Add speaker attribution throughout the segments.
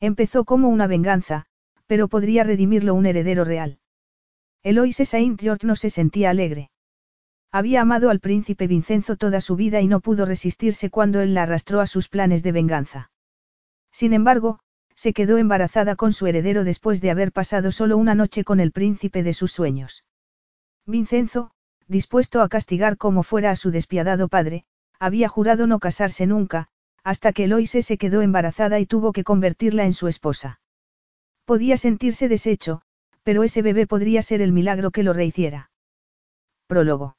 Speaker 1: Empezó como una venganza, pero podría redimirlo un heredero real. Eloise Saint George no se sentía alegre. Había amado al príncipe Vincenzo toda su vida y no pudo resistirse cuando él la arrastró a sus planes de venganza. Sin embargo, se quedó embarazada con su heredero después de haber pasado solo una noche con el príncipe de sus sueños. Vincenzo, dispuesto a castigar como fuera a su despiadado padre, había jurado no casarse nunca, hasta que Eloise se quedó embarazada y tuvo que convertirla en su esposa. Podía sentirse deshecho, pero ese bebé podría ser el milagro que lo rehiciera. Prólogo.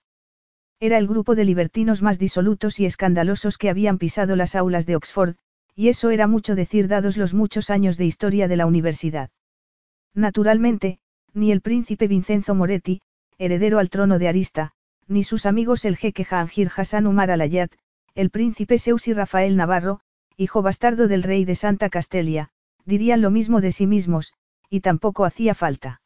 Speaker 1: Era el grupo de libertinos más disolutos y escandalosos que habían pisado las aulas de Oxford, y eso era mucho decir dados los muchos años de historia de la universidad. Naturalmente, ni el príncipe Vincenzo Moretti, heredero al trono de Arista, ni sus amigos el jeque Jahangir Hassan Umar Alayat, el príncipe Seusi Rafael Navarro, hijo bastardo del rey de Santa Castelia, dirían lo mismo de sí mismos, y tampoco hacía falta.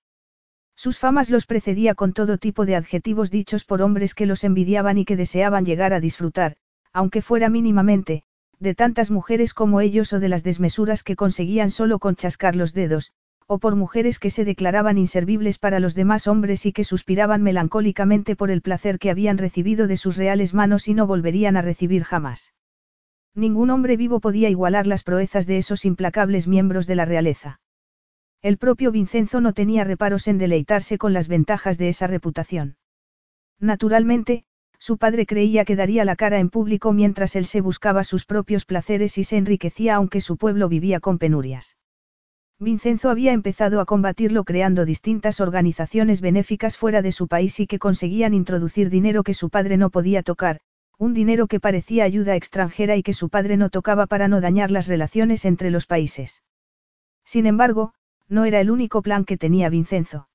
Speaker 1: Sus famas los precedía con todo tipo de adjetivos dichos por hombres que los envidiaban y que deseaban llegar a disfrutar, aunque fuera mínimamente, de tantas mujeres como ellos o de las desmesuras que conseguían solo con chascar los dedos, o por mujeres que se declaraban inservibles para los demás hombres y que suspiraban melancólicamente por el placer que habían recibido de sus reales manos y no volverían a recibir jamás. Ningún hombre vivo podía igualar las proezas de esos implacables miembros de la realeza. El propio Vincenzo no tenía reparos en deleitarse con las ventajas de esa reputación. Naturalmente, su padre creía que daría la cara en público mientras él se buscaba sus propios placeres y se enriquecía aunque su pueblo vivía con penurias. Vincenzo había empezado a combatirlo creando distintas organizaciones benéficas fuera de su país y que conseguían introducir dinero que su padre no podía tocar, un dinero que parecía ayuda extranjera y que su padre no tocaba para no dañar las relaciones entre los países. Sin embargo, no era el único plan que tenía Vincenzo.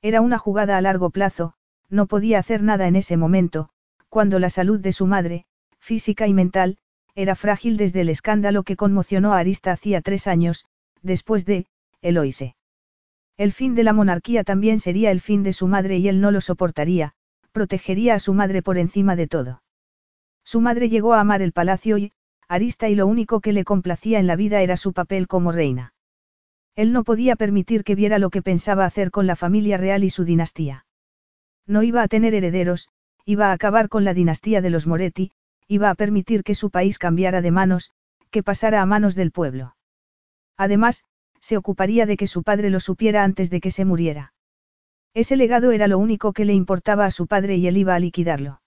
Speaker 1: Era una jugada a largo plazo, no podía hacer nada en ese momento, cuando la salud de su madre, física y mental, era frágil desde el escándalo que conmocionó a Arista hacía tres años, después de, Eloise. El fin de la monarquía también sería el fin de su madre y él no lo soportaría, protegería a su madre por encima de todo. Su madre llegó a amar el palacio y, Arista y lo único que le complacía en la vida era su papel como reina. Él no podía permitir que viera lo que pensaba hacer con la familia real y su dinastía. No iba a tener herederos, iba a acabar con la dinastía de los Moretti, iba a permitir que su país cambiara de manos, que pasara a manos del pueblo. Además, se ocuparía de que su padre lo supiera antes de que se muriera. Ese legado era lo único que le importaba a su padre y él iba a liquidarlo.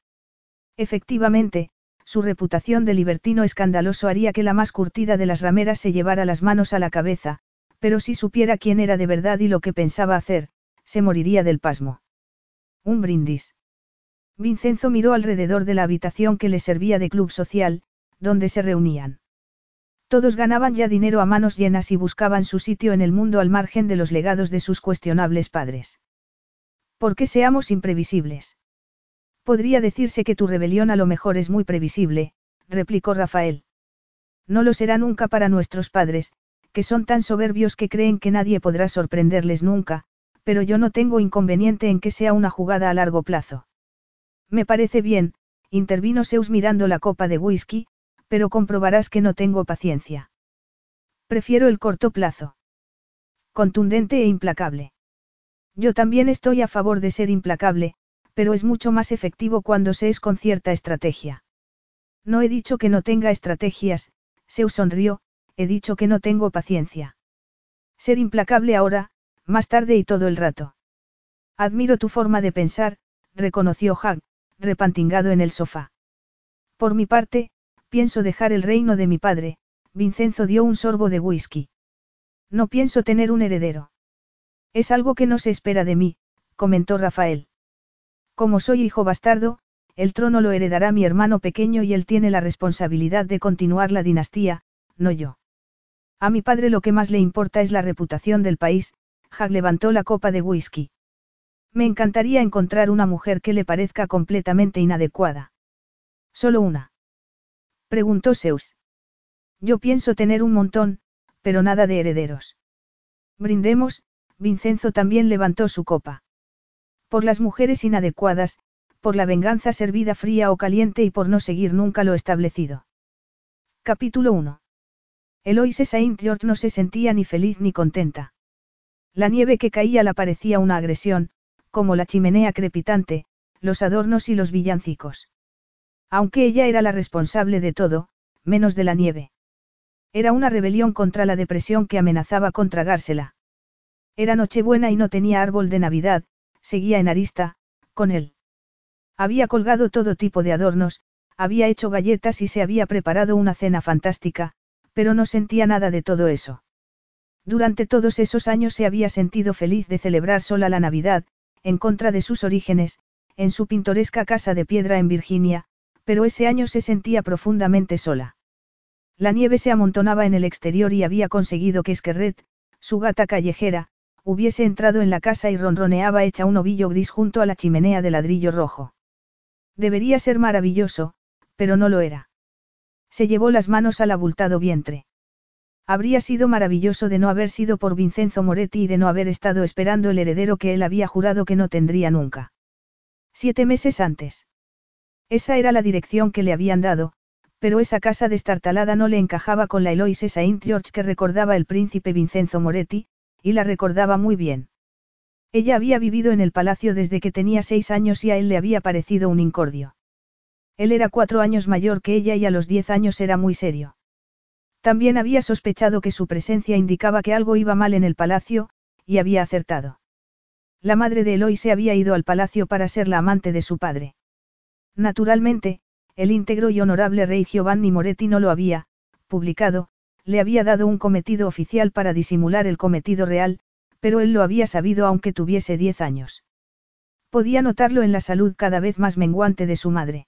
Speaker 1: Efectivamente, su reputación de libertino escandaloso haría que la más curtida de las rameras se llevara las manos a la cabeza, pero si supiera quién era de verdad y lo que pensaba hacer, se moriría del pasmo. Un brindis. Vincenzo miró alrededor de la habitación que le servía de club social, donde se reunían. Todos ganaban ya dinero a manos llenas y buscaban su sitio en el mundo al margen de los legados de sus cuestionables padres. ¿Por qué seamos imprevisibles? Podría decirse que tu rebelión a lo mejor es muy previsible, replicó Rafael. No lo será nunca para nuestros padres, que son tan soberbios que creen que nadie podrá sorprenderles nunca, pero yo no tengo inconveniente en que sea una jugada a largo plazo. Me parece bien, intervino Zeus mirando la copa de whisky, pero comprobarás que no tengo paciencia. Prefiero el corto plazo. Contundente e implacable. Yo también estoy a favor de ser implacable, pero es mucho más efectivo cuando se es con cierta estrategia. No he dicho que no tenga estrategias, Zeus sonrió, he dicho que no tengo paciencia. Ser implacable ahora, más tarde y todo el rato. Admiro tu forma de pensar, reconoció Hag, repantingado en el sofá. Por mi parte, pienso dejar el reino de mi padre, Vincenzo dio un sorbo de whisky. No pienso tener un heredero. Es algo que no se espera de mí, comentó Rafael. Como soy hijo bastardo, el trono lo heredará mi hermano pequeño y él tiene la responsabilidad de continuar la dinastía, no yo. A mi padre lo que más le importa es la reputación del país, Hag levantó la copa de whisky. Me encantaría encontrar una mujer que le parezca completamente inadecuada. ¿Solo una? Preguntó Zeus. Yo pienso tener un montón, pero nada de herederos. Brindemos, Vincenzo también levantó su copa. Por las mujeres inadecuadas, por la venganza servida fría o caliente y por no seguir nunca lo establecido. Capítulo 1. Eloise Saint George no se sentía ni feliz ni contenta. La nieve que caía la parecía una agresión, como la chimenea crepitante, los adornos y los villancicos. Aunque ella era la responsable de todo, menos de la nieve. Era una rebelión contra la depresión que amenazaba con tragársela. Era Nochebuena y no tenía árbol de Navidad, seguía en Arista, con él. Había colgado todo tipo de adornos, había hecho galletas y se había preparado una cena fantástica, pero no sentía nada de todo eso. Durante todos esos años se había sentido feliz de celebrar sola la Navidad, en contra de sus orígenes, en su pintoresca casa de piedra en Virginia, pero ese año se sentía profundamente sola. La nieve se amontonaba en el exterior y había conseguido que Skerret, su gata callejera, hubiese entrado en la casa y ronroneaba hecha un ovillo gris junto a la chimenea de ladrillo rojo. Debería ser maravilloso, pero no lo era. Se llevó las manos al abultado vientre. Habría sido maravilloso de no haber sido por Vincenzo Moretti y de no haber estado esperando el heredero que él había jurado que no tendría nunca. Siete meses antes. Esa era la dirección que le habían dado, pero esa casa destartalada no le encajaba con la Eloise Saint George que recordaba el príncipe Vincenzo Moretti, y la recordaba muy bien. Ella había vivido en el palacio desde que tenía seis años y a él le había parecido un incordio. Él era cuatro años mayor que ella y a los diez años era muy serio. También había sospechado que su presencia indicaba que algo iba mal en el palacio, y había acertado. La madre de Eloise había ido al palacio para ser la amante de su padre. Naturalmente, el íntegro y honorable rey Giovanni Moretti no lo había, publicado, le había dado un cometido oficial para disimular el cometido real, pero él lo había sabido aunque tuviese diez años. Podía notarlo en la salud cada vez más menguante de su madre.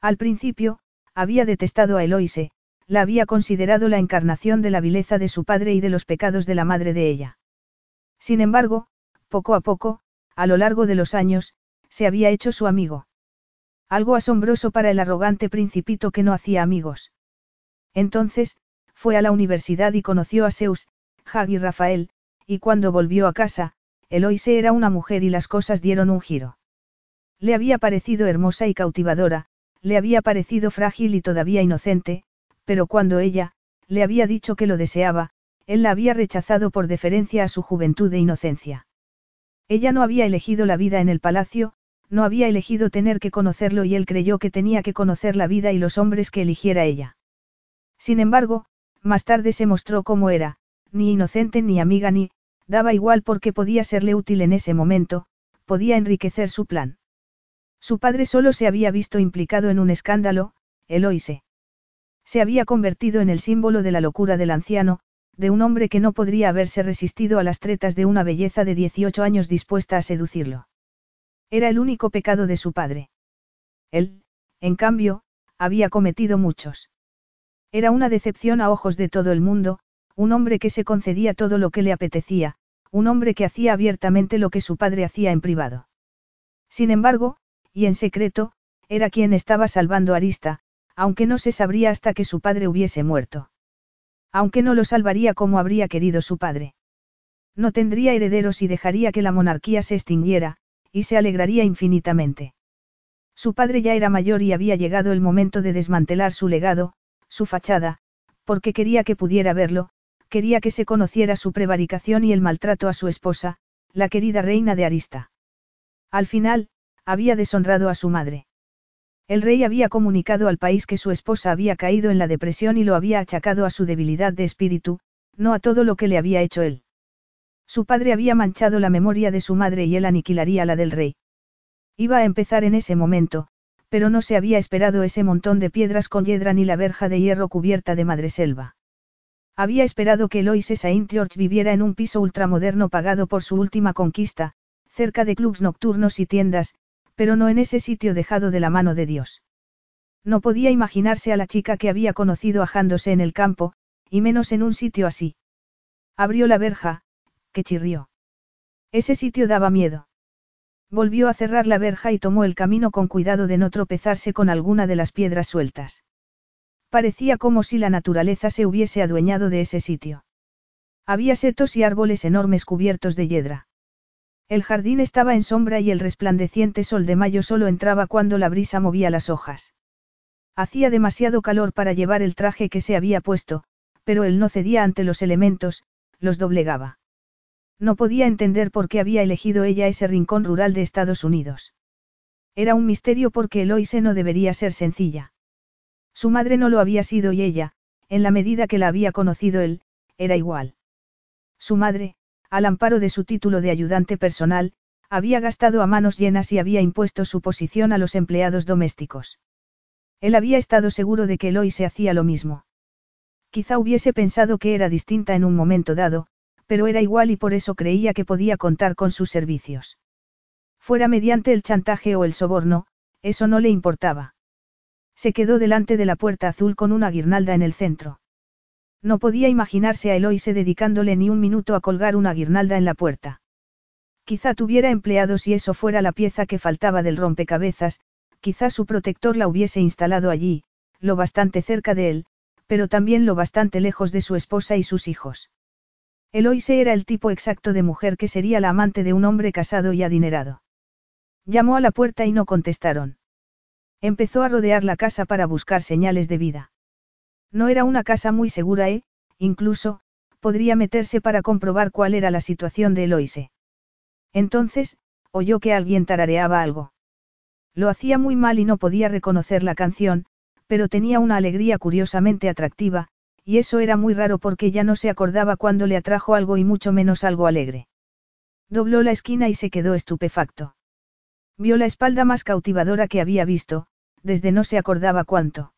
Speaker 1: Al principio, había detestado a Eloise, la había considerado la encarnación de la vileza de su padre y de los pecados de la madre de ella. Sin embargo, poco a poco, a lo largo de los años, se había hecho su amigo. Algo asombroso para el arrogante principito que no hacía amigos. Entonces, fue a la universidad y conoció a Zeus, Hag y Rafael, y cuando volvió a casa, Eloise era una mujer y las cosas dieron un giro. Le había parecido hermosa y cautivadora, le había parecido frágil y todavía inocente, pero cuando ella, le había dicho que lo deseaba, él la había rechazado por deferencia a su juventud e inocencia. Ella no había elegido la vida en el palacio, no había elegido tener que conocerlo y él creyó que tenía que conocer la vida y los hombres que eligiera ella. Sin embargo, más tarde se mostró cómo era, ni inocente ni amiga ni, daba igual porque podía serle útil en ese momento, podía enriquecer su plan. Su padre solo se había visto implicado en un escándalo, Eloise. Se había convertido en el símbolo de la locura del anciano, de un hombre que no podría haberse resistido a las tretas de una belleza de 18 años dispuesta a seducirlo. Era el único pecado de su padre. Él, en cambio, había cometido muchos. Era una decepción a ojos de todo el mundo, un hombre que se concedía todo lo que le apetecía, un hombre que hacía abiertamente lo que su padre hacía en privado. Sin embargo, y en secreto, era quien estaba salvando a Arista, aunque no se sabría hasta que su padre hubiese muerto. Aunque no lo salvaría como habría querido su padre. No tendría herederos y dejaría que la monarquía se extinguiera, y se alegraría infinitamente. Su padre ya era mayor y había llegado el momento de desmantelar su legado, su fachada, porque quería que pudiera verlo, quería que se conociera su prevaricación y el maltrato a su esposa, la querida reina de Arista. Al final, había deshonrado a su madre. El rey había comunicado al país que su esposa había caído en la depresión y lo había achacado a su debilidad de espíritu, no a todo lo que le había hecho él. Su padre había manchado la memoria de su madre y él aniquilaría la del rey. Iba a empezar en ese momento, pero no se había esperado ese montón de piedras con hiedra ni la verja de hierro cubierta de madreselva. Había esperado que Eloise Saint George viviera en un piso ultramoderno pagado por su última conquista, cerca de clubs nocturnos y tiendas, pero no en ese sitio dejado de la mano de Dios. No podía imaginarse a la chica que había conocido ajándose en el campo, y menos en un sitio así. Abrió la verja, que chirrió. Ese sitio daba miedo. Volvió a cerrar la verja y tomó el camino con cuidado de no tropezarse con alguna de las piedras sueltas. Parecía como si la naturaleza se hubiese adueñado de ese sitio. Había setos y árboles enormes cubiertos de hiedra. El jardín estaba en sombra y el resplandeciente sol de mayo solo entraba cuando la brisa movía las hojas. Hacía demasiado calor para llevar el traje que se había puesto, pero él no cedía ante los elementos, los doblegaba. No podía entender por qué había elegido ella ese rincón rural de Estados Unidos. Era un misterio porque Eloise no debería ser sencilla. Su madre no lo había sido y ella, en la medida que la había conocido él, era igual. Su madre, al amparo de su título de ayudante personal, había gastado a manos llenas y había impuesto su posición a los empleados domésticos. Él había estado seguro de que Eloise hacía lo mismo. Quizá hubiese pensado que era distinta en un momento dado, pero era igual y por eso creía que podía contar con sus servicios. Fuera mediante el chantaje o el soborno, eso no le importaba. Se quedó delante de la puerta azul con una guirnalda en el centro. No podía imaginarse a Eloise dedicándole ni un minuto a colgar una guirnalda en la puerta. Quizá tuviera empleados y eso fuera la pieza que faltaba del rompecabezas, quizá su protector la hubiese instalado allí, lo bastante cerca de él, pero también lo bastante lejos de su esposa y sus hijos. Eloise era el tipo exacto de mujer que sería la amante de un hombre casado y adinerado. Llamó a la puerta y no contestaron. Empezó a rodear la casa para buscar señales de vida. No era una casa muy segura e, incluso, podría meterse para comprobar cuál era la situación de Eloise. Entonces, oyó que alguien tarareaba algo. Lo hacía muy mal y no podía reconocer la canción, pero tenía una alegría curiosamente atractiva, y eso era muy raro porque ya no se acordaba cuando le atrajo algo y mucho menos algo alegre. Dobló la esquina y se quedó estupefacto. Vio la espalda más cautivadora que había visto, desde no se acordaba cuánto.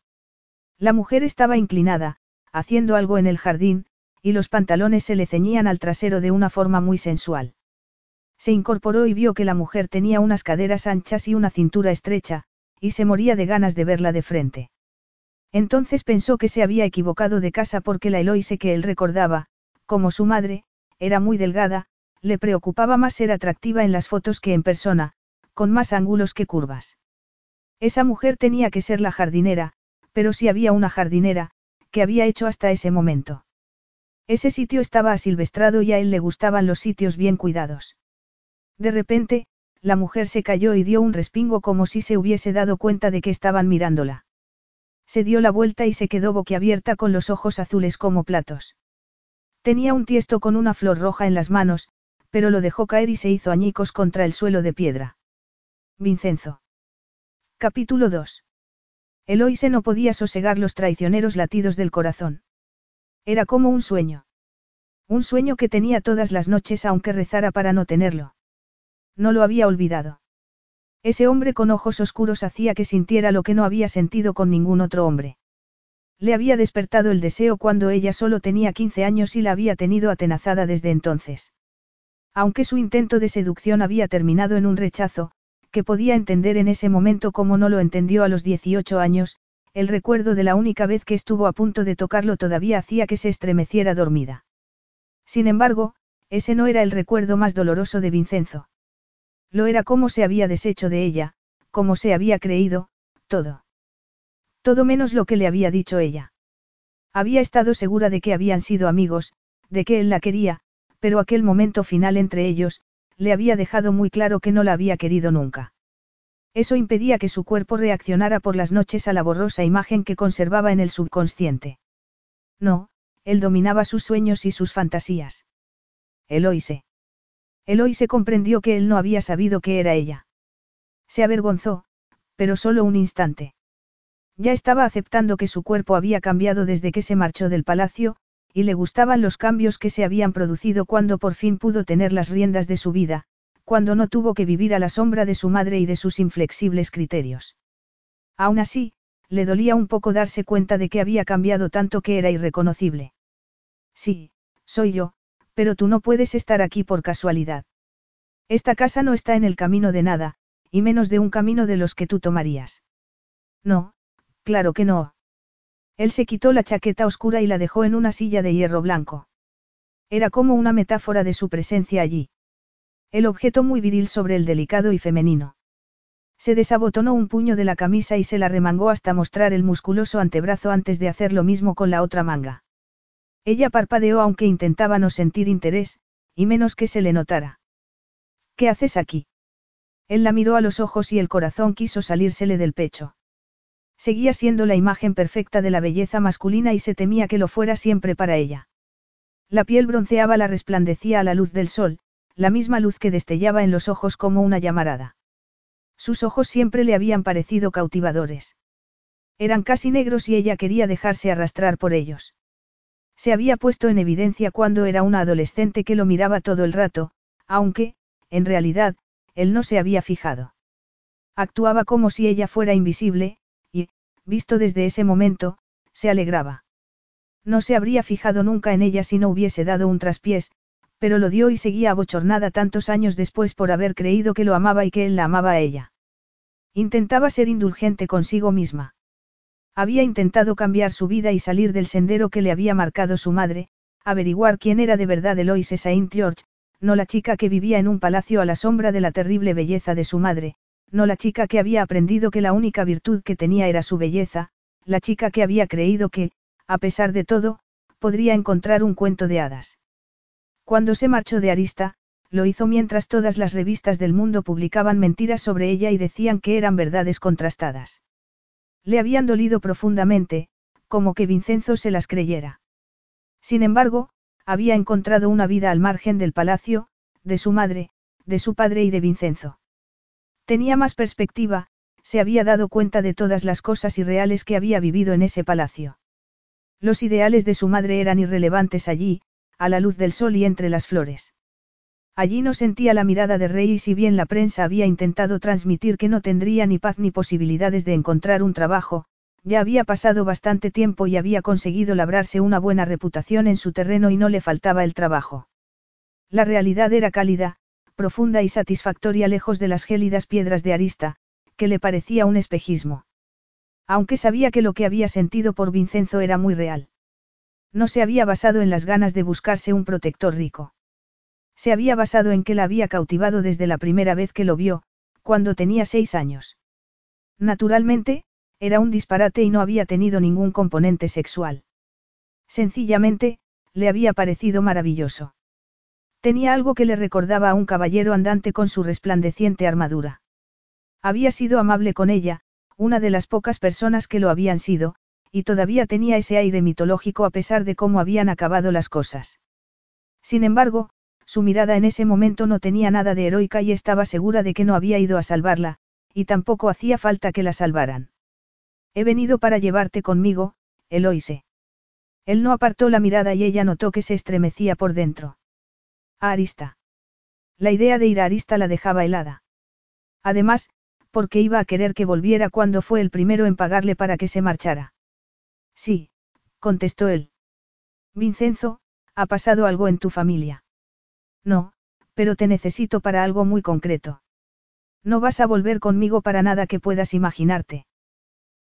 Speaker 1: La mujer estaba inclinada, haciendo algo en el jardín, y los pantalones se le ceñían al trasero de una forma muy sensual. Se incorporó y vio que la mujer tenía unas caderas anchas y una cintura estrecha, y se moría de ganas de verla de frente. Entonces pensó que se había equivocado de casa porque la Eloise que él recordaba, como su madre, era muy delgada, le preocupaba más ser atractiva en las fotos que en persona, con más ángulos que curvas. Esa mujer tenía que ser la jardinera, pero si había una jardinera, ¿qué había hecho hasta ese momento? Ese sitio estaba asilvestrado y a él le gustaban los sitios bien cuidados. De repente, la mujer se cayó y dio un respingo como si se hubiese dado cuenta de que estaban mirándola. Se dio la vuelta y se quedó boquiabierta con los ojos azules como platos. Tenía un tiesto con una flor roja en las manos, pero lo dejó caer y se hizo añicos contra el suelo de piedra. Vincenzo. Capítulo 2. Eloise no podía sosegar los traicioneros latidos del corazón. Era como un sueño. Un sueño que tenía todas las noches aunque rezara para no tenerlo. No lo había olvidado. Ese hombre con ojos oscuros hacía que sintiera lo que no había sentido con ningún otro hombre. Le había despertado el deseo cuando ella solo tenía 15 años y la había tenido atenazada desde entonces. Aunque su intento de seducción había terminado en un rechazo, que podía entender en ese momento como no lo entendió a los 18 años, el recuerdo de la única vez que estuvo a punto de tocarlo todavía hacía que se estremeciera dormida. Sin embargo, ese no era el recuerdo más doloroso de Vincenzo. Lo era como se había deshecho de ella, como se había creído, todo. Todo menos lo que le había dicho ella. Había estado segura de que habían sido amigos, de que él la quería, pero aquel momento final entre ellos, le había dejado muy claro que no la había querido nunca. Eso impedía que su cuerpo reaccionara por las noches a la borrosa imagen que conservaba en el subconsciente. No, él dominaba sus sueños y sus fantasías. Eloise. Eloy se comprendió que él no había sabido que era ella. Se avergonzó, pero solo un instante. Ya estaba aceptando que su cuerpo había cambiado desde que se marchó del palacio, y le gustaban los cambios que se habían producido cuando por fin pudo tener las riendas de su vida, cuando no tuvo que vivir a la sombra de su madre y de sus inflexibles criterios. Aún así, le dolía un poco darse cuenta de que había cambiado tanto que era irreconocible. Sí, soy yo, pero tú no puedes estar aquí por casualidad. Esta casa no está en el camino de nada, y menos de un camino de los que tú tomarías. No, claro que no. Él se quitó la chaqueta oscura y la dejó en una silla de hierro blanco. Era como una metáfora de su presencia allí. El objeto muy viril sobre el delicado y femenino. Se desabotonó un puño de la camisa y se la remangó hasta mostrar el musculoso antebrazo antes de hacer lo mismo con la otra manga. Ella parpadeó aunque intentaba no sentir interés, y menos que se le notara. ¿Qué haces aquí? Él la miró a los ojos y el corazón quiso salírsele del pecho. Seguía siendo la imagen perfecta de la belleza masculina y se temía que lo fuera siempre para ella. La piel bronceaba la resplandecía a la luz del sol, la misma luz que destellaba en los ojos como una llamarada. Sus ojos siempre le habían parecido cautivadores. Eran casi negros y ella quería dejarse arrastrar por ellos. Se había puesto en evidencia cuando era una adolescente que lo miraba todo el rato, aunque, en realidad, él no se había fijado. Actuaba como si ella fuera invisible, y, visto desde ese momento, se alegraba. No se habría fijado nunca en ella si no hubiese dado un traspiés, pero lo dio y seguía abochornada tantos años después por haber creído que lo amaba y que él la amaba a ella. Intentaba ser indulgente consigo misma. Había intentado cambiar su vida y salir del sendero que le había marcado su madre, averiguar quién era de verdad Eloise Saint George, no la chica que vivía en un palacio a la sombra de la terrible belleza de su madre, no la chica que había aprendido que la única virtud que tenía era su belleza, la chica que había creído que, a pesar de todo, podría encontrar un cuento de hadas. Cuando se marchó de Arista, lo hizo mientras todas las revistas del mundo publicaban mentiras sobre ella y decían que eran verdades contrastadas. Le habían dolido profundamente, como que Vincenzo se las creyera. Sin embargo, había encontrado una vida al margen del palacio, de su madre, de su padre y de Vincenzo. Tenía más perspectiva, se había dado cuenta de todas las cosas irreales que había vivido en ese palacio. Los ideales de su madre eran irrelevantes allí, a la luz del sol y entre las flores. Allí no sentía la mirada de Rey y si bien la prensa había intentado transmitir que no tendría ni paz ni posibilidades de encontrar un trabajo, ya había pasado bastante tiempo y había conseguido labrarse una buena reputación en su terreno y no le faltaba el trabajo. La realidad era cálida, profunda y satisfactoria lejos de las gélidas piedras de Arista, que le parecía un espejismo. Aunque sabía que lo que había sentido por Vincenzo era muy real. No se había basado en las ganas de buscarse un protector rico. Se había basado en que la había cautivado desde la primera vez que lo vio, cuando tenía seis años. Naturalmente, era un disparate y no había tenido ningún componente sexual. Sencillamente, le había parecido maravilloso. Tenía algo que le recordaba a un caballero andante con su resplandeciente armadura. Había sido amable con ella, una de las pocas personas que lo habían sido, y todavía tenía ese aire mitológico a pesar de cómo habían acabado las cosas. Sin embargo, su mirada en ese momento no tenía nada de heroica y estaba segura de que no había ido a salvarla, y tampoco hacía falta que la salvaran. He venido para llevarte conmigo, Eloise. Él no apartó la mirada y ella notó que se estremecía por dentro. A Arista. La idea de ir a Arista la dejaba helada. Además, porque iba a querer que volviera cuando fue el primero en pagarle para que se marchara. Sí, contestó él. Vincenzo, ha pasado algo en tu familia. No, pero te necesito para algo muy concreto. No vas a volver conmigo para nada que puedas imaginarte.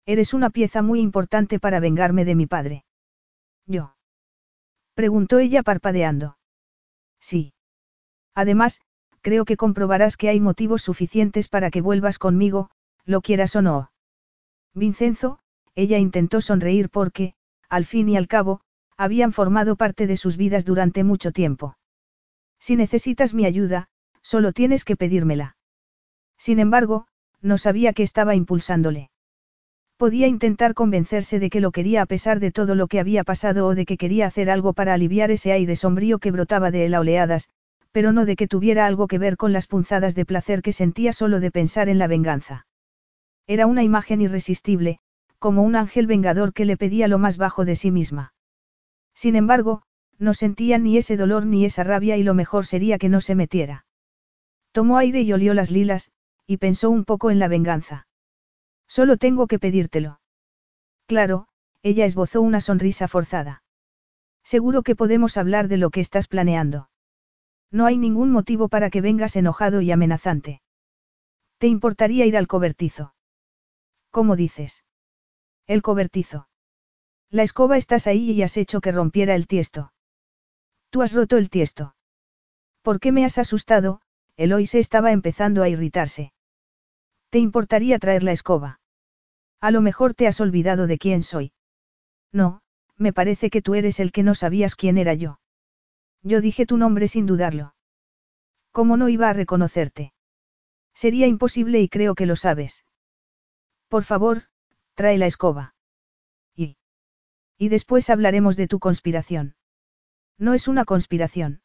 Speaker 1: Eres una pieza muy importante para vengarme de mi padre. ¿Yo? Preguntó ella parpadeando. Sí. Además, creo que comprobarás que hay motivos suficientes para que vuelvas conmigo, lo quieras o no. Vincenzo, ella intentó sonreír porque, al fin y al cabo, habían formado parte de sus vidas durante mucho tiempo. Si necesitas mi ayuda, solo tienes que pedírmela. Sin embargo, no sabía que estaba impulsándole. Podía intentar convencerse de que lo quería a pesar de todo lo que había pasado o de que quería hacer algo para aliviar ese aire sombrío que brotaba de él a oleadas, pero no de que tuviera algo que ver con las punzadas de placer que sentía solo de pensar en la venganza. Era una imagen irresistible, como un ángel vengador que le pedía lo más bajo de sí misma. Sin embargo, no sentía ni ese dolor ni esa rabia y lo mejor sería que no se metiera. Tomó aire y olió las lilas, y pensó un poco en la venganza. Solo tengo que pedírtelo. Claro, ella esbozó una sonrisa forzada. Seguro que podemos hablar de lo que estás planeando. No hay ningún motivo para que vengas enojado y amenazante. ¿Te importaría ir al cobertizo? ¿Cómo dices? El cobertizo. La escoba estás ahí y has hecho que rompiera el tiesto. Tú has roto el tiesto. ¿Por qué me has asustado? Eloise estaba empezando a irritarse. ¿Te importaría traer la escoba? A lo mejor te has olvidado de quién soy. No, me parece que tú eres el que no sabías quién era yo. Yo dije tu nombre sin dudarlo. ¿Cómo no iba a reconocerte? Sería imposible y creo que lo sabes. Por favor, trae la escoba. Y. Y después hablaremos de tu conspiración. No es una conspiración.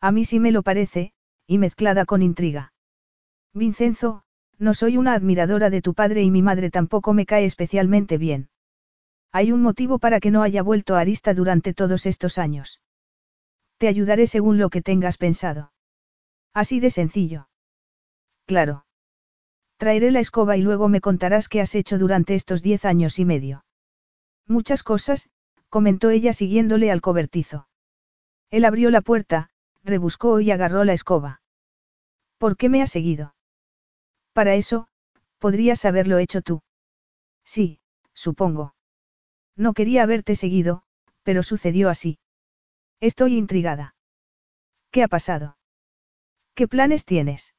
Speaker 1: A mí sí me lo parece, y mezclada con intriga. Vincenzo, no soy una admiradora de tu padre y mi madre tampoco me cae especialmente bien. Hay un motivo para que no haya vuelto a Arista durante todos estos años. Te ayudaré según lo que tengas pensado. Así de sencillo. Claro. Traeré la escoba y luego me contarás qué has hecho durante estos diez años y medio. Muchas cosas, comentó ella siguiéndole al cobertizo. Él abrió la puerta, rebuscó y agarró la escoba. ¿Por qué me has seguido? Para eso, podrías haberlo hecho tú. Sí, supongo. No quería haberte seguido, pero sucedió así. Estoy intrigada. ¿Qué ha pasado? ¿Qué planes tienes?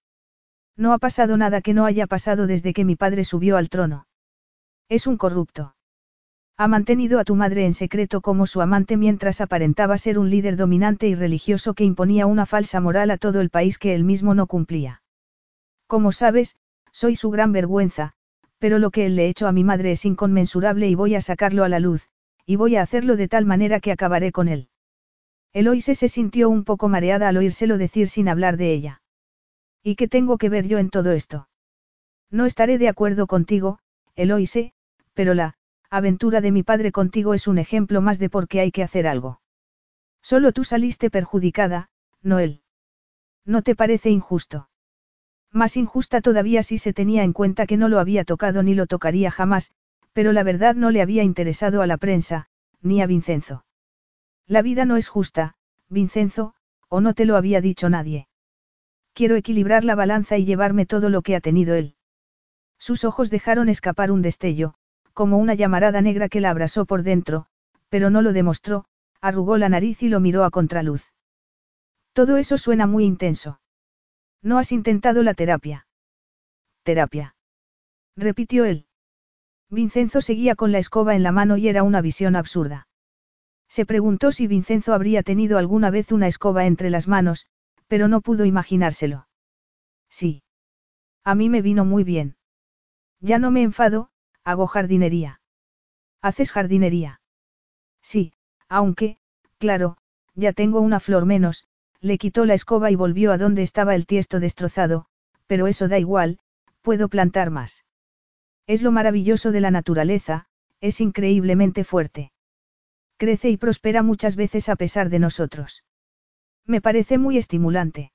Speaker 1: No ha pasado nada que no haya pasado desde que mi padre subió al trono. Es un corrupto. Ha mantenido a tu madre en secreto como su amante mientras aparentaba ser un líder dominante y religioso que imponía una falsa moral a todo el país que él mismo no cumplía. Como sabes, soy su gran vergüenza, pero lo que él le hecho a mi madre es inconmensurable y voy a sacarlo a la luz, y voy a hacerlo de tal manera que acabaré con él. Eloise se sintió un poco mareada al oírselo decir sin hablar de ella. ¿Y qué tengo que ver yo en todo esto? No estaré de acuerdo contigo, Eloise, pero la aventura de mi padre contigo es un ejemplo más de por qué hay que hacer algo. Solo tú saliste perjudicada, no él. ¿No te parece injusto? Más injusta todavía si se tenía en cuenta que no lo había tocado ni lo tocaría jamás, pero la verdad no le había interesado a la prensa, ni a Vincenzo. La vida no es justa, Vincenzo, o no te lo había dicho nadie. Quiero equilibrar la balanza y llevarme todo lo que ha tenido él. Sus ojos dejaron escapar un destello, como una llamarada negra que la abrasó por dentro, pero no lo demostró, arrugó la nariz y lo miró a contraluz. Todo eso suena muy intenso. ¿No has intentado la terapia? Terapia. Repitió él. Vincenzo seguía con la escoba en la mano y era una visión absurda. Se preguntó si Vincenzo habría tenido alguna vez una escoba entre las manos, pero no pudo imaginárselo. Sí. A mí me vino muy bien. Ya no me enfado, hago jardinería. ¿Haces jardinería? Sí, aunque, claro, ya tengo una flor menos, le quitó la escoba y volvió a donde estaba el tiesto destrozado, pero eso da igual, puedo plantar más. Es lo maravilloso de la naturaleza, es increíblemente fuerte crece y prospera muchas veces a pesar de nosotros. Me parece muy estimulante.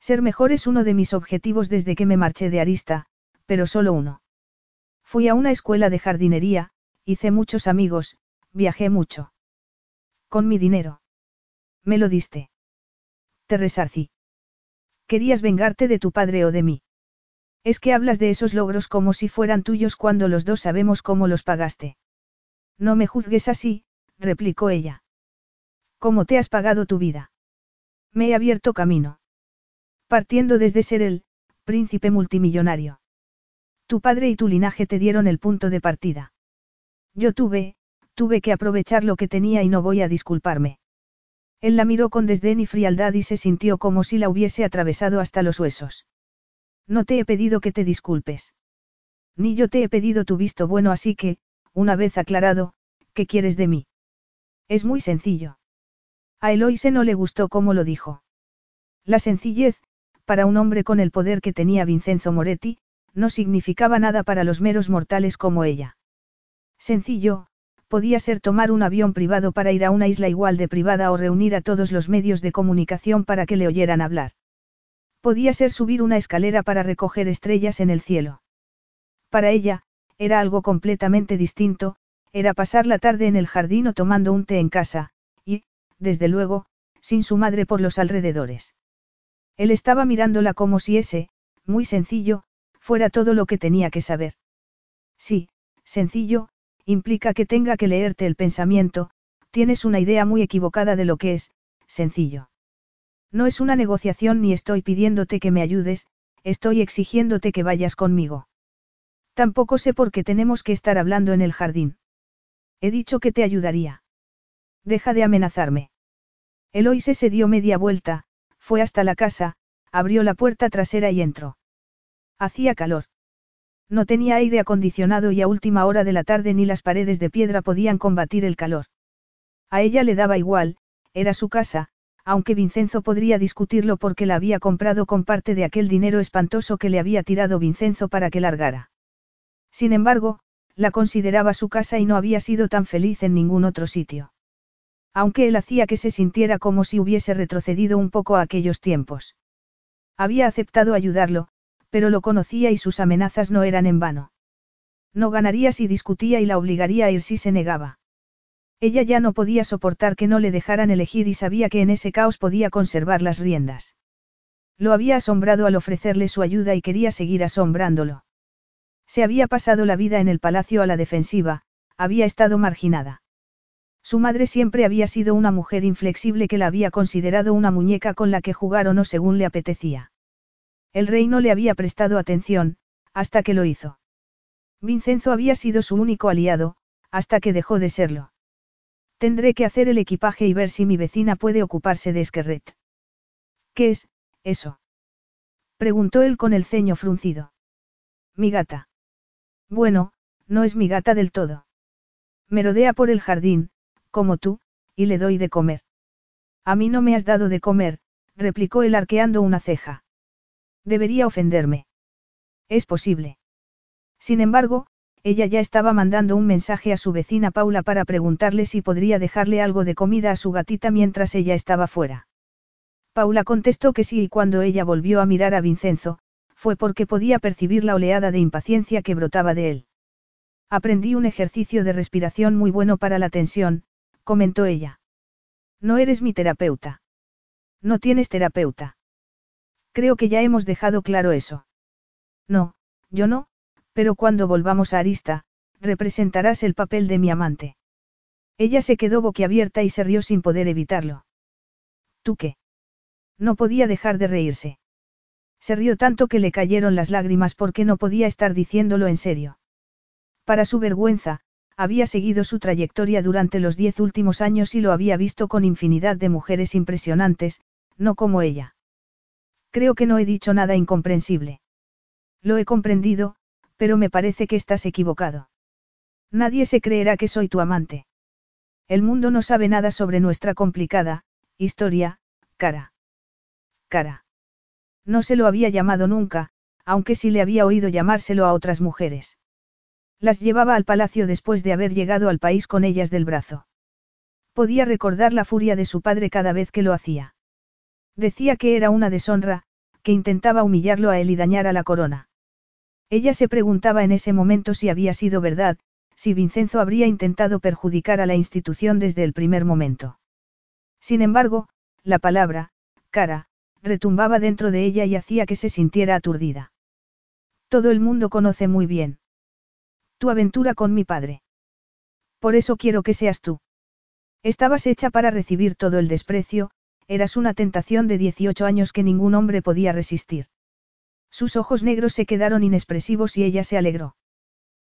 Speaker 1: Ser mejor es uno de mis objetivos desde que me marché de Arista, pero solo uno. Fui a una escuela de jardinería, hice muchos amigos, viajé mucho. Con mi dinero. Me lo diste. Te resarcí. Querías vengarte de tu padre o de mí. Es que hablas de esos logros como si fueran tuyos cuando los dos sabemos cómo los pagaste. No me juzgues así, replicó ella. ¿Cómo te has pagado tu vida? Me he abierto camino. Partiendo desde ser el, príncipe multimillonario. Tu padre y tu linaje te dieron el punto de partida. Yo tuve, tuve que aprovechar lo que tenía y no voy a disculparme. Él la miró con desdén y frialdad y se sintió como si la hubiese atravesado hasta los huesos. No te he pedido que te disculpes. Ni yo te he pedido tu visto bueno, así que, una vez aclarado, ¿qué quieres de mí? Es muy sencillo. A Eloise no le gustó cómo lo dijo. La sencillez, para un hombre con el poder que tenía Vincenzo Moretti, no significaba nada para los meros mortales como ella. Sencillo, podía ser tomar un avión privado para ir a una isla igual de privada o reunir a todos los medios de comunicación para que le oyeran hablar. Podía ser subir una escalera para recoger estrellas en el cielo. Para ella, era algo completamente distinto, era pasar la tarde en el jardín o tomando un té en casa, y, desde luego, sin su madre por los alrededores. Él estaba mirándola como si ese, muy sencillo, fuera todo lo que tenía que saber. Sí, sencillo, implica que tenga que leerte el pensamiento, tienes una idea muy equivocada de lo que es, sencillo. No es una negociación ni estoy pidiéndote que me ayudes, estoy exigiéndote que vayas conmigo. Tampoco sé por qué tenemos que estar hablando en el jardín. He dicho que te ayudaría. Deja de amenazarme. Eloise se dio media vuelta, fue hasta la casa, abrió la puerta trasera y entró. Hacía calor. No tenía aire acondicionado y a última hora de la tarde ni las paredes de piedra podían combatir el calor. A ella le daba igual, era su casa, aunque Vincenzo podría discutirlo porque la había comprado con parte de aquel dinero espantoso que le había tirado Vincenzo para que largara. Sin embargo, la consideraba su casa y no había sido tan feliz en ningún otro sitio. Aunque él hacía que se sintiera como si hubiese retrocedido un poco a aquellos tiempos. Había aceptado ayudarlo, pero lo conocía y sus amenazas no eran en vano. No ganaría si discutía y la obligaría a ir si se negaba. Ella ya no podía soportar que no le dejaran elegir y sabía que en ese caos podía conservar las riendas. Lo había asombrado al ofrecerle su ayuda y quería seguir asombrándolo. Se había pasado la vida en el palacio a la defensiva, había estado marginada. Su madre siempre había sido una mujer inflexible que la había considerado una muñeca con la que jugar o no según le apetecía. El rey no le había prestado atención, hasta que lo hizo. Vincenzo había sido su único aliado, hasta que dejó de serlo. Tendré que hacer el equipaje y ver si mi vecina puede ocuparse de Esquerret. ¿Qué es, eso? Preguntó él con el ceño fruncido. Mi gata. Bueno, no es mi gata del todo. Merodea por el jardín, como tú, y le doy de comer. A mí no me has dado de comer, replicó él arqueando una ceja. Debería ofenderme. Es posible. Sin embargo, ella ya estaba mandando un mensaje a su vecina Paula para preguntarle si podría dejarle algo de comida a su gatita mientras ella estaba fuera. Paula contestó que sí y cuando ella volvió a mirar a Vincenzo, fue porque podía percibir la oleada de impaciencia que brotaba de él. Aprendí un ejercicio de respiración muy bueno para la tensión, comentó ella. No eres mi terapeuta. No tienes terapeuta. Creo que ya hemos dejado claro eso. No, yo no, pero cuando volvamos a Arista, representarás el papel de mi amante. Ella se quedó boquiabierta y se rió sin poder evitarlo. ¿Tú qué? No podía dejar de reírse. Se rió tanto que le cayeron las lágrimas porque no podía estar diciéndolo en serio. Para su vergüenza, había seguido su trayectoria durante los diez últimos años y lo había visto con infinidad de mujeres impresionantes, no como ella. Creo que no he dicho nada incomprensible. Lo he comprendido, pero me parece que estás equivocado. Nadie se creerá que soy tu amante. El mundo no sabe nada sobre nuestra complicada, historia, cara. Cara. No se lo había llamado nunca, aunque sí le había oído llamárselo a otras mujeres. Las llevaba al palacio después de haber llegado al país con ellas del brazo. Podía recordar la furia de su padre cada vez que lo hacía. Decía que era una deshonra, que intentaba humillarlo a él y dañar a la corona. Ella se preguntaba en ese momento si había sido verdad, si Vincenzo habría intentado perjudicar a la institución desde el primer momento. Sin embargo, la palabra, cara, retumbaba dentro de ella y hacía que se sintiera aturdida. Todo el mundo conoce muy bien. Tu aventura con mi padre. Por eso quiero que seas tú. Estabas hecha para recibir todo el desprecio, eras una tentación de 18 años que ningún hombre podía resistir. Sus ojos negros se quedaron inexpresivos y ella se alegró.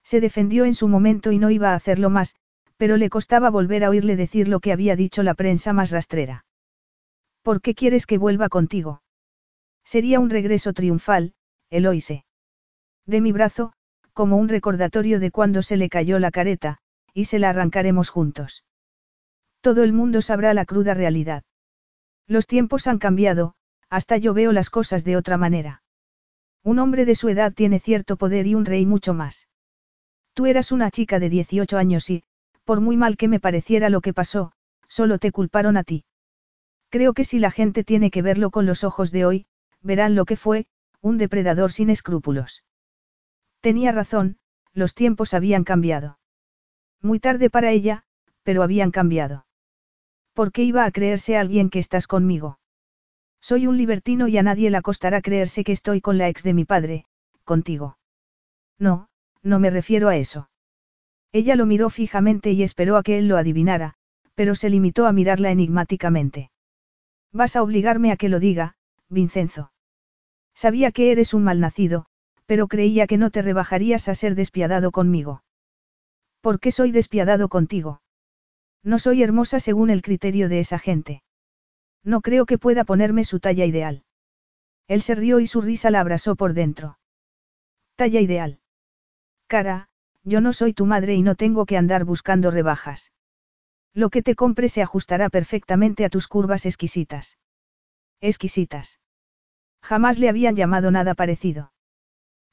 Speaker 1: Se defendió en su momento y no iba a hacerlo más, pero le costaba volver a oírle decir lo que había dicho la prensa más rastrera. ¿Por qué quieres que vuelva contigo? Sería un regreso triunfal, Eloise. De mi brazo, como un recordatorio de cuando se le cayó la careta, y se la arrancaremos juntos. Todo el mundo sabrá la cruda realidad. Los tiempos han cambiado, hasta yo veo las cosas de otra manera. Un hombre de su edad tiene cierto poder y un rey mucho más. Tú eras una chica de 18 años y, por muy mal que me pareciera lo que pasó, solo te culparon a ti. Creo que si la gente tiene que verlo con los ojos de hoy, verán lo que fue, un depredador sin escrúpulos. Tenía razón, los tiempos habían cambiado. Muy tarde para ella, pero habían cambiado. ¿Por qué iba a creerse alguien que estás conmigo? Soy un libertino y a nadie le costará creerse que estoy con la ex de mi padre, contigo. No, no me refiero a eso. Ella lo miró fijamente y esperó a que él lo adivinara, pero se limitó a mirarla enigmáticamente. Vas a obligarme a que lo diga, Vincenzo. Sabía que eres un malnacido, pero creía que no te rebajarías a ser despiadado conmigo. ¿Por qué soy despiadado contigo? No soy hermosa según el criterio de esa gente. No creo que pueda ponerme su talla ideal. Él se rió y su risa la abrazó por dentro. Talla ideal. Cara, yo no soy tu madre y no tengo que andar buscando rebajas. Lo que te compre se ajustará perfectamente a tus curvas exquisitas. Exquisitas. Jamás le habían llamado nada parecido.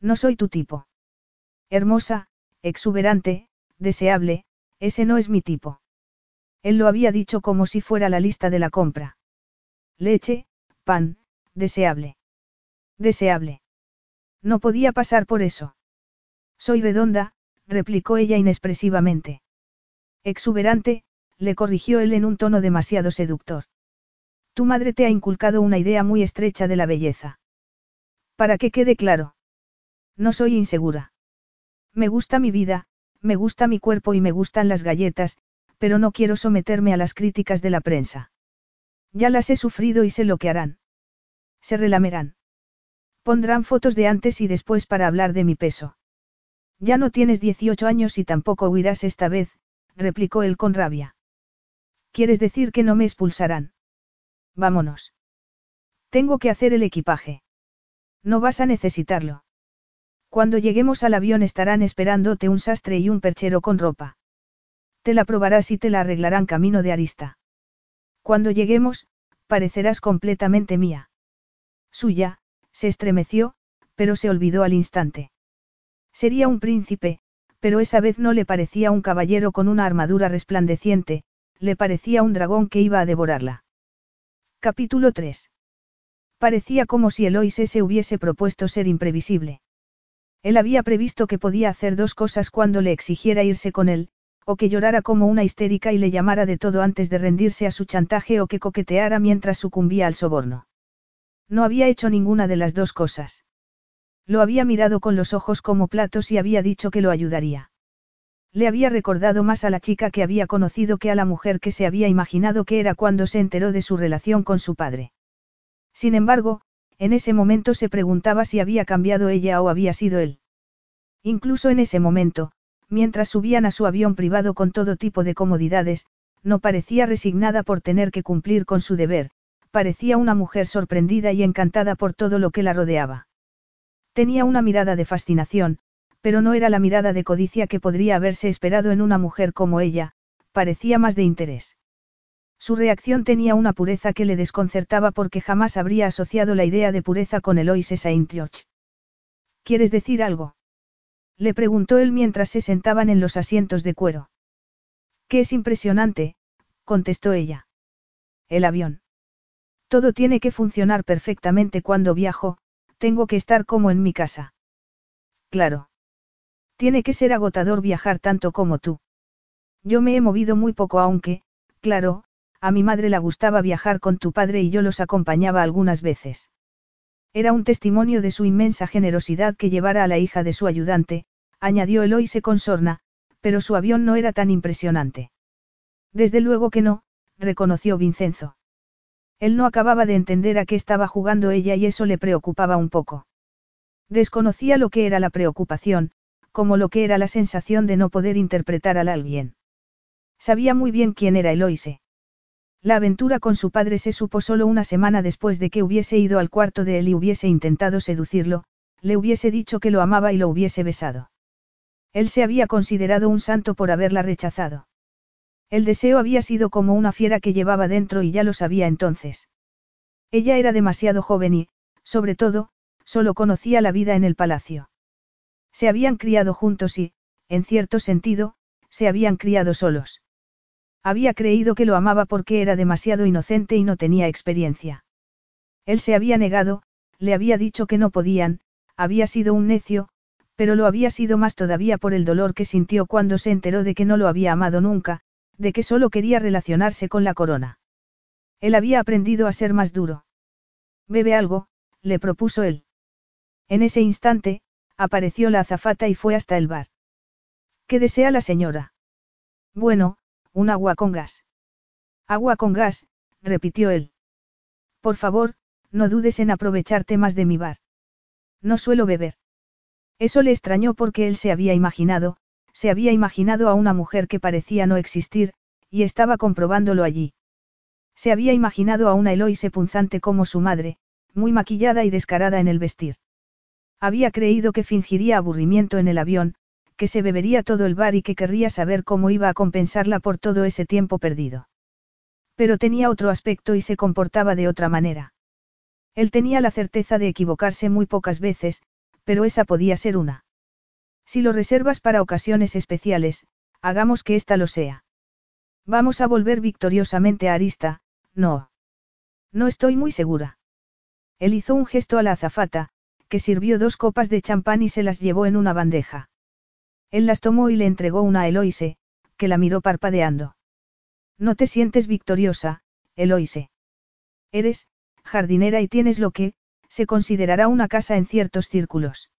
Speaker 1: No soy tu tipo. Hermosa, exuberante, deseable, ese no es mi tipo. Él lo había dicho como si fuera la lista de la compra. Leche, pan, deseable. Deseable. No podía pasar por eso. Soy redonda, replicó ella inexpresivamente. Exuberante, le corrigió él en un tono demasiado seductor. Tu madre te ha inculcado una idea muy estrecha de la belleza. Para que quede claro. No soy insegura. Me gusta mi vida, me gusta mi cuerpo y me gustan las galletas, pero no quiero someterme a las críticas de la prensa. Ya las he sufrido y sé lo que harán. Se relamerán. Pondrán fotos de antes y después para hablar de mi peso. Ya no tienes 18 años y tampoco huirás esta vez, replicó él con rabia. ¿Quieres decir que no me expulsarán? Vámonos. Tengo que hacer el equipaje. No vas a necesitarlo. Cuando lleguemos al avión estarán esperándote un sastre y un perchero con ropa. Te la probarás y te la arreglarán camino de arista. Cuando lleguemos, parecerás completamente mía. Suya, se estremeció, pero se olvidó al instante. Sería un príncipe, pero esa vez no le parecía un caballero con una armadura resplandeciente, le parecía un dragón que iba a devorarla. Capítulo 3. Parecía como si Eloise se hubiese propuesto ser imprevisible. Él había previsto que podía hacer dos cosas cuando le exigiera irse con él, o que llorara como una histérica y le llamara de todo antes de rendirse a su chantaje o que coqueteara mientras sucumbía al soborno. No había hecho ninguna de las dos cosas. Lo había mirado con los ojos como platos y había dicho que lo ayudaría. Le había recordado más a la chica que había conocido que a la mujer que se había imaginado que era cuando se enteró de su relación con su padre. Sin embargo, en ese momento se preguntaba si había cambiado ella o había sido él. Incluso en ese momento, mientras subían a su avión privado con todo tipo de comodidades, no parecía resignada por tener que cumplir con su deber, parecía una mujer sorprendida y encantada por todo lo que la rodeaba. Tenía una mirada de fascinación, pero no era la mirada de codicia que podría haberse esperado en una mujer como ella, parecía más de interés. Su reacción tenía una pureza que le desconcertaba porque jamás habría asociado la idea de pureza con Eloise Saint George. ¿Quieres decir algo? Le preguntó él mientras se sentaban en los asientos de cuero. Que es impresionante, contestó ella. El avión. Todo tiene que funcionar perfectamente cuando viajo, tengo que estar como en mi casa. Claro. Tiene que ser agotador viajar tanto como tú. Yo me he movido muy poco aunque, claro, a mi madre le gustaba viajar con tu padre y yo los acompañaba algunas veces. Era un testimonio de su inmensa generosidad que llevara a la hija de su ayudante, añadió Eloise con sorna, pero su avión no era tan impresionante. Desde luego que no, reconoció Vincenzo. Él no acababa de entender a qué estaba jugando ella y eso le preocupaba un poco. Desconocía lo que era la preocupación, como lo que era la sensación de no poder interpretar a alguien. Sabía muy bien quién era Eloise. La aventura con su padre se supo solo una semana después de que hubiese ido al cuarto de él y hubiese intentado seducirlo, le hubiese dicho que lo amaba y lo hubiese besado. Él se había considerado un santo por haberla rechazado. El deseo había sido como una fiera que llevaba dentro y ya lo sabía entonces. Ella era demasiado joven y, sobre todo, solo conocía la vida en el palacio. Se habían criado juntos y, en cierto sentido, se habían criado solos. Había creído que lo amaba porque era demasiado inocente y no tenía experiencia. Él se había negado, le había dicho que no podían, había sido un necio, pero lo había sido más todavía por el dolor que sintió cuando se enteró de que no lo había amado nunca, de que solo quería relacionarse con la corona. Él había aprendido a ser más duro. Bebe algo, le propuso él. En ese instante, apareció la azafata y fue hasta el bar. ¿Qué desea la señora? Bueno, un agua con gas. Agua con gas, repitió él. Por favor, no dudes en aprovecharte más de mi bar. No suelo beber. Eso le extrañó porque él se había imaginado, se había imaginado a una mujer que parecía no existir, y estaba comprobándolo allí. Se había imaginado a una Eloise punzante como su madre, muy maquillada y descarada en el vestir. Había creído que fingiría aburrimiento en el avión, que se bebería todo el bar y que querría saber cómo iba a compensarla por todo ese tiempo perdido. Pero tenía otro aspecto y se comportaba de otra manera. Él tenía la certeza de equivocarse muy pocas veces, pero esa podía ser una. Si lo reservas para ocasiones especiales, hagamos que ésta lo sea. Vamos a volver victoriosamente a Arista, no. No estoy muy segura. Él hizo un gesto a la azafata, que sirvió dos copas de champán y se las llevó en una bandeja. Él las tomó y le entregó una a Eloise, que la miró parpadeando. No te sientes victoriosa, Eloise. Eres, jardinera y tienes lo que, se considerará una casa en ciertos círculos.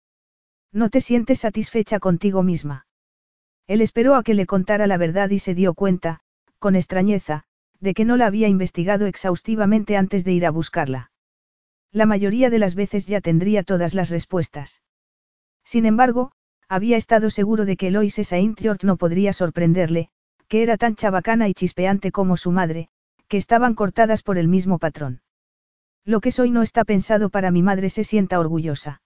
Speaker 1: No te sientes satisfecha contigo misma. Él esperó a que le contara la verdad y se dio cuenta, con extrañeza, de que no la había investigado exhaustivamente antes de ir a buscarla. La mayoría de las veces ya tendría todas las respuestas. Sin embargo, había estado seguro de que Eloise Saint George no podría sorprenderle, que era tan chabacana y chispeante como su madre, que estaban cortadas por el mismo patrón. Lo que soy no está pensado para mi madre se sienta orgullosa.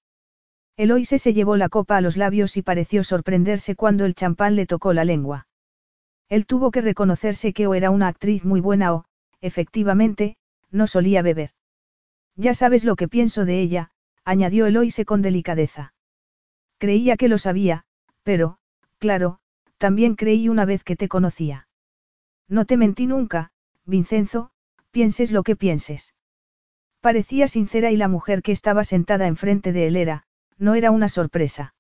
Speaker 1: Eloise se llevó la copa a los labios y pareció sorprenderse cuando el champán le tocó la lengua. Él tuvo que reconocerse que o era una actriz muy buena o, efectivamente, no solía beber. Ya sabes lo que pienso de ella, añadió Eloise con delicadeza. Creía que lo sabía, pero, claro, también creí una vez que te conocía. No te mentí nunca, Vincenzo, pienses lo que pienses. Parecía sincera y la mujer que estaba sentada enfrente de él era, no era una sorpresa.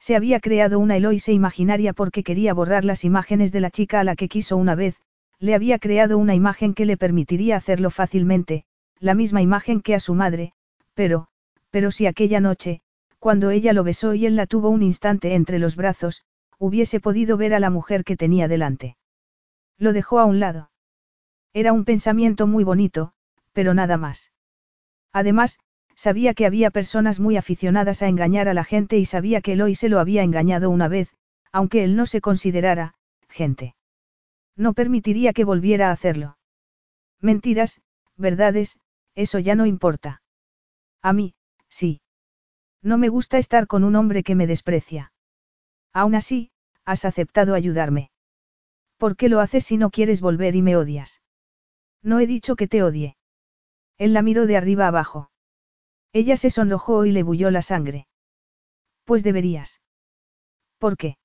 Speaker 1: Se había creado una Eloise imaginaria porque quería borrar las imágenes de la chica a la que quiso una vez, le había creado una imagen que le permitiría hacerlo fácilmente, la misma imagen que a su madre, pero, pero si aquella noche, cuando ella lo besó y él la tuvo un instante entre los brazos, hubiese podido ver a la mujer que tenía delante. Lo dejó a un lado. Era un pensamiento muy bonito, pero nada más. Además, sabía que había personas muy aficionadas a engañar a la gente y sabía que Eloy se lo había engañado una vez, aunque él no se considerara, gente. No permitiría que volviera a hacerlo. Mentiras, verdades, eso ya no importa. A mí, sí. No me gusta estar con un hombre que me desprecia. Aún así, has aceptado ayudarme. ¿Por qué lo haces si no quieres volver y me odias? No he dicho que te odie. Él la miró de arriba abajo. Ella se sonrojó y le bulló la sangre. Pues deberías. ¿Por qué?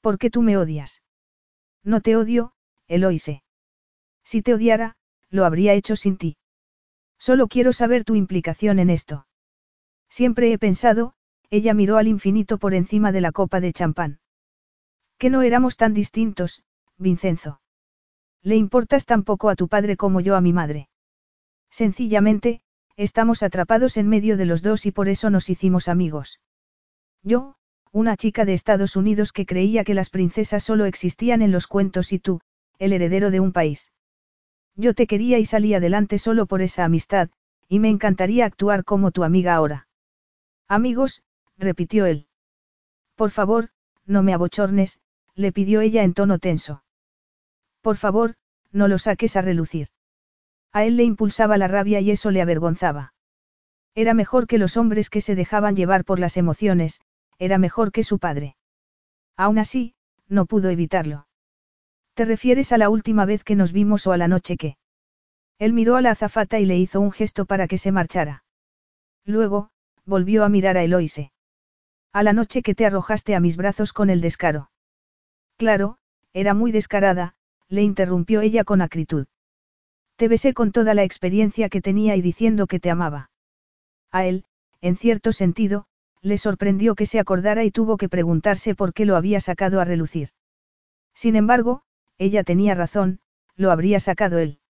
Speaker 1: ¿Por qué tú me odias? No te odio, Eloise. Si te odiara, lo habría hecho sin ti. Solo quiero saber tu implicación en esto. Siempre he pensado, ella miró al infinito por encima de la copa de champán. Que no éramos tan distintos, Vincenzo. Le importas tan poco a tu padre como yo a mi madre. Sencillamente, estamos atrapados en medio de los dos y por eso nos hicimos amigos. Yo, una chica de Estados Unidos que creía que las princesas solo existían en los cuentos y tú, el heredero de un país. Yo te quería y salí adelante solo por esa amistad, y me encantaría actuar como tu amiga ahora. Amigos, repitió él. Por favor, no me abochornes, le pidió ella en tono tenso. Por favor, no lo saques a relucir. A él le impulsaba la rabia y eso le avergonzaba. Era mejor que los hombres que se dejaban llevar por las emociones, era mejor que su padre. Aún así, no pudo evitarlo. ¿Te refieres a la última vez que nos vimos o a la noche que? Él miró a la azafata y le hizo un gesto para que se marchara. Luego, volvió a mirar a Eloise. A la noche que te arrojaste a mis brazos con el descaro. Claro, era muy descarada, le interrumpió ella con acritud. Te besé con toda la experiencia que tenía y diciendo que te amaba. A él, en cierto sentido, le sorprendió que se acordara y tuvo que preguntarse por qué lo había sacado a relucir. Sin embargo, ella tenía razón, lo habría sacado él.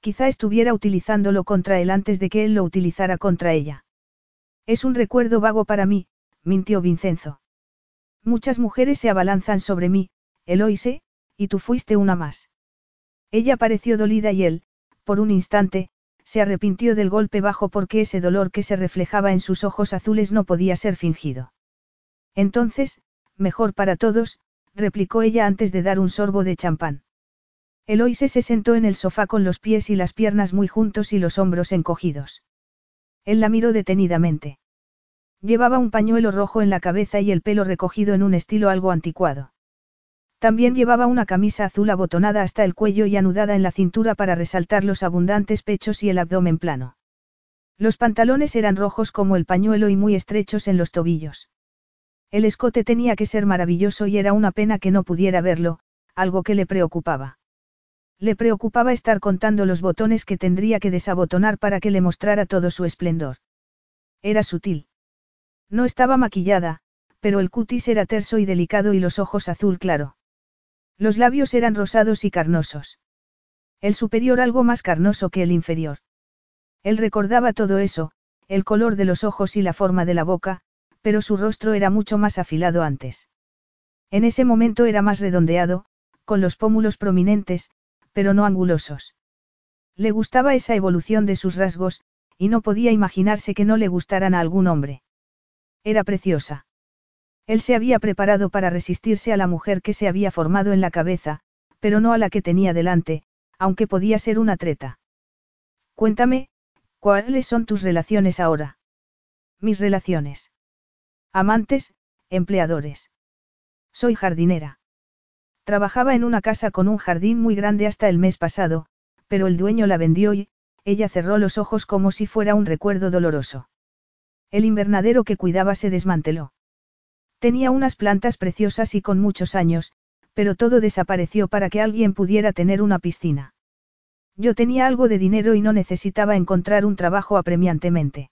Speaker 1: Quizá estuviera utilizándolo contra él antes de que él lo utilizara contra ella. Es un recuerdo vago para mí, mintió Vincenzo. Muchas mujeres se abalanzan sobre mí, Eloise, y tú fuiste una más. Ella pareció dolida y él, por un instante, se arrepintió del golpe bajo porque ese dolor que se reflejaba en sus ojos azules no podía ser fingido. Entonces, mejor para todos, replicó ella antes de dar un sorbo de champán. Eloise se sentó en el sofá con los pies y las piernas muy juntos y los hombros encogidos. Él la miró detenidamente. Llevaba un pañuelo rojo en la cabeza y el pelo recogido en un estilo algo anticuado. También llevaba una camisa azul abotonada hasta el cuello y anudada en la cintura para resaltar los abundantes pechos y el abdomen plano. Los pantalones eran rojos como el pañuelo y muy estrechos en los tobillos. El escote tenía que ser maravilloso y era una pena que no pudiera verlo, algo que le preocupaba. Le preocupaba estar contando los botones que tendría que desabotonar para que le mostrara todo su esplendor. Era sutil. No estaba maquillada, pero el cutis era terso y delicado y los ojos azul claro. Los labios eran rosados y carnosos. El superior algo más carnoso que el inferior. Él recordaba todo eso, el color de los ojos y la forma de la boca, pero su rostro era mucho más afilado antes. En ese momento era más redondeado, con los pómulos prominentes, pero no angulosos. Le gustaba esa evolución de sus rasgos, y no podía imaginarse que no le gustaran a algún hombre. Era preciosa. Él se había preparado para resistirse a la mujer que se había formado en la cabeza, pero no a la que tenía delante, aunque podía ser una treta. Cuéntame, ¿cuáles son tus relaciones ahora? Mis relaciones. Amantes, empleadores. Soy jardinera. Trabajaba en una casa con un jardín muy grande hasta el mes pasado, pero el dueño la vendió y, ella cerró los ojos como si fuera un recuerdo doloroso. El invernadero que cuidaba se desmanteló. Tenía unas plantas preciosas y con muchos años, pero todo desapareció para que alguien pudiera tener una piscina. Yo tenía algo de dinero y no necesitaba encontrar un trabajo apremiantemente.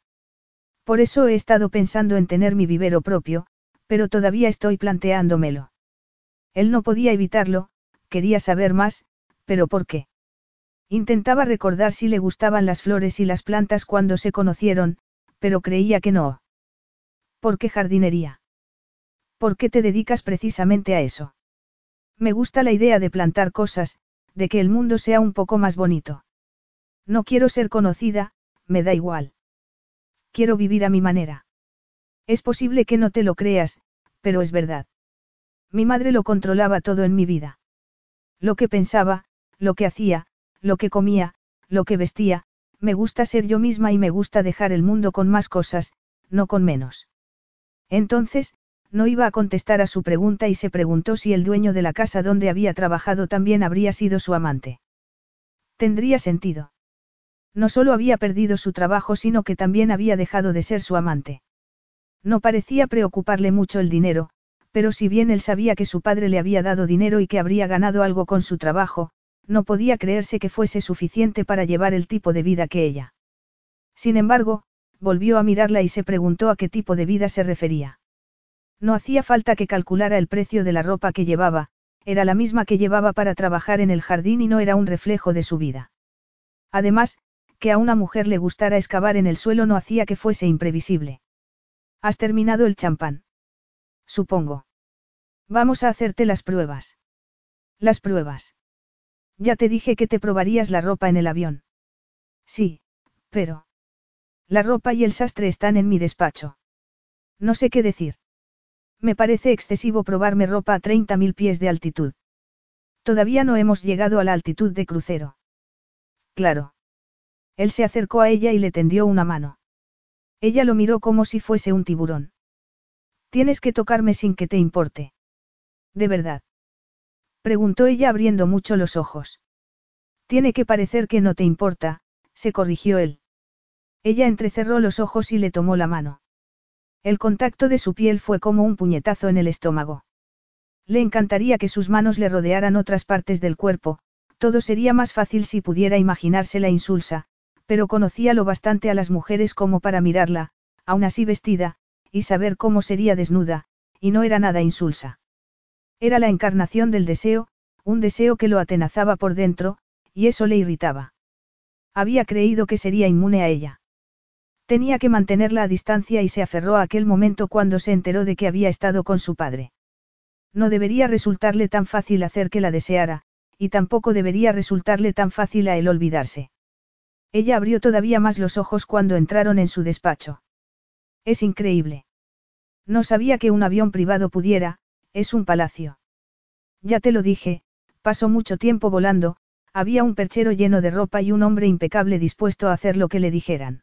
Speaker 1: Por eso he estado pensando en tener mi vivero propio, pero todavía estoy planteándomelo. Él no podía evitarlo, quería saber más, pero ¿por qué? Intentaba recordar si le gustaban las flores y las plantas cuando se conocieron, pero creía que no. ¿Por qué jardinería? ¿Por qué te dedicas precisamente a eso? Me gusta la idea de plantar cosas, de que el mundo sea un poco más bonito. No quiero ser conocida, me da igual. Quiero vivir a mi manera. Es posible que no te lo creas, pero es verdad. Mi madre lo controlaba todo en mi vida. Lo que pensaba, lo que hacía, lo que comía, lo que vestía, me gusta ser yo misma y me gusta dejar el mundo con más cosas, no con menos. Entonces, no iba a contestar a su pregunta y se preguntó si el dueño de la casa donde había trabajado también habría sido su amante. Tendría sentido. No solo había perdido su trabajo, sino que también había dejado de ser su amante. No parecía preocuparle mucho el dinero, pero si bien él sabía que su padre le había dado dinero y que habría ganado algo con su trabajo, no podía creerse que fuese suficiente para llevar el tipo de vida que ella. Sin embargo, volvió a mirarla y se preguntó a qué tipo de vida se refería. No hacía falta que calculara el precio de la ropa que llevaba, era la misma que llevaba para trabajar en el jardín y no era un reflejo de su vida. Además, que a una mujer le gustara excavar en el suelo no hacía que fuese imprevisible. ¿Has terminado el champán? Supongo. Vamos a hacerte las pruebas. Las pruebas. Ya te dije que te probarías la ropa en el avión. Sí, pero... La ropa y el sastre están en mi despacho. No sé qué decir. Me parece excesivo probarme ropa a 30.000 pies de altitud. Todavía no hemos llegado a la altitud de crucero. Claro. Él se acercó a ella y le tendió una mano. Ella lo miró como si fuese un tiburón. Tienes que tocarme sin que te importe. ¿De verdad? Preguntó ella abriendo mucho los ojos. Tiene que parecer que no te importa, se corrigió él. Ella entrecerró los ojos y le tomó la mano. El contacto de su piel fue como un puñetazo en el estómago. Le encantaría que sus manos le rodearan otras partes del cuerpo, todo sería más fácil si pudiera imaginársela insulsa, pero conocía lo bastante a las mujeres como para mirarla, aún así vestida, y saber cómo sería desnuda, y no era nada insulsa. Era la encarnación del deseo, un deseo que lo atenazaba por dentro, y eso le irritaba. Había creído que sería inmune a ella. Tenía que mantenerla a distancia y se aferró a aquel momento cuando se enteró de que había estado con su padre. No debería resultarle tan fácil hacer que la deseara, y tampoco debería resultarle tan fácil a él olvidarse. Ella abrió todavía más los ojos cuando entraron en su despacho. Es increíble. No sabía que un avión privado pudiera, es un palacio. Ya te lo dije, pasó mucho tiempo volando, había un perchero lleno de ropa y un hombre impecable dispuesto a hacer lo que le dijeran.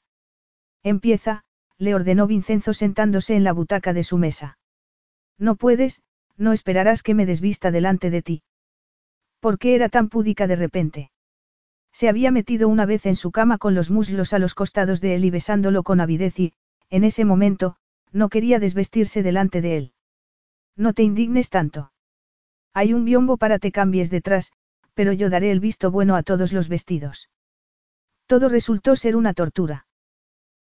Speaker 1: Empieza, le ordenó Vincenzo sentándose en la butaca de su mesa. No puedes, no esperarás que me desvista delante de ti. ¿Por qué era tan púdica de repente? Se había metido una vez en su cama con los muslos a los costados de él y besándolo con avidez y, en ese momento, no quería desvestirse delante de él. No te indignes tanto. Hay un biombo para te cambies detrás, pero yo daré el visto bueno a todos los vestidos. Todo resultó ser una tortura.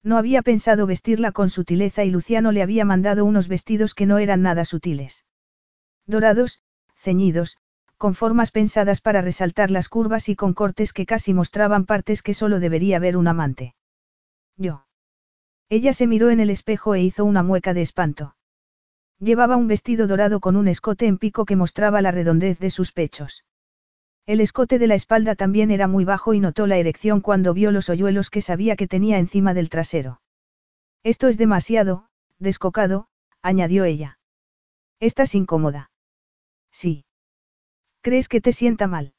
Speaker 1: No había pensado vestirla con sutileza y Luciano le había mandado unos vestidos que no eran nada sutiles. Dorados, ceñidos, con formas pensadas para resaltar las curvas y con cortes que casi mostraban partes que solo debería ver un amante. Yo. Ella se miró en el espejo e hizo una mueca de espanto. Llevaba un vestido dorado con un escote en pico que mostraba la redondez de sus pechos. El escote de la espalda también era muy bajo y notó la erección cuando vio los hoyuelos que sabía que tenía encima del trasero. Esto es demasiado, descocado, añadió ella. ¿Estás incómoda? Sí. ¿Crees que te sienta mal?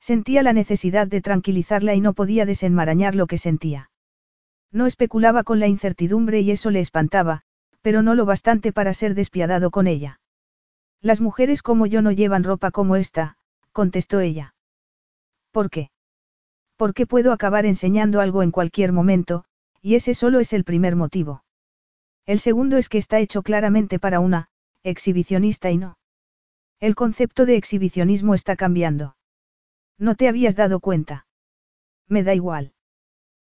Speaker 1: Sentía la necesidad de tranquilizarla y no podía desenmarañar lo que sentía. No especulaba con la incertidumbre y eso le espantaba, pero no lo bastante para ser despiadado con ella. Las mujeres como yo no llevan ropa como esta, contestó ella. ¿Por qué? Porque puedo acabar enseñando algo en cualquier momento, y ese solo es el primer motivo. El segundo es que está hecho claramente para una, exhibicionista y no. El concepto de exhibicionismo está cambiando. No te habías dado cuenta. Me da igual.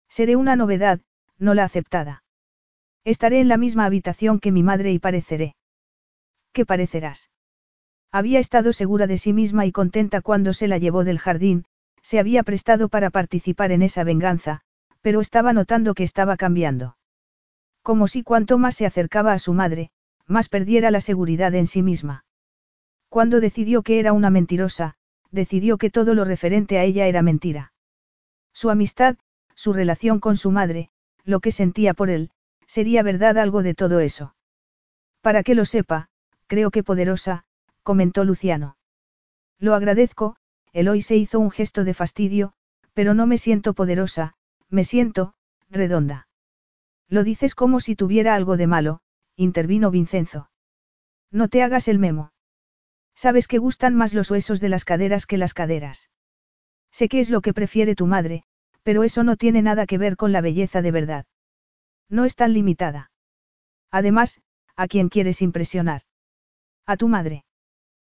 Speaker 1: Seré una novedad, no la aceptada. Estaré en la misma habitación que mi madre y pareceré. ¿Qué parecerás? Había estado segura de sí misma y contenta cuando se la llevó del jardín, se había prestado para participar en esa venganza, pero estaba notando que estaba cambiando. Como si cuanto más se acercaba a su madre, más perdiera la seguridad en sí misma. Cuando decidió que era una mentirosa, decidió que todo lo referente a ella era mentira. Su amistad, su relación con su madre, lo que sentía por él, sería verdad algo de todo eso. Para que lo sepa, creo que poderosa, comentó Luciano. Lo agradezco, Eloy se hizo un gesto de fastidio, pero no me siento poderosa, me siento, redonda. Lo dices como si tuviera algo de malo, intervino Vincenzo. No te hagas el memo. Sabes que gustan más los huesos de las caderas que las caderas. Sé que es lo que prefiere tu madre, pero eso no tiene nada que ver con la belleza de verdad. No es tan limitada. Además, ¿a quién quieres impresionar? A tu madre.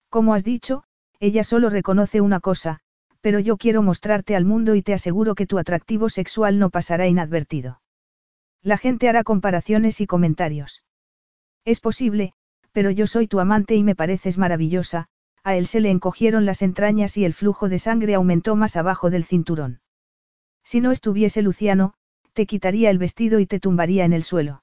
Speaker 1: Como has dicho, ella solo reconoce una cosa, pero yo quiero mostrarte al mundo y te aseguro que tu atractivo sexual no pasará inadvertido. La gente hará comparaciones y comentarios. Es posible, pero yo soy tu amante y me pareces maravillosa, a él se le encogieron las entrañas y el flujo de sangre aumentó más abajo del cinturón. Si no estuviese Luciano, te quitaría el vestido y te tumbaría en el suelo.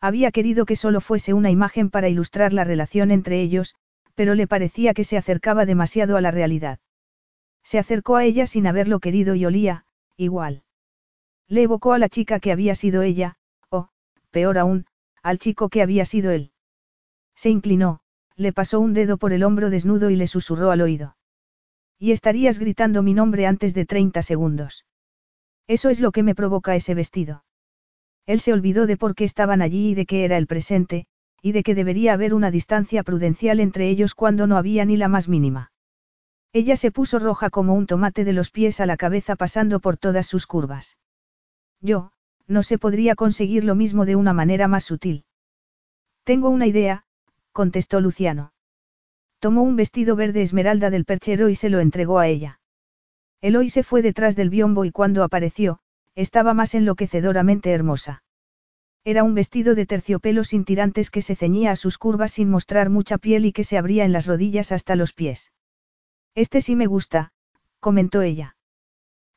Speaker 1: Había querido que solo fuese una imagen para ilustrar la relación entre ellos, pero le parecía que se acercaba demasiado a la realidad. Se acercó a ella sin haberlo querido y olía, igual. Le evocó a la chica que había sido ella, o, peor aún, al chico que había sido él. Se inclinó, le pasó un dedo por el hombro desnudo y le susurró al oído. Y estarías gritando mi nombre antes de 30 segundos. Eso es lo que me provoca ese vestido. Él se olvidó de por qué estaban allí y de qué era el presente, y de que debería haber una distancia prudencial entre ellos cuando no había ni la más mínima. Ella se puso roja como un tomate de los pies a la cabeza pasando por todas sus curvas. Yo, no se podría conseguir lo mismo de una manera más sutil. Tengo una idea, contestó Luciano. Tomó un vestido verde esmeralda del perchero y se lo entregó a ella. Eloy se fue detrás del biombo y cuando apareció, estaba más enloquecedoramente hermosa. Era un vestido de terciopelo sin tirantes que se ceñía a sus curvas sin mostrar mucha piel y que se abría en las rodillas hasta los pies. Este sí me gusta, comentó ella.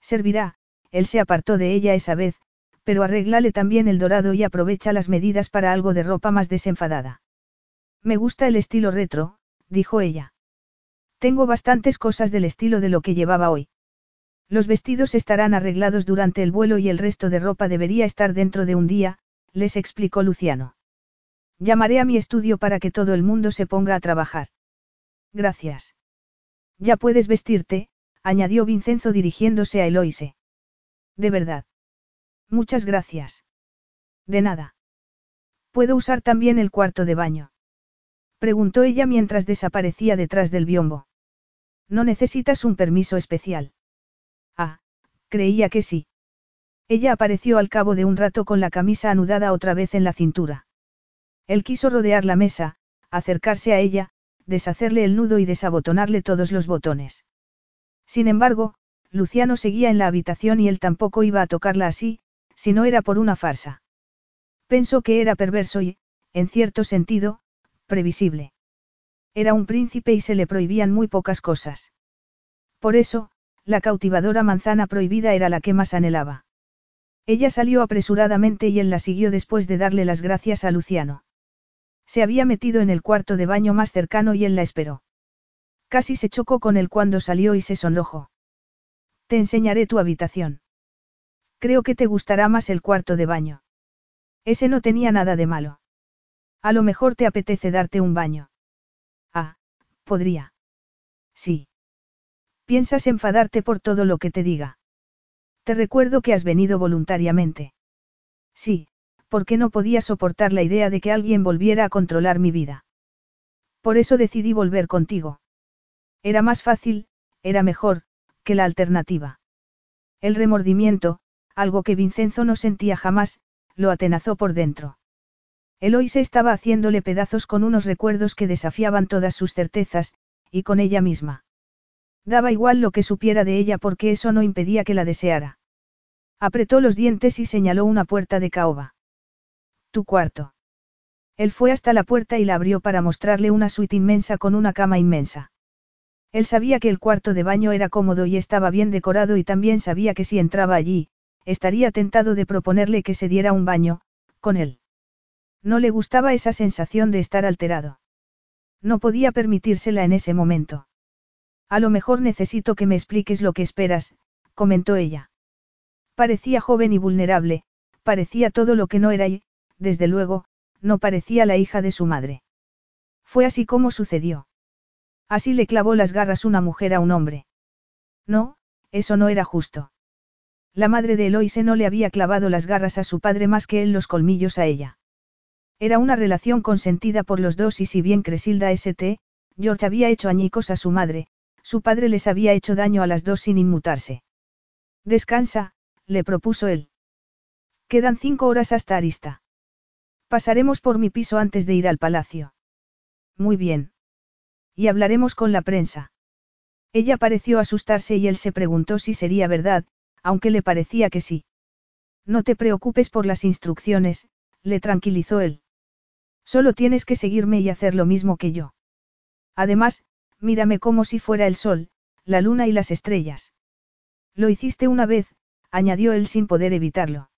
Speaker 1: Servirá, él se apartó de ella esa vez, pero arréglale también el dorado y aprovecha las medidas para algo de ropa más desenfadada. Me gusta el estilo retro, dijo ella. Tengo bastantes cosas del estilo de lo que llevaba hoy. Los vestidos estarán arreglados durante el vuelo y el resto de ropa debería estar dentro de un día, les explicó Luciano. Llamaré a mi estudio para que todo el mundo se ponga a trabajar. Gracias. Ya puedes vestirte, añadió Vincenzo dirigiéndose a Eloise. De verdad. Muchas gracias. De nada. ¿Puedo usar también el cuarto de baño? Preguntó ella mientras desaparecía detrás del biombo. No necesitas un permiso especial. Creía que sí. Ella apareció al cabo de un rato con la camisa anudada otra vez en la cintura. Él quiso rodear la mesa, acercarse a ella, deshacerle el nudo y desabotonarle todos los botones. Sin embargo, Luciano seguía en la habitación y él tampoco iba a tocarla así, si no era por una farsa. Pensó que era perverso y, en cierto sentido, previsible. Era un príncipe y se le prohibían muy pocas cosas. Por eso, la cautivadora manzana prohibida era la que más anhelaba. Ella salió apresuradamente y él la siguió después de darle las gracias a Luciano. Se había metido en el cuarto de baño más cercano y él la esperó. Casi se chocó con él cuando salió y se sonrojó. Te enseñaré tu habitación. Creo que te gustará más el cuarto de baño. Ese no tenía nada de malo. A lo mejor te apetece darte un baño. Ah, podría. Sí. Piensas enfadarte por todo lo que te diga. Te recuerdo que has venido voluntariamente. Sí, porque no podía soportar la idea de que alguien volviera a controlar mi vida. Por eso decidí volver contigo. Era más fácil, era mejor, que la alternativa. El remordimiento, algo que Vincenzo no sentía jamás, lo atenazó por dentro. Eloise estaba haciéndole pedazos con unos recuerdos que desafiaban todas sus certezas, y con ella misma. Daba igual lo que supiera de ella porque eso no impedía que la deseara. Apretó los dientes y señaló una puerta de caoba. Tu cuarto. Él fue hasta la puerta y la abrió para mostrarle una suite inmensa con una cama inmensa. Él sabía que el cuarto de baño era cómodo y estaba bien decorado y también sabía que si entraba allí, estaría tentado de proponerle que se diera un baño, con él. No le gustaba esa sensación de estar alterado. No podía permitírsela en ese momento. A lo mejor necesito que me expliques lo que esperas, comentó ella. Parecía joven y vulnerable, parecía todo lo que no era y, desde luego, no parecía la hija de su madre. Fue así como sucedió. Así le clavó las garras una mujer a un hombre. No, eso no era justo. La madre de Eloise no le había clavado las garras a su padre más que él los colmillos a ella. Era una relación consentida por los dos y si bien Cresilda St., George había hecho añicos a su madre, su padre les había hecho daño a las dos sin inmutarse. Descansa, le propuso él. Quedan cinco horas hasta Arista. Pasaremos por mi piso antes de ir al palacio. Muy bien. Y hablaremos con la prensa. Ella pareció asustarse y él se preguntó si sería verdad, aunque le parecía que sí. No te preocupes por las instrucciones, le tranquilizó él. Solo tienes que seguirme y hacer lo mismo que yo. Además, mírame como si fuera el sol, la luna y las estrellas. Lo hiciste una vez, añadió él sin poder evitarlo.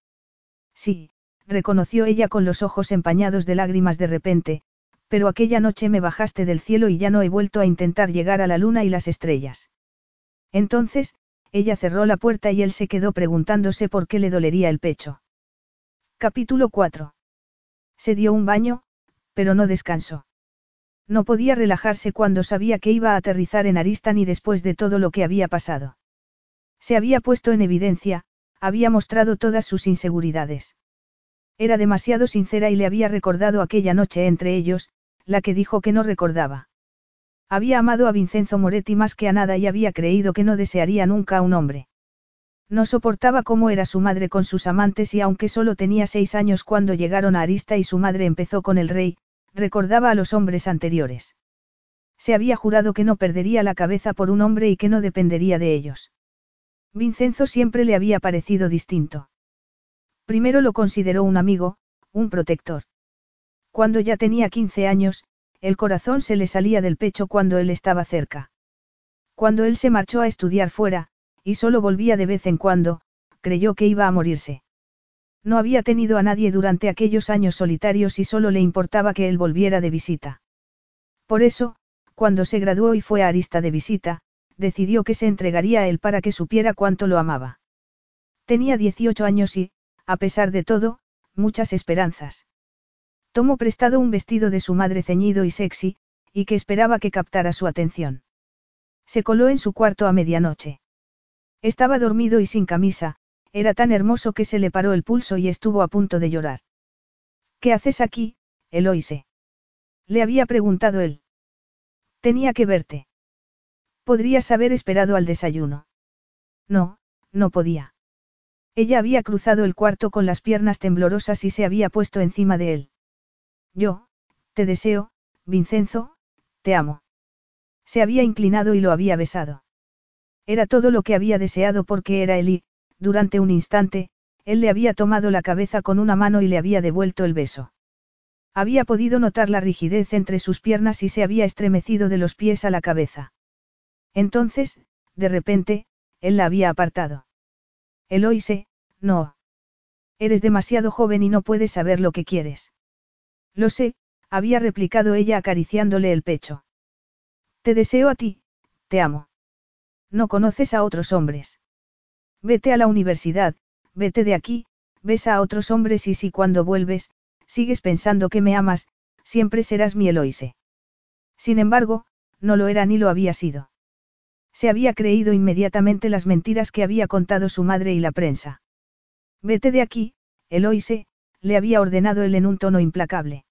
Speaker 1: Sí, reconoció ella con los ojos empañados de lágrimas de repente, pero aquella noche me bajaste del cielo y ya no he vuelto a intentar llegar a la luna y las estrellas. Entonces, ella cerró la puerta y él se quedó preguntándose por qué le dolería el pecho. Capítulo 4. Se dio un baño, pero no descansó. No podía relajarse cuando sabía que iba a aterrizar en Arista ni después de todo lo que había pasado. Se había puesto en evidencia, había mostrado todas sus inseguridades. Era demasiado sincera y le había recordado aquella noche entre ellos, la que dijo que no recordaba. Había amado a Vincenzo Moretti más que a nada y había creído que no desearía nunca a un hombre. No soportaba cómo era su madre con sus amantes y aunque solo tenía seis años cuando llegaron a Arista y su madre empezó con el rey, recordaba a los hombres anteriores. Se había jurado que no perdería la cabeza por un hombre y que no dependería de ellos. Vincenzo siempre le había parecido distinto. Primero lo consideró un amigo, un protector. Cuando ya tenía 15 años, el corazón se le salía del pecho cuando él estaba cerca. Cuando él se marchó a estudiar fuera, y solo volvía de vez en cuando, creyó que iba a morirse. No había tenido a nadie durante aquellos años solitarios y solo le importaba que él volviera de visita. Por eso, cuando se graduó y fue a Arista de visita, decidió que se entregaría a él para que supiera cuánto lo amaba. Tenía 18 años y, a pesar de todo, muchas esperanzas. Tomó prestado un vestido de su madre ceñido y sexy, y que esperaba que captara su atención. Se coló en su cuarto a medianoche. Estaba dormido y sin camisa, era tan hermoso que se le paró el pulso y estuvo a punto de llorar. ¿Qué haces aquí, Eloise? Le había preguntado él. Tenía que verte. Podrías haber esperado al desayuno. No, no podía. Ella había cruzado el cuarto con las piernas temblorosas y se había puesto encima de él. Yo, te deseo, Vincenzo, te amo. Se había inclinado y lo había besado. Era todo lo que había deseado porque era él y, durante un instante, él le había tomado la cabeza con una mano y le había devuelto el beso. Había podido notar la rigidez entre sus piernas y se había estremecido de los pies a la cabeza. Entonces, de repente, él la había apartado. Eloise, no. Eres demasiado joven y no puedes saber lo que quieres. Lo sé, había replicado ella acariciándole el pecho. Te deseo a ti, te amo. No conoces a otros hombres. Vete a la universidad, vete de aquí, besa a otros hombres y si cuando vuelves, sigues pensando que me amas, siempre serás mi Eloise. Sin embargo, no lo era ni lo había sido. Se había creído inmediatamente las mentiras que había contado su madre y la prensa. Vete de aquí, Eloise, le había ordenado él en un tono implacable.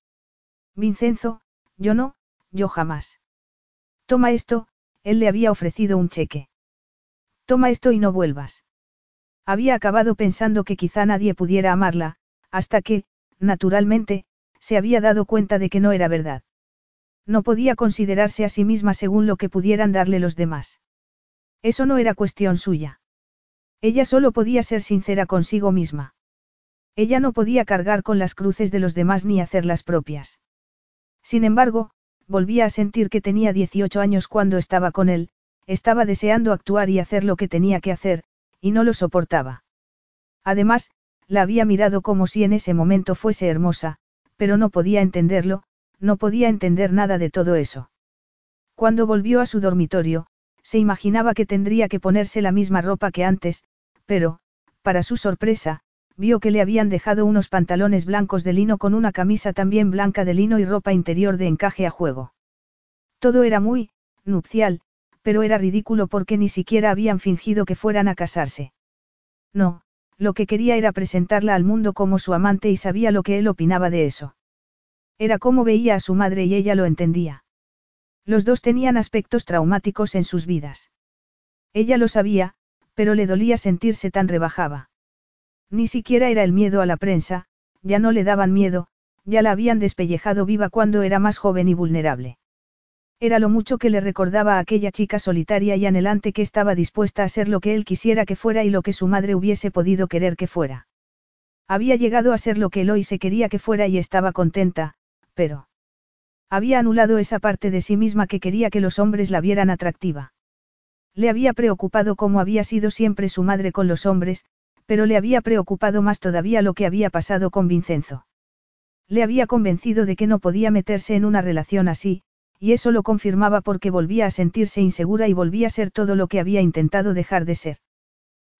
Speaker 1: Vincenzo, yo no, yo jamás. Toma esto, él le había ofrecido un cheque. Toma esto y no vuelvas. Había acabado pensando que quizá nadie pudiera amarla, hasta que, naturalmente, se había dado cuenta de que no era verdad. No podía considerarse a sí misma según lo que pudieran darle los demás. Eso no era cuestión suya. Ella solo podía ser sincera consigo misma. Ella no podía cargar con las cruces de los demás ni hacer las propias. Sin embargo, volvía a sentir que tenía 18 años cuando estaba con él, estaba deseando actuar y hacer lo que tenía que hacer, y no lo soportaba. Además, la había mirado como si en ese momento fuese hermosa, pero no podía entenderlo, no podía entender nada de todo eso. Cuando volvió a su dormitorio, se imaginaba que tendría que ponerse la misma ropa que antes, pero, para su sorpresa, vio que le habían dejado unos pantalones blancos de lino con una camisa también blanca de lino y ropa interior de encaje a juego. Todo era muy, nupcial, pero era ridículo porque ni siquiera habían fingido que fueran a casarse. No, lo que quería era presentarla al mundo como su amante y sabía lo que él opinaba de eso. Era como veía a su madre y ella lo entendía. Los dos tenían aspectos traumáticos en sus vidas. Ella lo sabía, pero le dolía sentirse tan rebajada. Ni siquiera era el miedo a la prensa, ya no le daban miedo, ya la habían despellejado viva cuando era más joven y vulnerable. Era lo mucho que le recordaba a aquella chica solitaria y anhelante que estaba dispuesta a ser lo que él quisiera que fuera y lo que su madre hubiese podido querer que fuera. Había llegado a ser lo que Eloy se quería que fuera y estaba contenta, pero... Había anulado esa parte de sí misma que quería que los hombres la vieran atractiva. Le había preocupado cómo había sido siempre su madre con los hombres, pero le había preocupado más todavía lo que había pasado con Vincenzo. Le había convencido de que no podía meterse en una relación así, y eso lo confirmaba porque volvía a sentirse insegura y volvía a ser todo lo que había intentado dejar de ser.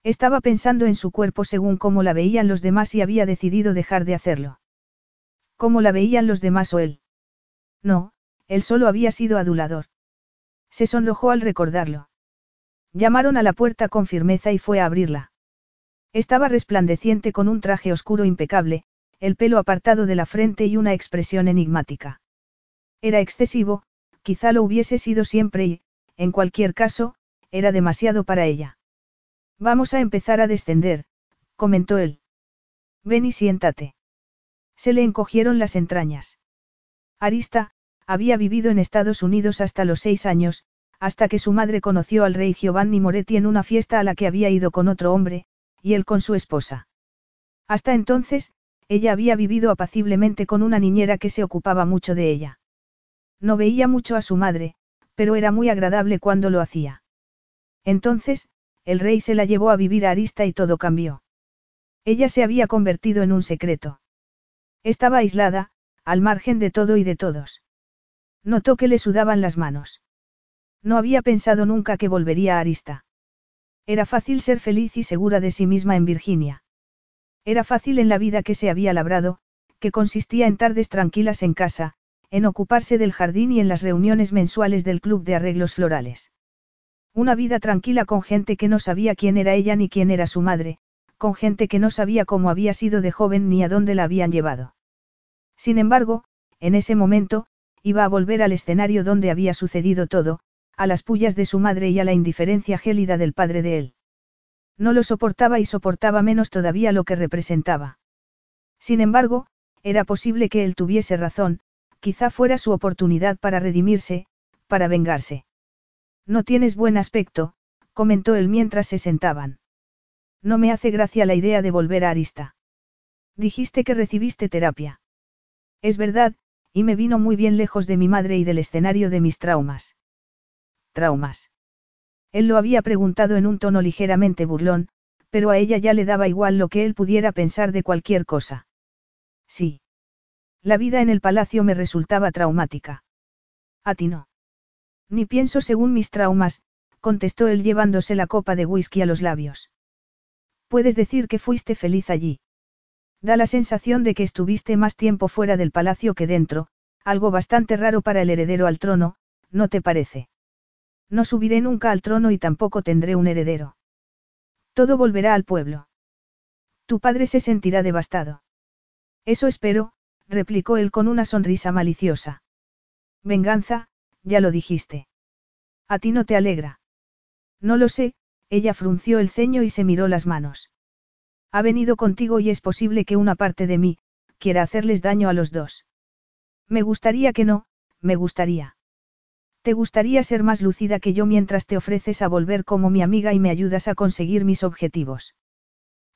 Speaker 1: Estaba pensando en su cuerpo según cómo la veían los demás y había decidido dejar de hacerlo. ¿Cómo la veían los demás o él? No, él solo había sido adulador. Se sonrojó al recordarlo. Llamaron a la puerta con firmeza y fue a abrirla. Estaba resplandeciente con un traje oscuro impecable, el pelo apartado de la frente y una expresión enigmática. Era excesivo, quizá lo hubiese sido siempre y, en cualquier caso, era demasiado para ella. Vamos a empezar a descender, comentó él. Ven y siéntate. Se le encogieron las entrañas. Arista, había vivido en Estados Unidos hasta los seis años, hasta que su madre conoció al rey Giovanni Moretti en una fiesta a la que había ido con otro hombre, y él con su esposa. Hasta entonces, ella había vivido apaciblemente con una niñera que se ocupaba mucho de ella. No veía mucho a su madre, pero era muy agradable cuando lo hacía. Entonces, el rey se la llevó a vivir a Arista y todo cambió. Ella se había convertido en un secreto. Estaba aislada, al margen de todo y de todos. Notó que le sudaban las manos. No había pensado nunca que volvería a Arista. Era fácil ser feliz y segura de sí misma en Virginia. Era fácil en la vida que se había labrado, que consistía en tardes tranquilas en casa, en ocuparse del jardín y en las reuniones mensuales del club de arreglos florales. Una vida tranquila con gente que no sabía quién era ella ni quién era su madre, con gente que no sabía cómo había sido de joven ni a dónde la habían llevado. Sin embargo, en ese momento, iba a volver al escenario donde había sucedido todo, a las pullas de su madre y a la indiferencia gélida del padre de él. No lo soportaba y soportaba menos todavía lo que representaba. Sin embargo, era posible que él tuviese razón, quizá fuera su oportunidad para redimirse, para vengarse. No tienes buen aspecto, comentó él mientras se sentaban. No me hace gracia la idea de volver a Arista. Dijiste que recibiste terapia. Es verdad, y me vino muy bien lejos de mi madre y del escenario de mis traumas. ¿Traumas? Él lo había preguntado en un tono ligeramente burlón, pero a ella ya le daba igual lo que él pudiera pensar de cualquier cosa. Sí. La vida en el palacio me resultaba traumática. A ti no. Ni pienso según mis traumas, contestó él llevándose la copa de whisky a los labios. Puedes decir que fuiste feliz allí. Da la sensación de que estuviste más tiempo fuera del palacio que dentro, algo bastante raro para el heredero al trono, ¿no te parece? No subiré nunca al trono y tampoco tendré un heredero. Todo volverá al pueblo. Tu padre se sentirá devastado. Eso espero, replicó él con una sonrisa maliciosa. Venganza, ya lo dijiste. A ti no te alegra. No lo sé, ella frunció el ceño y se miró las manos. Ha venido contigo y es posible que una parte de mí, quiera hacerles daño a los dos. Me gustaría que no, me gustaría. ¿Te gustaría ser más lucida que yo mientras te ofreces a volver como mi amiga y me ayudas a conseguir mis objetivos?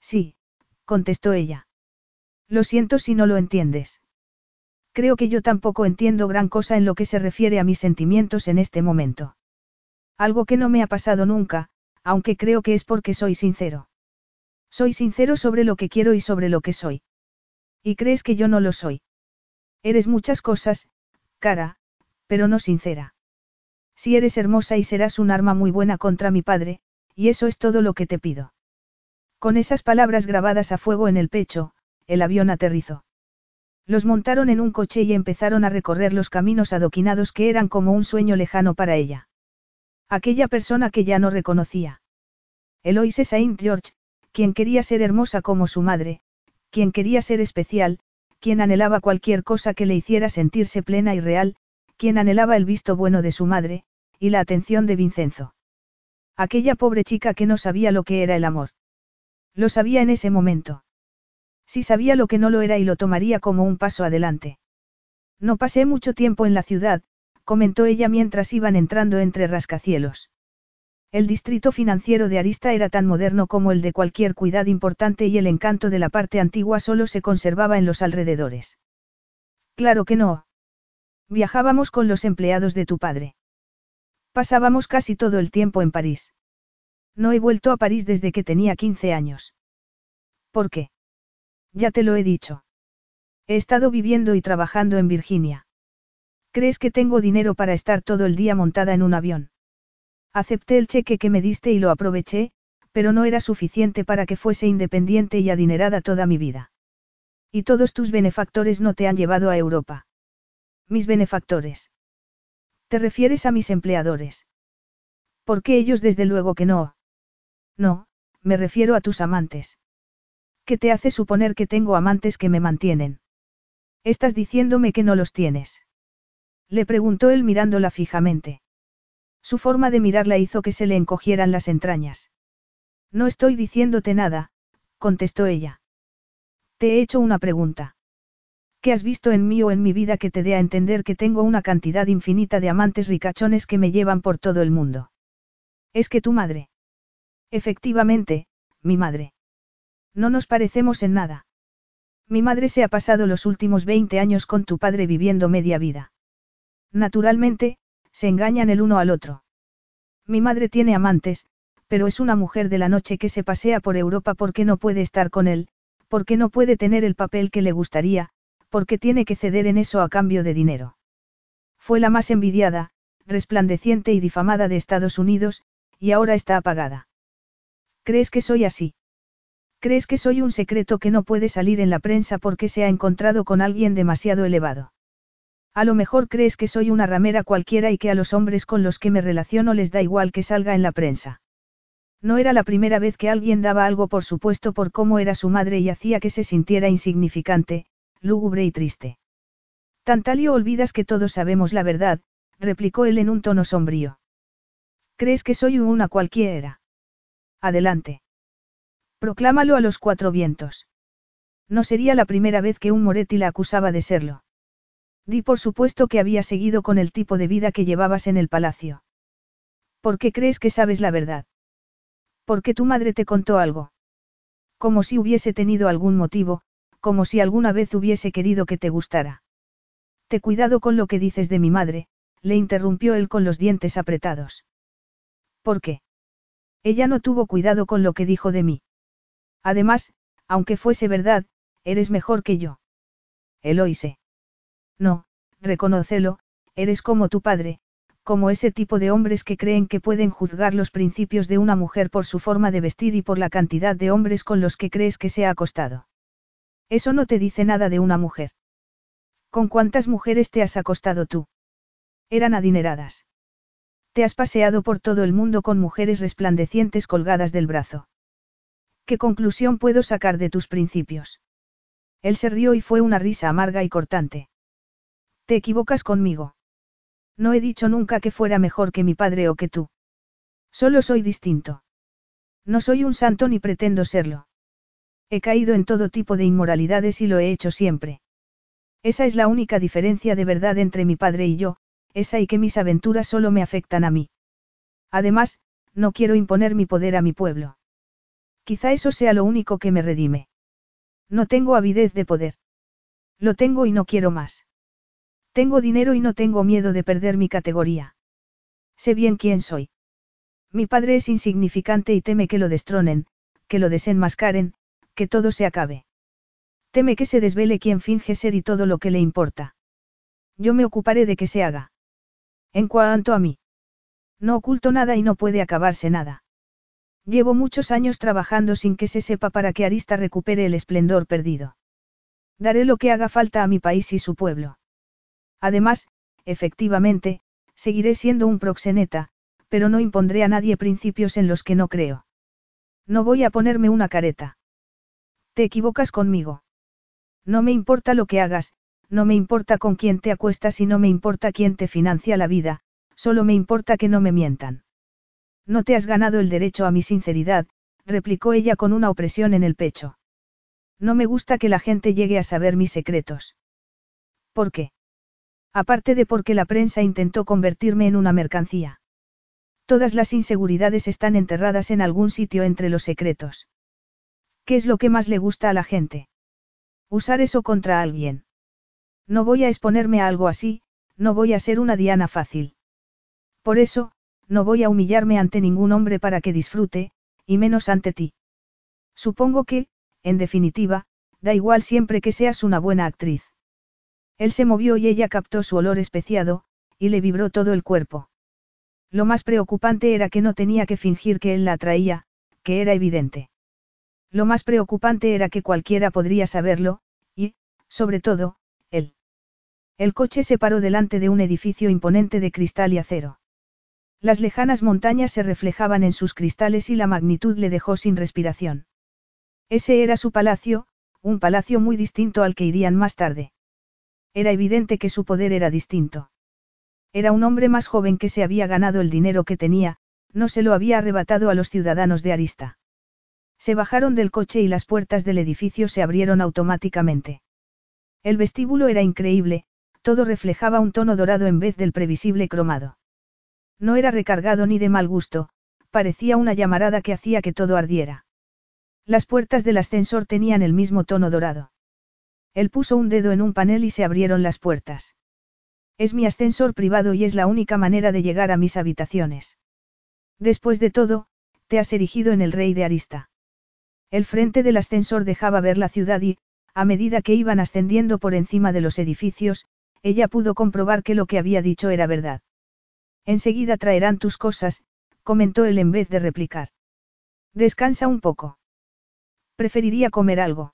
Speaker 1: Sí, contestó ella. Lo siento si no lo entiendes. Creo que yo tampoco entiendo gran cosa en lo que se refiere a mis sentimientos en este momento. Algo que no me ha pasado nunca, aunque creo que es porque soy sincero. Soy sincero sobre lo que quiero y sobre lo que soy. ¿Y crees que yo no lo soy? Eres muchas cosas, cara, pero no sincera. Si eres hermosa y serás un arma muy buena contra mi padre, y eso es todo lo que te pido. Con esas palabras grabadas a fuego en el pecho, el avión aterrizó. Los montaron en un coche y empezaron a recorrer los caminos adoquinados que eran como un sueño lejano para ella. Aquella persona que ya no reconocía. Eloise Saint George, quien quería ser hermosa como su madre, quien quería ser especial, quien anhelaba cualquier cosa que le hiciera sentirse plena y real, quien anhelaba el visto bueno de su madre, y la atención de Vincenzo. Aquella pobre chica que no sabía lo que era el amor. Lo sabía en ese momento. Sí sabía lo que no lo era y lo tomaría como un paso adelante. No pasé mucho tiempo en la ciudad, comentó ella mientras iban entrando entre rascacielos. El distrito financiero de Arista era tan moderno como el de cualquier cuidad importante y el encanto de la parte antigua solo se conservaba en los alrededores. Claro que no. Viajábamos con los empleados de tu padre. Pasábamos casi todo el tiempo en París. No he vuelto a París desde que tenía 15 años. ¿Por qué? Ya te lo he dicho. He estado viviendo y trabajando en Virginia. ¿Crees que tengo dinero para estar todo el día montada en un avión? Acepté el cheque que me diste y lo aproveché, pero no era suficiente para que fuese independiente y adinerada toda mi vida. Y todos tus benefactores no te han llevado a Europa. Mis benefactores. ¿Te refieres a mis empleadores? Porque ellos desde luego que no. No, me refiero a tus amantes. ¿Qué te hace suponer que tengo amantes que me mantienen? Estás diciéndome que no los tienes. Le preguntó él mirándola fijamente. Su forma de mirarla hizo que se le encogieran las entrañas. No estoy diciéndote nada, contestó ella. Te he hecho una pregunta. ¿Qué has visto en mí o en mi vida que te dé a entender que tengo una cantidad infinita de amantes ricachones que me llevan por todo el mundo? Es que tu madre. Efectivamente, mi madre. No nos parecemos en nada. Mi madre se ha pasado los últimos 20 años con tu padre viviendo media vida. Naturalmente, se engañan el uno al otro. Mi madre tiene amantes, pero es una mujer de la noche que se pasea por Europa porque no puede estar con él, porque no puede tener el papel que le gustaría, porque tiene que ceder en eso a cambio de dinero. Fue la más envidiada, resplandeciente y difamada de Estados Unidos, y ahora está apagada. ¿Crees que soy así? ¿Crees que soy un secreto que no puede salir en la prensa porque se ha encontrado con alguien demasiado elevado? A lo mejor crees que soy una ramera cualquiera y que a los hombres con los que me relaciono les da igual que salga en la prensa. No era la primera vez que alguien daba algo por supuesto por cómo era su madre y hacía que se sintiera insignificante, lúgubre y triste. Tantalio olvidas que todos sabemos la verdad, replicó él en un tono sombrío. ¿Crees que soy una cualquiera? Adelante. Proclámalo a los cuatro vientos. No sería la primera vez que un Moretti la acusaba de serlo. Di por supuesto que había seguido con el tipo de vida que llevabas en el palacio. ¿Por qué crees que sabes la verdad? Porque tu madre te contó algo. Como si hubiese tenido algún motivo, como si alguna vez hubiese querido que te gustara. Te cuidado con lo que dices de mi madre, le interrumpió él con los dientes apretados. ¿Por qué? Ella no tuvo cuidado con lo que dijo de mí. Además, aunque fuese verdad, eres mejor que yo. Eloise. No, reconócelo, eres como tu padre, como ese tipo de hombres que creen que pueden juzgar los principios de una mujer por su forma de vestir y por la cantidad de hombres con los que crees que se ha acostado. Eso no te dice nada de una mujer. ¿Con cuántas mujeres te has acostado tú? Eran adineradas. Te has paseado por todo el mundo con mujeres resplandecientes colgadas del brazo. ¿Qué conclusión puedo sacar de tus principios? Él se rió y fue una risa amarga y cortante. Te equivocas conmigo. No he dicho nunca que fuera mejor que mi padre o que tú. Solo soy distinto. No soy un santo ni pretendo serlo. He caído en todo tipo de inmoralidades y lo he hecho siempre. Esa es la única diferencia de verdad entre mi padre y yo, esa y que mis aventuras solo me afectan a mí. Además, no quiero imponer mi poder a mi pueblo. Quizá eso sea lo único que me redime. No tengo avidez de poder. Lo tengo y no quiero más. Tengo dinero y no tengo miedo de perder mi categoría. Sé bien quién soy. Mi padre es insignificante y teme que lo destronen, que lo desenmascaren, que todo se acabe. Teme que se desvele quien finge ser y todo lo que le importa. Yo me ocuparé de que se haga. En cuanto a mí. No oculto nada y no puede acabarse nada. Llevo muchos años trabajando sin que se sepa para que Arista recupere el esplendor perdido. Daré lo que haga falta a mi país y su pueblo. Además, efectivamente, seguiré siendo un proxeneta, pero no impondré a nadie principios en los que no creo. No voy a ponerme una careta. Te equivocas conmigo. No me importa lo que hagas, no me importa con quién te acuestas y no me importa quién te financia la vida, solo me importa que no me mientan. No te has ganado el derecho a mi sinceridad, replicó ella con una opresión en el pecho. No me gusta que la gente llegue a saber mis secretos. ¿Por qué? Aparte de porque la prensa intentó convertirme en una mercancía. Todas las inseguridades están enterradas en algún sitio entre los secretos. ¿Qué es lo que más le gusta a la gente? Usar eso contra alguien. No voy a exponerme a algo así, no voy a ser una diana fácil. Por eso, no voy a humillarme ante ningún hombre para que disfrute, y menos ante ti. Supongo que, en definitiva, da igual siempre que seas una buena actriz. Él se movió y ella captó su olor especiado, y le vibró todo el cuerpo. Lo más preocupante era que no tenía que fingir que él la atraía, que era evidente. Lo más preocupante era que cualquiera podría saberlo, y, sobre todo, él. El coche se paró delante de un edificio imponente de cristal y acero. Las lejanas montañas se reflejaban en sus cristales y la magnitud le dejó sin respiración. Ese era su palacio, un palacio muy distinto al que irían más tarde. Era evidente que su poder era distinto. Era un hombre más joven que se había ganado el dinero que tenía, no se lo había arrebatado a los ciudadanos de Arista. Se bajaron del coche y las puertas del edificio se abrieron automáticamente. El vestíbulo era increíble, todo reflejaba un tono dorado en vez del previsible cromado. No era recargado ni de mal gusto, parecía una llamarada que hacía que todo ardiera. Las puertas del ascensor tenían el mismo tono dorado. Él puso un dedo en un panel y se abrieron las puertas. Es mi ascensor privado y es la única manera de llegar a mis habitaciones. Después de todo, te has erigido en el rey de Arista. El frente del ascensor dejaba ver la ciudad y, a medida que iban ascendiendo por encima de los edificios, ella pudo comprobar que lo que había dicho era verdad. Enseguida traerán tus cosas, comentó él en vez de replicar. Descansa un poco. Preferiría comer algo.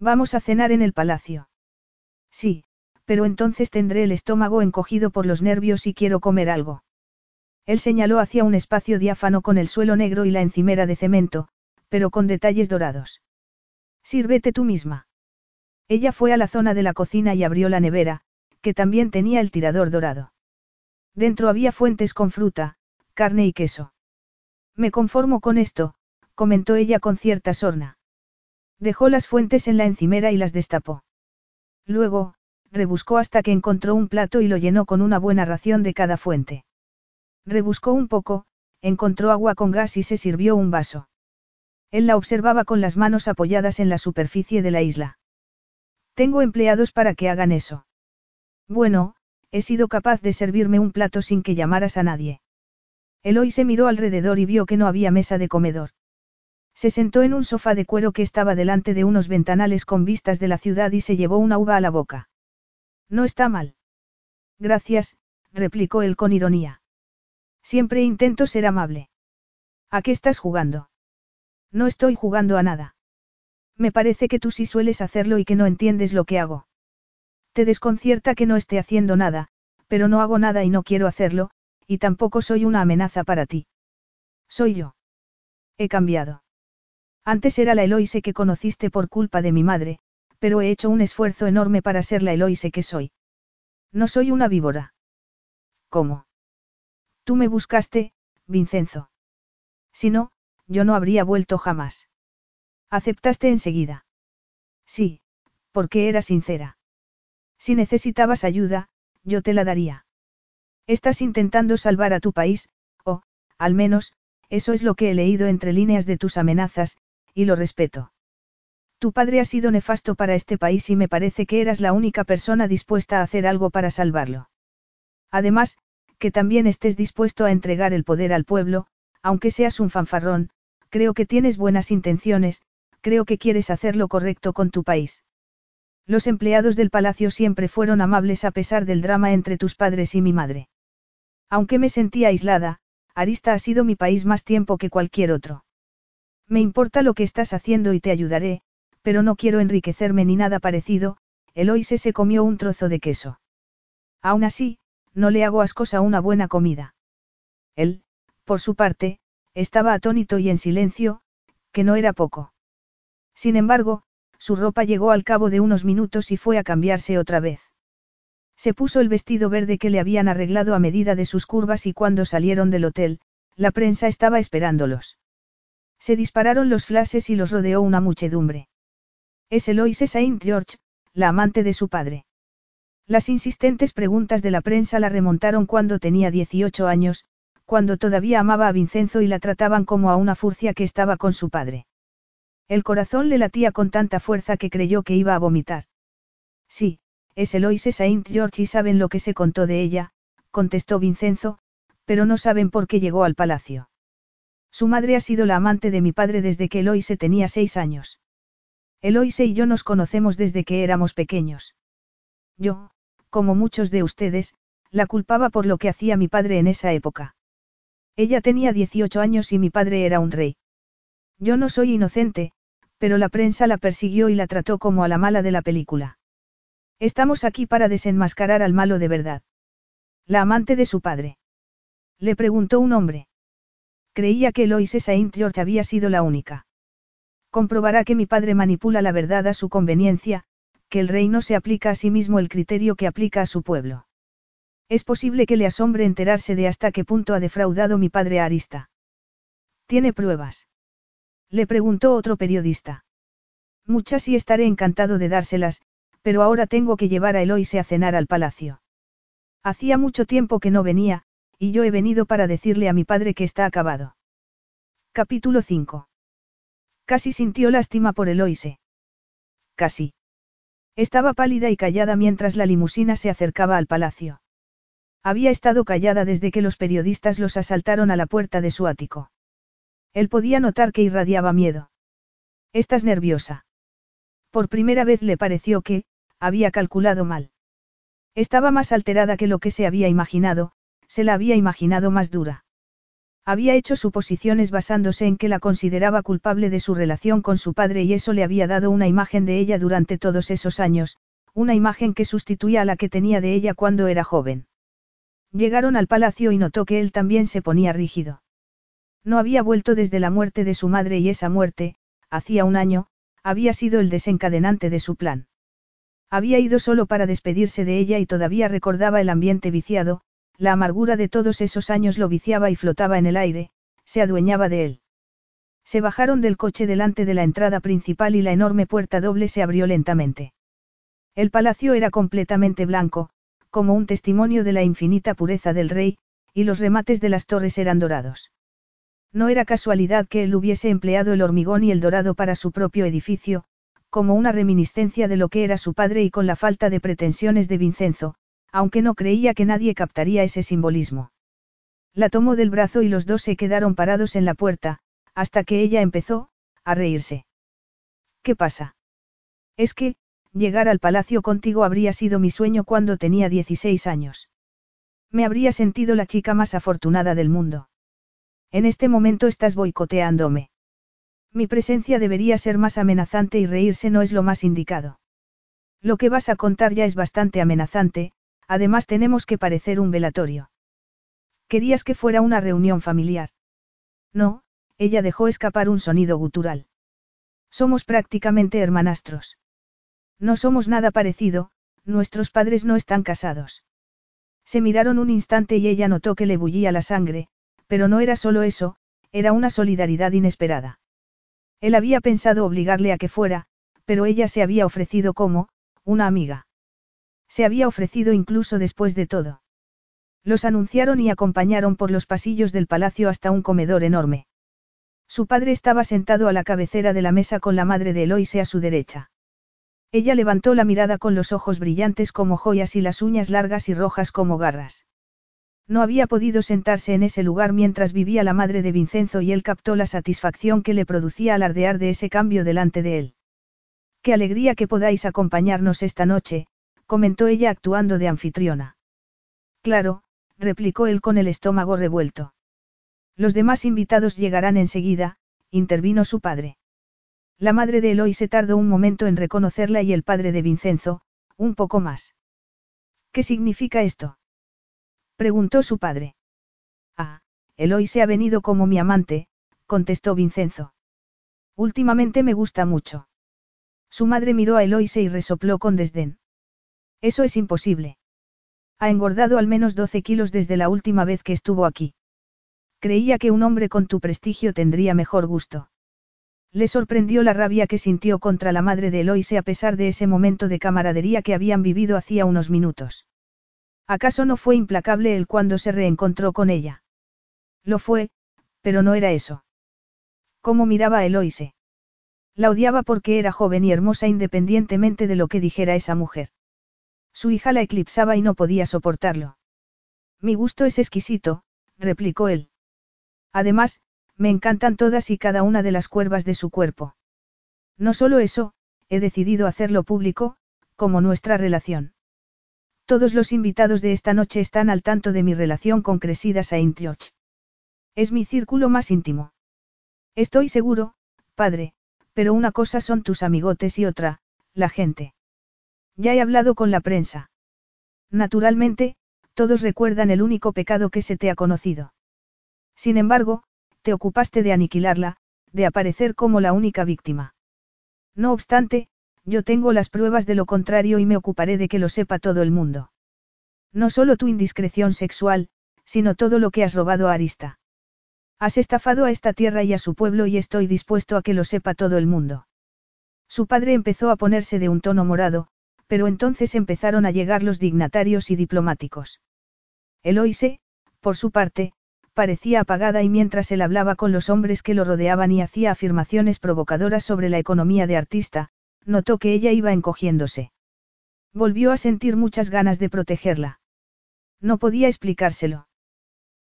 Speaker 1: Vamos a cenar en el palacio. Sí, pero entonces tendré el estómago encogido por los nervios y quiero comer algo. Él señaló hacia un espacio diáfano con el suelo negro y la encimera de cemento, pero con detalles dorados. Sírvete tú misma. Ella fue a la zona de la cocina y abrió la nevera, que también tenía el tirador dorado. Dentro había fuentes con fruta, carne y queso. Me conformo con esto, comentó ella con cierta sorna. Dejó las fuentes en la encimera y las destapó. Luego, rebuscó hasta que encontró un plato y lo llenó con una buena ración de cada fuente. Rebuscó un poco, encontró agua con gas y se sirvió un vaso. Él la observaba con las manos apoyadas en la superficie de la isla. Tengo empleados para que hagan eso. Bueno, he sido capaz de servirme un plato sin que llamaras a nadie. Eloy se miró alrededor y vio que no había mesa de comedor. Se sentó en un sofá de cuero que estaba delante de unos ventanales con vistas de la ciudad y se llevó una uva a la boca. No está mal. Gracias, replicó él con ironía. Siempre intento ser amable. ¿A qué estás jugando? No estoy jugando a nada. Me parece que tú sí sueles hacerlo y que no entiendes lo que hago. Te desconcierta que no esté haciendo nada, pero no hago nada y no quiero hacerlo, y tampoco soy una amenaza para ti. Soy yo. He cambiado. Antes era la Eloise que conociste por culpa de mi madre, pero he hecho un esfuerzo enorme para ser la Eloise que soy. No soy una víbora. ¿Cómo? Tú me buscaste, Vincenzo. Si no, yo no habría vuelto jamás. Aceptaste enseguida. Sí, porque era sincera. Si necesitabas ayuda, yo te la daría. Estás intentando salvar a tu país, o, al menos, eso es lo que he leído entre líneas de tus amenazas, y lo respeto. Tu padre ha sido nefasto para este país y me parece que eras la única persona dispuesta a hacer algo para salvarlo. Además, que también estés dispuesto a entregar el poder al pueblo, aunque seas un fanfarrón, creo que tienes buenas intenciones, creo que quieres hacer lo correcto con tu país. Los empleados del palacio siempre fueron amables a pesar del drama entre tus padres y mi madre. Aunque me sentía aislada, Arista ha sido mi país más tiempo que cualquier otro. Me importa lo que estás haciendo y te ayudaré, pero no quiero enriquecerme ni nada parecido, Eloise se comió un trozo de queso. Aún así, no le hago ascos a una buena comida. Él, por su parte, estaba atónito y en silencio, que no era poco. Sin embargo, su ropa llegó al cabo de unos minutos y fue a cambiarse otra vez. Se puso el vestido verde que le habían arreglado a medida de sus curvas y cuando salieron del hotel, la prensa estaba esperándolos. Se dispararon los flashes y los rodeó una muchedumbre. Es Eloise Saint George, la amante de su padre. Las insistentes preguntas de la prensa la remontaron cuando tenía 18 años, cuando todavía amaba a Vincenzo y la trataban como a una furcia que estaba con su padre. El corazón le latía con tanta fuerza que creyó que iba a vomitar. Sí, es Eloise Saint George y saben lo que se contó de ella, contestó Vincenzo, pero no saben por qué llegó al palacio. Su madre ha sido la amante de mi padre desde que Eloise tenía seis años. Eloise y yo nos conocemos desde que éramos pequeños. Yo, como muchos de ustedes, la culpaba por lo que hacía mi padre en esa época. Ella tenía 18 años y mi padre era un rey. Yo no soy inocente, pero la prensa la persiguió y la trató como a la mala de la película. Estamos aquí para desenmascarar al malo de verdad. La amante de su padre. Le preguntó un hombre. Creía que Eloise Saint George había sido la única. Comprobará que mi padre manipula la verdad a su conveniencia, que el rey no se aplica a sí mismo el criterio que aplica a su pueblo. Es posible que le asombre enterarse de hasta qué punto ha defraudado mi padre a Arista. ¿Tiene pruebas? Le preguntó otro periodista. Muchas y estaré encantado de dárselas, pero ahora tengo que llevar a Eloise a cenar al palacio. Hacía mucho tiempo que no venía, y yo he venido para decirle a mi padre que está acabado. Capítulo 5. Casi sintió lástima por Eloise. Casi. Estaba pálida y callada mientras la limusina se acercaba al palacio. Había estado callada desde que los periodistas los asaltaron a la puerta de su ático. Él podía notar que irradiaba miedo. ¿Estás nerviosa? Por primera vez le pareció que, había calculado mal. Estaba más alterada que lo que se había imaginado, se la había imaginado más dura. Había hecho suposiciones basándose en que la consideraba culpable de su relación con su padre y eso le había dado una imagen de ella durante todos esos años, una imagen que sustituía a la que tenía de ella cuando era joven. Llegaron al palacio y notó que él también se ponía rígido. No había vuelto desde la muerte de su madre y esa muerte, hacía un año, había sido el desencadenante de su plan. Había ido solo para despedirse de ella y todavía recordaba el ambiente viciado, la amargura de todos esos años lo viciaba y flotaba en el aire, se adueñaba de él. Se bajaron del coche delante de la entrada principal y la enorme puerta doble se abrió lentamente. El palacio era completamente blanco, como un testimonio de la infinita pureza del rey, y los remates de las torres eran dorados. No era casualidad que él hubiese empleado el hormigón y el dorado para su propio edificio, como una reminiscencia de lo que era su padre y con la falta de pretensiones de Vincenzo, aunque no creía que nadie captaría ese simbolismo. La tomó del brazo y los dos se quedaron parados en la puerta, hasta que ella empezó, a reírse. ¿Qué pasa? Es que, llegar al palacio contigo habría sido mi sueño cuando tenía 16 años. Me habría sentido la chica más afortunada del mundo. En este momento estás boicoteándome. Mi presencia debería ser más amenazante y reírse no es lo más indicado. Lo que vas a contar ya es bastante amenazante, además tenemos que parecer un velatorio. Querías que fuera una reunión familiar. No, ella dejó escapar un sonido gutural. Somos prácticamente hermanastros. No somos nada parecido, nuestros padres no están casados. Se miraron un instante y ella notó que le bullía la sangre, pero no era solo eso, era una solidaridad inesperada. Él había pensado obligarle a que fuera, pero ella se había ofrecido como, una amiga. Se había ofrecido incluso después de todo. Los anunciaron y acompañaron por los pasillos del palacio hasta un comedor enorme. Su padre estaba sentado a la cabecera de la mesa con la madre de Eloise a su derecha. Ella levantó la mirada con los ojos brillantes como joyas y las uñas largas y rojas como garras. No había podido sentarse en ese lugar mientras vivía la madre de Vincenzo y él captó la satisfacción que le producía alardear de ese cambio delante de él. Qué alegría que podáis acompañarnos esta noche, comentó ella actuando de anfitriona. Claro, replicó él con el estómago revuelto. Los demás invitados llegarán enseguida, intervino su padre. La madre de Eloy se tardó un momento en reconocerla y el padre de Vincenzo, un poco más. ¿Qué significa esto? Preguntó su padre. Ah, Eloy se ha venido como mi amante, contestó Vincenzo. Últimamente me gusta mucho. Su madre miró a Eloise y resopló con desdén. Eso es imposible. Ha engordado al menos 12 kilos desde la última vez que estuvo aquí. Creía que un hombre con tu prestigio tendría mejor gusto. Le sorprendió la rabia que sintió contra la madre de Eloise a pesar de ese momento de camaradería que habían vivido hacía unos minutos. ¿Acaso no fue implacable él cuando se reencontró con ella? Lo fue, pero no era eso. ¿Cómo miraba a Eloise? La odiaba porque era joven y hermosa independientemente de lo que dijera esa mujer. Su hija la eclipsaba y no podía soportarlo. Mi gusto es exquisito, replicó él. Además, me encantan todas y cada una de las cuervas de su cuerpo. No solo eso, he decidido hacerlo público, como nuestra relación. Todos los invitados de esta noche están al tanto de mi relación con Cresida Saint George. Es mi círculo más íntimo. Estoy seguro, padre, pero una cosa son tus amigotes y otra, la gente. Ya he hablado con la prensa. Naturalmente, todos recuerdan el único pecado que se te ha conocido. Sin embargo, te ocupaste de aniquilarla, de aparecer como la única víctima. No obstante, yo tengo las pruebas de lo contrario y me ocuparé de que lo sepa todo el mundo. No solo tu indiscreción sexual, sino todo lo que has robado a Arista. Has estafado a esta tierra y a su pueblo y estoy dispuesto a que lo sepa todo el mundo. Su padre empezó a ponerse de un tono morado, pero entonces empezaron a llegar los dignatarios y diplomáticos. Eloise, por su parte, parecía apagada y mientras él hablaba con los hombres que lo rodeaban y hacía afirmaciones provocadoras sobre la economía de artista, notó que ella iba encogiéndose. Volvió a sentir muchas ganas de protegerla. No podía explicárselo.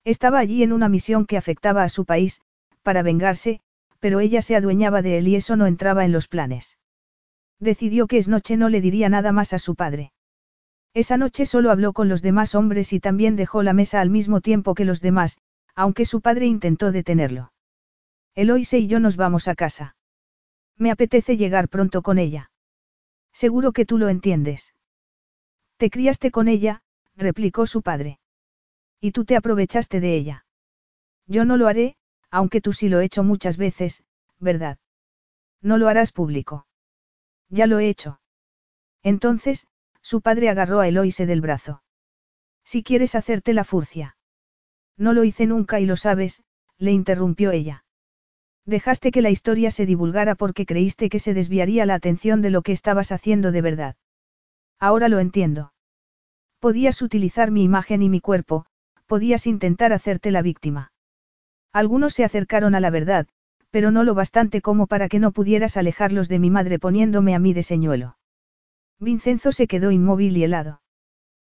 Speaker 1: Estaba allí en una misión que afectaba a su país, para vengarse, pero ella se adueñaba de él y eso no entraba en los planes. Decidió que es noche no le diría nada más a su padre. Esa noche solo habló con los demás hombres y también dejó la mesa al mismo tiempo que los demás, aunque su padre intentó detenerlo. Eloise y yo nos vamos a casa. Me apetece llegar pronto con ella. Seguro que tú lo entiendes. Te criaste con ella, replicó su padre. Y tú te aprovechaste de ella. Yo no lo haré, aunque tú sí lo he hecho muchas veces, ¿verdad? No lo harás público. Ya lo he hecho. Entonces, su padre agarró a Eloise del brazo. Si quieres hacerte la furcia. No lo hice nunca y lo sabes, le interrumpió ella. Dejaste que la historia se divulgara porque creíste que se desviaría la atención de lo que estabas haciendo de verdad. Ahora lo entiendo. Podías utilizar mi imagen y mi cuerpo, podías intentar hacerte la víctima. Algunos se acercaron a la verdad, pero no lo bastante como para que no pudieras alejarlos de mi madre poniéndome a mí de señuelo. Vincenzo se quedó inmóvil y helado.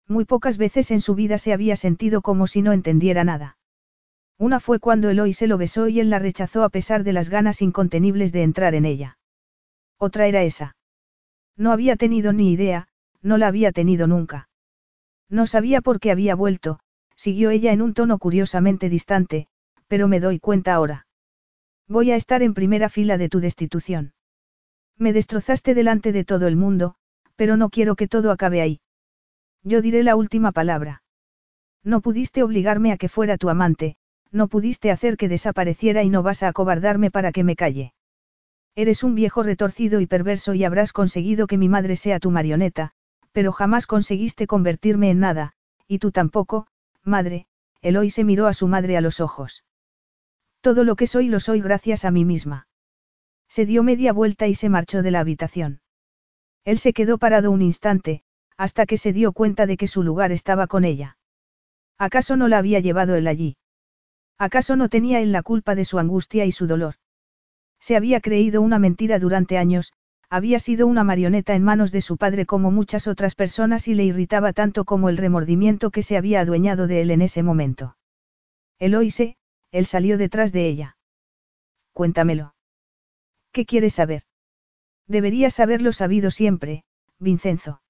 Speaker 1: Muy pocas veces en su vida se había sentido como si no entendiera nada. Una fue cuando Eloy se lo besó y él la rechazó a pesar de las ganas incontenibles de entrar en ella. Otra era esa. No había tenido ni idea, no la había tenido nunca. No sabía por qué había vuelto, siguió ella en un tono curiosamente distante, pero me doy cuenta ahora. Voy a estar en primera fila de tu destitución. Me destrozaste delante de todo el mundo, pero no quiero que todo acabe ahí. Yo diré la última palabra. No pudiste obligarme a que fuera tu amante, no pudiste hacer que desapareciera y no vas a acobardarme para que me calle. Eres un viejo retorcido y perverso y habrás conseguido que mi madre sea tu marioneta, pero jamás conseguiste convertirme en nada, y tú tampoco, madre, Eloy se miró a su madre a los ojos. Todo lo que soy lo soy gracias a mí misma. Se dio media vuelta y se marchó de la habitación. Él se quedó parado un instante, hasta que se dio cuenta de que su lugar estaba con ella. ¿Acaso no la había llevado él allí? ¿Acaso no tenía él la culpa de su angustia y su dolor? Se había creído una mentira durante años, había sido una marioneta en manos de su padre como muchas otras personas y le irritaba tanto como el remordimiento que se había adueñado de él en ese momento. Eloise, él salió detrás de ella. Cuéntamelo. ¿Qué quieres saber? Deberías haberlo sabido siempre, Vincenzo.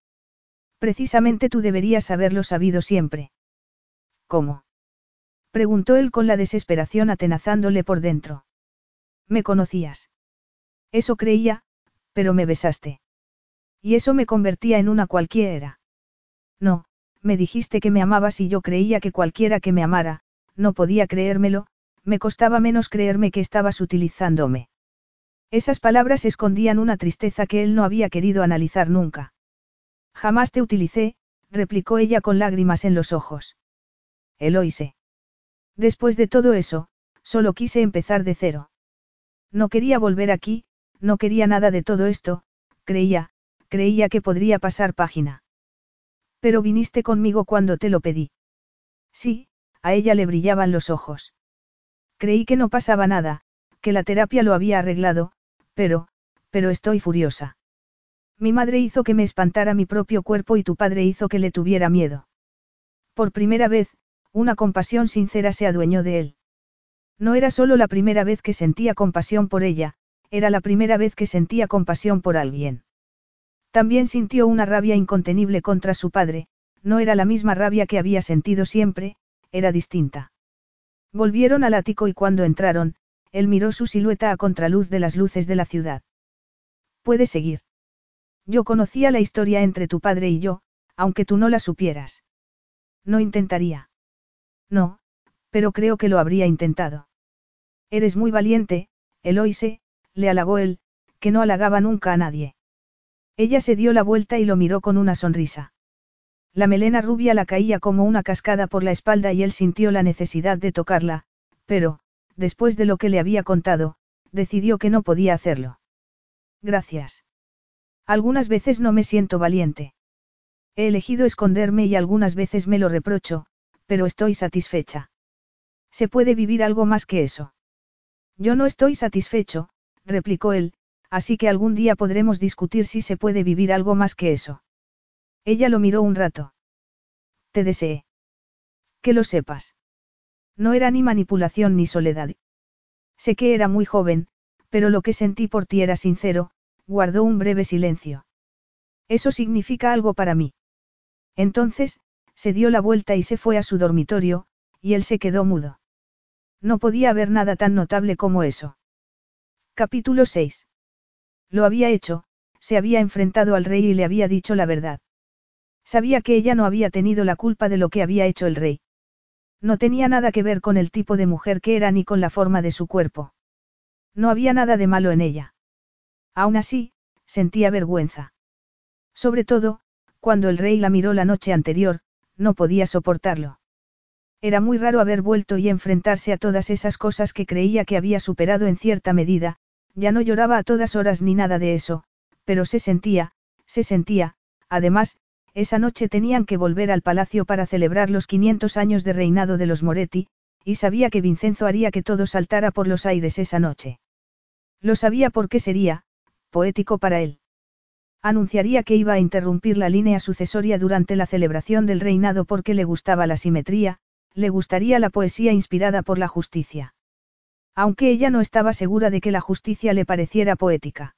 Speaker 1: Precisamente tú deberías haberlo sabido siempre. ¿Cómo? Preguntó él con la desesperación atenazándole por dentro. Me conocías. Eso creía, pero me besaste. Y eso me convertía en una cualquiera. No, me dijiste que me amabas y yo creía que cualquiera que me amara, no podía creérmelo, me costaba menos creerme que estabas utilizándome. Esas palabras escondían una tristeza que él no había querido analizar nunca. Jamás te utilicé, replicó ella con lágrimas en los ojos. Eloise. Después de todo eso, solo quise empezar de cero. No quería volver aquí, no quería nada de todo esto, creía, creía que podría pasar página. Pero viniste conmigo cuando te lo pedí. Sí, a ella le brillaban los ojos. Creí que no pasaba nada, que la terapia lo había arreglado, pero, pero estoy furiosa. Mi madre hizo que me espantara mi propio cuerpo y tu padre hizo que le tuviera miedo. Por primera vez, una compasión sincera se adueñó de él. No era solo la primera vez que sentía compasión por ella, era la primera vez que sentía compasión por alguien. También sintió una rabia incontenible contra su padre, no era la misma rabia que había sentido siempre, era distinta. Volvieron al ático y cuando entraron, él miró su silueta a contraluz de las luces de la ciudad. Puedes seguir. Yo conocía la historia entre tu padre y yo, aunque tú no la supieras. No intentaría. No, pero creo que lo habría intentado. Eres muy valiente, Eloise, le halagó él, que no halagaba nunca a nadie. Ella se dio la vuelta y lo miró con una sonrisa. La melena rubia la caía como una cascada por la espalda y él sintió la necesidad de tocarla, pero, después de lo que le había contado, decidió que no podía hacerlo. Gracias. Algunas veces no me siento valiente. He elegido esconderme y algunas veces me lo reprocho, pero estoy satisfecha. ¿Se puede vivir algo más que eso? Yo no estoy satisfecho, replicó él, así que algún día podremos discutir si se puede vivir algo más que eso. Ella lo miró un rato. Te deseé. Que lo sepas. No era ni manipulación ni soledad. Sé que era muy joven, pero lo que sentí por ti era sincero, guardó un breve silencio. Eso significa algo para mí. Entonces, se dio la vuelta y se fue a su dormitorio, y él se quedó mudo. No podía haber nada tan notable como eso. Capítulo 6. Lo había hecho, se había enfrentado al rey y le había dicho la verdad. Sabía que ella no había tenido la culpa de lo que había hecho el rey. No tenía nada que ver con el tipo de mujer que era ni con la forma de su cuerpo. No había nada de malo en ella. Aún así, sentía vergüenza. Sobre todo, cuando el rey la miró la noche anterior, no podía soportarlo. Era muy raro haber vuelto y enfrentarse a todas esas cosas que creía que había superado en cierta medida, ya no lloraba a todas horas ni nada de eso, pero se sentía, se sentía, además, esa noche tenían que volver al palacio para celebrar los 500 años de reinado de los Moretti, y sabía que Vincenzo haría que todo saltara por los aires esa noche. Lo sabía porque sería, poético para él. Anunciaría que iba a interrumpir la línea sucesoria durante la celebración del reinado porque le gustaba la simetría, le gustaría la poesía inspirada por la justicia. Aunque ella no estaba segura de que la justicia le pareciera poética.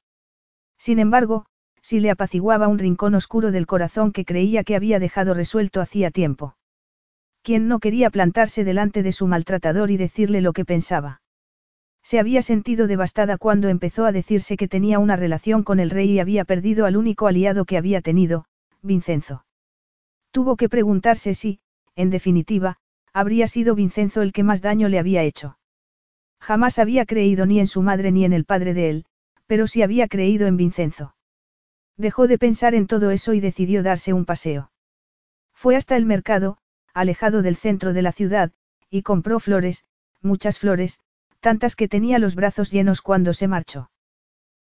Speaker 1: Sin embargo, si le apaciguaba un rincón oscuro del corazón que creía que había dejado resuelto hacía tiempo. ¿Quién no quería plantarse delante de su maltratador y decirle lo que pensaba? Se había sentido devastada cuando empezó a decirse que tenía una relación con el rey y había perdido al único aliado que había tenido, Vincenzo. Tuvo que preguntarse si, en definitiva, habría sido Vincenzo el que más daño le había hecho. Jamás había creído ni en su madre ni en el padre de él, pero sí había creído en Vincenzo. Dejó de pensar en todo eso y decidió darse un paseo. Fue hasta el mercado, alejado del centro de la ciudad, y compró flores, muchas flores, tantas que tenía los brazos llenos cuando se marchó.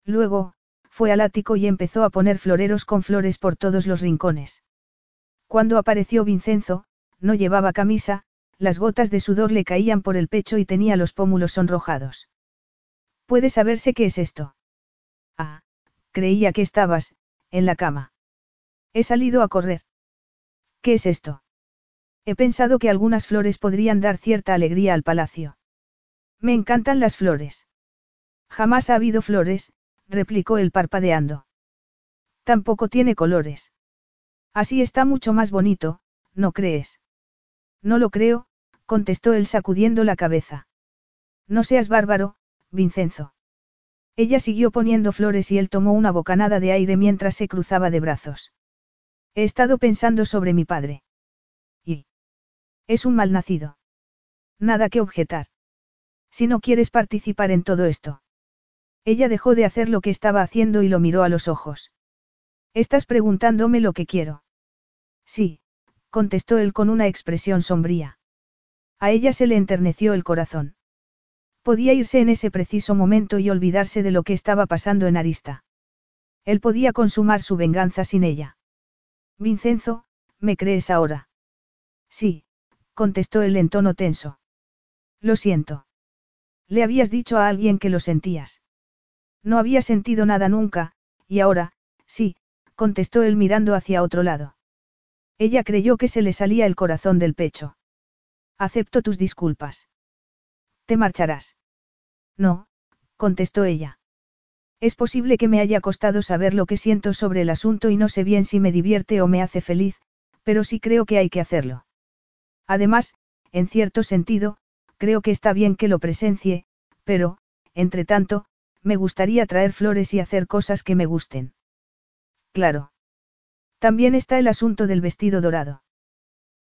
Speaker 1: Luego, fue al ático y empezó a poner floreros con flores por todos los rincones. Cuando apareció Vincenzo, no llevaba camisa, las gotas de sudor le caían por el pecho y tenía los pómulos sonrojados. ¿Puede saberse qué es esto? Ah, creía que estabas, en la cama. He salido a correr. ¿Qué es esto? He pensado que algunas flores podrían dar cierta alegría al palacio. Me encantan las flores. Jamás ha habido flores, replicó él parpadeando. Tampoco tiene colores. Así está mucho más bonito, ¿no crees? No lo creo, contestó él sacudiendo la cabeza. No seas bárbaro, Vincenzo. Ella siguió poniendo flores y él tomó una bocanada de aire mientras se cruzaba de brazos. He estado pensando sobre mi padre. Y. Es un malnacido. Nada que objetar. Si no quieres participar en todo esto. Ella dejó de hacer lo que estaba haciendo y lo miró a los ojos. Estás preguntándome lo que quiero. Sí, contestó él con una expresión sombría. A ella se le enterneció el corazón. Podía irse en ese preciso momento y olvidarse de lo que estaba pasando en Arista. Él podía consumar su venganza sin ella. Vincenzo, ¿me crees ahora? Sí, contestó él en tono tenso. Lo siento. Le habías dicho a alguien que lo sentías. No había sentido nada nunca, y ahora, sí, contestó él mirando hacia otro lado. Ella creyó que se le salía el corazón del pecho. Acepto tus disculpas. ¿Te marcharás? No, contestó ella. Es posible que me haya costado saber lo que siento sobre el asunto y no sé bien si me divierte o me hace feliz, pero sí creo que hay que hacerlo. Además, en cierto sentido, Creo que está bien que lo presencie, pero, entre tanto, me gustaría traer flores y hacer cosas que me gusten. Claro. También está el asunto del vestido dorado.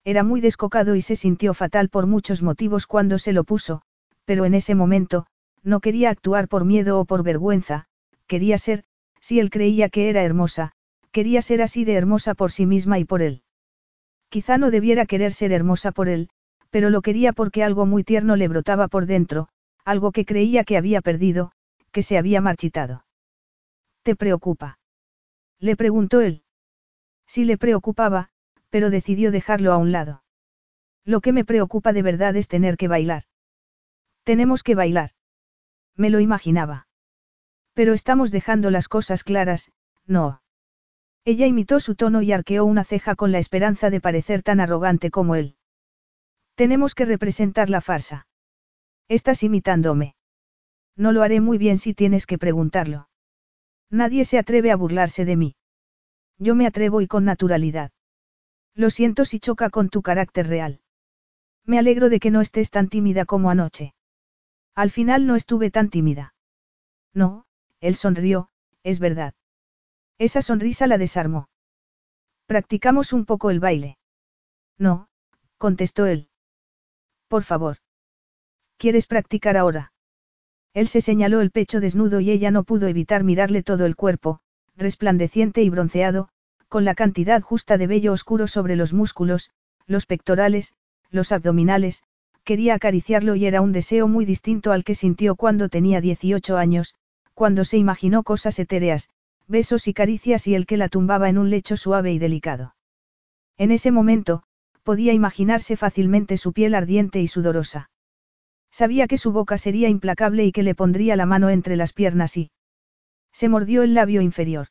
Speaker 1: Era muy descocado y se sintió fatal por muchos motivos cuando se lo puso, pero en ese momento, no quería actuar por miedo o por vergüenza, quería ser, si él creía que era hermosa, quería ser así de hermosa por sí misma y por él. Quizá no debiera querer ser hermosa por él, pero lo quería porque algo muy tierno le brotaba por dentro, algo que creía que había perdido, que se había marchitado. ¿Te preocupa? Le preguntó él. Sí le preocupaba, pero decidió dejarlo a un lado. Lo que me preocupa de verdad es tener que bailar. Tenemos que bailar. Me lo imaginaba. Pero estamos dejando las cosas claras, no. Ella imitó su tono y arqueó una ceja con la esperanza de parecer tan arrogante como él. Tenemos que representar la farsa. Estás imitándome. No lo haré muy bien si tienes que preguntarlo. Nadie se atreve a burlarse de mí. Yo me atrevo y con naturalidad. Lo siento si choca con tu carácter real. Me alegro de que no estés tan tímida como anoche. Al final no estuve tan tímida. No, él sonrió, es verdad. Esa sonrisa la desarmó. Practicamos un poco el baile. No, contestó él. Por favor. ¿Quieres practicar ahora? Él se señaló el pecho desnudo y ella no pudo evitar mirarle todo el cuerpo, resplandeciente y bronceado, con la cantidad justa de vello oscuro sobre los músculos, los pectorales, los abdominales, quería acariciarlo y era un deseo muy distinto al que sintió cuando tenía 18 años, cuando se imaginó cosas etéreas, besos y caricias y el que la tumbaba en un lecho suave y delicado. En ese momento, podía imaginarse fácilmente su piel ardiente y sudorosa. Sabía que su boca sería implacable y que le pondría la mano entre las piernas y... Se mordió el labio inferior.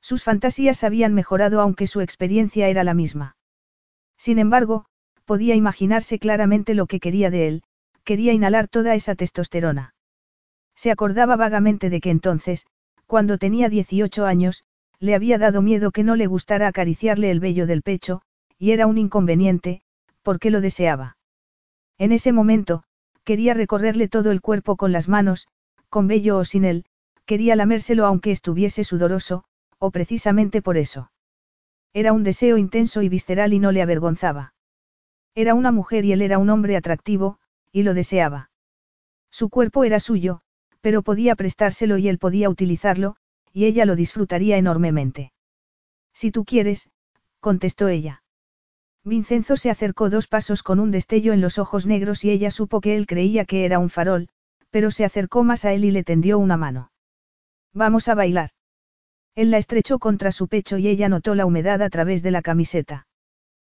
Speaker 1: Sus fantasías habían mejorado aunque su experiencia era la misma. Sin embargo, podía imaginarse claramente lo que quería de él, quería inhalar toda esa testosterona. Se acordaba vagamente de que entonces, cuando tenía 18 años, le había dado miedo que no le gustara acariciarle el vello del pecho, y era un inconveniente, porque lo deseaba. En ese momento, quería recorrerle todo el cuerpo con las manos, con vello o sin él, quería lamérselo aunque estuviese sudoroso, o precisamente por eso. Era un deseo intenso y visceral y no le avergonzaba. Era una mujer y él era un hombre atractivo, y lo deseaba. Su cuerpo era suyo, pero podía prestárselo y él podía utilizarlo, y ella lo disfrutaría enormemente. Si tú quieres, contestó ella. Vincenzo se acercó dos pasos con un destello en los ojos negros y ella supo que él creía que era un farol, pero se acercó más a él y le tendió una mano. Vamos a bailar. Él la estrechó contra su pecho y ella notó la humedad a través de la camiseta.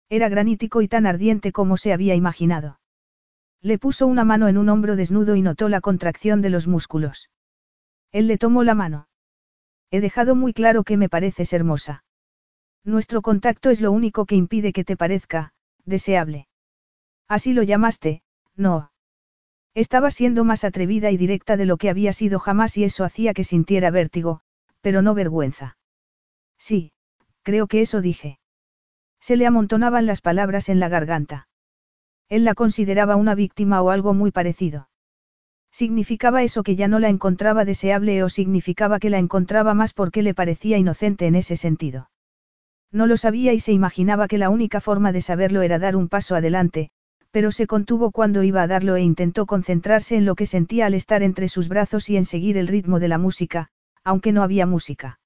Speaker 1: Era granítico y tan ardiente como se había imaginado. Le puso una mano en un hombro desnudo y notó la contracción de los músculos. Él le tomó la mano. He dejado muy claro que me pareces hermosa. Nuestro contacto es lo único que impide que te parezca, deseable. Así lo llamaste, no. Estaba siendo más atrevida y directa de lo que había sido jamás y eso hacía que sintiera vértigo, pero no vergüenza. Sí, creo que eso dije. Se le amontonaban las palabras en la garganta. Él la consideraba una víctima o algo muy parecido. ¿Significaba eso que ya no la encontraba deseable o significaba que la encontraba más porque le parecía inocente en ese sentido? No lo sabía y se imaginaba que la única forma de saberlo era dar un paso adelante, pero se contuvo cuando iba a darlo e intentó concentrarse en lo que sentía al estar entre sus brazos y en seguir el ritmo de la música, aunque no había música.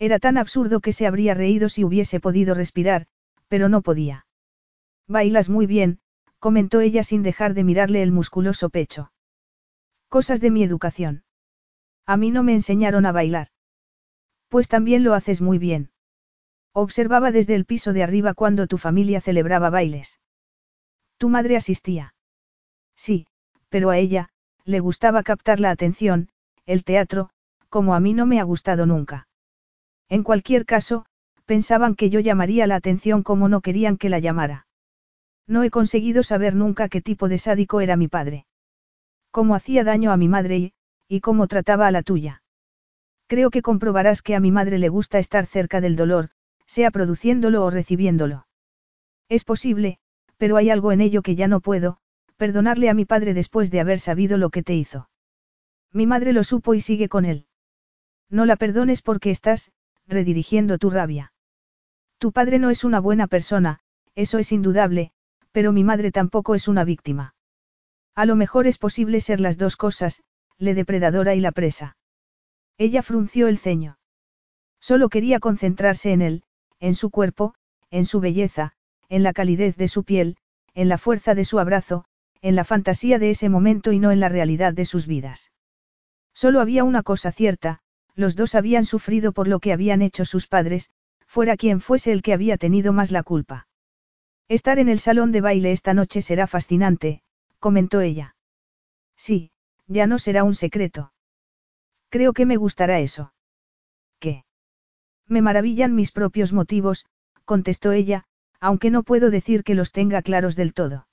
Speaker 1: Era tan absurdo que se habría reído si hubiese podido respirar, pero no podía. Bailas muy bien, comentó ella sin dejar de mirarle el musculoso pecho. Cosas de mi educación. A mí no me enseñaron a bailar. Pues también lo haces muy bien. Observaba desde el piso de arriba cuando tu familia celebraba bailes. Tu madre asistía. Sí, pero a ella, le gustaba captar la atención, el teatro, como a mí no me ha gustado nunca. En cualquier caso, pensaban que yo llamaría la atención como no querían que la llamara. No he conseguido saber nunca qué tipo de sádico era mi padre. Cómo hacía daño a mi madre y, y cómo trataba a la tuya. Creo que comprobarás que a mi madre le gusta estar cerca del dolor, sea produciéndolo o recibiéndolo. Es posible, pero hay algo en ello que ya no puedo, perdonarle a mi padre después de haber sabido lo que te hizo. Mi madre lo supo y sigue con él. No la perdones porque estás, redirigiendo tu rabia. Tu padre no es una buena persona, eso es indudable, pero mi madre tampoco es una víctima. A lo mejor es posible ser las dos cosas, le depredadora y la presa. Ella frunció el ceño. Solo quería concentrarse en él, en su cuerpo, en su belleza, en la calidez de su piel, en la fuerza de su abrazo, en la fantasía de ese momento y no en la realidad de sus vidas. Solo había una cosa cierta, los dos habían sufrido por lo que habían hecho sus padres, fuera quien fuese el que había tenido más la culpa. Estar en el salón de baile esta noche será fascinante, comentó ella. Sí, ya no será un secreto. Creo que me gustará eso. ¿Qué? Me maravillan mis propios motivos, contestó ella, aunque no puedo decir que los tenga claros del todo.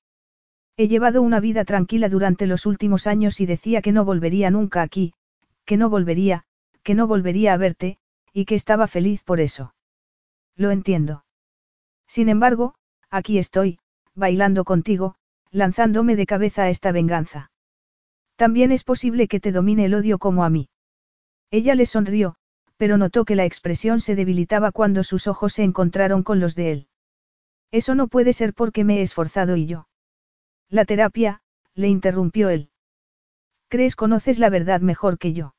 Speaker 1: He llevado una vida tranquila durante los últimos años y decía que no volvería nunca aquí, que no volvería, que no volvería a verte, y que estaba feliz por eso. Lo entiendo. Sin embargo, aquí estoy, bailando contigo, lanzándome de cabeza a esta venganza. También es posible que te domine el odio como a mí. Ella le sonrió, pero notó que la expresión se debilitaba cuando sus ojos se encontraron con los de él. Eso no puede ser porque me he esforzado y yo. La terapia, le interrumpió él. ¿Crees conoces la verdad mejor que yo?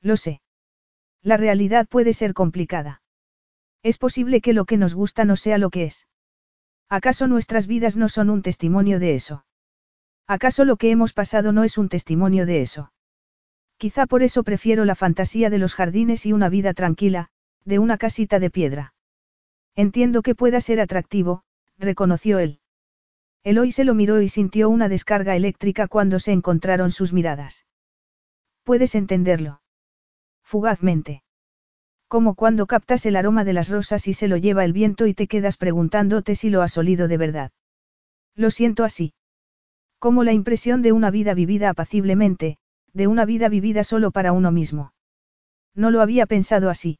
Speaker 1: Lo sé. La realidad puede ser complicada. Es posible que lo que nos gusta no sea lo que es. ¿Acaso nuestras vidas no son un testimonio de eso? ¿Acaso lo que hemos pasado no es un testimonio de eso? Quizá por eso prefiero la fantasía de los jardines y una vida tranquila, de una casita de piedra. Entiendo que pueda ser atractivo, reconoció él. Eloy se lo miró y sintió una descarga eléctrica cuando se encontraron sus miradas. Puedes entenderlo. Fugazmente. Como cuando captas el aroma de las rosas y se lo lleva el viento y te quedas preguntándote si lo has olido de verdad. Lo siento así. Como la impresión de una vida vivida apaciblemente, de una vida vivida solo para uno mismo. No lo había pensado así.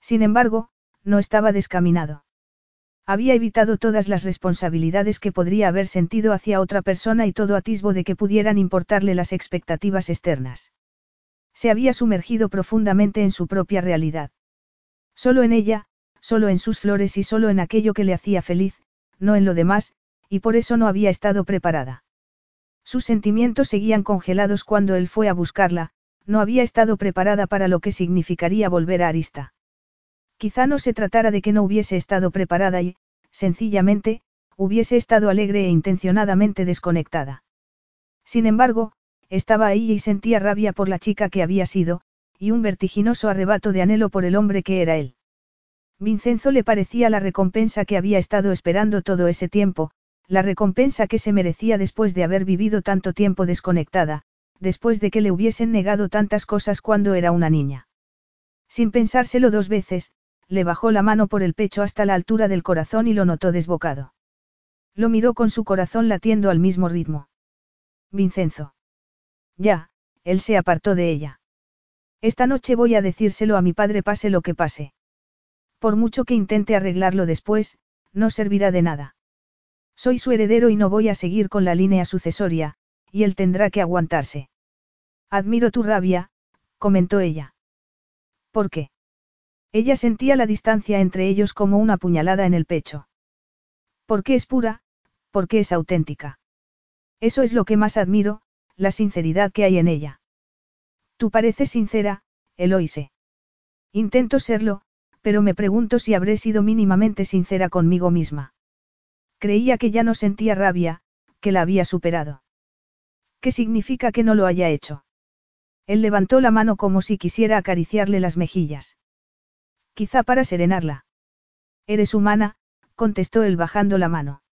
Speaker 1: Sin embargo, no estaba descaminado. Había evitado todas las responsabilidades que podría haber sentido hacia otra persona y todo atisbo de que pudieran importarle las expectativas externas. Se había sumergido profundamente en su propia realidad. Solo en ella, solo en sus flores y solo en aquello que le hacía feliz, no en lo demás, y por eso no había estado preparada. Sus sentimientos seguían congelados cuando él fue a buscarla, no había estado preparada para lo que significaría volver a Arista. Quizá no se tratara de que no hubiese estado preparada y, sencillamente, hubiese estado alegre e intencionadamente desconectada. Sin embargo, estaba ahí y sentía rabia por la chica que había sido, y un vertiginoso arrebato de anhelo por el hombre que era él. Vincenzo le parecía la recompensa que había estado esperando todo ese tiempo, la recompensa que se merecía después de haber vivido tanto tiempo desconectada, después de que le hubiesen negado tantas cosas cuando era una niña. Sin pensárselo dos veces, le bajó la mano por el pecho hasta la altura del corazón y lo notó desbocado. Lo miró con su corazón latiendo al mismo ritmo. Vincenzo. Ya, él se apartó de ella. Esta noche voy a decírselo a mi padre pase lo que pase. Por mucho que intente arreglarlo después, no servirá de nada. Soy su heredero y no voy a seguir con la línea sucesoria, y él tendrá que aguantarse. Admiro tu rabia, comentó ella. ¿Por qué? Ella sentía la distancia entre ellos como una puñalada en el pecho. Porque es pura, porque es auténtica. Eso es lo que más admiro, la sinceridad que hay en ella. Tú pareces sincera, Eloise. Intento serlo, pero me pregunto si habré sido mínimamente sincera conmigo misma. Creía que ya no sentía rabia, que la había superado. ¿Qué significa que no lo haya hecho? Él levantó la mano como si quisiera acariciarle las mejillas. Quizá para serenarla. Eres humana, contestó él bajando la mano.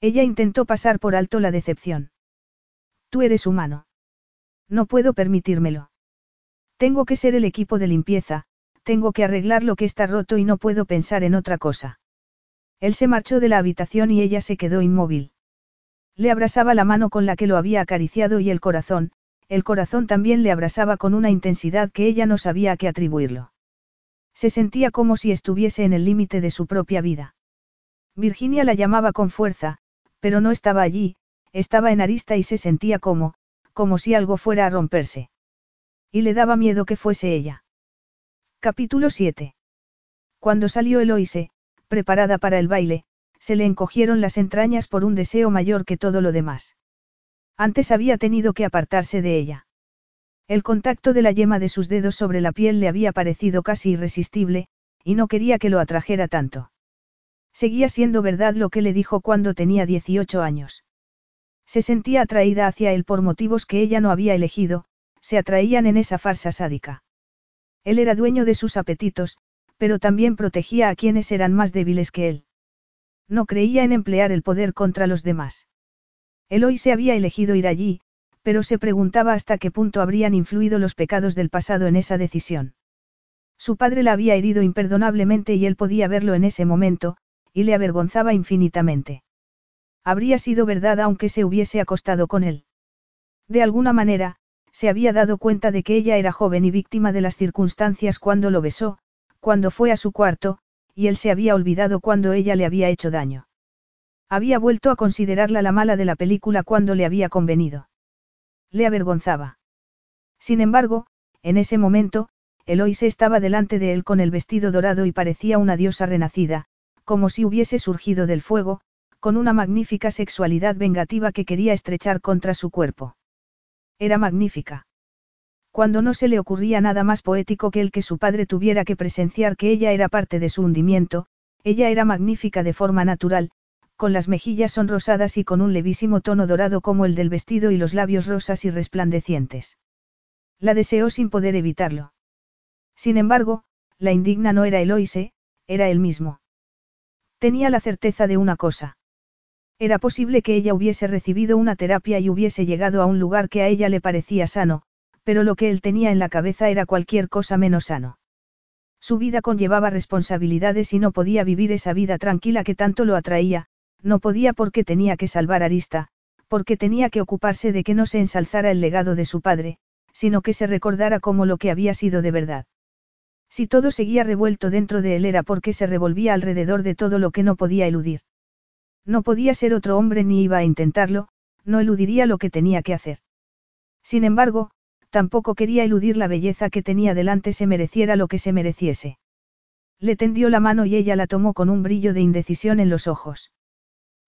Speaker 1: Ella intentó pasar por alto la decepción. Tú eres humano. No puedo permitírmelo. Tengo que ser el equipo de limpieza, tengo que arreglar lo que está roto y no puedo pensar en otra cosa. Él se marchó de la habitación y ella se quedó inmóvil. Le abrasaba la mano con la que lo había acariciado y el corazón, el corazón también le abrasaba con una intensidad que ella no sabía a qué atribuirlo. Se sentía como si estuviese en el límite de su propia vida. Virginia la llamaba con fuerza, pero no estaba allí, estaba en arista y se sentía como, como si algo fuera a romperse. Y le daba miedo que fuese ella. Capítulo 7. Cuando salió Eloise, preparada para el baile, se le encogieron las entrañas por un deseo mayor que todo lo demás. Antes había tenido que apartarse de ella. El contacto de la yema de sus dedos sobre la piel le había parecido casi irresistible, y no quería que lo atrajera tanto. Seguía siendo verdad lo que le dijo cuando tenía 18 años. Se sentía atraída hacia él por motivos que ella no había elegido, se atraían en esa farsa sádica. Él era dueño de sus apetitos, pero también protegía a quienes eran más débiles que él. No creía en emplear el poder contra los demás. Eloy se había elegido ir allí, pero se preguntaba hasta qué punto habrían influido los pecados del pasado en esa decisión. Su padre la había herido imperdonablemente y él podía verlo en ese momento, y le avergonzaba infinitamente. Habría sido verdad aunque se hubiese acostado con él. De alguna manera, se había dado cuenta de que ella era joven y víctima de las circunstancias cuando lo besó, cuando fue a su cuarto, y él se había olvidado cuando ella le había hecho daño. Había vuelto a considerarla la mala de la película cuando le había convenido. Le avergonzaba. Sin embargo, en ese momento, Eloise estaba delante de él con el vestido dorado y parecía una diosa renacida, como si hubiese surgido del fuego, con una magnífica sexualidad vengativa que quería estrechar contra su cuerpo. Era magnífica. Cuando no se le ocurría nada más poético que el que su padre tuviera que presenciar que ella era parte de su hundimiento, ella era magnífica de forma natural, con las mejillas sonrosadas y con un levísimo tono dorado como el del vestido y los labios rosas y resplandecientes. La deseó sin poder evitarlo. Sin embargo, la indigna no era Eloise, era él mismo. Tenía la certeza de una cosa. Era posible que ella hubiese recibido una terapia y hubiese llegado a un lugar que a ella le parecía sano, pero lo que él tenía en la cabeza era cualquier cosa menos sano. Su vida conllevaba responsabilidades y no podía vivir esa vida tranquila que tanto lo atraía, no podía porque tenía que salvar a Arista, porque tenía que ocuparse de que no se ensalzara el legado de su padre, sino que se recordara como lo que había sido de verdad. Si todo seguía revuelto dentro de él era porque se revolvía alrededor de todo lo que no podía eludir. No podía ser otro hombre ni iba a intentarlo, no eludiría lo que tenía que hacer. Sin embargo, tampoco quería eludir la belleza que tenía delante se mereciera lo que se mereciese. Le tendió la mano y ella la tomó con un brillo de indecisión en los ojos.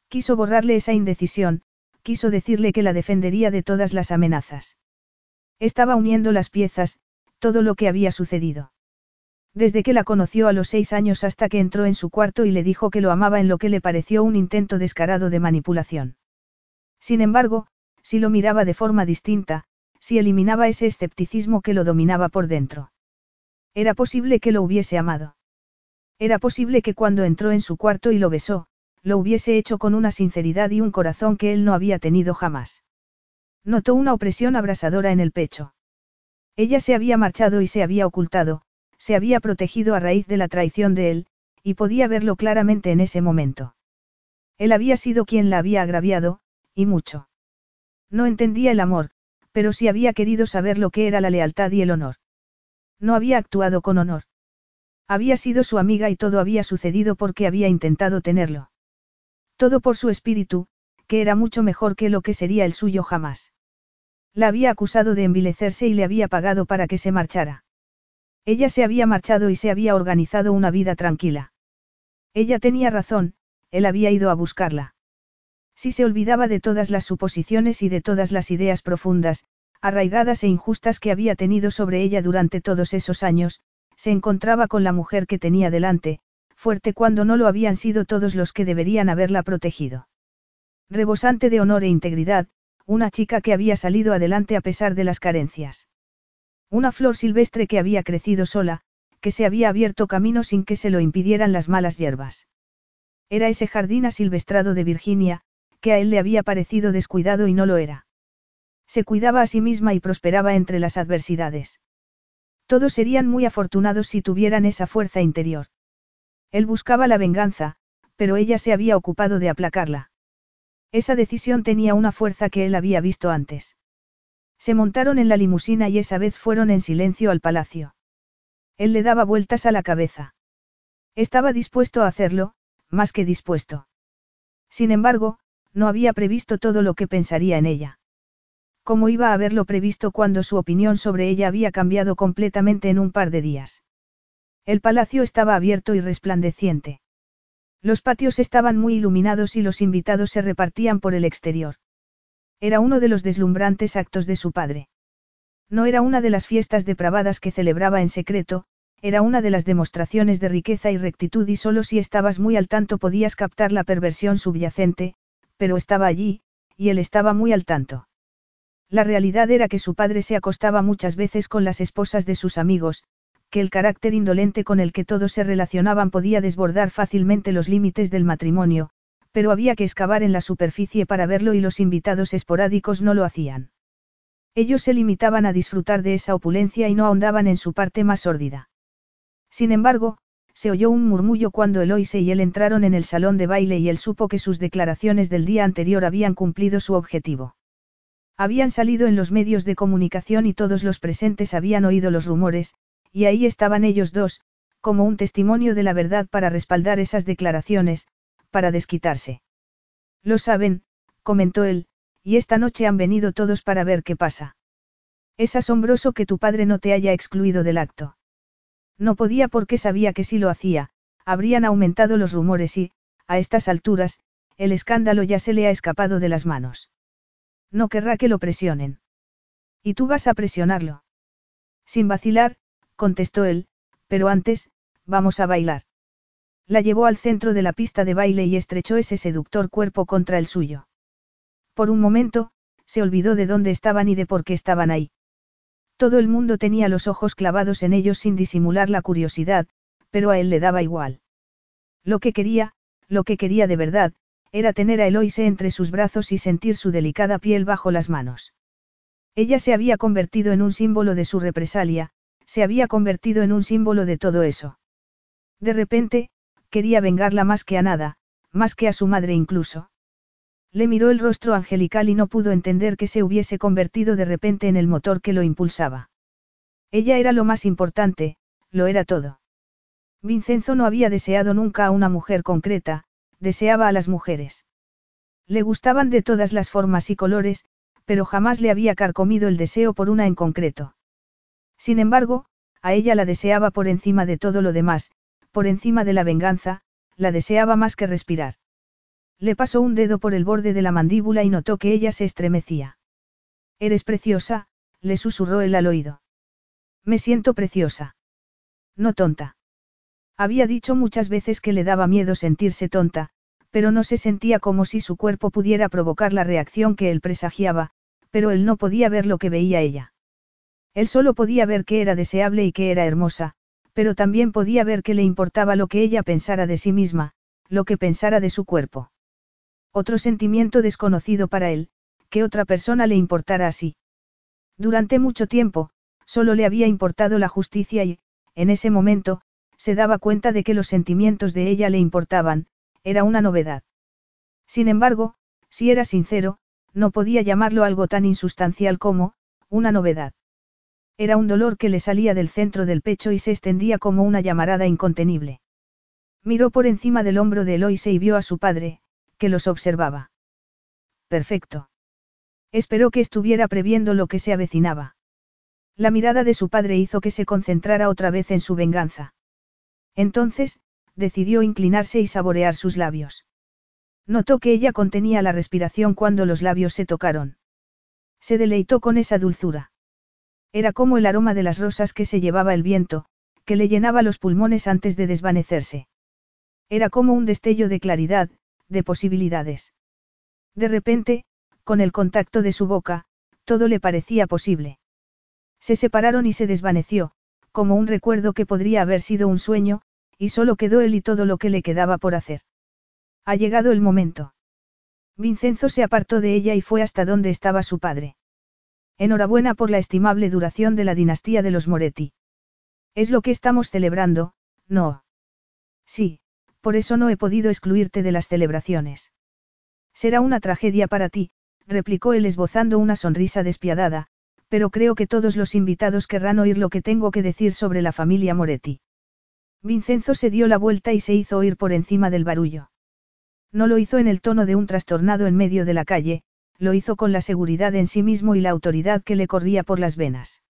Speaker 1: Quiso borrarle esa indecisión, quiso decirle que la defendería de todas las amenazas. Estaba uniendo las piezas, todo lo que había sucedido. Desde que la conoció a los seis años hasta que entró en su cuarto y le dijo que lo amaba en lo que le pareció un intento descarado de manipulación. Sin embargo, si lo miraba de forma distinta, si eliminaba ese escepticismo que lo dominaba por dentro. Era posible que lo hubiese amado. Era posible que cuando entró en su cuarto y lo besó, lo hubiese hecho con una sinceridad y un corazón que él no había tenido jamás. Notó una opresión abrasadora en el pecho. Ella se había marchado y se había ocultado, se había protegido a raíz de la traición de él, y podía verlo claramente en ese momento. Él había sido quien la había agraviado, y mucho. No entendía el amor, pero sí había querido saber lo que era la lealtad y el honor. No había actuado con honor. Había sido su amiga y todo había sucedido porque había intentado tenerlo. Todo por su espíritu, que era mucho mejor que lo que sería el suyo jamás. La había acusado de envilecerse y le había pagado para que se marchara. Ella se había marchado y se había organizado una vida tranquila. Ella tenía razón, él había ido a buscarla. Si se olvidaba de todas las suposiciones y de todas las ideas profundas, arraigadas e injustas que había tenido sobre ella durante todos esos años, se encontraba con la mujer que tenía delante, fuerte cuando no lo habían sido todos los que deberían haberla protegido. Rebosante de honor e integridad, una chica que había salido adelante a pesar de las carencias. Una flor silvestre que había crecido sola, que se había abierto camino sin que se lo impidieran las malas hierbas. Era ese jardín asilvestrado de Virginia, que a él le había parecido descuidado y no lo era. Se cuidaba a sí misma y prosperaba entre las adversidades. Todos serían muy afortunados si tuvieran esa fuerza interior. Él buscaba la venganza, pero ella se había ocupado de aplacarla. Esa decisión tenía una fuerza que él había visto antes. Se montaron en la limusina y esa vez fueron en silencio al palacio. Él le daba vueltas a la cabeza. Estaba dispuesto a hacerlo, más que dispuesto. Sin embargo, no había previsto todo lo que pensaría en ella. ¿Cómo iba a haberlo previsto cuando su opinión sobre ella había cambiado completamente en un par de días? El palacio estaba abierto y resplandeciente. Los patios estaban muy iluminados y los invitados se repartían por el exterior. Era uno de los deslumbrantes actos de su padre. No era una de las fiestas depravadas que celebraba en secreto, era una de las demostraciones de riqueza y rectitud y solo si estabas muy al tanto podías captar la perversión subyacente, pero estaba allí, y él estaba muy al tanto. La realidad era que su padre se acostaba muchas veces con las esposas de sus amigos, que el carácter indolente con el que todos se relacionaban podía desbordar fácilmente los límites del matrimonio, pero había que excavar en la superficie para verlo y los invitados esporádicos no lo hacían. Ellos se limitaban a disfrutar de esa opulencia y no ahondaban en su parte más sórdida. Sin embargo, se oyó un murmullo cuando Eloise y él entraron en el salón de baile y él supo que sus declaraciones del día anterior habían cumplido su objetivo. Habían salido en los medios de comunicación y todos los presentes habían oído los rumores, y ahí estaban ellos dos, como un testimonio de la verdad para respaldar esas declaraciones, para desquitarse. Lo saben, comentó él, y esta noche han venido todos para ver qué pasa. Es asombroso que tu padre no te haya excluido del acto. No podía porque sabía que si lo hacía, habrían aumentado los rumores y, a estas alturas, el escándalo ya se le ha escapado de las manos. No querrá que lo presionen. ¿Y tú vas a presionarlo? Sin vacilar, contestó él, pero antes, vamos a bailar. La llevó al centro de la pista de baile y estrechó ese seductor cuerpo contra el suyo. Por un momento, se olvidó de dónde estaban y de por qué estaban ahí. Todo el mundo tenía los ojos clavados en ellos sin disimular la curiosidad, pero a él le daba igual. Lo que quería, lo que quería de verdad, era tener a Eloise entre sus brazos y sentir su delicada piel bajo las manos. Ella se había convertido en un símbolo de su represalia, se había convertido en un símbolo de todo eso. De repente, quería vengarla más que a nada, más que a su madre incluso. Le miró el rostro angelical y no pudo entender que se hubiese convertido de repente en el motor que lo impulsaba. Ella era lo más importante, lo era todo. Vincenzo no había deseado nunca a una mujer concreta, deseaba a las mujeres. Le gustaban de todas las formas y colores, pero jamás le había carcomido el deseo por una en concreto. Sin embargo, a ella la deseaba por encima de todo lo demás, por encima de la venganza, la deseaba más que respirar. Le pasó un dedo por el borde de la mandíbula y notó que ella se estremecía. Eres preciosa, le susurró él al oído. Me siento preciosa. No tonta. Había dicho muchas veces que le daba miedo sentirse tonta, pero no se sentía como si su cuerpo pudiera provocar la reacción que él presagiaba, pero él no podía ver lo que veía ella. Él solo podía ver que era deseable y que era hermosa, pero también podía ver que le importaba lo que ella pensara de sí misma, lo que pensara de su cuerpo. Otro sentimiento desconocido para él, que otra persona le importara así. Durante mucho tiempo, solo le había importado la justicia y, en ese momento, se daba cuenta de que los sentimientos de ella le importaban, era una novedad. Sin embargo, si era sincero, no podía llamarlo algo tan insustancial como, una novedad. Era un dolor que le salía del centro del pecho y se extendía como una llamarada incontenible. Miró por encima del hombro de Eloise y vio a su padre, que los observaba. Perfecto. Esperó que estuviera previendo lo que se avecinaba. La mirada de su padre hizo que se concentrara otra vez en su venganza. Entonces, decidió inclinarse y saborear sus labios. Notó que ella contenía la respiración cuando los labios se tocaron. Se deleitó con esa dulzura. Era como el aroma de las rosas que se llevaba el viento, que le llenaba los pulmones antes de desvanecerse. Era como un destello de claridad, de posibilidades. De repente, con el contacto de su boca, todo le parecía posible. Se separaron y se desvaneció, como un recuerdo que podría haber sido un sueño, y solo quedó él y todo lo que le quedaba por hacer. Ha llegado el momento. Vincenzo se apartó de ella y fue hasta donde estaba su padre. Enhorabuena por la estimable duración de la dinastía de los Moretti. Es lo que estamos celebrando, ¿no? Sí, por eso no he podido excluirte de las celebraciones. Será una tragedia para ti, replicó él esbozando una sonrisa despiadada, pero creo que todos los invitados querrán oír lo que tengo que decir sobre la familia Moretti. Vincenzo se dio la vuelta y se hizo oír por encima del barullo. No lo hizo en el tono de un trastornado en medio de la calle, lo hizo con la seguridad en sí mismo y la autoridad que le corría por las venas.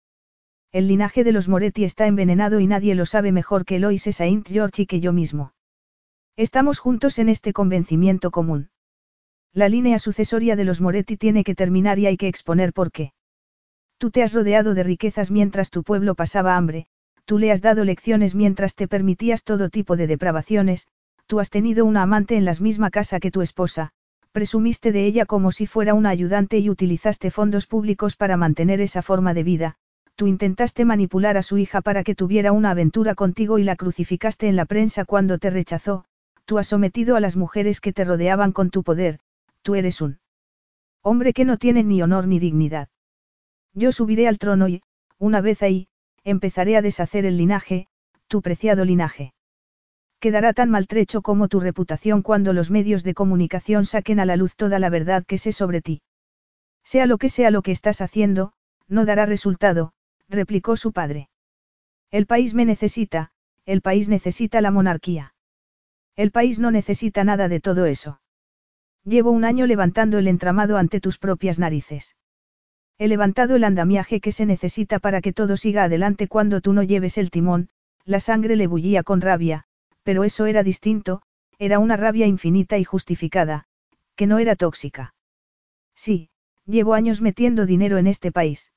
Speaker 1: El linaje de los Moretti está envenenado y nadie lo sabe mejor que Eloise Saint George y que yo mismo. Estamos juntos en este convencimiento común. La línea sucesoria de los Moretti tiene que terminar y hay que exponer por qué. Tú te has rodeado de riquezas mientras tu pueblo pasaba hambre, tú le has dado lecciones mientras te permitías todo tipo de depravaciones, tú has tenido una amante en la misma casa que tu esposa, presumiste de ella como si fuera una ayudante y utilizaste fondos públicos para mantener esa forma de vida, tú intentaste manipular a su hija para que tuviera una aventura contigo y la crucificaste en la prensa cuando te rechazó, tú has sometido a las mujeres que te rodeaban con tu poder, tú eres un hombre que no tiene ni honor ni dignidad. Yo subiré al trono y, una vez ahí, empezaré a deshacer el linaje, tu preciado linaje. Quedará tan maltrecho como tu reputación cuando los medios de comunicación saquen a la luz toda la verdad que sé sobre ti. Sea lo que sea lo que estás haciendo, no dará resultado, replicó su padre. El país me necesita, el país necesita la monarquía. El país no necesita nada de todo eso. Llevo un año levantando el entramado ante tus propias narices. He levantado el andamiaje que se necesita para que todo siga adelante cuando tú no lleves el timón, la sangre le bullía con rabia, pero eso era distinto, era una rabia infinita y justificada, que no era tóxica. Sí, llevo años metiendo dinero en este país.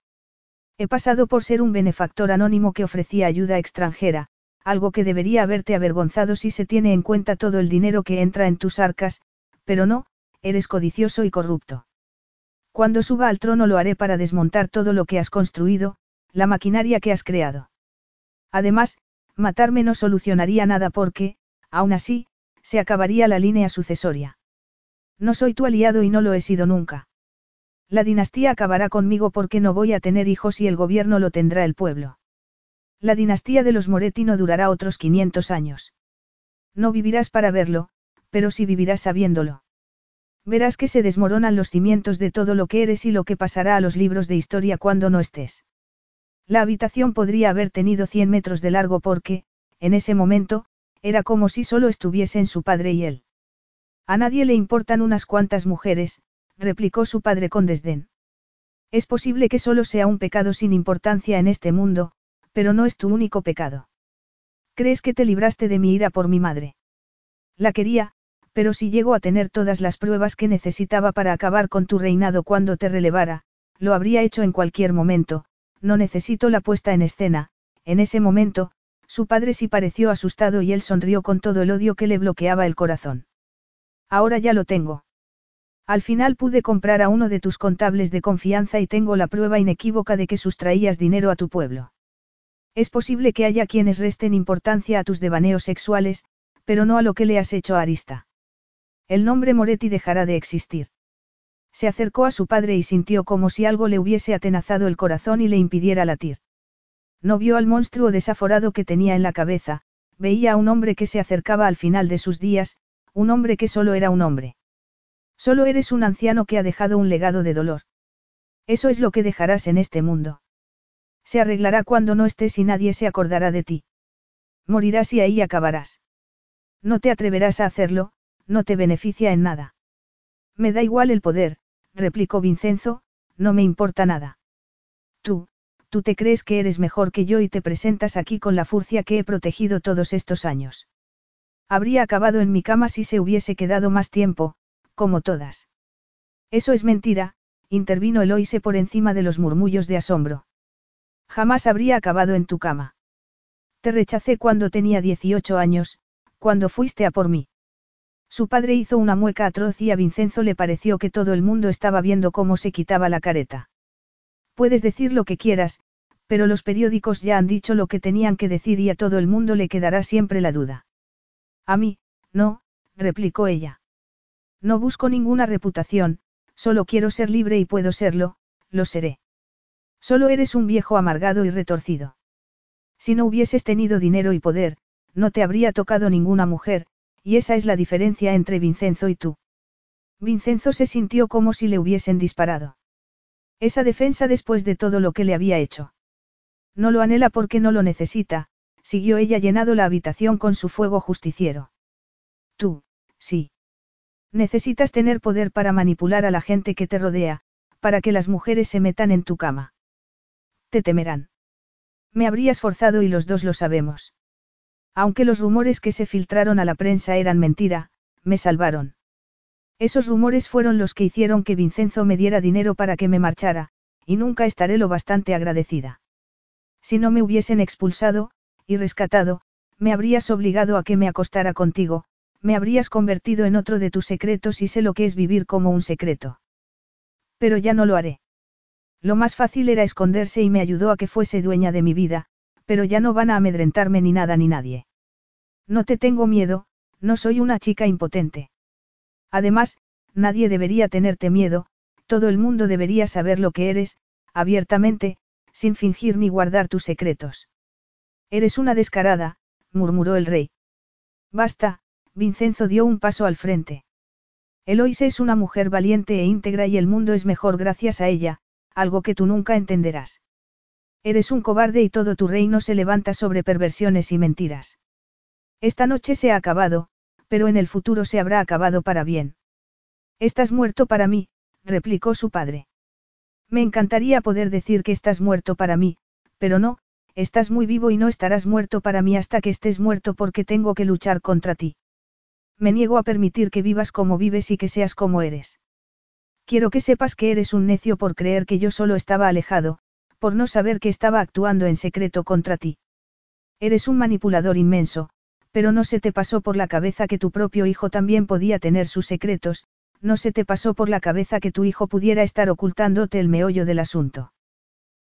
Speaker 1: He pasado por ser un benefactor anónimo que ofrecía ayuda extranjera, algo que debería haberte avergonzado si se tiene en cuenta todo el dinero que entra en tus arcas, pero no, eres codicioso y corrupto. Cuando suba al trono lo haré para desmontar todo lo que has construido, la maquinaria que has creado. Además, matarme no solucionaría nada porque, aún así, se acabaría la línea sucesoria. No soy tu aliado y no lo he sido nunca. La dinastía acabará conmigo porque no voy a tener hijos y el gobierno lo tendrá el pueblo. La dinastía de los Moretti no durará otros 500 años. No vivirás para verlo, pero sí vivirás sabiéndolo. Verás que se desmoronan los cimientos de todo lo que eres y lo que pasará a los libros de historia cuando no estés. La habitación podría haber tenido 100 metros de largo porque, en ese momento, era como si solo estuviesen su padre y él. A nadie le importan unas cuantas mujeres, replicó su padre con desdén. Es posible que solo sea un pecado sin importancia en este mundo, pero no es tu único pecado. ¿Crees que te libraste de mi ira por mi madre? La quería, pero si llego a tener todas las pruebas que necesitaba para acabar con tu reinado cuando te relevara, lo habría hecho en cualquier momento, no necesito la puesta en escena, en ese momento, su padre sí pareció asustado y él sonrió con todo el odio que le bloqueaba el corazón. Ahora ya lo tengo. Al final pude comprar a uno de tus contables de confianza y tengo la prueba inequívoca de que sustraías dinero a tu pueblo. Es posible que haya quienes resten importancia a tus devaneos sexuales, pero no a lo que le has hecho a Arista. El nombre Moretti dejará de existir. Se acercó a su padre y sintió como si algo le hubiese atenazado el corazón y le impidiera latir. No vio al monstruo desaforado que tenía en la cabeza, veía a un hombre que se acercaba al final de sus días, un hombre que solo era un hombre. Solo eres un anciano que ha dejado un legado de dolor. Eso es lo que dejarás en este mundo. Se arreglará cuando no estés y nadie se acordará de ti. Morirás y ahí acabarás. No te atreverás a hacerlo, no te beneficia en nada. Me da igual el poder, replicó Vincenzo, no me importa nada. Tú, tú te crees que eres mejor que yo y te presentas aquí con la furcia que he protegido todos estos años. Habría acabado en mi cama si se hubiese quedado más tiempo, como todas. Eso es mentira, intervino Eloise por encima de los murmullos de asombro. Jamás habría acabado en tu cama. Te rechacé cuando tenía 18 años, cuando fuiste a por mí. Su padre hizo una mueca atroz y a Vincenzo le pareció que todo el mundo estaba viendo cómo se quitaba la careta. Puedes decir lo que quieras, pero los periódicos ya han dicho lo que tenían que decir y a todo el mundo le quedará siempre la duda. A mí, no, replicó ella. No busco ninguna reputación, solo quiero ser libre y puedo serlo, lo seré. Solo eres un viejo amargado y retorcido. Si no hubieses tenido dinero y poder, no te habría tocado ninguna mujer, y esa es la diferencia entre Vincenzo y tú. Vincenzo se sintió como si le hubiesen disparado. Esa defensa después de todo lo que le había hecho. No lo anhela porque no lo necesita, siguió ella llenado la habitación con su fuego justiciero. Tú, sí. Necesitas tener poder para manipular a la gente que te rodea, para que las mujeres se metan en tu cama. Te temerán. Me habrías forzado y los dos lo sabemos. Aunque los rumores que se filtraron a la prensa eran mentira, me salvaron. Esos rumores fueron los que hicieron que Vincenzo me diera dinero para que me marchara, y nunca estaré lo bastante agradecida. Si no me hubiesen expulsado, y rescatado, me habrías obligado a que me acostara contigo, me habrías convertido en otro de tus secretos y sé lo que es vivir como un secreto. Pero ya no lo haré. Lo más fácil era esconderse y me ayudó a que fuese dueña de mi vida, pero ya no van a amedrentarme ni nada ni nadie. No te tengo miedo, no soy una chica impotente. Además, nadie debería tenerte miedo, todo el mundo debería saber lo que eres, abiertamente, sin fingir ni guardar tus secretos. Eres una descarada, murmuró el rey. Basta, Vincenzo dio un paso al frente. Eloise es una mujer valiente e íntegra y el mundo es mejor gracias a ella, algo que tú nunca entenderás. Eres un cobarde y todo tu reino se levanta sobre perversiones y mentiras. Esta noche se ha acabado, pero en el futuro se habrá acabado para bien. Estás muerto para mí, replicó su padre. Me encantaría poder decir que estás muerto para mí, pero no, estás muy vivo y no estarás muerto para mí hasta que estés muerto porque tengo que luchar contra ti. Me niego a permitir que vivas como vives y que seas como eres. Quiero que sepas que eres un necio por creer que yo solo estaba alejado, por no saber que estaba actuando en secreto contra ti. Eres un manipulador inmenso, pero no se te pasó por la cabeza que tu propio hijo también podía tener sus secretos, no se te pasó por la cabeza que tu hijo pudiera estar ocultándote el meollo del asunto.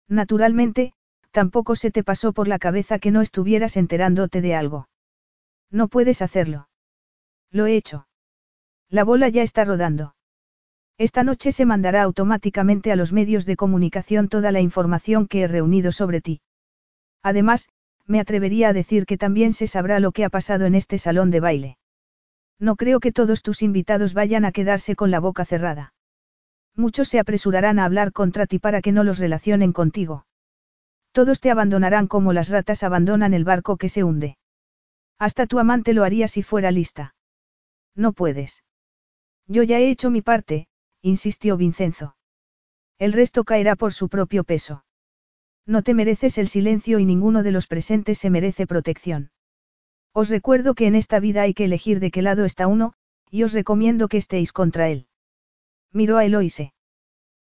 Speaker 1: Naturalmente, tampoco se te pasó por la cabeza que no estuvieras enterándote de algo. No puedes hacerlo. Lo he hecho. La bola ya está rodando. Esta noche se mandará automáticamente a los medios de comunicación toda la información que he reunido sobre ti. Además, me atrevería a decir que también se sabrá lo que ha pasado en este salón de baile. No creo que todos tus invitados vayan a quedarse con la boca cerrada. Muchos se apresurarán a hablar contra ti para que no los relacionen contigo. Todos te abandonarán como las ratas abandonan el barco que se hunde. Hasta tu amante lo haría si fuera lista. No puedes. Yo ya he hecho mi parte, insistió Vincenzo. El resto caerá por su propio peso. No te mereces el silencio y ninguno de los presentes se merece protección. Os recuerdo que en esta vida hay que elegir de qué lado está uno, y os recomiendo que estéis contra él. Miró a Eloise.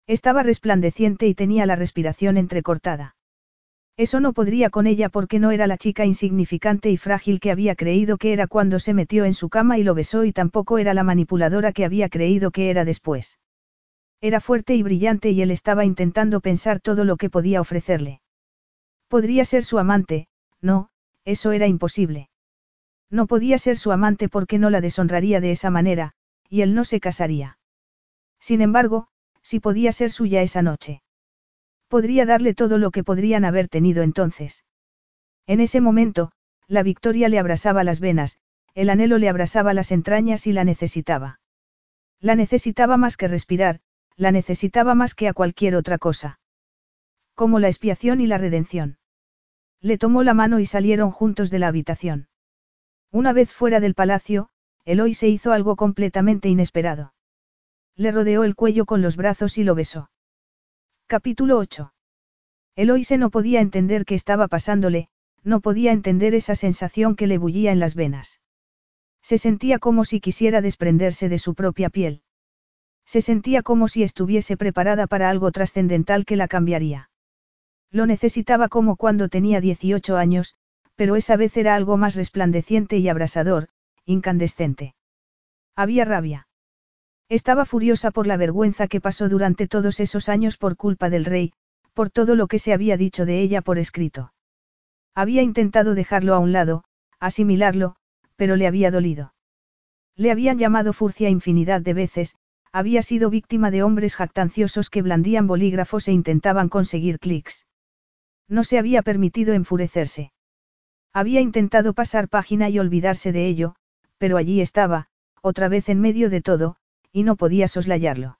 Speaker 1: Estaba resplandeciente y tenía la respiración entrecortada. Eso no podría con ella porque no era la chica insignificante y frágil que había creído que era cuando se metió en su cama y lo besó y tampoco era la manipuladora que había creído que era después. Era fuerte y brillante y él estaba intentando pensar todo lo que podía ofrecerle. Podría ser su amante, no, eso era imposible. No podía ser su amante porque no la deshonraría de esa manera, y él no se casaría. Sin embargo, sí podía ser suya esa noche. Podría darle todo lo que podrían haber tenido entonces. En ese momento, la victoria le abrasaba las venas, el anhelo le abrasaba las entrañas y la necesitaba. La necesitaba más que respirar, la necesitaba más que a cualquier otra cosa. Como la expiación y la redención. Le tomó la mano y salieron juntos de la habitación. Una vez fuera del palacio, Eloy se hizo algo completamente inesperado. Le rodeó el cuello con los brazos y lo besó. Capítulo 8. Eloise no podía entender qué estaba pasándole, no podía entender esa sensación que le bullía en las venas. Se sentía como si quisiera desprenderse de su propia piel. Se sentía como si estuviese preparada para algo trascendental que la cambiaría. Lo necesitaba como cuando tenía 18 años, pero esa vez era algo más resplandeciente y abrasador, incandescente. Había rabia. Estaba furiosa por la vergüenza que pasó durante todos esos años por culpa del rey, por todo lo que se había dicho de ella por escrito. Había intentado dejarlo a un lado, asimilarlo, pero le había dolido. Le habían llamado furcia infinidad de veces, había sido víctima de hombres jactanciosos que blandían bolígrafos e intentaban conseguir clics. No se había permitido enfurecerse. Había intentado pasar página y olvidarse de ello, pero allí estaba, otra vez en medio de todo, y no podía soslayarlo.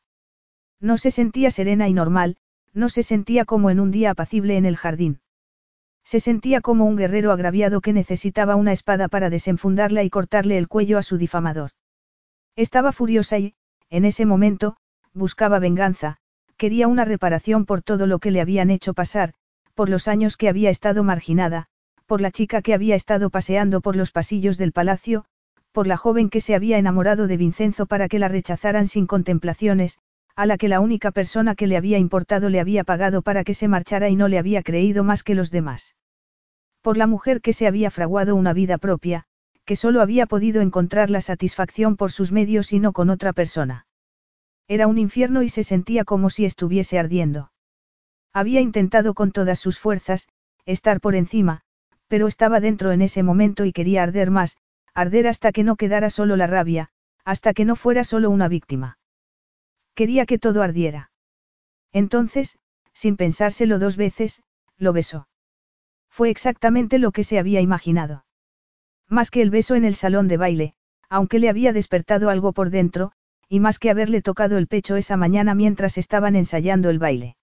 Speaker 1: No se sentía serena y normal, no se sentía como en un día apacible en el jardín. Se sentía como un guerrero agraviado que necesitaba una espada para desenfundarla y cortarle el cuello a su difamador. Estaba furiosa y, en ese momento, buscaba venganza, quería una reparación por todo lo que le habían hecho pasar, por los años que había estado marginada, por la chica que había estado paseando por los pasillos del palacio, por la joven que se había enamorado de Vincenzo para que la rechazaran sin contemplaciones, a la que la única persona que le había importado le había pagado para que se marchara y no le había creído más que los demás. Por la mujer que se había fraguado una vida propia, que solo había podido encontrar la satisfacción por sus medios y no con otra persona. Era un infierno y se sentía como si estuviese ardiendo. Había intentado con todas sus fuerzas, estar por encima, pero estaba dentro en ese momento y quería arder más, arder hasta que no quedara solo la rabia, hasta que no fuera solo una víctima. Quería que todo ardiera. Entonces, sin pensárselo dos veces, lo besó. Fue exactamente lo que se había imaginado. Más que el beso en el salón de baile, aunque le había despertado algo por dentro, y más que haberle tocado el pecho esa mañana mientras estaban ensayando el baile.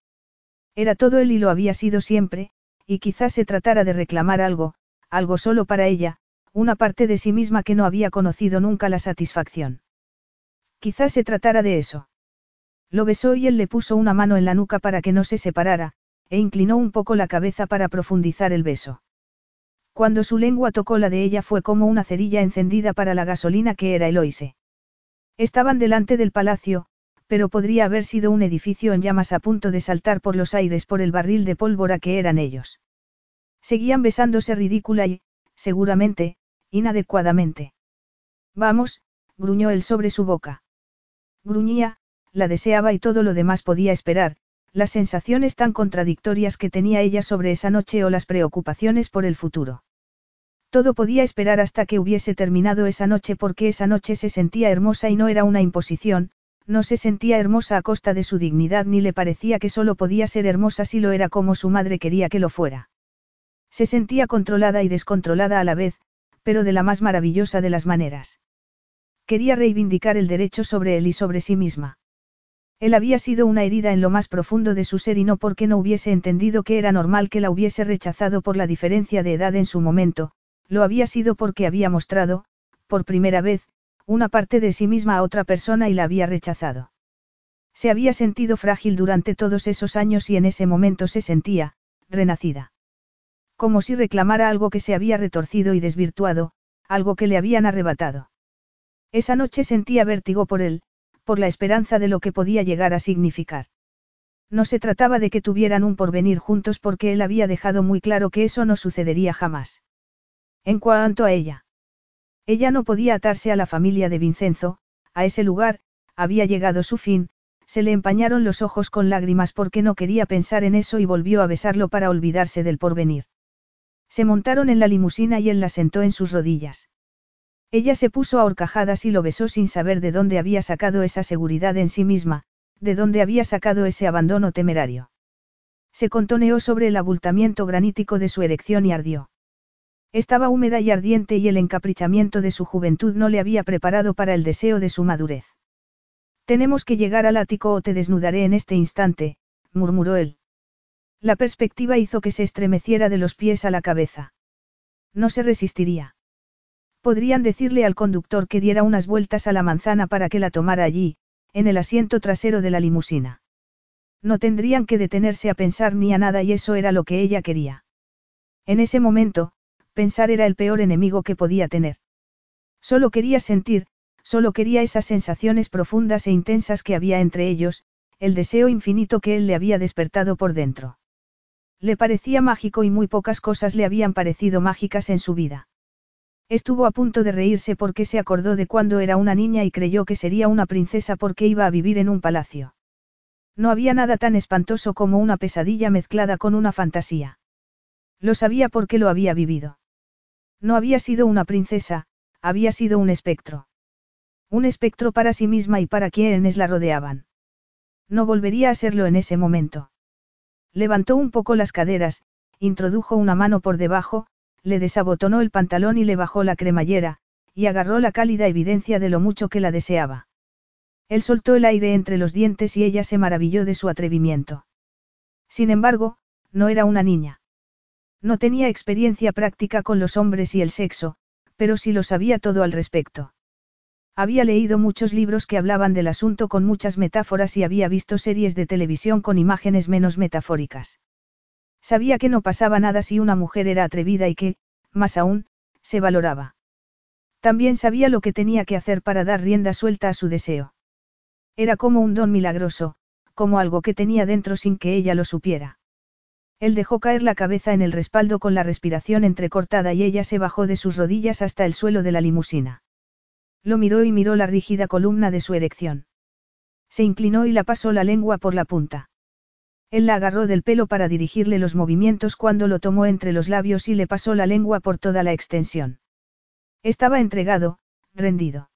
Speaker 1: Era todo él y lo había sido siempre, y quizás se tratara de reclamar algo, algo solo para ella, una parte de sí misma que no había conocido nunca la satisfacción. Quizás se tratara de eso. Lo besó y él le puso una mano en la nuca para que no se separara, e inclinó un poco la cabeza para profundizar el beso. Cuando su lengua tocó la de ella fue como una cerilla encendida para la gasolina que era Eloise. Estaban delante del palacio, pero podría haber sido un edificio en llamas a punto de saltar por los aires por el barril de pólvora que eran ellos. Seguían besándose ridícula y, seguramente, inadecuadamente. Vamos, gruñó él sobre su boca. Gruñía, la deseaba y todo lo demás podía esperar, las sensaciones tan contradictorias que tenía ella sobre esa noche o las preocupaciones por el futuro. Todo podía esperar hasta que hubiese terminado esa noche porque esa noche se sentía hermosa y no era una imposición, no se sentía hermosa a costa de su dignidad ni le parecía que solo podía ser hermosa si lo era como su madre quería que lo fuera. Se sentía controlada y descontrolada a la vez, pero de la más maravillosa de las maneras. Quería reivindicar el derecho sobre él y sobre sí misma. Él había sido una herida en lo más profundo de su ser y no porque no hubiese entendido que era normal que la hubiese rechazado por la diferencia de edad en su momento, lo había sido porque había mostrado, por primera vez, una parte de sí misma a otra persona y la había rechazado. Se había sentido frágil durante todos esos años y en ese momento se sentía, renacida. Como si reclamara algo que se había retorcido y desvirtuado, algo que le habían arrebatado. Esa noche sentía vértigo por él, por la esperanza de lo que podía llegar a significar. No se trataba de que tuvieran un porvenir juntos porque él había dejado muy claro que eso no sucedería jamás. En cuanto a ella. Ella no podía atarse a la familia de Vincenzo, a ese lugar, había llegado su fin, se le empañaron los ojos con lágrimas porque no quería pensar en eso y volvió a besarlo para olvidarse del porvenir. Se montaron en la limusina y él la sentó en sus rodillas. Ella se puso a horcajadas y lo besó sin saber de dónde había sacado esa seguridad en sí misma, de dónde había sacado ese abandono temerario. Se contoneó sobre el abultamiento granítico de su erección y ardió. Estaba húmeda y ardiente y el encaprichamiento de su juventud no le había preparado para el deseo de su madurez. Tenemos que llegar al ático o te desnudaré en este instante, murmuró él. La perspectiva hizo que se estremeciera de los pies a la cabeza. No se resistiría. Podrían decirle al conductor que diera unas vueltas a la manzana para que la tomara allí, en el asiento trasero de la limusina. No tendrían que detenerse a pensar ni a nada y eso era lo que ella quería. En ese momento, pensar era el peor enemigo que podía tener. Solo quería sentir, solo quería esas sensaciones profundas e intensas que había entre ellos, el deseo infinito que él le había despertado por dentro. Le parecía mágico y muy pocas cosas le habían parecido mágicas en su vida. Estuvo a punto de reírse porque se acordó de cuando era una niña y creyó que sería una princesa porque iba a vivir en un palacio. No había nada tan espantoso como una pesadilla mezclada con una fantasía. Lo sabía porque lo había vivido. No había sido una princesa, había sido un espectro. Un espectro para sí misma y para quienes la rodeaban. No volvería a serlo en ese momento. Levantó un poco las caderas, introdujo una mano por debajo, le desabotonó el pantalón y le bajó la cremallera, y agarró la cálida evidencia de lo mucho que la deseaba. Él soltó el aire entre los dientes y ella se maravilló de su atrevimiento. Sin embargo, no era una niña. No tenía experiencia práctica con los hombres y el sexo, pero sí lo sabía todo al respecto. Había leído muchos libros que hablaban del asunto con muchas metáforas y había visto series de televisión con imágenes menos metafóricas. Sabía que no pasaba nada si una mujer era atrevida y que, más aún, se valoraba. También sabía lo que tenía que hacer para dar rienda suelta a su deseo. Era como un don milagroso, como algo que tenía dentro sin que ella lo supiera. Él dejó caer la cabeza en el respaldo con la respiración entrecortada y ella se bajó de sus rodillas hasta el suelo de la limusina. Lo miró y miró la rígida columna de su erección. Se inclinó y la pasó la lengua por la punta. Él la agarró del pelo para dirigirle los movimientos cuando lo tomó entre los labios y le pasó la lengua por toda la extensión. Estaba entregado, rendido.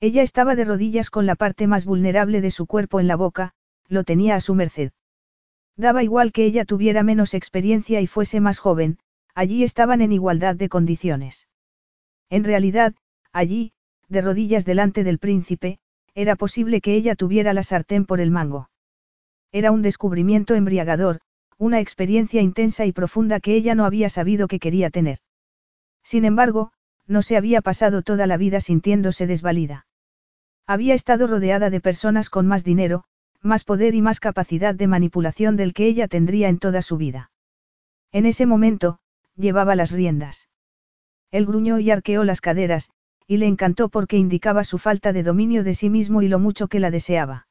Speaker 1: Ella estaba de rodillas con la parte más vulnerable de su cuerpo en la boca, lo tenía a su merced. Daba igual que ella tuviera menos experiencia y fuese más joven, allí estaban en igualdad de condiciones. En realidad, allí, de rodillas delante del príncipe, era posible que ella tuviera la sartén por el mango. Era un descubrimiento embriagador, una experiencia intensa y profunda que ella no había sabido que quería tener. Sin embargo, no se había pasado toda la vida sintiéndose desvalida. Había estado rodeada de personas con más dinero, más poder y más capacidad de manipulación del que ella tendría en toda su vida. En ese momento, llevaba las riendas. Él gruñó y arqueó las caderas, y le encantó porque indicaba su falta de dominio de sí mismo y lo mucho que la deseaba.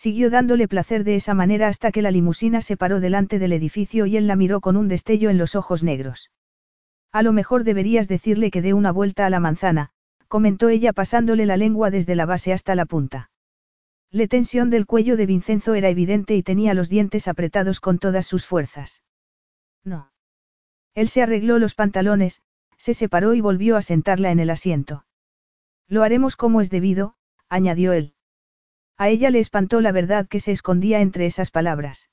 Speaker 1: Siguió dándole placer de esa manera hasta que la limusina se paró delante del edificio y él la miró con un destello en los ojos negros. A lo mejor deberías decirle que dé una vuelta a la manzana, comentó ella pasándole la lengua desde la base hasta la punta. La tensión del cuello de Vincenzo era evidente y tenía los dientes apretados con todas sus fuerzas. No. Él se arregló los pantalones, se separó y volvió a sentarla en el asiento. Lo haremos como es debido, añadió él. A ella le espantó la verdad que se escondía entre esas palabras.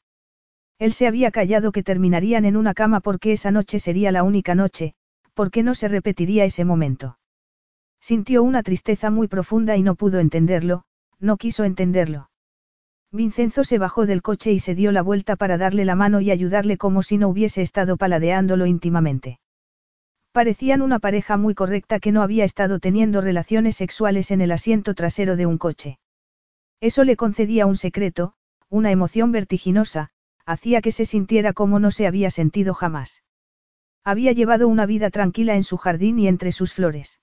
Speaker 1: Él se había callado que terminarían en una cama porque esa noche sería la única noche, porque no se repetiría ese momento. Sintió una tristeza muy profunda y no pudo entenderlo, no quiso entenderlo. Vincenzo se bajó del coche y se dio la vuelta para darle la mano y ayudarle como si no hubiese estado paladeándolo íntimamente. Parecían una pareja muy correcta que no había estado teniendo relaciones sexuales en el asiento trasero de un coche. Eso le concedía un secreto, una emoción vertiginosa, hacía que se sintiera como no se había sentido jamás. Había llevado una vida tranquila en su jardín y entre sus flores.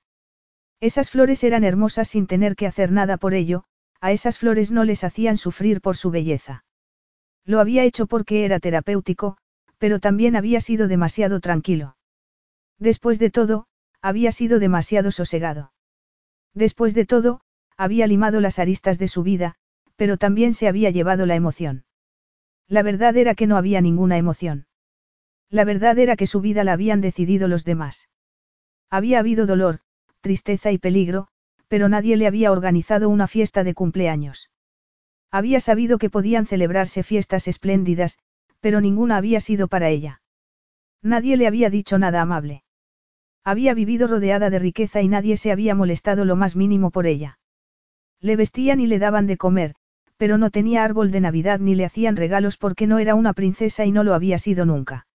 Speaker 1: Esas flores eran hermosas sin tener que hacer nada por ello, a esas flores no les hacían sufrir por su belleza. Lo había hecho porque era terapéutico, pero también había sido demasiado tranquilo. Después de todo, había sido demasiado sosegado. Después de todo, había limado las aristas de su vida, pero también se había llevado la emoción. La verdad era que no había ninguna emoción. La verdad era que su vida la habían decidido los demás. Había habido dolor, tristeza y peligro, pero nadie le había organizado una fiesta de cumpleaños. Había sabido que podían celebrarse fiestas espléndidas, pero ninguna había sido para ella. Nadie le había dicho nada amable. Había vivido rodeada de riqueza y nadie se había molestado lo más mínimo por ella. Le vestían y le daban de comer, pero no tenía árbol de Navidad ni le hacían regalos porque no era una princesa y no lo había sido nunca.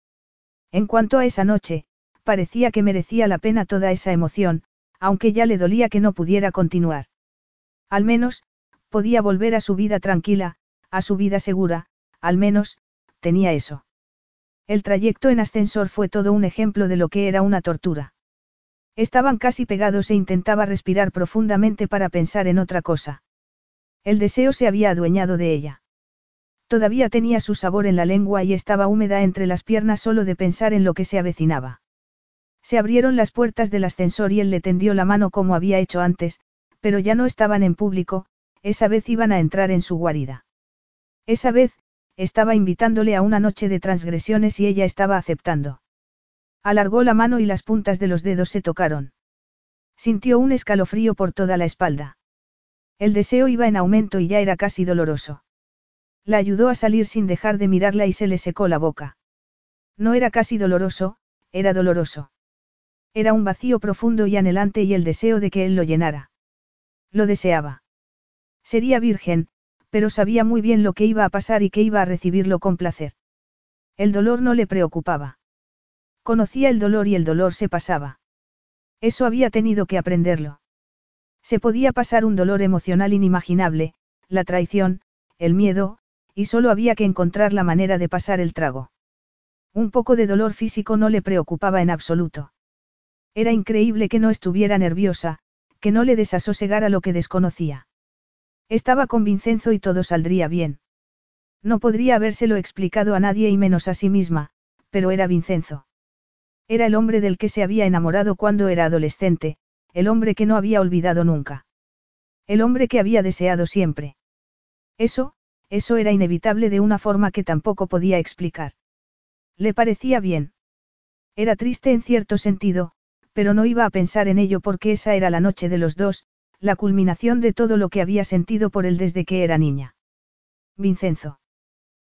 Speaker 1: En cuanto a esa noche, parecía que merecía la pena toda esa emoción, aunque ya le dolía que no pudiera continuar. Al menos, podía volver a su vida tranquila, a su vida segura, al menos, tenía eso. El trayecto en ascensor fue todo un ejemplo de lo que era una tortura. Estaban casi pegados e intentaba respirar profundamente para pensar en otra cosa. El deseo se había adueñado de ella. Todavía tenía su sabor en la lengua y estaba húmeda entre las piernas solo de pensar en lo que se avecinaba. Se abrieron las puertas del ascensor y él le tendió la mano como había hecho antes, pero ya no estaban en público, esa vez iban a entrar en su guarida. Esa vez, estaba invitándole a una noche de transgresiones y ella estaba aceptando. Alargó la mano y las puntas de los dedos se tocaron. Sintió un escalofrío por toda la espalda. El deseo iba en aumento y ya era casi doloroso. La ayudó a salir sin dejar de mirarla y se le secó la boca. No era casi doloroso, era doloroso. Era un vacío profundo y anhelante y el deseo de que él lo llenara. Lo deseaba. Sería virgen, pero sabía muy bien lo que iba a pasar y que iba a recibirlo con placer. El dolor no le preocupaba. Conocía el dolor y el dolor se pasaba. Eso había tenido que aprenderlo. Se podía pasar un dolor emocional inimaginable, la traición, el miedo, y solo había que encontrar la manera de pasar el trago. Un poco de dolor físico no le preocupaba en absoluto. Era increíble que no estuviera nerviosa, que no le desasosegara lo que desconocía. Estaba con Vincenzo y todo saldría bien. No podría habérselo explicado a nadie y menos a sí misma, pero era Vincenzo. Era el hombre del que se había enamorado cuando era adolescente, el hombre que no había olvidado nunca. El hombre que había deseado siempre. Eso, eso era inevitable de una forma que tampoco podía explicar. Le parecía bien. Era triste en cierto sentido, pero no iba a pensar en ello porque esa era la noche de los dos, la culminación de todo lo que había sentido por él desde que era niña. Vincenzo.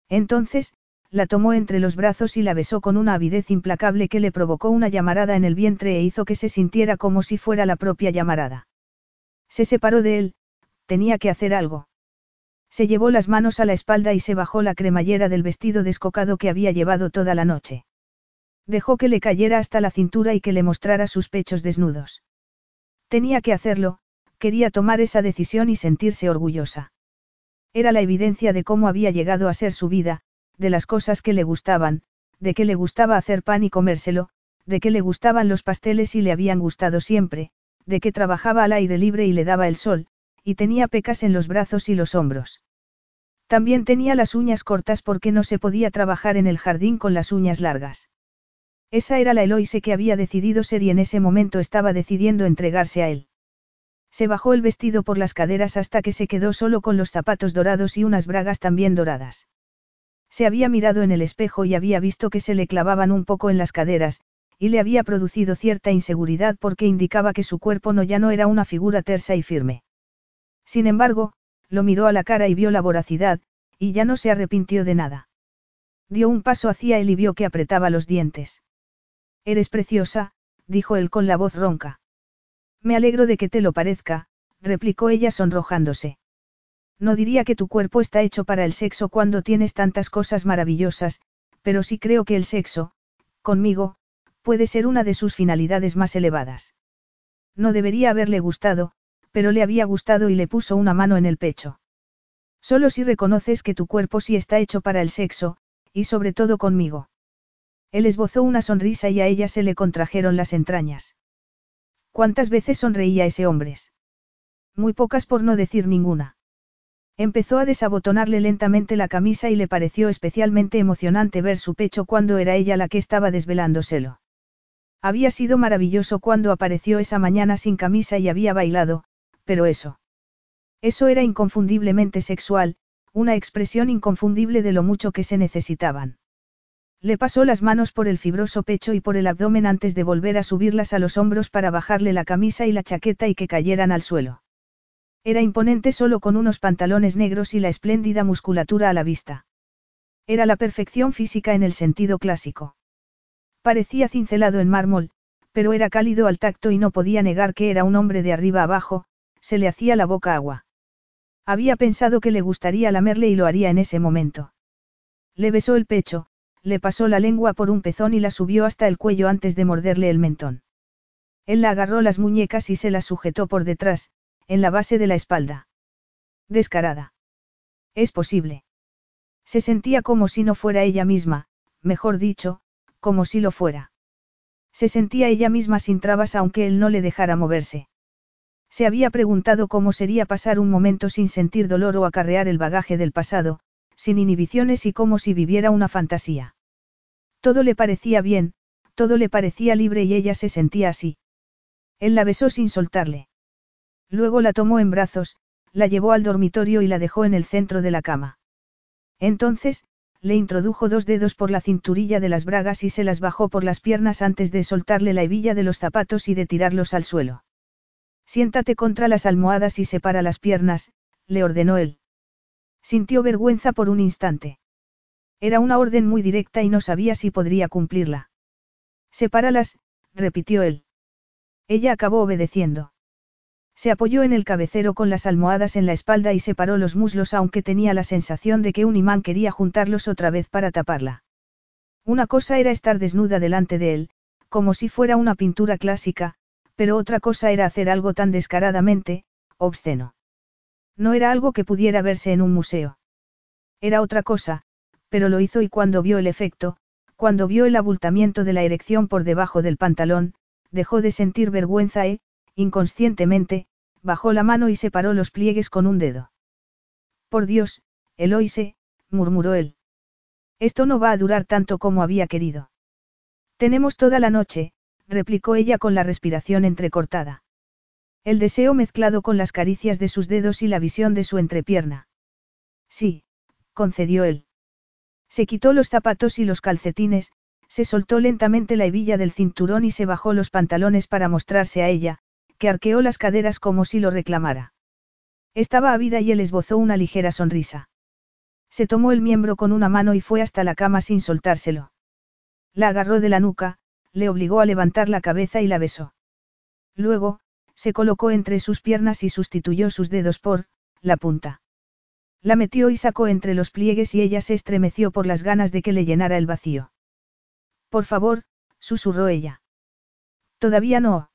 Speaker 1: Entonces, la tomó entre los brazos y la besó con una avidez implacable que le provocó una llamarada en el vientre e hizo que se sintiera como si fuera la propia llamarada. Se separó de él, tenía que hacer algo. Se llevó las manos a la espalda y se bajó la cremallera del vestido descocado que había llevado toda la noche. Dejó que le cayera hasta la cintura y que le mostrara sus pechos desnudos. Tenía que hacerlo, quería tomar esa decisión y sentirse orgullosa. Era la evidencia de cómo había llegado a ser su vida, de las cosas que le gustaban, de que le gustaba hacer pan y comérselo, de que le gustaban los pasteles y le habían gustado siempre, de que trabajaba al aire libre y le daba el sol, y tenía pecas en los brazos y los hombros. También tenía las uñas cortas porque no se podía trabajar en el jardín con las uñas largas. Esa era la Eloise que había decidido ser y en ese momento estaba decidiendo entregarse a él. Se bajó el vestido por las caderas hasta que se quedó solo con los zapatos dorados y unas bragas también doradas. Se había mirado en el espejo y había visto que se le clavaban un poco en las caderas, y le había producido cierta inseguridad porque indicaba que su cuerpo no ya no era una figura tersa y firme. Sin embargo, lo miró a la cara y vio la voracidad, y ya no se arrepintió de nada. Dio un paso hacia él y vio que apretaba los dientes. Eres preciosa, dijo él con la voz ronca. Me alegro de que te lo parezca, replicó ella sonrojándose. No diría que tu cuerpo está hecho para el sexo cuando tienes tantas cosas maravillosas, pero sí creo que el sexo, conmigo, puede ser una de sus finalidades más elevadas. No debería haberle gustado, pero le había gustado y le puso una mano en el pecho. Solo si reconoces que tu cuerpo sí está hecho para el sexo, y sobre todo conmigo. Él esbozó una sonrisa y a ella se le contrajeron las entrañas. ¿Cuántas veces sonreía ese hombre? Muy pocas por no decir ninguna. Empezó a desabotonarle lentamente la camisa y le pareció especialmente emocionante ver su pecho cuando era ella la que estaba desvelándoselo. Había sido maravilloso cuando apareció esa mañana sin camisa y había bailado, pero eso. Eso era inconfundiblemente sexual, una expresión inconfundible de lo mucho que se necesitaban. Le pasó las manos por el fibroso pecho y por el abdomen antes de volver a subirlas a los hombros para bajarle la camisa y la chaqueta y que cayeran al suelo. Era imponente solo con unos pantalones negros y la espléndida musculatura a la vista. Era la perfección física en el sentido clásico. Parecía cincelado en mármol, pero era cálido al tacto y no podía negar que era un hombre de arriba abajo, se le hacía la boca agua. Había pensado que le gustaría lamerle y lo haría en ese momento. Le besó el pecho, le pasó la lengua por un pezón y la subió hasta el cuello antes de morderle el mentón. Él la agarró las muñecas y se las sujetó por detrás, en la base de la espalda. Descarada. Es posible. Se sentía como si no fuera ella misma, mejor dicho, como si lo fuera. Se sentía ella misma sin trabas aunque él no le dejara moverse. Se había preguntado cómo sería pasar un momento sin sentir dolor o acarrear el bagaje del pasado, sin inhibiciones y como si viviera una fantasía. Todo le parecía bien, todo le parecía libre y ella se sentía así. Él la besó sin soltarle. Luego la tomó en brazos, la llevó al dormitorio y la dejó en el centro de la cama. Entonces, le introdujo dos dedos por la cinturilla de las bragas y se las bajó por las piernas antes de soltarle la hebilla de los zapatos y de tirarlos al suelo. Siéntate contra las almohadas y separa las piernas, le ordenó él. Sintió vergüenza por un instante. Era una orden muy directa y no sabía si podría cumplirla. Sepáralas, repitió él. Ella acabó obedeciendo. Se apoyó en el cabecero con las almohadas en la espalda y separó los muslos aunque tenía la sensación de que un imán quería juntarlos otra vez para taparla. Una cosa era estar desnuda delante de él, como si fuera una pintura clásica, pero otra cosa era hacer algo tan descaradamente, obsceno. No era algo que pudiera verse en un museo. Era otra cosa, pero lo hizo y cuando vio el efecto, cuando vio el abultamiento de la erección por debajo del pantalón, dejó de sentir vergüenza e, inconscientemente, bajó la mano y separó los pliegues con un dedo. Por Dios, Eloise, murmuró él. Esto no va a durar tanto como había querido. Tenemos toda la noche, replicó ella con la respiración entrecortada. El deseo mezclado con las caricias de sus dedos y la visión de su entrepierna. Sí, concedió él. Se quitó los zapatos y los calcetines, se soltó lentamente la hebilla del cinturón y se bajó los pantalones para mostrarse a ella, que arqueó las caderas como si lo reclamara. Estaba ávida y él esbozó una ligera sonrisa. Se tomó el miembro con una mano y fue hasta la cama sin soltárselo. La agarró de la nuca, le obligó a levantar la cabeza y la besó. Luego, se colocó entre sus piernas y sustituyó sus dedos por, la punta. La metió y sacó entre los pliegues y ella se estremeció por las ganas de que le llenara el vacío. Por favor, susurró ella. Todavía no.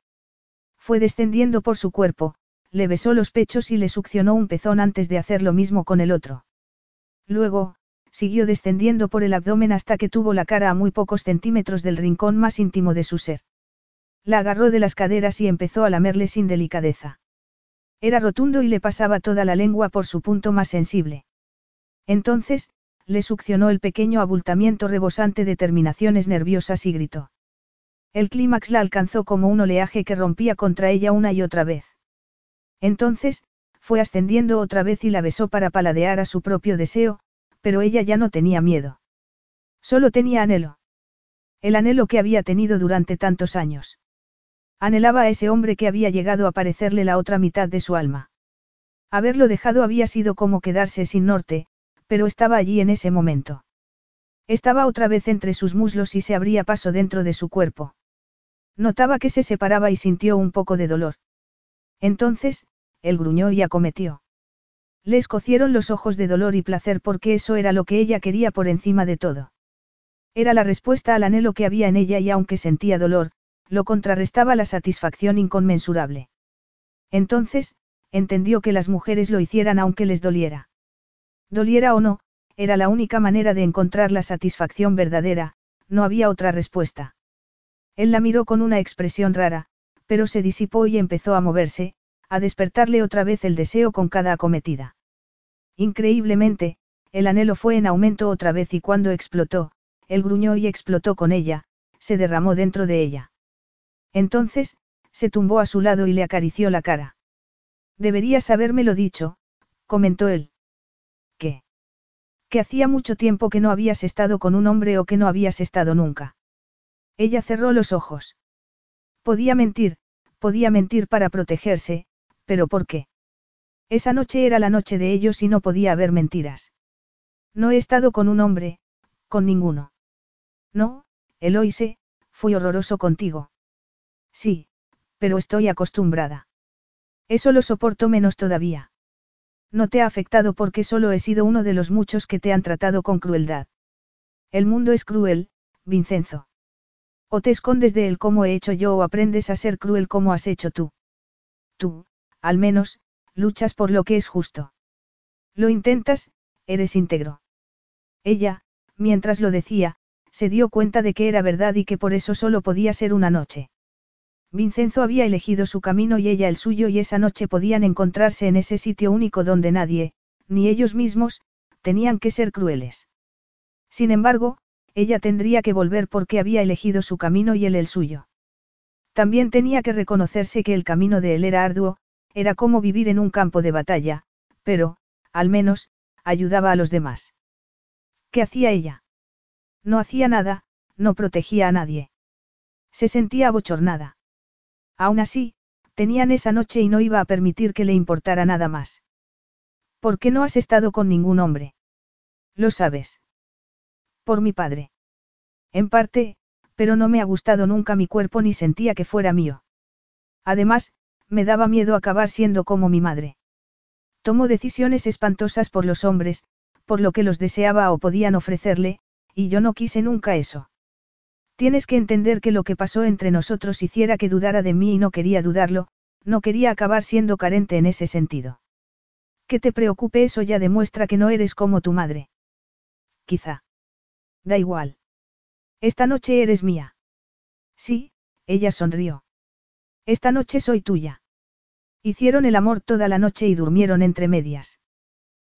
Speaker 1: Fue descendiendo por su cuerpo, le besó los pechos y le succionó un pezón antes de hacer lo mismo con el otro. Luego, siguió descendiendo por el abdomen hasta que tuvo la cara a muy pocos centímetros del rincón más íntimo de su ser. La agarró de las caderas y empezó a lamerle sin delicadeza. Era rotundo y le pasaba toda la lengua por su punto más sensible. Entonces, le succionó el pequeño abultamiento rebosante de terminaciones nerviosas y gritó. El clímax la alcanzó como un oleaje que rompía contra ella una y otra vez. Entonces, fue ascendiendo otra vez y la besó para paladear a su propio deseo, pero ella ya no tenía miedo. Solo tenía anhelo. El anhelo que había tenido durante tantos años. Anhelaba a ese hombre que había llegado a parecerle la otra mitad de su alma. Haberlo dejado había sido como quedarse sin norte, pero estaba allí en ese momento. Estaba otra vez entre sus muslos y se abría paso dentro de su cuerpo. Notaba que se separaba y sintió un poco de dolor. Entonces, él gruñó y acometió. Le escocieron los ojos de dolor y placer porque eso era lo que ella quería por encima de todo. Era la respuesta al anhelo que había en ella y aunque sentía dolor, lo contrarrestaba la satisfacción inconmensurable. Entonces, entendió que las mujeres lo hicieran aunque les doliera. Doliera o no, era la única manera de encontrar la satisfacción verdadera, no había otra respuesta. Él la miró con una expresión rara, pero se disipó y empezó a moverse, a despertarle otra vez el deseo con cada acometida. Increíblemente, el anhelo fue en aumento otra vez y cuando explotó, él gruñó y explotó con ella, se derramó dentro de ella. Entonces, se tumbó a su lado y le acarició la cara. Deberías habérmelo dicho, comentó él. ¿Qué? Que hacía mucho tiempo que no habías estado con un hombre o que no habías estado nunca. Ella cerró los ojos. Podía mentir, podía mentir para protegerse, pero ¿por qué? Esa noche era la noche de ellos y no podía haber mentiras. No he estado con un hombre, con ninguno. No, Eloise, fui horroroso contigo. Sí, pero estoy acostumbrada. Eso lo soporto menos todavía. No te ha afectado porque solo he sido uno de los muchos que te han tratado con crueldad. El mundo es cruel, Vincenzo. O te escondes de él como he hecho yo o aprendes a ser cruel como has hecho tú. Tú, al menos, luchas por lo que es justo. Lo intentas, eres íntegro. Ella, mientras lo decía, se dio cuenta de que era verdad y que por eso solo podía ser una noche. Vincenzo había elegido su camino y ella el suyo y esa noche podían encontrarse en ese sitio único donde nadie, ni ellos mismos, tenían que ser crueles. Sin embargo, ella tendría que volver porque había elegido su camino y él el suyo. También tenía que reconocerse que el camino de él era arduo, era como vivir en un campo de batalla, pero, al menos, ayudaba a los demás. ¿Qué hacía ella? No hacía nada, no protegía a nadie. Se sentía abochornada. Aún así, tenían esa noche y no iba a permitir que le importara nada más. ¿Por qué no has estado con ningún hombre? Lo sabes. Por mi padre. En parte, pero no me ha gustado nunca mi cuerpo ni sentía que fuera mío. Además, me daba miedo acabar siendo como mi madre. Tomó decisiones espantosas por los hombres, por lo que los deseaba o podían ofrecerle, y yo no quise nunca eso. Tienes que entender que lo que pasó entre nosotros hiciera que dudara de mí y no quería dudarlo, no quería acabar siendo carente en ese sentido. Que te preocupe eso ya demuestra que no eres como tu madre. Quizá. Da igual. Esta noche eres mía. Sí, ella sonrió. Esta noche soy tuya. Hicieron el amor toda la noche y durmieron entre medias.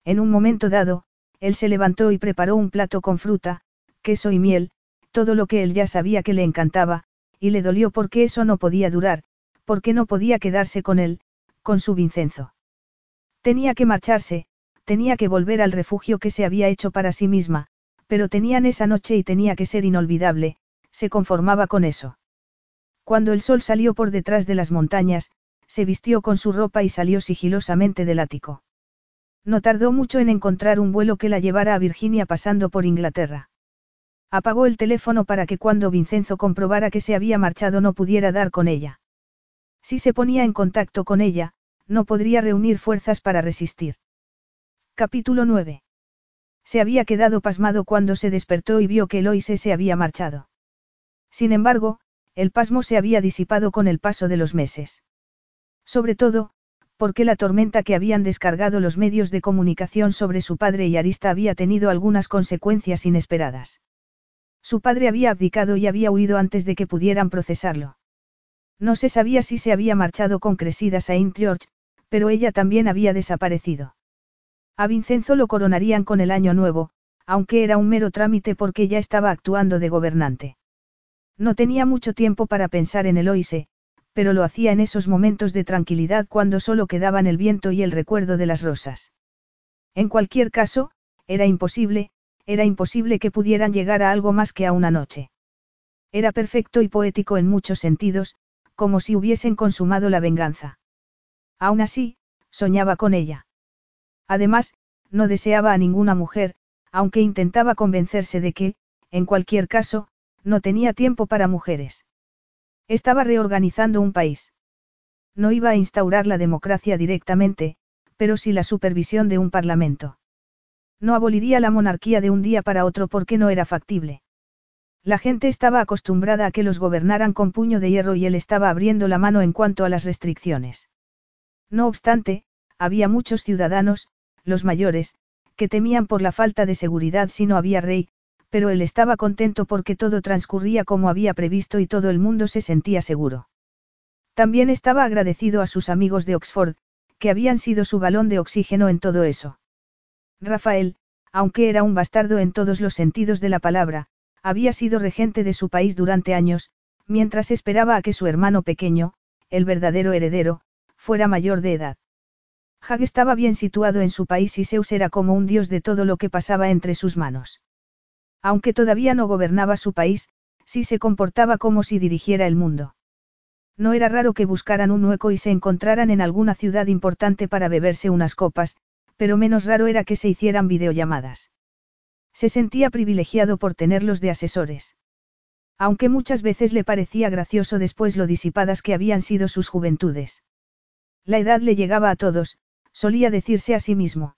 Speaker 1: En un momento dado, él se levantó y preparó un plato con fruta, queso y miel, todo lo que él ya sabía que le encantaba, y le dolió porque eso no podía durar, porque no podía quedarse con él, con su Vincenzo. Tenía que marcharse, tenía que volver al refugio que se había hecho para sí misma, pero tenían esa noche y tenía que ser inolvidable, se conformaba con eso. Cuando el sol salió por detrás de las montañas, se vistió con su ropa y salió sigilosamente del ático. No tardó mucho en encontrar un vuelo que la llevara a Virginia pasando por Inglaterra. Apagó el teléfono para que cuando Vincenzo comprobara que se había marchado no pudiera dar con ella. Si se ponía en contacto con ella, no podría reunir fuerzas para resistir. Capítulo 9. Se había quedado pasmado cuando se despertó y vio que Eloise se había marchado. Sin embargo, el pasmo se había disipado con el paso de los meses. Sobre todo, porque la tormenta que habían descargado los medios de comunicación sobre su padre y Arista había tenido algunas consecuencias inesperadas. Su padre había abdicado y había huido antes de que pudieran procesarlo. No se sabía si se había marchado con Cresida Saint George, pero ella también había desaparecido. A Vincenzo lo coronarían con el año nuevo, aunque era un mero trámite porque ya estaba actuando de gobernante. No tenía mucho tiempo para pensar en Eloise, pero lo hacía en esos momentos de tranquilidad cuando solo quedaban el viento y el recuerdo de las rosas. En cualquier caso, era imposible, era imposible que pudieran llegar a algo más que a una noche. Era perfecto y poético en muchos sentidos, como si hubiesen consumado la venganza. Aún así, soñaba con ella. Además, no deseaba a ninguna mujer, aunque intentaba convencerse de que, en cualquier caso, no tenía tiempo para mujeres. Estaba reorganizando un país. No iba a instaurar la democracia directamente, pero sí la supervisión de un parlamento. No aboliría la monarquía de un día para otro porque no era factible. La gente estaba acostumbrada a que los gobernaran con puño de hierro y él estaba abriendo la mano en cuanto a las restricciones. No obstante, había muchos ciudadanos, los mayores, que temían por la falta de seguridad si no había rey, pero él estaba contento porque todo transcurría como había previsto y todo el mundo se sentía seguro. También estaba agradecido a sus amigos de Oxford, que habían sido su balón de oxígeno en todo eso. Rafael, aunque era un bastardo en todos los sentidos de la palabra, había sido regente de su país durante años, mientras esperaba a que su hermano pequeño, el verdadero heredero, fuera mayor de edad. Hag estaba bien situado en su país y Zeus era como un dios de todo lo que pasaba entre sus manos. Aunque todavía no gobernaba su país, sí se comportaba como si dirigiera el mundo. No era raro que buscaran un hueco y se encontraran en alguna ciudad importante para beberse unas copas, pero menos raro era que se hicieran videollamadas. Se sentía privilegiado por tenerlos de asesores. Aunque muchas veces le parecía gracioso después lo disipadas que habían sido sus juventudes. La edad le llegaba a todos, solía decirse a sí mismo.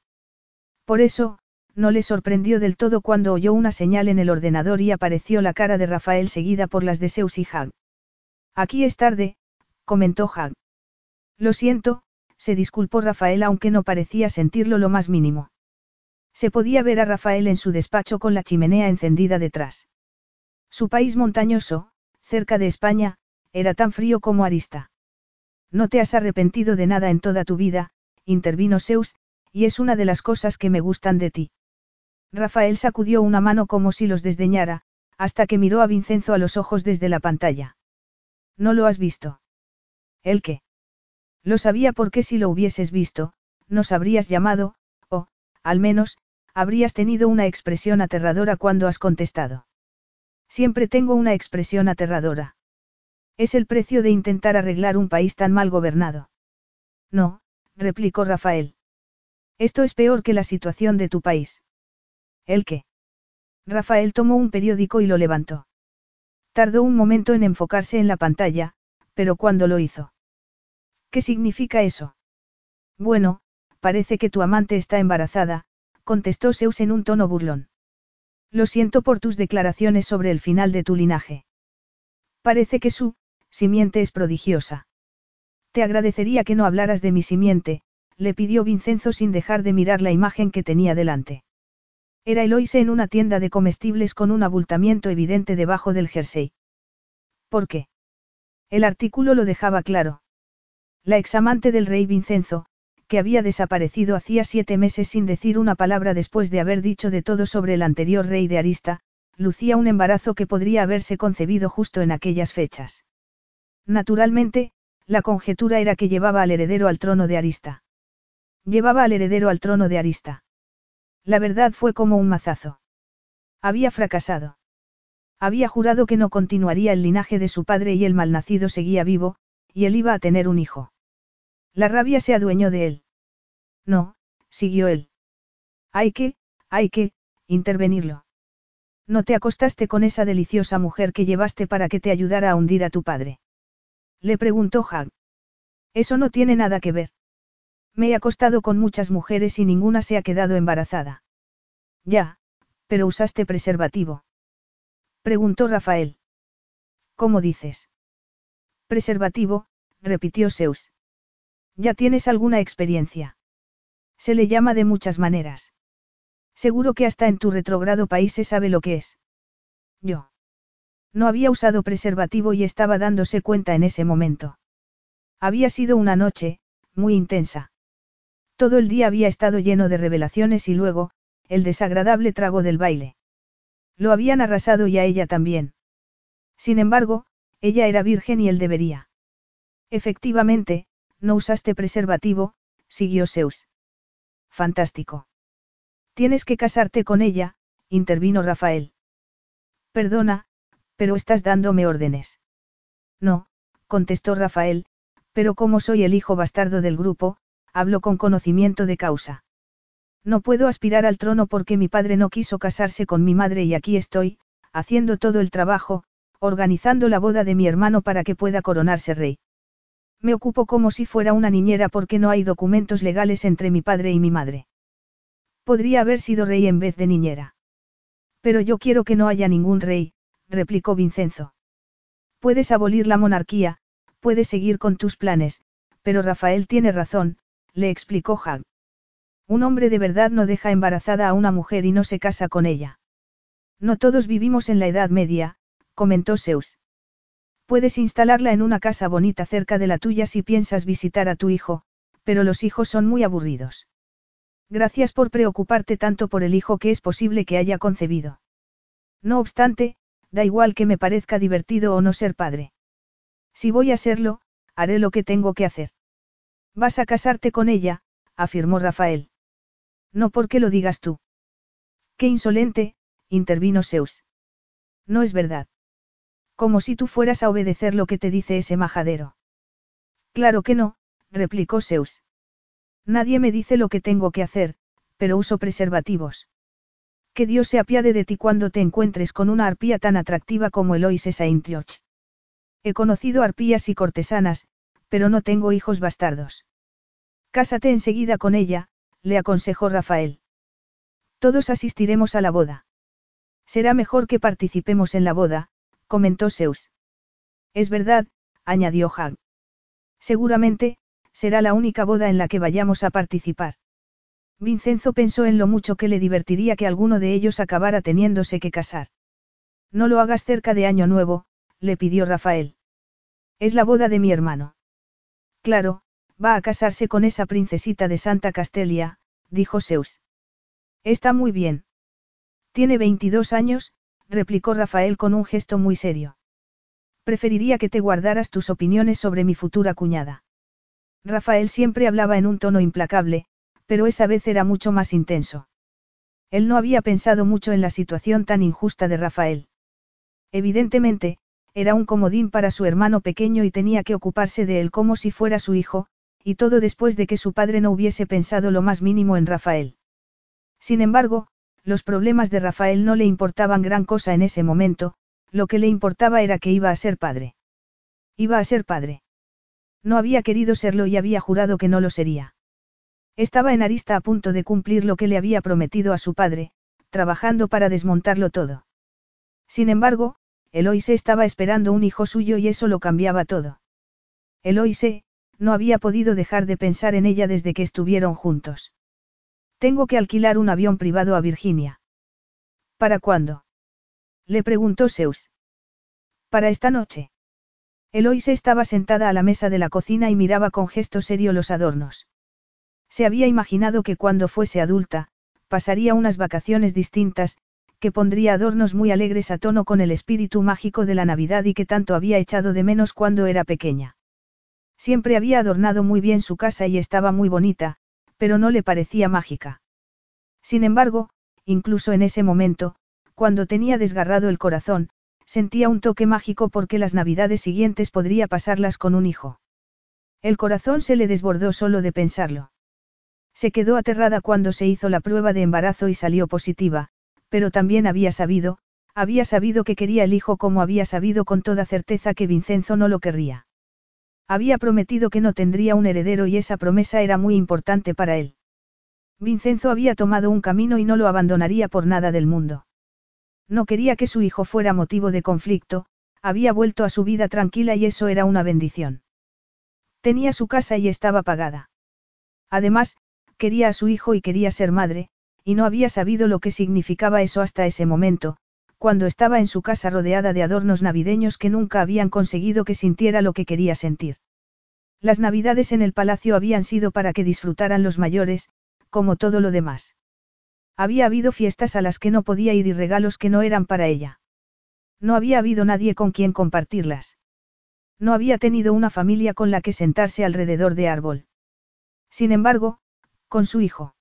Speaker 1: Por eso, no le sorprendió del todo cuando oyó una señal en el ordenador y apareció la cara de Rafael seguida por las de Zeus y Hag. Aquí es tarde, comentó Hag. Lo siento, se disculpó Rafael aunque no parecía sentirlo lo más mínimo. Se podía ver a Rafael en su despacho con la chimenea encendida detrás. Su país montañoso, cerca de España, era tan frío como Arista. No te has arrepentido de nada en toda tu vida, intervino Zeus, y es una de las cosas que me gustan de ti. Rafael sacudió una mano como si los desdeñara, hasta que miró a Vincenzo a los ojos desde la pantalla. ¿No lo has visto? ¿El qué? Lo sabía porque si lo hubieses visto, nos habrías llamado, o, al menos, habrías tenido una expresión aterradora cuando has contestado. Siempre tengo una expresión aterradora. Es el precio de intentar arreglar un país tan mal gobernado. No, replicó Rafael. Esto es peor que la situación de tu país. ¿El qué? Rafael tomó un periódico y lo levantó. Tardó un momento en enfocarse en la pantalla, pero cuando lo hizo. ¿Qué significa eso? Bueno, parece que tu amante está embarazada, contestó Zeus en un tono burlón. Lo siento por tus declaraciones sobre el final de tu linaje. Parece que su simiente es prodigiosa. Te agradecería que no hablaras de mi simiente, le pidió Vincenzo sin dejar de mirar la imagen que tenía delante. Era Eloise en una tienda de comestibles con un abultamiento evidente debajo del jersey. ¿Por qué? El artículo lo dejaba claro. La examante del rey Vincenzo, que había desaparecido hacía siete meses sin decir una palabra después de haber dicho de todo sobre el anterior rey de Arista, lucía un embarazo que podría haberse concebido justo en aquellas fechas. Naturalmente, la conjetura era que llevaba al heredero al trono de Arista. Llevaba al heredero al trono de Arista. La verdad fue como un mazazo. Había fracasado. Había jurado que no continuaría el linaje de su padre y el malnacido seguía vivo, y él iba a tener un hijo. La rabia se adueñó de él. No, siguió él. Hay que, hay que, intervenirlo. No te acostaste con esa deliciosa mujer que llevaste para que te ayudara a hundir a tu padre. Le preguntó Hag. Eso no tiene nada que ver. Me he acostado con muchas mujeres y ninguna se ha quedado embarazada. Ya, pero usaste preservativo. Preguntó Rafael. ¿Cómo dices? Preservativo, repitió Zeus. Ya tienes alguna experiencia. Se le llama de muchas maneras. Seguro que hasta en tu retrogrado país se sabe lo que es. Yo. No había usado preservativo y estaba dándose cuenta en ese momento. Había sido una noche, muy intensa. Todo el día había estado lleno de revelaciones y luego, el desagradable trago del baile. Lo habían arrasado y a ella también. Sin embargo, ella era virgen y él debería. Efectivamente, no usaste preservativo, siguió Zeus. Fantástico. Tienes que casarte con ella, intervino Rafael. Perdona, pero estás dándome órdenes. No, contestó Rafael, pero como soy el hijo bastardo del grupo, hablo con conocimiento de causa. No puedo aspirar al trono porque mi padre no quiso casarse con mi madre y aquí estoy, haciendo todo el trabajo, organizando la boda de mi hermano para que pueda coronarse rey. Me ocupo como si fuera una niñera porque no hay documentos legales entre mi padre y mi madre. Podría haber sido rey en vez de niñera. Pero yo quiero que no haya ningún rey, replicó Vincenzo. Puedes abolir la monarquía, puedes seguir con tus planes, pero Rafael tiene razón, le explicó Hag. Un hombre de verdad no deja embarazada a una mujer y no se casa con ella. No todos vivimos en la Edad Media, comentó Zeus. Puedes instalarla en una casa bonita cerca de la tuya si piensas visitar a tu hijo, pero los hijos son muy aburridos. Gracias por preocuparte tanto por el hijo que es posible que haya concebido. No obstante, da igual que me parezca divertido o no ser padre. Si voy a serlo, haré lo que tengo que hacer. Vas a casarte con ella, afirmó Rafael. No porque lo digas tú. Qué insolente, intervino Zeus. No es verdad. Como si tú fueras a obedecer lo que te dice ese majadero. Claro que no, replicó Zeus. Nadie me dice lo que tengo que hacer, pero uso preservativos. Que Dios se apiade de ti cuando te encuentres con una arpía tan atractiva como Eloise Saint-George. He conocido arpías y cortesanas, pero no tengo hijos bastardos. Cásate enseguida con ella, le aconsejó Rafael. Todos asistiremos a la boda. Será mejor que participemos en la boda, comentó Zeus. Es verdad, añadió Hag. Seguramente, será la única boda en la que vayamos a participar. Vincenzo pensó en lo mucho que le divertiría que alguno de ellos acabara teniéndose que casar. No lo hagas cerca de Año Nuevo, le pidió Rafael. Es la boda de mi hermano. Claro, va a casarse con esa princesita de Santa Castelia, dijo Zeus. Está muy bien. Tiene 22 años, replicó Rafael con un gesto muy serio. Preferiría que te guardaras tus opiniones sobre mi futura cuñada. Rafael siempre hablaba en un tono implacable, pero esa vez era mucho más intenso. Él no había pensado mucho en la situación tan injusta de Rafael. Evidentemente, era un comodín para su hermano pequeño y tenía que ocuparse de él como si fuera su hijo, y todo después de que su padre no hubiese pensado lo más mínimo en Rafael. Sin embargo, los problemas de Rafael no le importaban gran cosa en ese momento, lo que le importaba era que iba a ser padre. Iba a ser padre. No había querido serlo y había jurado que no lo sería. Estaba en Arista a punto de cumplir lo que le había prometido a su padre, trabajando para desmontarlo todo. Sin embargo, Eloise estaba esperando un hijo suyo y eso lo cambiaba todo. Eloise, no había podido dejar de pensar en ella desde que estuvieron juntos. Tengo que alquilar un avión privado a Virginia. ¿Para cuándo? Le preguntó Zeus. Para esta noche. Eloise estaba sentada a la mesa de la cocina y miraba con gesto serio los adornos. Se había imaginado que cuando fuese adulta, pasaría unas vacaciones distintas, que pondría adornos muy alegres a tono con el espíritu mágico de la Navidad y que tanto había echado de menos cuando era pequeña. Siempre había adornado muy bien su casa y estaba muy bonita, pero no le parecía mágica. Sin embargo, incluso en ese momento, cuando tenía desgarrado el corazón, sentía un toque mágico porque las navidades siguientes podría pasarlas con un hijo. El corazón se le desbordó solo de pensarlo. Se quedó aterrada cuando se hizo la prueba de embarazo y salió positiva, pero también había sabido, había sabido que quería el hijo como había sabido con toda certeza que Vincenzo no lo querría. Había prometido que no tendría un heredero y esa promesa era muy importante para él. Vincenzo había tomado un camino y no lo abandonaría por nada del mundo. No quería que su hijo fuera motivo de conflicto, Había vuelto a su vida tranquila y eso era una bendición. Tenía su casa y estaba pagada. Además, quería a su hijo y quería ser madre, y no había sabido lo que significaba eso hasta ese momento, cuando estaba en su casa rodeada de adornos navideños que nunca habían conseguido que sintiera lo que quería sentir. Las navidades en el palacio habían sido para que disfrutaran los mayores, como todo lo demás. Había habido fiestas a las que no podía ir y regalos que no eran para ella. No había habido nadie con quien compartirlas. No había tenido una familia con la que sentarse alrededor de árbol. Sin embargo, con su hijo.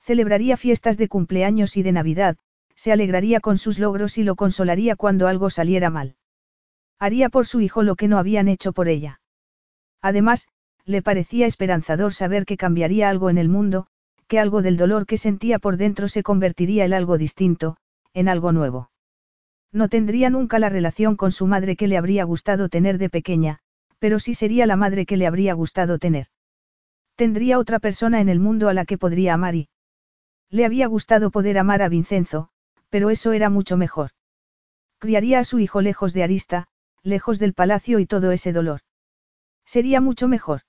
Speaker 1: Celebraría fiestas de cumpleaños y de Navidad, se alegraría con sus logros y lo consolaría cuando algo saliera mal. Haría por su hijo lo que no habían hecho por ella. Además, le parecía esperanzador saber que cambiaría algo en el mundo, que algo del dolor que sentía por dentro se convertiría en algo distinto, en algo nuevo. No tendría nunca la relación con su madre que le habría gustado tener de pequeña, pero sí sería la madre que le habría gustado tener. Tendría otra persona en el mundo a la que podría amar y... Le había gustado poder amar a Vincenzo, pero eso era mucho mejor. Criaría a su hijo lejos de Arista, lejos del palacio y todo ese dolor. Sería mucho mejor.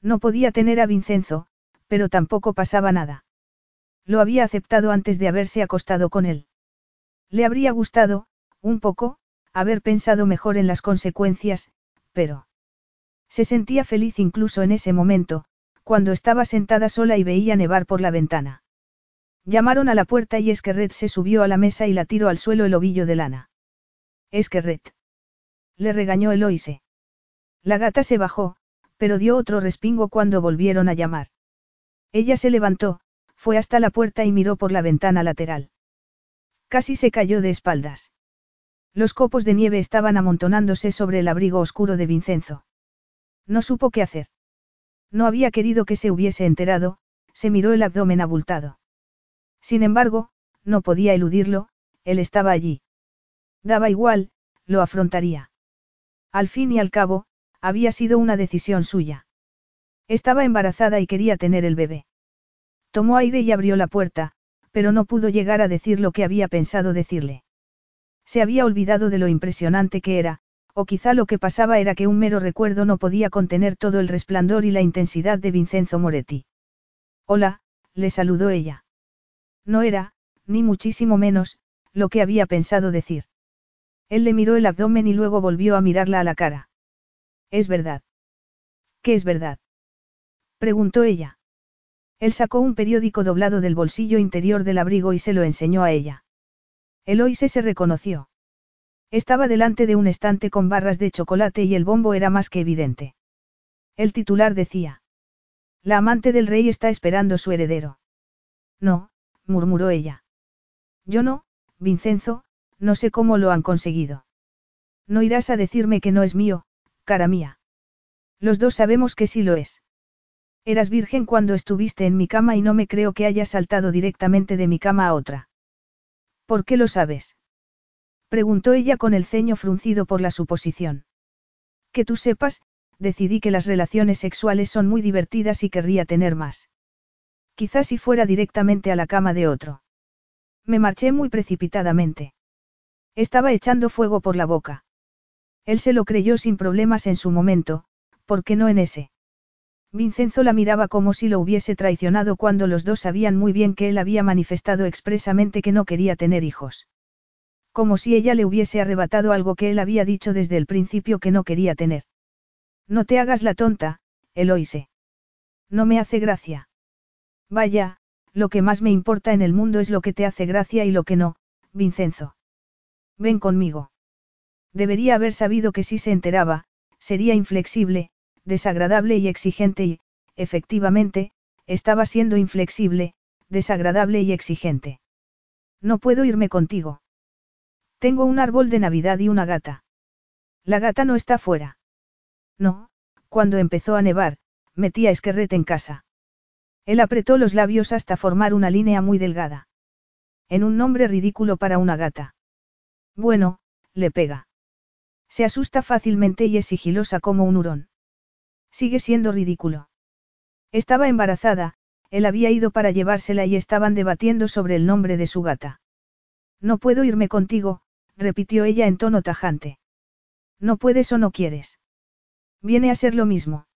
Speaker 1: No podía tener a Vincenzo, pero tampoco pasaba nada. Lo había aceptado antes de haberse acostado con él. Le habría gustado, un poco, haber pensado mejor en las consecuencias, pero... Se sentía feliz incluso en ese momento, cuando estaba sentada sola y veía nevar por la ventana. Llamaron a la puerta y Esquerret se subió a la mesa y la tiró al suelo el ovillo de lana. Esquerret. Le regañó Eloise. La gata se bajó, pero dio otro respingo cuando volvieron a llamar. Ella se levantó, fue hasta la puerta y miró por la ventana lateral. Casi se cayó de espaldas. Los copos de nieve estaban amontonándose sobre el abrigo oscuro de Vincenzo. No supo qué hacer. No había querido que se hubiese enterado, se miró el abdomen abultado. Sin embargo, no podía eludirlo, él estaba allí. Daba igual, lo afrontaría. Al fin y al cabo, había sido una decisión suya. Estaba embarazada y quería tener el bebé. Tomó aire y abrió la puerta, pero no pudo llegar a decir lo que había pensado decirle. Se había olvidado de lo impresionante que era, o quizá lo que pasaba era que un mero recuerdo no podía contener todo el resplandor y la intensidad de Vincenzo Moretti. Hola, le saludó ella. No era, ni muchísimo menos, lo que había pensado decir. Él le miró el abdomen y luego volvió a mirarla a la cara. Es verdad. ¿Qué es verdad? Preguntó ella. Él sacó un periódico doblado del bolsillo interior del abrigo y se lo enseñó a ella. Eloise se reconoció. Estaba delante de un estante con barras de chocolate y el bombo era más que evidente. El titular decía. La amante del rey está esperando su heredero. No, murmuró ella. Yo no, Vincenzo, no sé cómo lo han conseguido. No irás a decirme que no es mío, cara mía. Los dos sabemos que sí lo es. Eras virgen cuando estuviste en mi cama y no me creo que hayas saltado directamente de mi cama a otra. ¿Por qué lo sabes? Preguntó ella con el ceño fruncido por la suposición. Que tú sepas, decidí que las relaciones sexuales son muy divertidas y querría tener más. Quizás si fuera directamente a la cama de otro. Me marché muy precipitadamente. Estaba echando fuego por la boca. Él se lo creyó sin problemas en su momento, ¿por qué no en ese? Vincenzo la miraba como si lo hubiese traicionado cuando los dos sabían muy bien que él había manifestado expresamente que no quería tener hijos. Como si ella le hubiese arrebatado algo que él había dicho desde el principio que no quería tener. No te hagas la tonta, Eloise. No me hace gracia. Vaya, lo que más me importa en el mundo es lo que te hace gracia y lo que no, Vincenzo. Ven conmigo. Debería haber sabido que si se enteraba, sería inflexible, desagradable y exigente y, efectivamente, estaba siendo inflexible, desagradable y exigente. No puedo irme contigo. Tengo un árbol de Navidad y una gata. La gata no está fuera. No, cuando empezó a nevar, metí a Esquerret en casa. Él apretó los labios hasta formar una línea muy delgada. En un nombre ridículo para una gata. Bueno, le pega. Se asusta fácilmente y es sigilosa como un hurón. Sigue siendo ridículo. Estaba embarazada, él había ido para llevársela y estaban debatiendo sobre el nombre de su gata. No puedo irme contigo, repitió ella en tono tajante. No puedes o no quieres. Viene a ser lo mismo.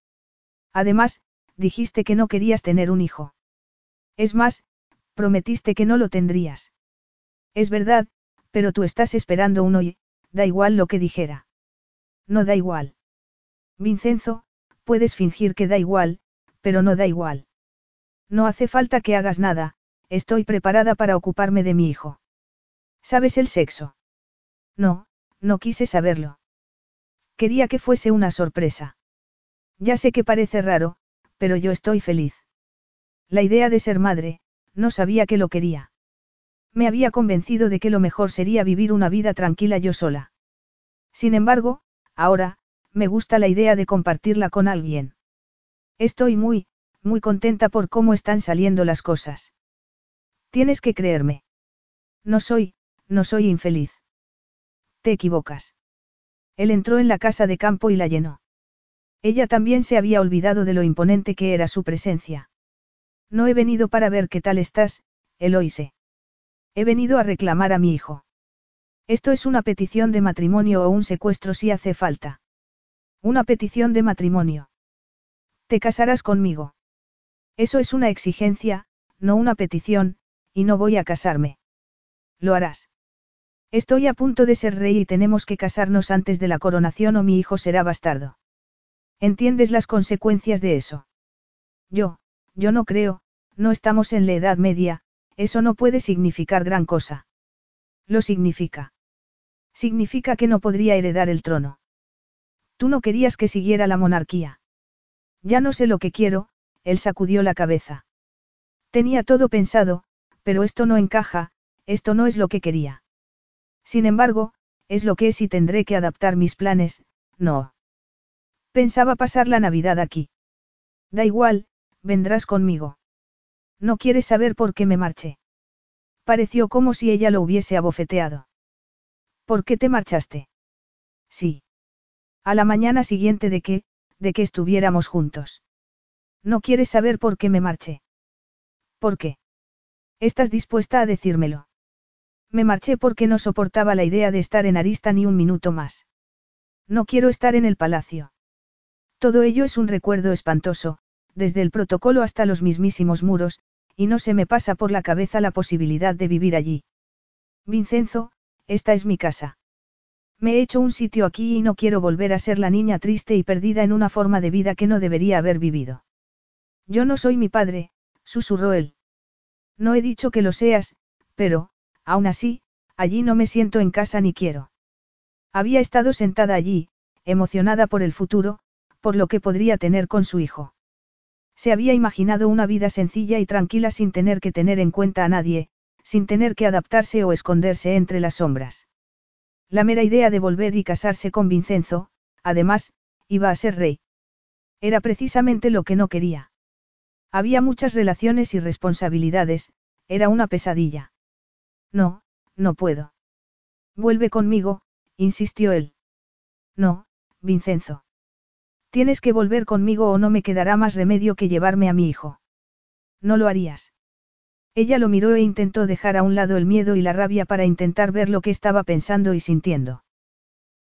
Speaker 1: Además, dijiste que no querías tener un hijo. Es más, prometiste que no lo tendrías. Es verdad, pero tú estás esperando uno y, da igual lo que dijera. No da igual. Vincenzo, puedes fingir que da igual, pero no da igual. No hace falta que hagas nada, estoy preparada para ocuparme de mi hijo. ¿Sabes el sexo? No, no quise saberlo. Quería que fuese una sorpresa. Ya sé que parece raro, pero yo estoy feliz. La idea de ser madre, no sabía que lo quería. Me había convencido de que lo mejor sería vivir una vida tranquila yo sola. Sin embargo, ahora, me gusta la idea de compartirla con alguien. Estoy muy, muy contenta por cómo están saliendo las cosas. Tienes que creerme. No soy, no soy infeliz. Te equivocas. Él entró en la casa de campo y la llenó. Ella también se había olvidado de lo imponente que era su presencia. No he venido para ver qué tal estás, Eloise. He venido a reclamar a mi hijo. Esto es una petición de matrimonio o un secuestro si hace falta. Una petición de matrimonio. Te casarás conmigo. Eso es una exigencia, no una petición, y no voy a casarme. Lo harás. Estoy a punto de ser rey y tenemos que casarnos antes de la coronación o mi hijo será bastardo. ¿Entiendes las consecuencias de eso? Yo, yo no creo, no estamos en la Edad Media, eso no puede significar gran cosa. Lo significa. Significa que no podría heredar el trono. Tú no querías que siguiera la monarquía. Ya no sé lo que quiero, él sacudió la cabeza. Tenía todo pensado, pero esto no encaja, esto no es lo que quería. Sin embargo, es lo que es y tendré que adaptar mis planes, no. Pensaba pasar la Navidad aquí. Da igual, vendrás conmigo. No quieres saber por qué me marché. Pareció como si ella lo hubiese abofeteado. ¿Por qué te marchaste? Sí. A la mañana siguiente de que, de que estuviéramos juntos. No quieres saber por qué me marché. ¿Por qué? ¿Estás dispuesta a decírmelo? Me marché porque no soportaba la idea de estar en Arista ni un minuto más. No quiero estar en el palacio. Todo ello es un recuerdo espantoso, desde el protocolo hasta los mismísimos muros, y no se me pasa por la cabeza la posibilidad de vivir allí. Vincenzo, esta es mi casa. Me he hecho un sitio aquí y no quiero volver a ser la niña triste y perdida en una forma de vida que no debería haber vivido. Yo no soy mi padre, susurró él. No he dicho que lo seas, pero, aún así, allí no me siento en casa ni quiero. Había estado sentada allí, emocionada por el futuro, por lo que podría tener con su hijo. Se había imaginado una vida sencilla y tranquila sin tener que tener en cuenta a nadie, sin tener que adaptarse o esconderse entre las sombras. La mera idea de volver y casarse con Vincenzo, además, iba a ser rey. Era precisamente lo que no quería. Había muchas relaciones y responsabilidades, era una pesadilla. No, no puedo. Vuelve conmigo, insistió él. No, Vincenzo. Tienes que volver conmigo o no me quedará más remedio que llevarme a mi hijo. No lo harías. Ella lo miró e intentó dejar a un lado el miedo y la rabia para intentar ver lo que estaba pensando y sintiendo.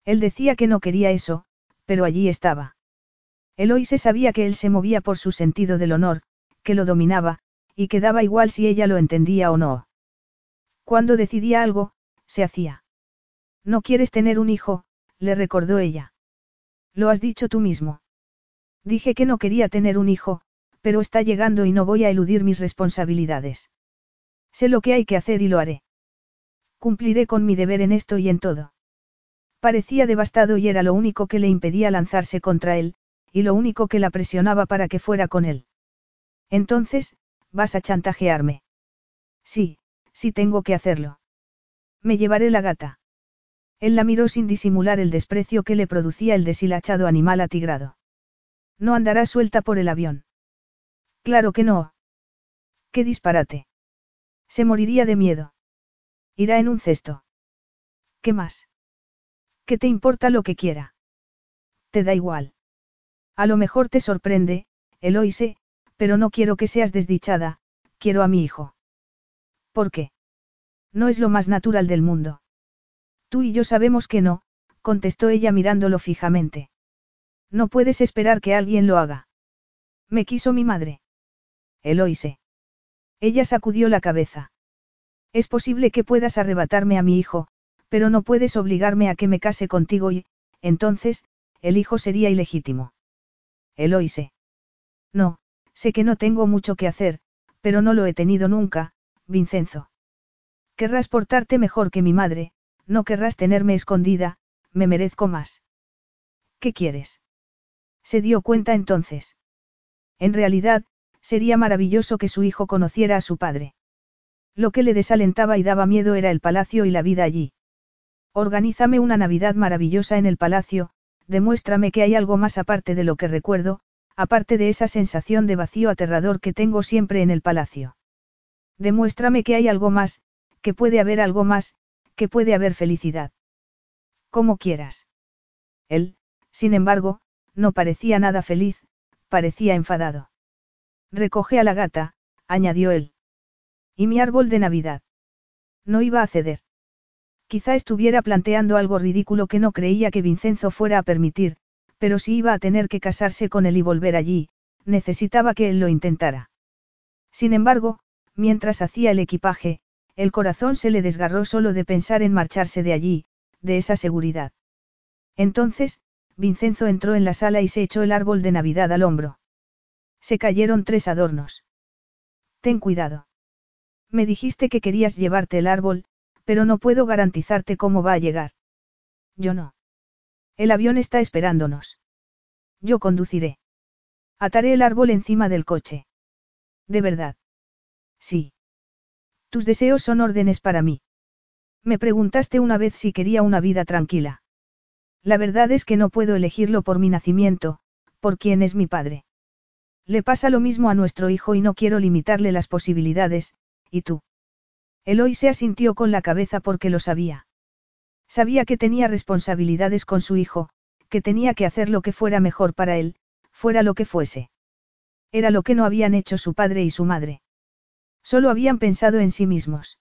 Speaker 1: Él decía que no quería eso, pero allí estaba. Eloise sabía que él se movía por su sentido del honor, que lo dominaba, y que daba igual si ella lo entendía o no. Cuando decidía algo, se hacía. No quieres tener un hijo, le recordó ella. Lo has dicho tú mismo. Dije que no quería tener un hijo, pero está llegando y no voy a eludir mis responsabilidades. Sé lo que hay que hacer y lo haré. Cumpliré con mi deber en esto y en todo. Parecía devastado y era lo único que le impedía lanzarse contra él, y lo único que la presionaba para que fuera con él. Entonces, ¿vas a chantajearme? Sí, sí tengo que hacerlo. Me llevaré la gata. Él la miró sin disimular el desprecio que le producía el deshilachado animal atigrado. No andará suelta por el avión. Claro que no. Qué disparate. Se moriría de miedo. Irá en un cesto. ¿Qué más? ¿Qué te importa lo que quiera? Te da igual. A lo mejor te sorprende, Eloise, pero no quiero que seas desdichada, quiero a mi hijo. ¿Por qué? No es lo más natural del mundo. Tú y yo sabemos que no, contestó ella mirándolo fijamente. No puedes esperar que alguien lo haga. Me quiso mi madre. Eloise. Ella sacudió la cabeza. Es posible que puedas arrebatarme a mi hijo, pero no puedes obligarme a que me case contigo y, entonces, el hijo sería ilegítimo. Eloise. No, sé que no tengo mucho que hacer, pero no lo he tenido nunca, Vincenzo. Querrás portarte mejor que mi madre, no querrás tenerme escondida, me merezco más. ¿Qué quieres? Se dio cuenta entonces. En realidad, sería maravilloso que su hijo conociera a su padre. Lo que le desalentaba y daba miedo era el palacio y la vida allí. Organízame una Navidad maravillosa en el palacio, demuéstrame que hay algo más aparte de lo que recuerdo, aparte de esa sensación de vacío aterrador que tengo siempre en el palacio. Demuéstrame que hay algo más, que puede haber algo más, que puede haber felicidad. Como quieras. Él, sin embargo, no parecía nada feliz, parecía enfadado. Recoge a la gata, añadió él. Y mi árbol de Navidad. No iba a ceder. Quizá estuviera planteando algo ridículo que no creía que Vincenzo fuera a permitir, pero si iba a tener que casarse con él y volver allí, necesitaba que él lo intentara. Sin embargo, mientras hacía el equipaje, el corazón se le desgarró solo de pensar en marcharse de allí, de esa seguridad. Entonces, Vincenzo entró en la sala y se echó el árbol de Navidad al hombro. Se cayeron tres adornos. Ten cuidado. Me dijiste que querías llevarte el árbol, pero no puedo garantizarte cómo va a llegar. Yo no. El avión está esperándonos. Yo conduciré. Ataré el árbol encima del coche. ¿De verdad? Sí. Tus deseos son órdenes para mí. Me preguntaste una vez si quería una vida tranquila. La verdad es que no puedo elegirlo por mi nacimiento, por quién es mi padre. Le pasa lo mismo a nuestro hijo y no quiero limitarle las posibilidades, ¿y tú? Eloy se asintió con la cabeza porque lo sabía. Sabía que tenía responsabilidades con su hijo, que tenía que hacer lo que fuera mejor para él, fuera lo que fuese. Era lo que no habían hecho su padre y su madre. Solo habían pensado en sí mismos.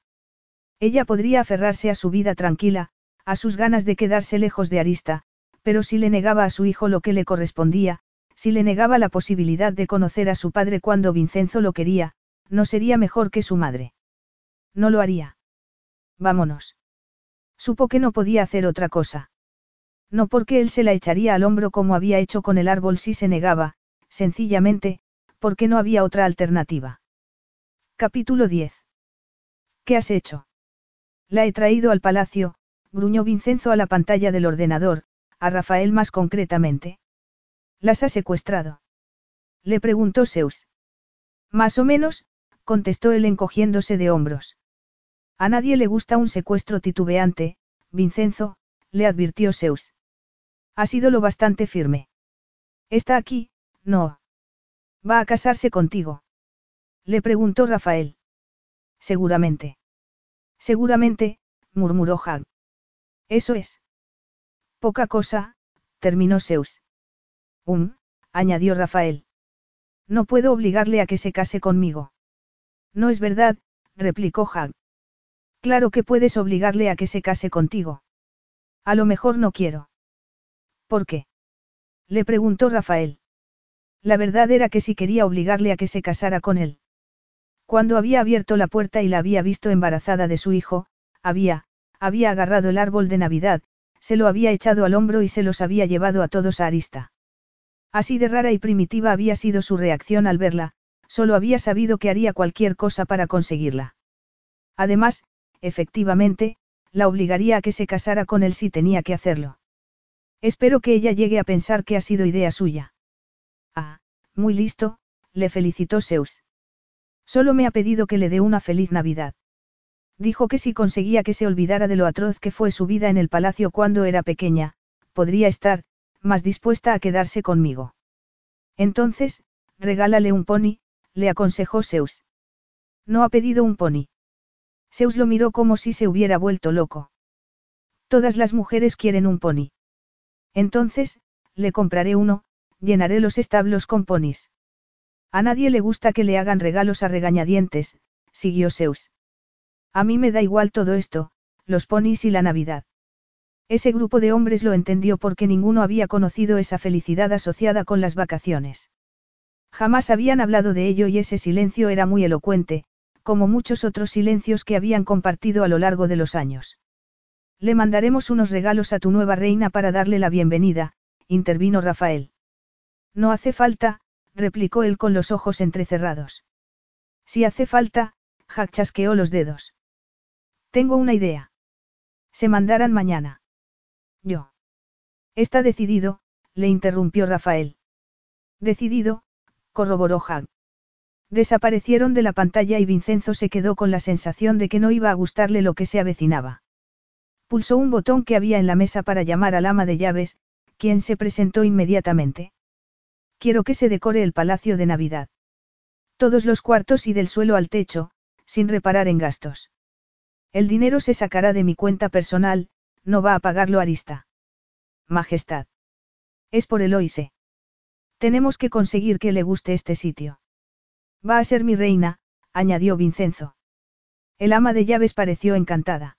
Speaker 1: Ella podría aferrarse a su vida tranquila, a sus ganas de quedarse lejos de Arista, pero si le negaba a su hijo lo que le correspondía, si le negaba la posibilidad de conocer a su padre cuando Vincenzo lo quería, no sería mejor que su madre. No lo haría. Vámonos. Supo que no podía hacer otra cosa. No porque él se la echaría al hombro como había hecho con el árbol si se negaba, sencillamente, porque no había otra alternativa. Capítulo 10. ¿Qué has hecho? La he traído al palacio, gruñó Vincenzo a la pantalla del ordenador, a Rafael más concretamente. ¿Las ha secuestrado? Le preguntó Zeus. Más o menos, contestó él encogiéndose de hombros. A nadie le gusta un secuestro titubeante, Vincenzo, le advirtió Zeus. Ha sido lo bastante firme. Está aquí, no. Va a casarse contigo. Le preguntó Rafael. Seguramente. Seguramente, murmuró Hag. Eso es. Poca cosa, terminó Zeus. Um, añadió Rafael. No puedo obligarle a que se case conmigo. No es verdad, replicó Hag. Claro que puedes obligarle a que se case contigo. A lo mejor no quiero. ¿Por qué? Le preguntó Rafael. La verdad era que sí quería obligarle a que se casara con él. Cuando había abierto la puerta y la había visto embarazada de su hijo, había, había agarrado el árbol de Navidad, se lo había echado al hombro y se los había llevado a todos a Arista. Así de rara y primitiva había sido su reacción al verla, solo había sabido que haría cualquier cosa para conseguirla. Además, efectivamente, la obligaría a que se casara con él si tenía que hacerlo. Espero que ella llegue a pensar que ha sido idea suya. Ah, muy listo, le felicitó Zeus. Solo me ha pedido que le dé una feliz Navidad. Dijo que si conseguía que se olvidara de lo atroz que fue su vida en el palacio cuando era pequeña, podría estar, más dispuesta a quedarse conmigo. Entonces, regálale un pony, le aconsejó Zeus. No ha pedido un pony. Zeus lo miró como si se hubiera vuelto loco. Todas las mujeres quieren un pony. Entonces, le compraré uno, llenaré los establos con ponis. A nadie le gusta que le hagan regalos a regañadientes, siguió Zeus. A mí me da igual todo esto, los ponis y la Navidad. Ese grupo de hombres lo entendió porque ninguno había conocido esa felicidad asociada con las vacaciones. Jamás habían hablado de ello y ese silencio era muy elocuente, como muchos otros silencios que habían compartido a lo largo de los años. Le mandaremos unos regalos a tu nueva reina para darle la bienvenida, intervino Rafael. No hace falta, replicó él con los ojos entrecerrados. Si hace falta, Jack chasqueó los dedos. Tengo una idea. Se mandarán mañana. Yo. Está decidido, le interrumpió Rafael. Decidido, corroboró Jack. Desaparecieron de la pantalla y Vincenzo se quedó con la sensación de que no iba a gustarle lo que se avecinaba. Pulsó un botón que había en la mesa para llamar al ama de llaves, quien se presentó inmediatamente. Quiero que se decore el palacio de Navidad. Todos los cuartos y del suelo al techo, sin reparar en gastos. El dinero se sacará de mi cuenta personal, no va a pagarlo Arista. Majestad. Es por Eloise. Tenemos que conseguir que le guste este sitio. Va a ser mi reina, añadió Vincenzo. El ama de llaves pareció encantada.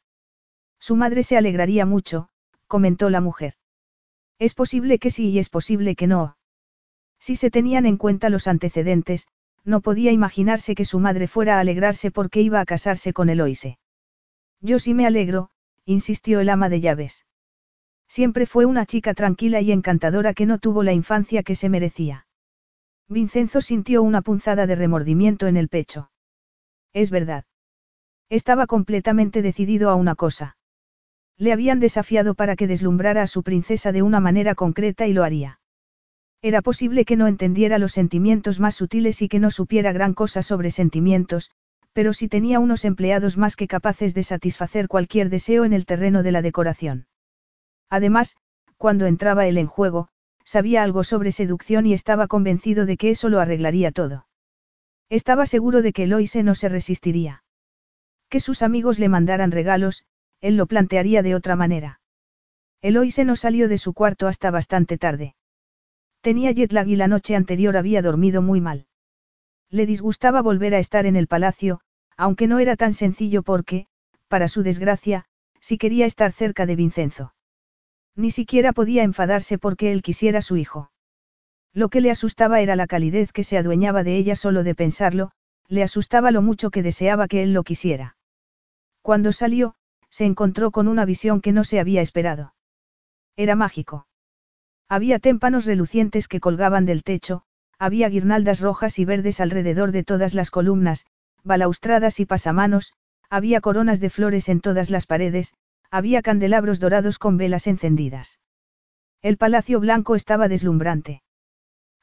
Speaker 1: Su madre se alegraría mucho, comentó la mujer. Es posible que sí y es posible que no. Si se tenían en cuenta los antecedentes, no podía imaginarse que su madre fuera a alegrarse porque iba a casarse con Eloise. Yo sí me alegro, insistió el ama de llaves. Siempre fue una chica tranquila y encantadora que no tuvo la infancia que se merecía. Vincenzo sintió una punzada de remordimiento en el pecho. Es verdad. Estaba completamente decidido a una cosa. Le habían desafiado para que deslumbrara a su princesa de una manera concreta y lo haría. Era posible que no entendiera los sentimientos más sutiles y que no supiera gran cosa sobre sentimientos, pero si tenía unos empleados más que capaces de satisfacer cualquier deseo en el terreno de la decoración. Además, cuando entraba él en juego, sabía algo sobre seducción y estaba convencido de que eso lo arreglaría todo. Estaba seguro de que Eloise no se resistiría. Que sus amigos le mandaran regalos, él lo plantearía de otra manera. Eloise no salió de su cuarto hasta bastante tarde. Tenía jet lag y la noche anterior había dormido muy mal. Le disgustaba volver a estar en el palacio, aunque no era tan sencillo porque, para su desgracia, sí quería estar cerca de Vincenzo. Ni siquiera podía enfadarse porque él quisiera su hijo. Lo que le asustaba era la calidez que se adueñaba de ella solo de pensarlo, le asustaba lo mucho que deseaba que él lo quisiera. Cuando salió, se encontró con una visión que no se había esperado. Era mágico. Había témpanos relucientes que colgaban del techo, había guirnaldas rojas y verdes alrededor de todas las columnas, balaustradas y pasamanos, había coronas de flores en todas las paredes, había candelabros dorados con velas encendidas. El palacio blanco estaba deslumbrante.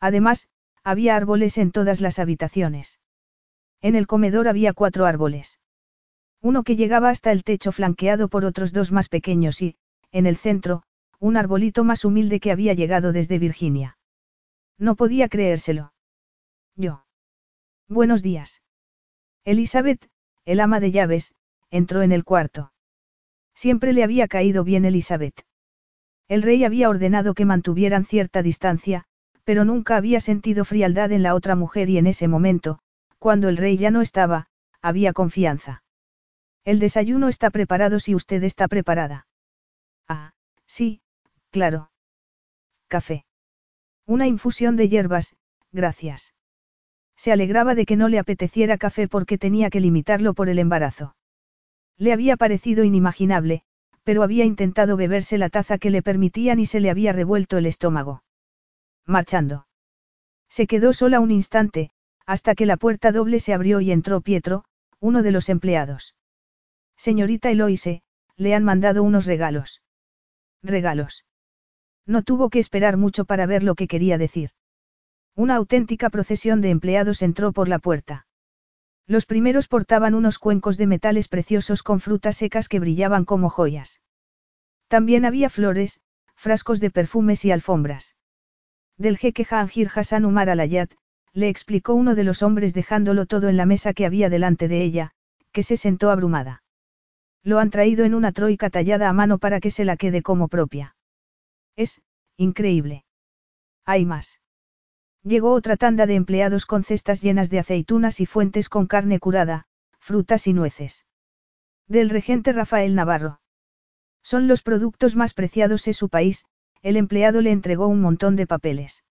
Speaker 1: Además, había árboles en todas las habitaciones. En el comedor había cuatro árboles. Uno que llegaba hasta el techo flanqueado por otros dos más pequeños y, en el centro, un arbolito más humilde que había llegado desde Virginia. No podía creérselo. Yo. Buenos días. Elizabeth, el ama de llaves, entró en el cuarto. Siempre le había caído bien Elizabeth. El rey había ordenado que mantuvieran cierta distancia, pero nunca había sentido frialdad en la otra mujer y en ese momento, cuando el rey ya no estaba, había confianza. El desayuno está preparado si usted está preparada. Ah, sí, claro. Café. Una infusión de hierbas, gracias. Se alegraba de que no le apeteciera café porque tenía que limitarlo por el embarazo. Le había parecido inimaginable, pero había intentado beberse la taza que le permitían y se le había revuelto el estómago. Marchando. Se quedó sola un instante, hasta que la puerta doble se abrió y entró Pietro, uno de los empleados. Señorita Eloise, le han mandado unos regalos. Regalos. No tuvo que esperar mucho para ver lo que quería decir. Una auténtica procesión de empleados entró por la puerta. Los primeros portaban unos cuencos de metales preciosos con frutas secas que brillaban como joyas. También había flores, frascos de perfumes y alfombras. Del jeque Jahangir Hassan Umar al-Ayat, le explicó uno de los hombres dejándolo todo en la mesa que había delante de ella, que se sentó abrumada. Lo han traído en una troika tallada a mano para que se la quede como propia. Es, increíble. Hay más. Llegó otra tanda de empleados con cestas llenas de aceitunas y fuentes con carne curada, frutas y nueces. Del regente Rafael Navarro. Son los productos más preciados en su país, el empleado le entregó un montón de papeles.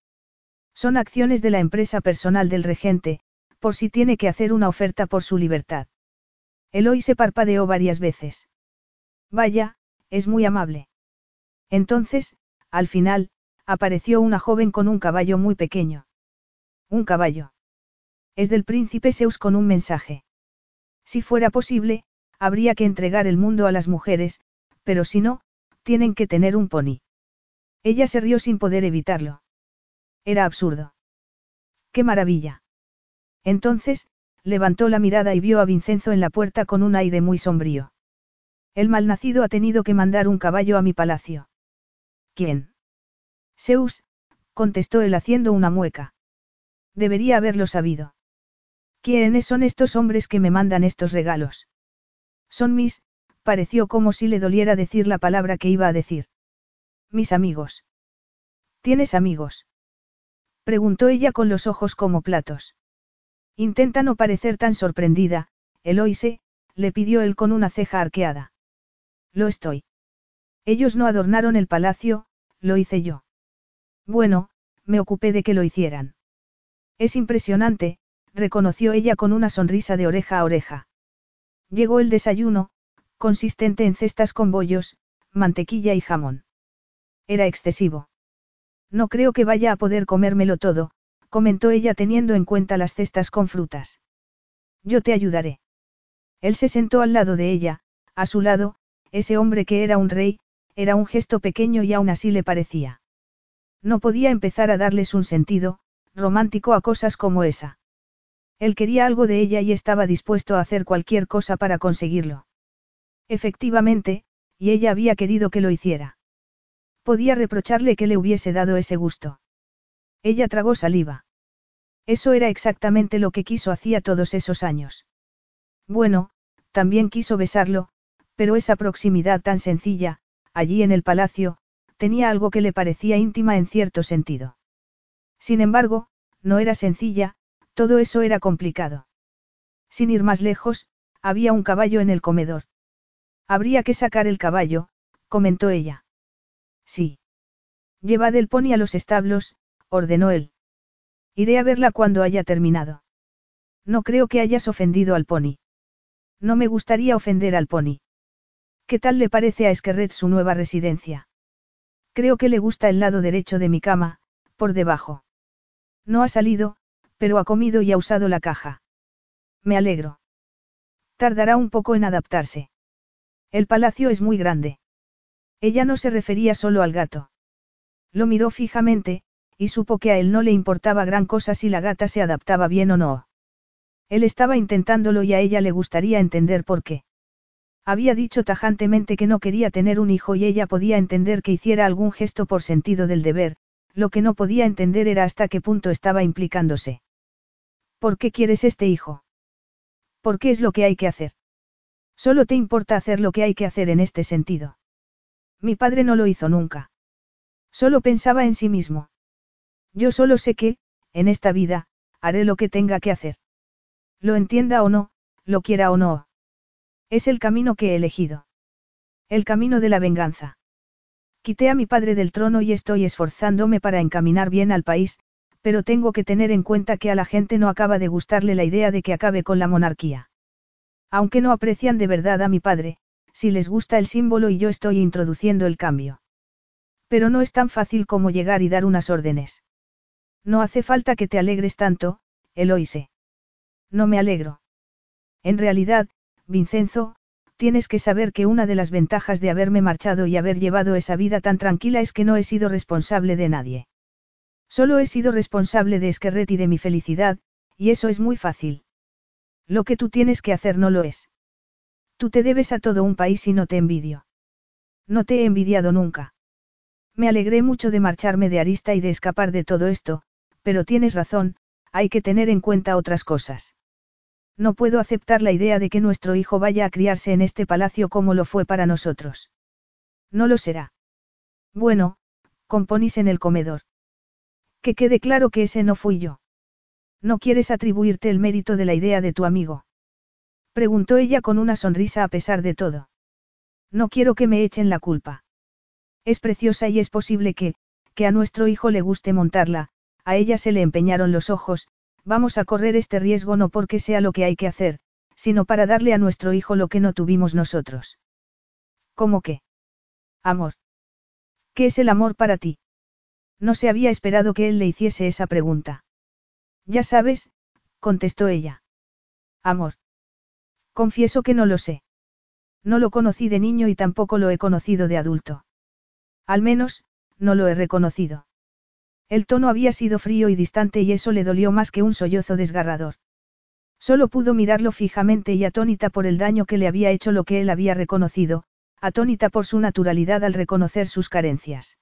Speaker 1: Son acciones de la empresa personal del regente, por si tiene que hacer una oferta por su libertad. Eloy se parpadeó varias veces. Vaya, es muy amable. Entonces, al final, apareció una joven con un caballo muy pequeño. Un caballo. Es del príncipe Zeus con un mensaje. Si fuera posible, habría que entregar el mundo a las mujeres, pero si no, tienen que tener un pony. Ella se rió sin poder evitarlo. Era absurdo. ¡Qué maravilla! Entonces, levantó la mirada y vio a Vincenzo en la puerta con un aire muy sombrío. El malnacido ha tenido que mandar un caballo a mi palacio. ¿Quién? Zeus, contestó él haciendo una mueca. Debería haberlo sabido. ¿Quiénes son estos hombres que me mandan estos regalos? Son mis, pareció como si le doliera decir la palabra que iba a decir. Mis amigos. ¿Tienes amigos? Preguntó ella con los ojos como platos. Intenta no parecer tan sorprendida, Eloise, le pidió él con una ceja arqueada. Lo estoy. Ellos no adornaron el palacio, lo hice yo. Bueno, me ocupé de que lo hicieran. Es impresionante, reconoció ella con una sonrisa de oreja a oreja. Llegó el desayuno, consistente en cestas con bollos, mantequilla y jamón. Era excesivo. No creo que vaya a poder comérmelo todo, comentó ella teniendo en cuenta las cestas con frutas. Yo te ayudaré. Él se sentó al lado de ella, a su lado, ese hombre que era un rey, era un gesto pequeño y aún así le parecía. No podía empezar a darles un sentido, romántico a cosas como esa. Él quería algo de ella y estaba dispuesto a hacer cualquier cosa para conseguirlo. Efectivamente, y ella había querido que lo hiciera. Podía reprocharle que le hubiese dado ese gusto. Ella tragó saliva. Eso era exactamente lo que quiso hacía todos esos años. Bueno, también quiso besarlo, pero esa proximidad tan sencilla, allí en el palacio, tenía algo que le parecía íntima en cierto sentido. Sin embargo, no era sencilla, todo eso era complicado. Sin ir más lejos, había un caballo en el comedor. Habría que sacar el caballo, comentó ella. Sí. Llevad el pony a los establos, ordenó él. Iré a verla cuando haya terminado. No creo que hayas ofendido al pony. No me gustaría ofender al pony. ¿Qué tal le parece a Esquerret su nueva residencia? Creo que le gusta el lado derecho de mi cama, por debajo. No ha salido, pero ha comido y ha usado la caja. Me alegro. Tardará un poco en adaptarse. El palacio es muy grande. Ella no se refería solo al gato. Lo miró fijamente, y supo que a él no le importaba gran cosa si la gata se adaptaba bien o no. Él estaba intentándolo y a ella le gustaría entender por qué. Había dicho tajantemente que no quería tener un hijo y ella podía entender que hiciera algún gesto por sentido del deber, lo que no podía entender era hasta qué punto estaba implicándose. ¿Por qué quieres este hijo? ¿Por qué es lo que hay que hacer? Solo te importa hacer lo que hay que hacer en este sentido. Mi padre no lo hizo nunca. Solo pensaba en sí mismo. Yo solo sé que, en esta vida, haré lo que tenga que hacer. Lo entienda o no, lo quiera o no. Es el camino que he elegido. El camino de la venganza. Quité a mi padre del trono y estoy esforzándome para encaminar bien al país, pero tengo que tener en cuenta que a la gente no acaba de gustarle la idea de que acabe con la monarquía. Aunque no aprecian de verdad a mi padre, si les gusta el símbolo y yo estoy introduciendo el cambio. Pero no es tan fácil como llegar y dar unas órdenes. No hace falta que te alegres tanto, Eloise. No me alegro. En realidad, Vincenzo, tienes que saber que una de las ventajas de haberme marchado y haber llevado esa vida tan tranquila es que no he sido responsable de nadie. Solo he sido responsable de Esquerret y de mi felicidad, y eso es muy fácil. Lo que tú tienes que hacer no lo es. Tú te debes a todo un país y no te envidio. No te he envidiado nunca. Me alegré mucho de marcharme de Arista y de escapar de todo esto, pero tienes razón, hay que tener en cuenta otras cosas. No puedo aceptar la idea de que nuestro hijo vaya a criarse en este palacio como lo fue para nosotros. No lo será. Bueno, componís en el comedor. Que quede claro que ese no fui yo. ¿No quieres atribuirte el mérito de la idea de tu amigo? Preguntó ella con una sonrisa a pesar de todo. No quiero que me echen la culpa. Es preciosa y es posible que, que a nuestro hijo le guste montarla, a ella se le empeñaron los ojos, vamos a correr este riesgo no porque sea lo que hay que hacer, sino para darle a nuestro hijo lo que no tuvimos nosotros. ¿Cómo qué? Amor. ¿Qué es el amor para ti? No se había esperado que él le hiciese esa pregunta. Ya sabes, contestó ella. Amor. Confieso que no lo sé. No lo conocí de niño y tampoco lo he conocido de adulto. Al menos, no lo he reconocido. El tono había sido frío y distante y eso le dolió más que un sollozo desgarrador. Solo pudo mirarlo fijamente y atónita por el daño que le había hecho lo que él había reconocido, atónita por su naturalidad al reconocer sus carencias.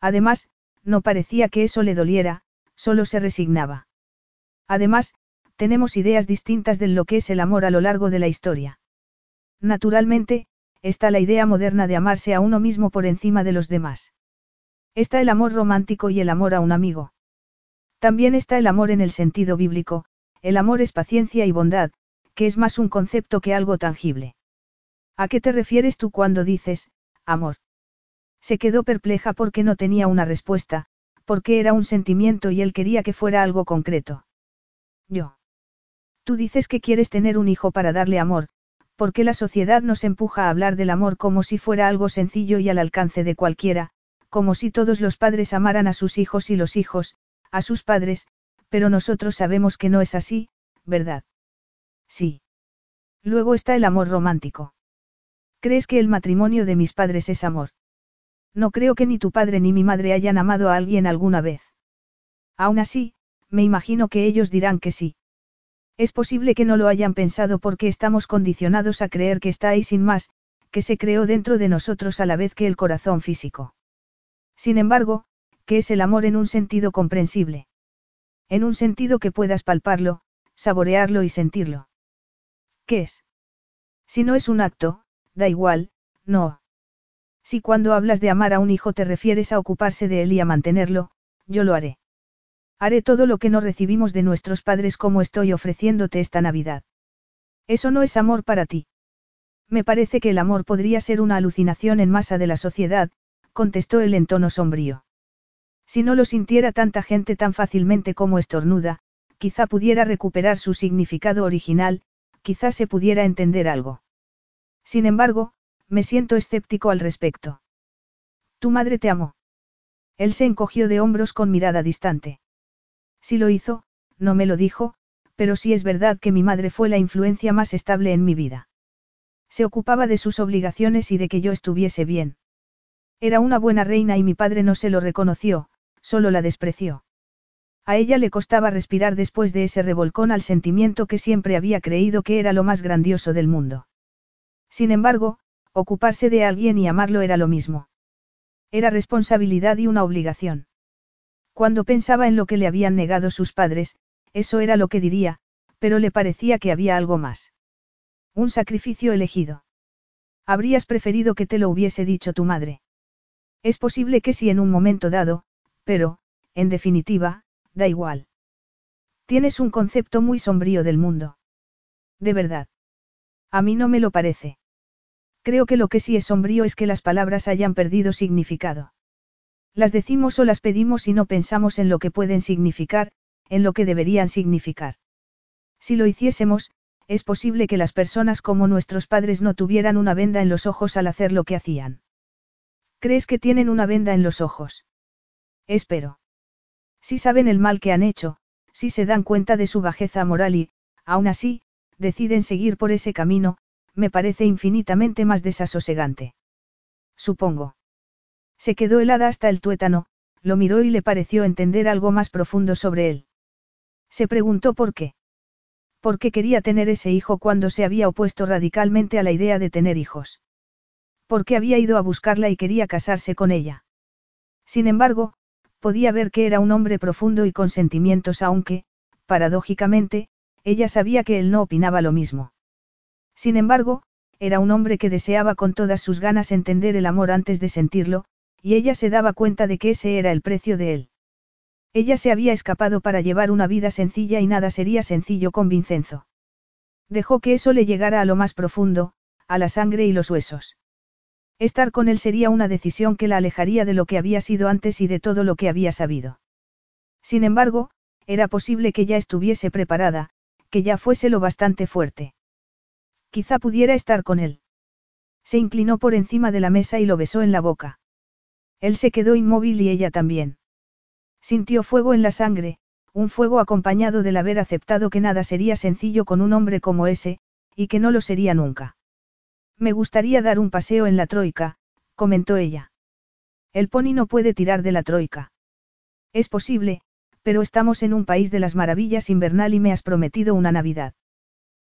Speaker 1: Además, no parecía que eso le doliera, solo se resignaba. Además, tenemos ideas distintas de lo que es el amor a lo largo de la historia. Naturalmente, está la idea moderna de amarse a uno mismo por encima de los demás. Está el amor romántico y el amor a un amigo. También está el amor en el sentido bíblico, el amor es paciencia y bondad, que es más un concepto que algo tangible. ¿A qué te refieres tú cuando dices, amor? Se quedó perpleja porque no tenía una respuesta, porque era un sentimiento y él quería que fuera algo concreto. Yo. Tú dices que quieres tener un hijo para darle amor, porque la sociedad nos empuja a hablar del amor como si fuera algo sencillo y al alcance de cualquiera, como si todos los padres amaran a sus hijos y los hijos, a sus padres, pero nosotros sabemos que no es así, ¿verdad? Sí. Luego está el amor romántico. ¿Crees que el matrimonio de mis padres es amor? No creo que ni tu padre ni mi madre hayan amado a alguien alguna vez. Aún así, me imagino que ellos dirán que sí. Es posible que no lo hayan pensado porque estamos condicionados a creer que está ahí sin más, que se creó dentro de nosotros a la vez que el corazón físico. Sin embargo, ¿qué es el amor en un sentido comprensible? En un sentido que puedas palparlo, saborearlo y sentirlo. ¿Qué es? Si no es un acto, da igual, no. Si cuando hablas de amar a un hijo te refieres a ocuparse de él y a mantenerlo, yo lo haré. Haré todo lo que no recibimos de nuestros padres como estoy ofreciéndote esta Navidad. Eso no es amor para ti. Me parece que el amor podría ser una alucinación en masa de la sociedad, contestó él en tono sombrío. Si no lo sintiera tanta gente tan fácilmente como estornuda, quizá pudiera recuperar su significado original, quizá se pudiera entender algo. Sin embargo, me siento escéptico al respecto. Tu madre te amó. Él se encogió de hombros con mirada distante. Si lo hizo, no me lo dijo, pero sí es verdad que mi madre fue la influencia más estable en mi vida. Se ocupaba de sus obligaciones y de que yo estuviese bien. Era una buena reina y mi padre no se lo reconoció, solo la despreció. A ella le costaba respirar después de ese revolcón al sentimiento que siempre había creído que era lo más grandioso del mundo. Sin embargo, ocuparse de alguien y amarlo era lo mismo. Era responsabilidad y una obligación. Cuando pensaba en lo que le habían negado sus padres, eso era lo que diría, pero le parecía que había algo más. Un sacrificio elegido. Habrías preferido que te lo hubiese dicho tu madre. Es posible que sí en un momento dado, pero, en definitiva, da igual. Tienes un concepto muy sombrío del mundo. De verdad. A mí no me lo parece. Creo que lo que sí es sombrío es que las palabras hayan perdido significado. Las decimos o las pedimos y no pensamos en lo que pueden significar, en lo que deberían significar. Si lo hiciésemos, es posible que las personas como nuestros padres no tuvieran una venda en los ojos al hacer lo que hacían. ¿Crees que tienen una venda en los ojos? Espero. Si saben el mal que han hecho, si se dan cuenta de su bajeza moral y, aún así, deciden seguir por ese camino, me parece infinitamente más desasosegante. Supongo. Se quedó helada hasta el tuétano, lo miró y le pareció entender algo más profundo sobre él. Se preguntó por qué. ¿Por qué quería tener ese hijo cuando se había opuesto radicalmente a la idea de tener hijos? ¿Por qué había ido a buscarla y quería casarse con ella? Sin embargo, podía ver que era un hombre profundo y con sentimientos aunque, paradójicamente, ella sabía que él no opinaba lo mismo. Sin embargo, era un hombre que deseaba con todas sus ganas entender el amor antes de sentirlo, y ella se daba cuenta de que ese era el precio de él. Ella se había escapado para llevar una vida sencilla y nada sería sencillo con Vincenzo. Dejó que eso le llegara a lo más profundo, a la sangre y los huesos. Estar con él sería una decisión que la alejaría de lo que había sido antes y de todo lo que había sabido. Sin embargo, era posible que ya estuviese preparada, que ya fuese lo bastante fuerte. Quizá pudiera estar con él. Se inclinó por encima de la mesa y lo besó en la boca. Él se quedó inmóvil y ella también. Sintió fuego en la sangre, un fuego acompañado del haber aceptado que nada sería sencillo con un hombre como ese, y que no lo sería nunca. Me gustaría dar un paseo en la troika, comentó ella. El pony no puede tirar de la troika. Es posible, pero estamos en un país de las maravillas invernal y me has prometido una Navidad.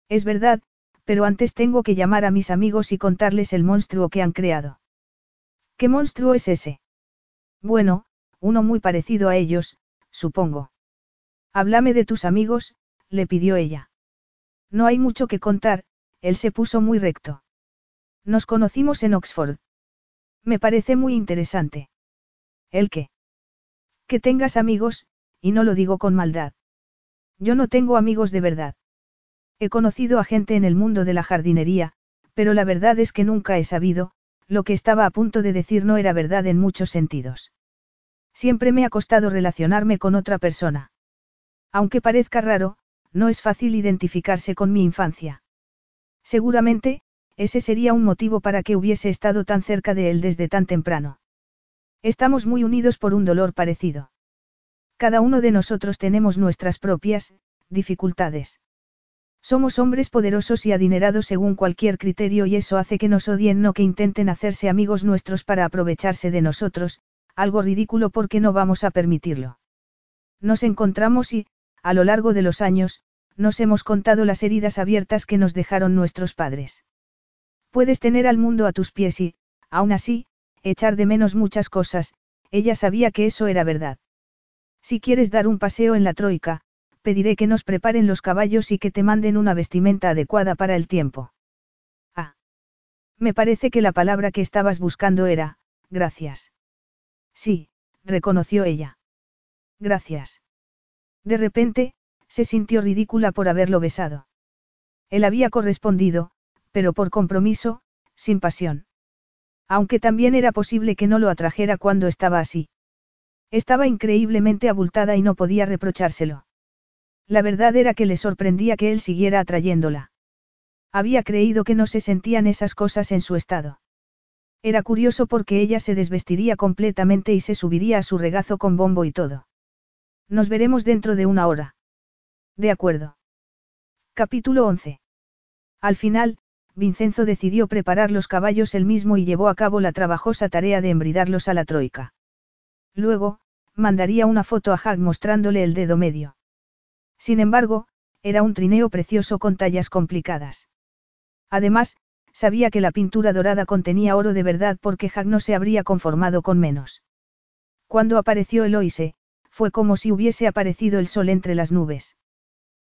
Speaker 1: Es verdad, pero antes tengo que llamar a mis amigos y contarles el monstruo que han creado. ¿Qué monstruo es ese? Bueno, uno muy parecido a ellos, supongo. Háblame de tus amigos, le pidió ella. No hay mucho que contar, él se puso muy recto. Nos conocimos en Oxford. Me parece muy interesante. ¿El qué? Que tengas amigos, y no lo digo con maldad. Yo no tengo amigos de verdad. He conocido a gente en el mundo de la jardinería, pero la verdad es que nunca he sabido, lo que estaba a punto de decir no era verdad en muchos sentidos. Siempre me ha costado relacionarme con otra persona. Aunque parezca raro, no es fácil identificarse con mi infancia. Seguramente, ese sería un motivo para que hubiese estado tan cerca de él desde tan temprano. Estamos muy unidos por un dolor parecido. Cada uno de nosotros tenemos nuestras propias, dificultades. Somos hombres poderosos y adinerados según cualquier criterio y eso hace que nos odien no que intenten hacerse amigos nuestros para aprovecharse de nosotros, algo ridículo porque no vamos a permitirlo. Nos encontramos y, a lo largo de los años, nos hemos contado las heridas abiertas que nos dejaron nuestros padres. Puedes tener al mundo a tus pies y, aún así, echar de menos muchas cosas, ella sabía que eso era verdad. Si quieres dar un paseo en la troika, pediré que nos preparen los caballos y que te manden una vestimenta adecuada para el tiempo. Ah. Me parece que la palabra que estabas buscando era, gracias. Sí, reconoció ella. Gracias. De repente, se sintió ridícula por haberlo besado. Él había correspondido, pero por compromiso, sin pasión. Aunque también era posible que no lo atrajera cuando estaba así. Estaba increíblemente abultada y no podía reprochárselo. La verdad era que le sorprendía que él siguiera atrayéndola. Había creído que no se sentían esas cosas en su estado. Era curioso porque ella se desvestiría completamente y se subiría a su regazo con bombo y todo. Nos veremos dentro de una hora. De acuerdo. Capítulo 11. Al final, Vincenzo decidió preparar los caballos él mismo y llevó a cabo la trabajosa tarea de embridarlos a la troika. Luego, mandaría una foto a Hag mostrándole el dedo medio. Sin embargo, era un trineo precioso con tallas complicadas. Además, sabía que la pintura dorada contenía oro de verdad porque Hag no se habría conformado con menos. Cuando apareció Eloise, fue como si hubiese aparecido el sol entre las nubes.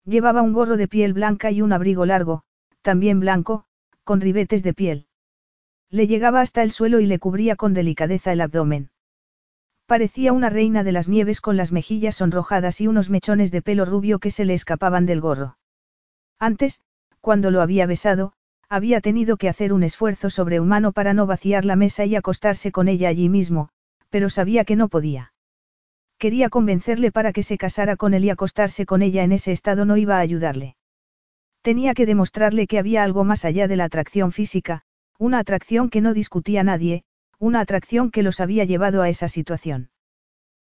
Speaker 1: Llevaba un gorro de piel blanca y un abrigo largo, también blanco, con ribetes de piel. Le llegaba hasta el suelo y le cubría con delicadeza el abdomen. Parecía una reina de las nieves con las mejillas sonrojadas y unos mechones de pelo rubio que se le escapaban del gorro. Antes, cuando lo había besado, había tenido que hacer un esfuerzo sobrehumano para no vaciar la mesa y acostarse con ella allí mismo, pero sabía que no podía. Quería convencerle para que se casara con él y acostarse con ella en ese estado no iba a ayudarle. Tenía que demostrarle que había algo más allá de la atracción física, una atracción que no discutía nadie, una atracción que los había llevado a esa situación.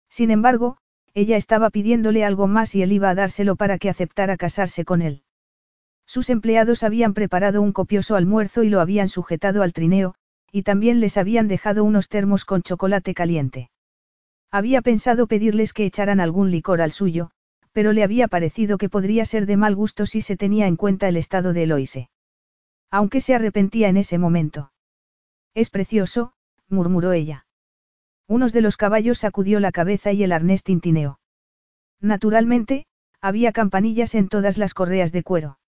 Speaker 1: Sin embargo, ella estaba pidiéndole algo más y él iba a dárselo para que aceptara casarse con él. Sus empleados habían preparado un copioso almuerzo y lo habían sujetado al trineo, y también les habían dejado unos termos con chocolate caliente. Había pensado pedirles que echaran algún licor al suyo, pero le había parecido que podría ser de mal gusto si se tenía en cuenta el estado de Eloise. Aunque se arrepentía en ese momento. Es precioso, murmuró ella. Unos de los caballos sacudió la cabeza y el arnés tintineó. Naturalmente, había campanillas en todas las correas de cuero.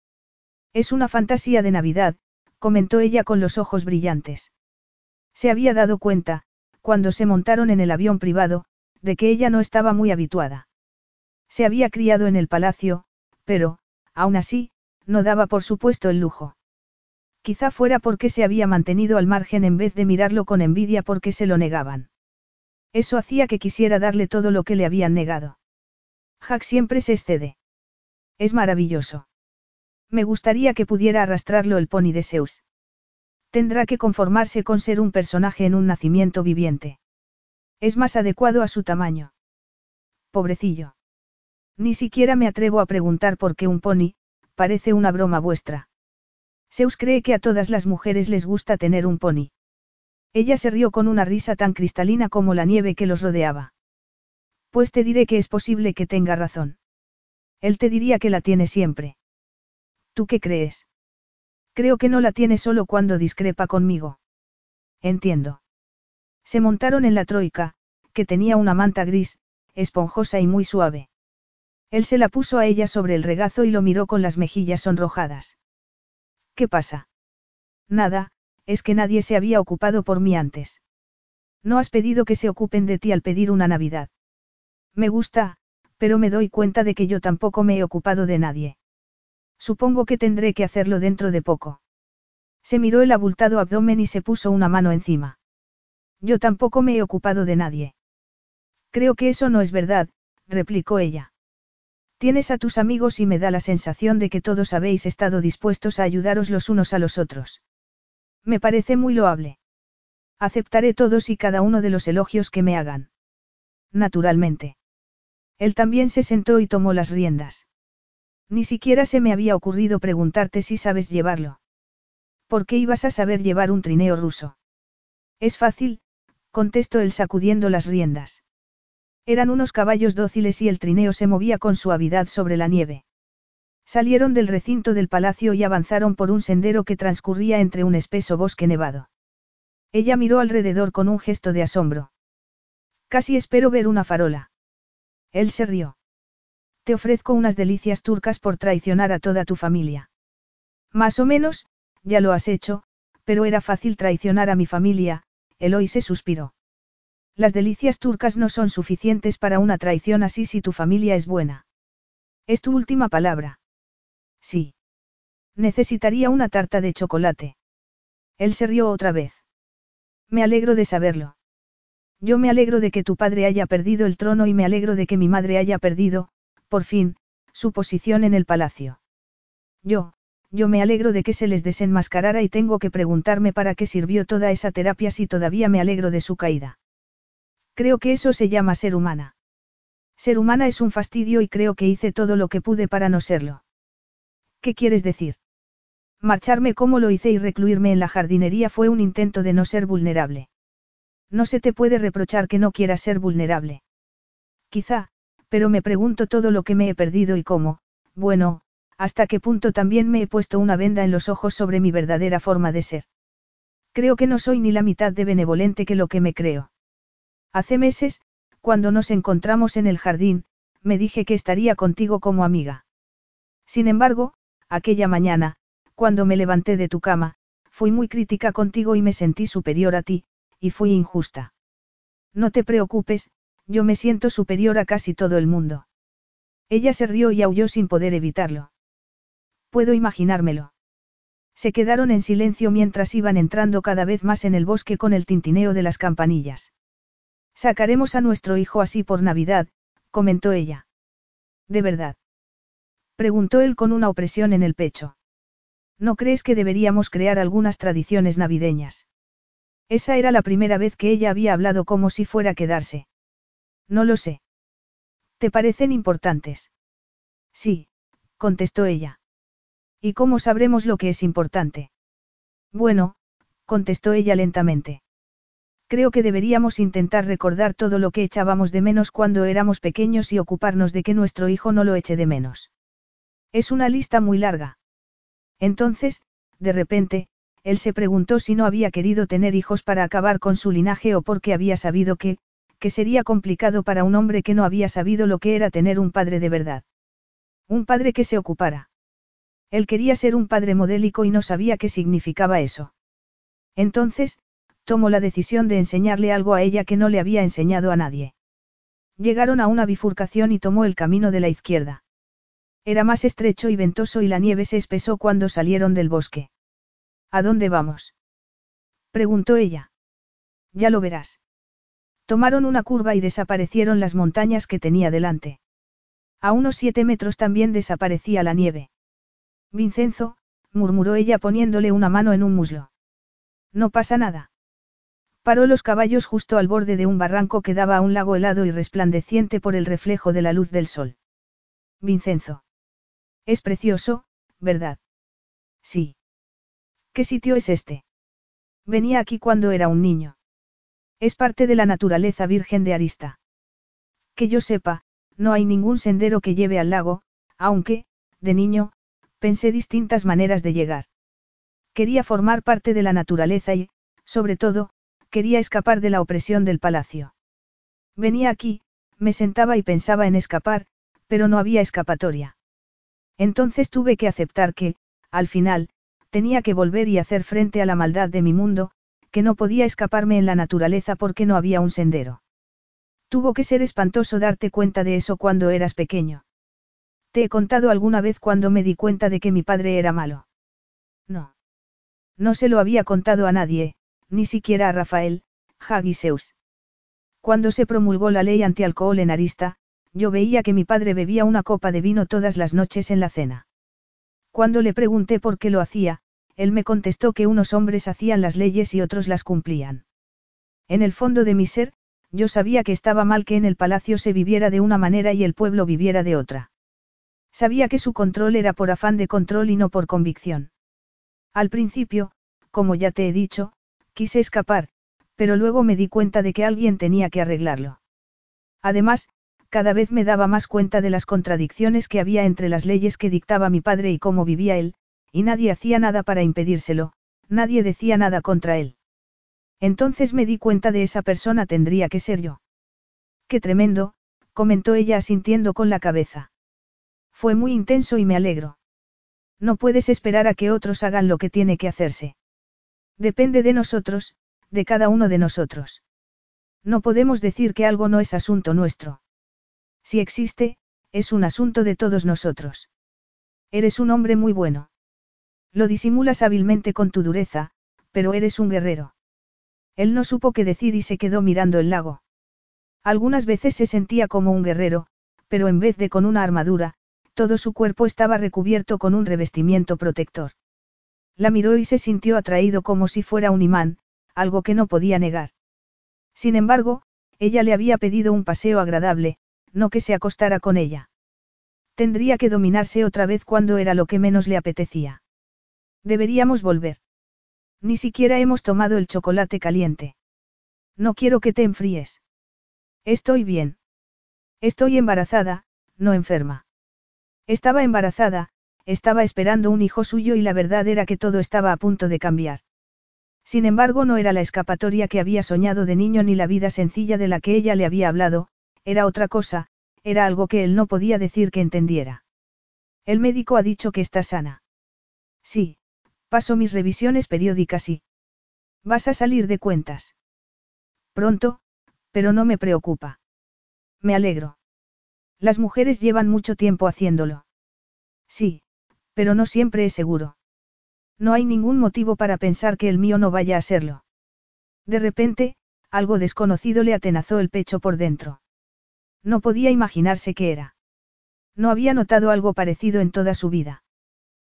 Speaker 1: Es una fantasía de Navidad, comentó ella con los ojos brillantes. Se había dado cuenta, cuando se montaron en el avión privado, de que ella no estaba muy habituada. Se había criado en el palacio, pero, aún así, no daba por supuesto el lujo. Quizá fuera porque se había mantenido al margen en vez de mirarlo con envidia porque se lo negaban. Eso hacía que quisiera darle todo lo que le habían negado. Jack siempre se excede. Es maravilloso. Me gustaría que pudiera arrastrarlo el pony de Zeus. Tendrá que conformarse con ser un personaje en un nacimiento viviente. Es más adecuado a su tamaño. Pobrecillo. Ni siquiera me atrevo a preguntar por qué un pony, parece una broma vuestra. Zeus cree que a todas las mujeres les gusta tener un pony. Ella se rió con una risa tan cristalina como la nieve que los rodeaba. Pues te diré que es posible que tenga razón. Él te diría que la tiene siempre. ¿Tú qué crees? Creo que no la tiene solo cuando discrepa conmigo. Entiendo. Se montaron en la troika, que tenía una manta gris, esponjosa y muy suave. Él se la puso a ella sobre el regazo y lo miró con las mejillas sonrojadas. ¿Qué pasa? Nada, es que nadie se había ocupado por mí antes. No has pedido que se ocupen de ti al pedir una Navidad. Me gusta, pero me doy cuenta de que yo tampoco me he ocupado de nadie. Supongo que tendré que hacerlo dentro de poco. Se miró el abultado abdomen y se puso una mano encima. Yo tampoco me he ocupado de nadie. Creo que eso no es verdad, replicó ella. Tienes a tus amigos y me da la sensación de que todos habéis estado dispuestos a ayudaros los unos a los otros. Me parece muy loable. Aceptaré todos y cada uno de los elogios que me hagan. Naturalmente. Él también se sentó y tomó las riendas. Ni siquiera se me había ocurrido preguntarte si sabes llevarlo. ¿Por qué ibas a saber llevar un trineo ruso? Es fácil, contestó él sacudiendo las riendas. Eran unos caballos dóciles y el trineo se movía con suavidad sobre la nieve. Salieron del recinto del palacio y avanzaron por un sendero que transcurría entre un espeso bosque nevado. Ella miró alrededor con un gesto de asombro. Casi espero ver una farola. Él se rió. Te ofrezco unas delicias turcas por traicionar a toda tu familia. Más o menos, ya lo has hecho, pero era fácil traicionar a mi familia, Eloy se suspiró. Las delicias turcas no son suficientes para una traición así si tu familia es buena. Es tu última palabra. Sí. Necesitaría una tarta de chocolate. Él se rió otra vez. Me alegro de saberlo. Yo me alegro de que tu padre haya perdido el trono y me alegro de que mi madre haya perdido, por fin, su posición en el palacio. Yo, yo me alegro de que se les desenmascarara y tengo que preguntarme para qué sirvió toda esa terapia si todavía me alegro de su caída. Creo que eso se llama ser humana. Ser humana es un fastidio y creo que hice todo lo que pude para no serlo. ¿Qué quieres decir? Marcharme como lo hice y recluirme en la jardinería fue un intento de no ser vulnerable. No se te puede reprochar que no quieras ser vulnerable. Quizá, pero me pregunto todo lo que me he perdido y cómo, bueno, hasta qué punto también me he puesto una venda en los ojos sobre mi verdadera forma de ser. Creo que no soy ni la mitad de benevolente que lo que me creo. Hace meses, cuando nos encontramos en el jardín, me dije que estaría contigo como amiga. Sin embargo, aquella mañana, cuando me levanté de tu cama, fui muy crítica contigo y me sentí superior a ti, y fui injusta. No te preocupes, yo me siento superior a casi todo el mundo. Ella se rió y aulló sin poder evitarlo. Puedo imaginármelo. Se quedaron en silencio mientras iban entrando cada vez más en el bosque con el tintineo de las campanillas. Sacaremos a nuestro hijo así por Navidad, comentó ella. ¿De verdad? Preguntó él con una opresión en el pecho. ¿No crees que deberíamos crear algunas tradiciones navideñas? Esa era la primera vez que ella había hablado como si fuera a quedarse. No lo sé. ¿Te parecen importantes? Sí, contestó ella. ¿Y cómo sabremos lo que es importante? Bueno, contestó ella lentamente. Creo que deberíamos intentar recordar todo lo que echábamos de menos cuando éramos pequeños y ocuparnos de que nuestro hijo no lo eche de menos. Es una lista muy larga. Entonces, de repente, él se preguntó si no había querido tener hijos para acabar con su linaje o porque había sabido que, que sería complicado para un hombre que no había sabido lo que era tener un padre de verdad. Un padre que se ocupara. Él quería ser un padre modélico y no sabía qué significaba eso. Entonces, tomó la decisión de enseñarle algo a ella que no le había enseñado a nadie. Llegaron a una bifurcación y tomó el camino de la izquierda. Era más estrecho y ventoso y la nieve se espesó cuando salieron del bosque. ¿A dónde vamos? preguntó ella. Ya lo verás. Tomaron una curva y desaparecieron las montañas que tenía delante. A unos siete metros también desaparecía la nieve. Vincenzo, murmuró ella poniéndole una mano en un muslo. No pasa nada. Paró los caballos justo al borde de un barranco que daba a un lago helado y resplandeciente por el reflejo de la luz del sol. Vincenzo. Es precioso, ¿verdad? Sí. ¿Qué sitio es este? Venía aquí cuando era un niño. Es parte de la naturaleza virgen de Arista. Que yo sepa, no hay ningún sendero que lleve al lago, aunque, de niño, pensé distintas maneras de llegar. Quería formar parte de la naturaleza y, sobre todo, quería escapar de la opresión del palacio. Venía aquí, me sentaba y pensaba en escapar, pero no había escapatoria. Entonces tuve que aceptar que, al final, tenía que volver y hacer frente a la maldad de mi mundo, que no podía escaparme en la naturaleza porque no había un sendero. Tuvo que ser espantoso darte cuenta de eso cuando eras pequeño. Te he contado alguna vez cuando me di cuenta de que mi padre era malo. No. No se lo había contado a nadie, ni siquiera a Rafael, Hagiseus. Cuando se promulgó la ley anti-alcohol en Arista, yo veía que mi padre bebía una copa de vino todas las noches en la cena. Cuando le pregunté por qué lo hacía, él me contestó que unos hombres hacían las leyes y otros las cumplían. En el fondo de mi ser, yo sabía que estaba mal que en el palacio se viviera de una manera y el pueblo viviera de otra. Sabía que su control era por afán de control y no por convicción. Al principio, como ya te he dicho, quise escapar, pero luego me di cuenta de que alguien tenía que arreglarlo. Además, cada vez me daba más cuenta de las contradicciones que había entre las leyes que dictaba mi padre y cómo vivía él, y nadie hacía nada para impedírselo, nadie decía nada contra él. Entonces me di cuenta de esa persona tendría que ser yo. Qué tremendo, comentó ella asintiendo con la cabeza. Fue muy intenso y me alegro. No puedes esperar a que otros hagan lo que tiene que hacerse. Depende de nosotros, de cada uno de nosotros. No podemos decir que algo no es asunto nuestro. Si existe, es un asunto de todos nosotros. Eres un hombre muy bueno. Lo disimulas hábilmente con tu dureza, pero eres un guerrero. Él no supo qué decir y se quedó mirando el lago. Algunas veces se sentía como un guerrero, pero en vez de con una armadura, todo su cuerpo estaba recubierto con un revestimiento protector. La miró y se sintió atraído como si fuera un imán, algo que no podía negar. Sin embargo, ella le había pedido un paseo agradable, no que se acostara con ella. Tendría que dominarse otra vez cuando era lo que menos le apetecía. Deberíamos volver. Ni siquiera hemos tomado el chocolate caliente. No quiero que te enfríes. Estoy bien. Estoy embarazada, no enferma. Estaba embarazada, estaba esperando un hijo suyo y la verdad era que todo estaba a punto de cambiar. Sin embargo, no era la escapatoria que había soñado de niño ni la vida sencilla de la que ella le había hablado, era otra cosa, era algo que él no podía decir que entendiera. El médico ha dicho que está sana. Sí, Paso mis revisiones periódicas y... Vas a salir de cuentas. Pronto, pero no me preocupa. Me alegro. Las mujeres llevan mucho tiempo haciéndolo. Sí, pero no siempre es seguro. No hay ningún motivo para pensar que el mío no vaya a serlo. De repente, algo desconocido le atenazó el pecho por dentro. No podía imaginarse qué era. No había notado algo parecido en toda su vida.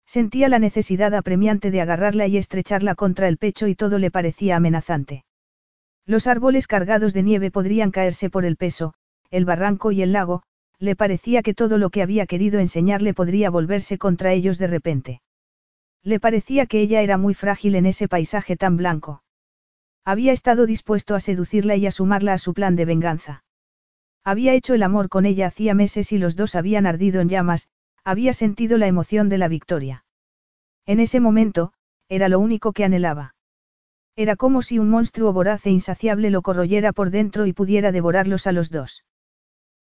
Speaker 1: Sentía la necesidad apremiante de agarrarla y estrecharla contra el pecho y todo le parecía amenazante. Los árboles cargados de nieve podrían caerse por el peso, el barranco y el lago, le parecía que todo lo que había querido enseñarle podría volverse contra ellos de repente. Le parecía que ella era muy frágil en ese paisaje tan blanco. Había estado dispuesto a seducirla y a sumarla a su plan de venganza. Había hecho el amor con ella hacía meses y los dos habían ardido en llamas, había sentido la emoción de la victoria. En ese momento, era lo único que anhelaba. Era como si un monstruo voraz e insaciable lo corroyera por dentro y pudiera devorarlos a los dos.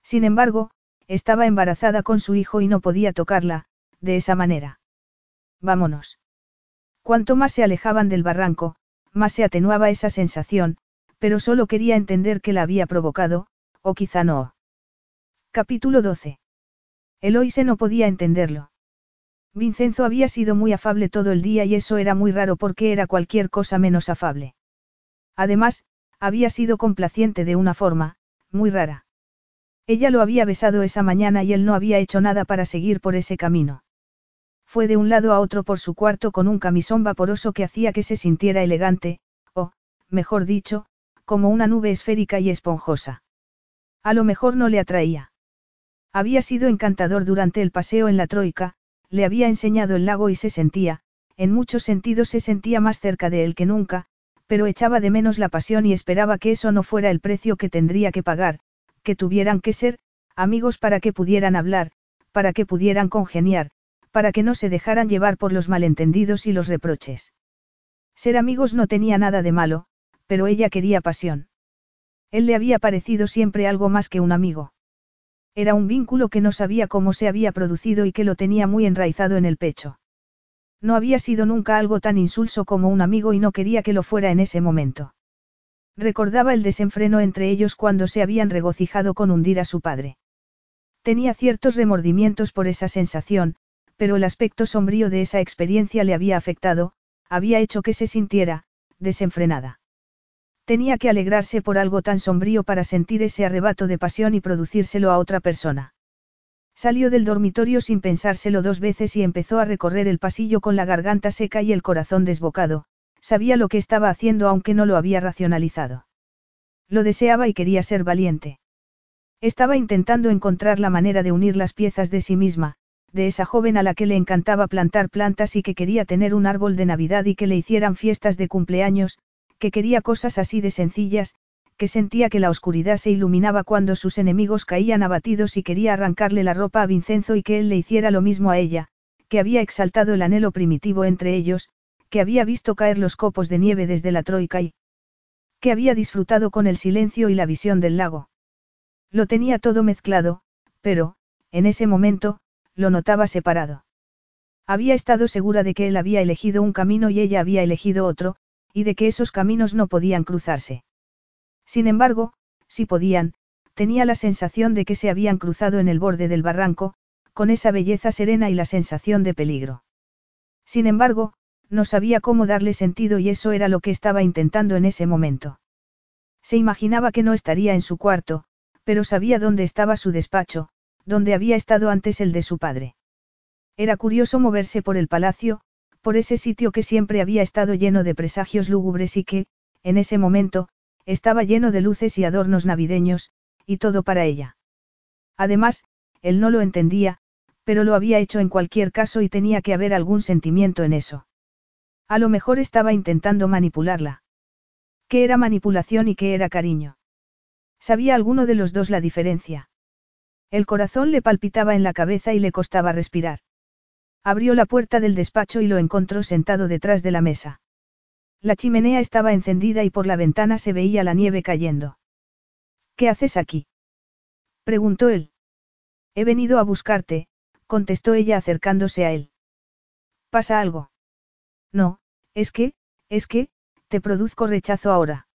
Speaker 1: Sin embargo, estaba embarazada con su hijo y no podía tocarla, de esa manera. Vámonos. Cuanto más se alejaban del barranco, más se atenuaba esa sensación, pero solo quería entender que la había provocado, o quizá no. Capítulo 12. Eloise no podía entenderlo. Vincenzo había sido muy afable todo el día y eso era muy raro porque era cualquier cosa menos afable. Además, había sido complaciente de una forma, muy rara. Ella lo había besado esa mañana y él no había hecho nada para seguir por ese camino. Fue de un lado a otro por su cuarto con un camisón vaporoso que hacía que se sintiera elegante, o, mejor dicho, como una nube esférica y esponjosa. A lo mejor no le atraía. Había sido encantador durante el paseo en la Troika, le había enseñado el lago y se sentía, en muchos sentidos se sentía más cerca de él que nunca, pero echaba de menos la pasión y esperaba que eso no fuera el precio que tendría que pagar, que tuvieran que ser, amigos para que pudieran hablar, para que pudieran congeniar, para que no se dejaran llevar por los malentendidos y los reproches. Ser amigos no tenía nada de malo, pero ella quería pasión. Él le había parecido siempre algo más que un amigo. Era un vínculo que no sabía cómo se había producido y que lo tenía muy enraizado en el pecho. No había sido nunca algo tan insulso como un amigo y no quería que lo fuera en ese momento. Recordaba el desenfreno entre ellos cuando se habían regocijado con hundir a su padre. Tenía ciertos remordimientos por esa sensación, pero el aspecto sombrío de esa experiencia le había afectado, había hecho que se sintiera, desenfrenada. Tenía que alegrarse por algo tan sombrío para sentir ese arrebato de pasión y producírselo a otra persona. Salió del dormitorio sin pensárselo dos veces y empezó a recorrer el pasillo con la garganta seca y el corazón desbocado, sabía lo que estaba haciendo aunque no lo había racionalizado. Lo deseaba y quería ser valiente. Estaba intentando encontrar la manera de unir las piezas de sí misma, de esa joven a la que le encantaba plantar plantas y que quería tener un árbol de Navidad y que le hicieran fiestas de cumpleaños, que quería cosas así de sencillas, que sentía que la oscuridad se iluminaba cuando sus enemigos caían abatidos y quería arrancarle la ropa a Vincenzo y que él le hiciera lo mismo a ella, que había exaltado el anhelo primitivo entre ellos, que había visto caer los copos de nieve desde la troika y que había disfrutado con el silencio y la visión del lago. Lo tenía todo mezclado, pero, en ese momento, lo notaba separado. Había estado segura de que él había elegido un camino y ella había elegido otro, y de que esos caminos no podían cruzarse. Sin embargo, si podían, tenía la sensación de que se habían cruzado en el borde del barranco, con esa belleza serena y la sensación de peligro. Sin embargo, no sabía cómo darle sentido y eso era lo que estaba intentando en ese momento. Se imaginaba que no estaría en su cuarto, pero sabía dónde estaba su despacho, donde había estado antes el de su padre. Era curioso moverse por el palacio, por ese sitio que siempre había estado lleno de presagios lúgubres y que, en ese momento, estaba lleno de luces y adornos navideños, y todo para ella. Además, él no lo entendía, pero lo había hecho en cualquier caso y tenía que haber algún sentimiento en eso. A lo mejor estaba intentando manipularla. ¿Qué era manipulación y qué era cariño? ¿Sabía alguno de los dos la diferencia? El corazón le palpitaba en la cabeza y le costaba respirar. Abrió la puerta del despacho y lo encontró sentado detrás de la mesa. La chimenea estaba encendida y por la ventana se veía la nieve cayendo. ¿Qué haces aquí? preguntó él. He venido a buscarte, contestó ella acercándose a él. ¿Pasa algo? No, es que, es que, te produzco rechazo ahora.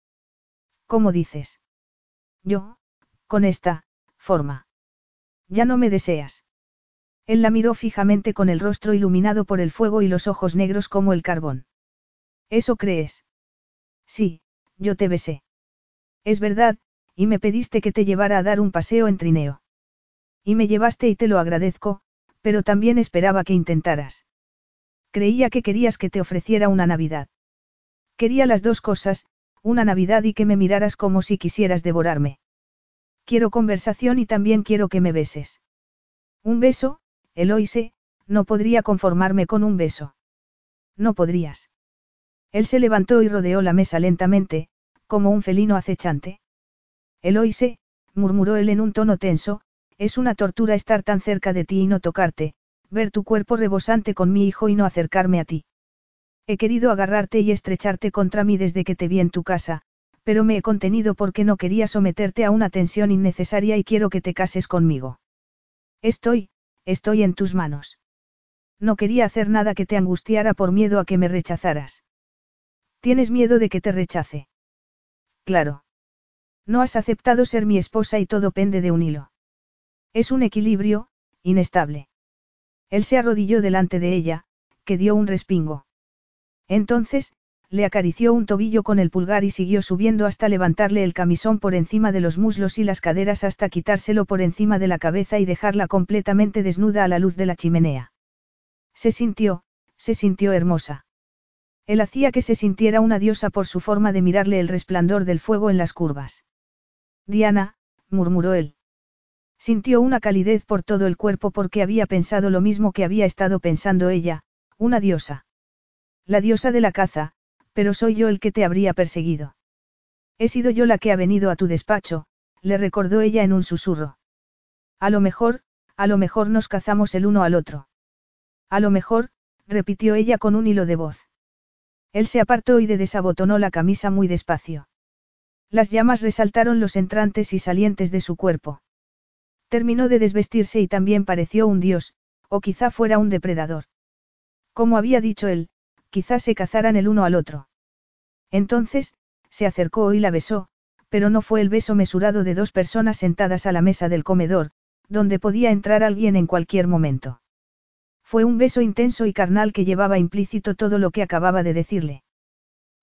Speaker 1: ¿Cómo dices? Yo, con esta, forma. Ya no me deseas. Él la miró fijamente con el rostro iluminado por el fuego y los ojos negros como el carbón. ¿Eso crees? Sí, yo te besé. Es verdad, y me pediste que te llevara a dar un paseo en trineo. Y me llevaste y te lo agradezco, pero también esperaba que intentaras. Creía que querías que te ofreciera una Navidad. Quería las dos cosas, una Navidad y que me miraras como si quisieras devorarme. Quiero conversación y también quiero que me beses. Un beso, Eloise, no podría conformarme con un beso. No podrías. Él se levantó y rodeó la mesa lentamente, como un felino acechante. Eloise, murmuró él en un tono tenso, es una tortura estar tan cerca de ti y no tocarte, ver tu cuerpo rebosante con mi hijo y no acercarme a ti. He querido agarrarte y estrecharte contra mí desde que te vi en tu casa, pero me he contenido porque no quería someterte a una tensión innecesaria y quiero que te cases conmigo. Estoy, Estoy en tus manos. No quería hacer nada que te angustiara por miedo a que me rechazaras. ¿Tienes miedo de que te rechace? Claro. No has aceptado ser mi esposa y todo pende de un hilo. Es un equilibrio, inestable. Él se arrodilló delante de ella, que dio un respingo. Entonces, le acarició un tobillo con el pulgar y siguió subiendo hasta levantarle el camisón por encima de los muslos y las caderas hasta quitárselo por encima de la cabeza y dejarla completamente desnuda a la luz de la chimenea. Se sintió, se sintió hermosa. Él hacía que se sintiera una diosa por su forma de mirarle el resplandor del fuego en las curvas. Diana, murmuró él. Sintió una calidez por todo el cuerpo porque había pensado lo mismo que había estado pensando ella, una diosa. La diosa de la caza, pero soy yo el que te habría perseguido. He sido yo la que ha venido a tu despacho, le recordó ella en un susurro. A lo mejor, a lo mejor nos cazamos el uno al otro. A lo mejor, repitió ella con un hilo de voz. Él se apartó y de desabotonó la camisa muy despacio. Las llamas resaltaron los entrantes y salientes de su cuerpo. Terminó de desvestirse y también pareció un dios, o quizá fuera un depredador. Como había dicho él, quizás se cazaran el uno al otro. Entonces, se acercó y la besó, pero no fue el beso mesurado de dos personas sentadas a la mesa del comedor, donde podía entrar alguien en cualquier momento. Fue un beso intenso y carnal que llevaba implícito todo lo que acababa de decirle.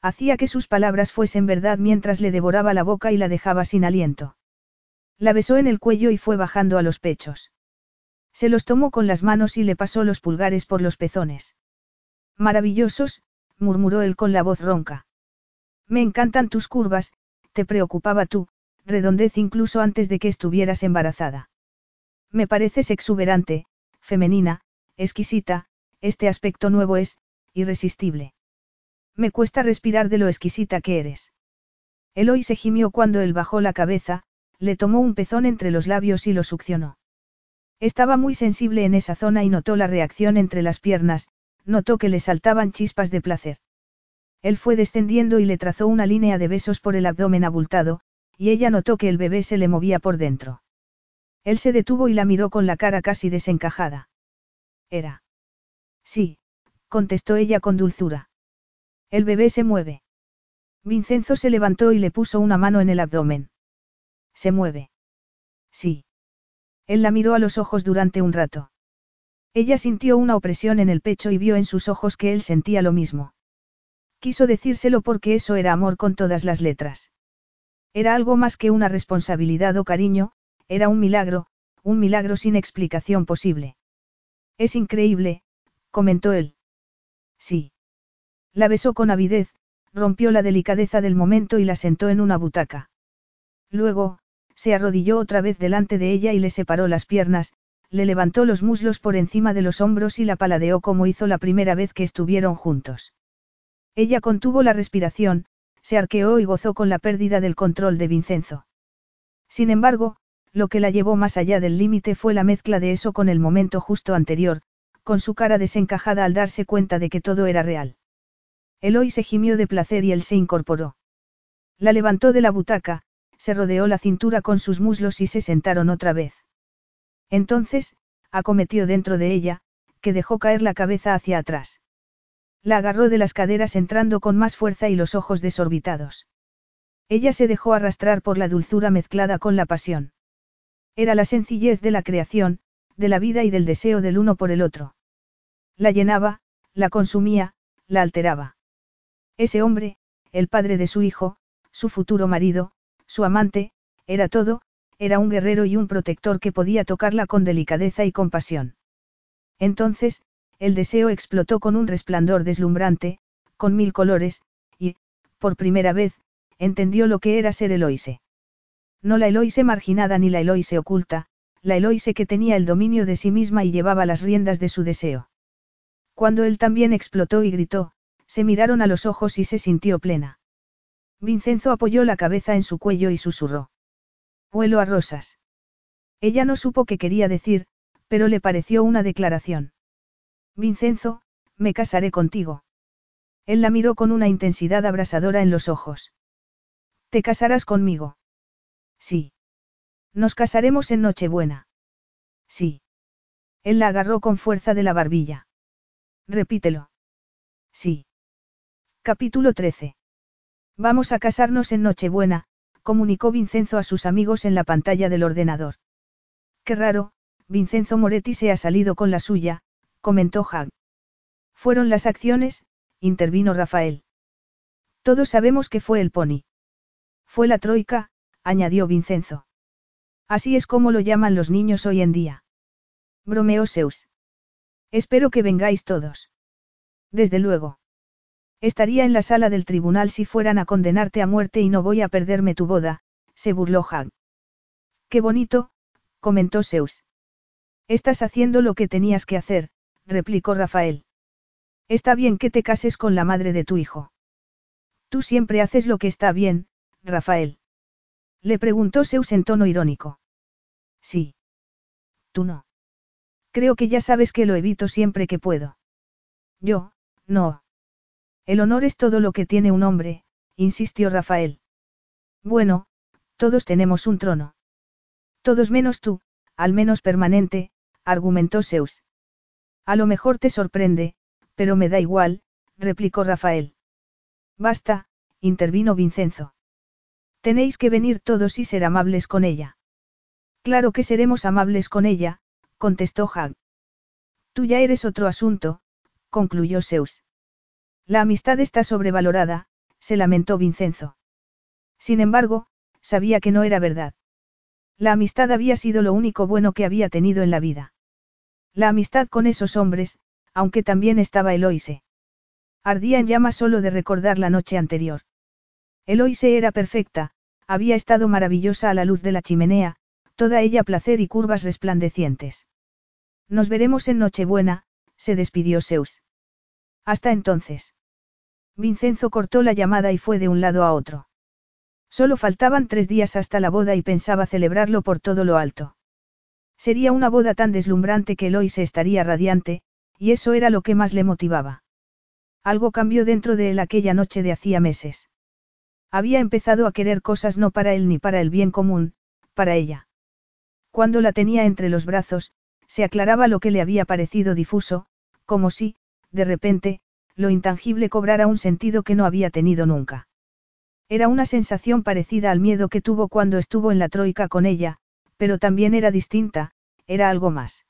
Speaker 1: Hacía que sus palabras fuesen verdad mientras le devoraba la boca y la dejaba sin aliento. La besó en el cuello y fue bajando a los pechos. Se los tomó con las manos y le pasó los pulgares por los pezones. Maravillosos, murmuró él con la voz ronca. Me encantan tus curvas, te preocupaba tú, redondez incluso antes de que estuvieras embarazada. Me pareces exuberante, femenina, exquisita, este aspecto nuevo es, irresistible. Me cuesta respirar de lo exquisita que eres. Eloy se gimió cuando él bajó la cabeza, le tomó un pezón entre los labios y lo succionó. Estaba muy sensible en esa zona y notó la reacción entre las piernas, notó que le saltaban chispas de placer. Él fue descendiendo y le trazó una línea de besos por el abdomen abultado, y ella notó que el bebé se le movía por dentro. Él se detuvo y la miró con la cara casi desencajada. Era. Sí, contestó ella con dulzura. El bebé se mueve. Vincenzo se levantó y le puso una mano en el abdomen. Se mueve. Sí. Él la miró a los ojos durante un rato. Ella sintió una opresión en el pecho y vio en sus ojos que él sentía lo mismo. Quiso decírselo porque eso era amor con todas las letras. Era algo más que una responsabilidad o cariño, era un milagro, un milagro sin explicación posible. Es increíble, comentó él. Sí. La besó con avidez, rompió la delicadeza del momento y la sentó en una butaca. Luego, se arrodilló otra vez delante de ella y le separó las piernas, le levantó los muslos por encima de los hombros y la paladeó como hizo la primera vez que estuvieron juntos. Ella contuvo la respiración, se arqueó y gozó con la pérdida del control de Vincenzo. Sin embargo, lo que la llevó más allá del límite fue la mezcla de eso con el momento justo anterior, con su cara desencajada al darse cuenta de que todo era real. Eloy se gimió de placer y él se incorporó. La levantó de la butaca, se rodeó la cintura con sus muslos y se sentaron otra vez. Entonces, acometió dentro de ella, que dejó caer la cabeza hacia atrás. La agarró de las caderas entrando con más fuerza y los ojos desorbitados. Ella se dejó arrastrar por la dulzura mezclada con la pasión. Era la sencillez de la creación, de la vida y del deseo del uno por el otro. La llenaba, la consumía, la alteraba. Ese hombre, el padre de su hijo, su futuro marido, su amante, era todo, era un guerrero y un protector que podía tocarla con delicadeza y compasión. Entonces, el deseo explotó con un resplandor deslumbrante, con mil colores, y, por primera vez, entendió lo que era ser Eloise. No la Eloise marginada ni la Eloise oculta, la Eloise que tenía el dominio de sí misma y llevaba las riendas de su deseo. Cuando él también explotó y gritó, se miraron a los ojos y se sintió plena. Vincenzo apoyó la cabeza en su cuello y susurró. Huelo a rosas. Ella no supo qué quería decir, pero le pareció una declaración. Vincenzo, me casaré contigo. Él la miró con una intensidad abrasadora en los ojos. ¿Te casarás conmigo? Sí. Nos casaremos en Nochebuena. Sí. Él la agarró con fuerza de la barbilla. Repítelo. Sí. Capítulo 13. Vamos a casarnos en Nochebuena, comunicó Vincenzo a sus amigos en la pantalla del ordenador. Qué raro, Vincenzo Moretti se ha salido con la suya, comentó Hag. Fueron las acciones, intervino Rafael. Todos sabemos que fue el pony. Fue la troika, añadió Vincenzo. Así es como lo llaman los niños hoy en día. Bromeó Zeus. Espero que vengáis todos. Desde luego. Estaría en la sala del tribunal si fueran a condenarte a muerte y no voy a perderme tu boda, se burló Hag. Qué bonito, comentó Zeus. Estás haciendo lo que tenías que hacer, replicó Rafael. Está bien que te cases con la madre de tu hijo. Tú siempre haces lo que está bien, Rafael. Le preguntó Zeus en tono irónico. Sí. Tú no. Creo que ya sabes que lo evito siempre que puedo. Yo, no. El honor es todo lo que tiene un hombre, insistió Rafael. Bueno, todos tenemos un trono. Todos menos tú, al menos permanente, argumentó Zeus. A lo mejor te sorprende, pero me da igual, replicó Rafael. Basta, intervino Vincenzo. Tenéis que venir todos y ser amables con ella. Claro que seremos amables con ella, contestó Hag. Tú ya eres otro asunto, concluyó Zeus. La amistad está sobrevalorada, se lamentó Vincenzo. Sin embargo, sabía que no era verdad. La amistad había sido lo único bueno que había tenido en la vida. La amistad con esos hombres, aunque también estaba Eloise. Ardía en llamas solo de recordar la noche anterior. Eloise era perfecta, había estado maravillosa a la luz de la chimenea, toda ella placer y curvas resplandecientes. Nos veremos en Nochebuena, se despidió Zeus. Hasta entonces. Vincenzo cortó la llamada y fue de un lado a otro. Solo faltaban tres días hasta la boda y pensaba celebrarlo por todo lo alto. Sería una boda tan deslumbrante que Eloise estaría radiante, y eso era lo que más le motivaba. Algo cambió dentro de él aquella noche de hacía meses. Había empezado a querer cosas no para él ni para el bien común, para ella. Cuando la tenía entre los brazos, se aclaraba lo que le había parecido difuso, como si, de repente, lo intangible cobrara un sentido que no había tenido nunca. Era una sensación parecida al miedo que tuvo cuando estuvo en la troika con ella, pero también era distinta, era algo más.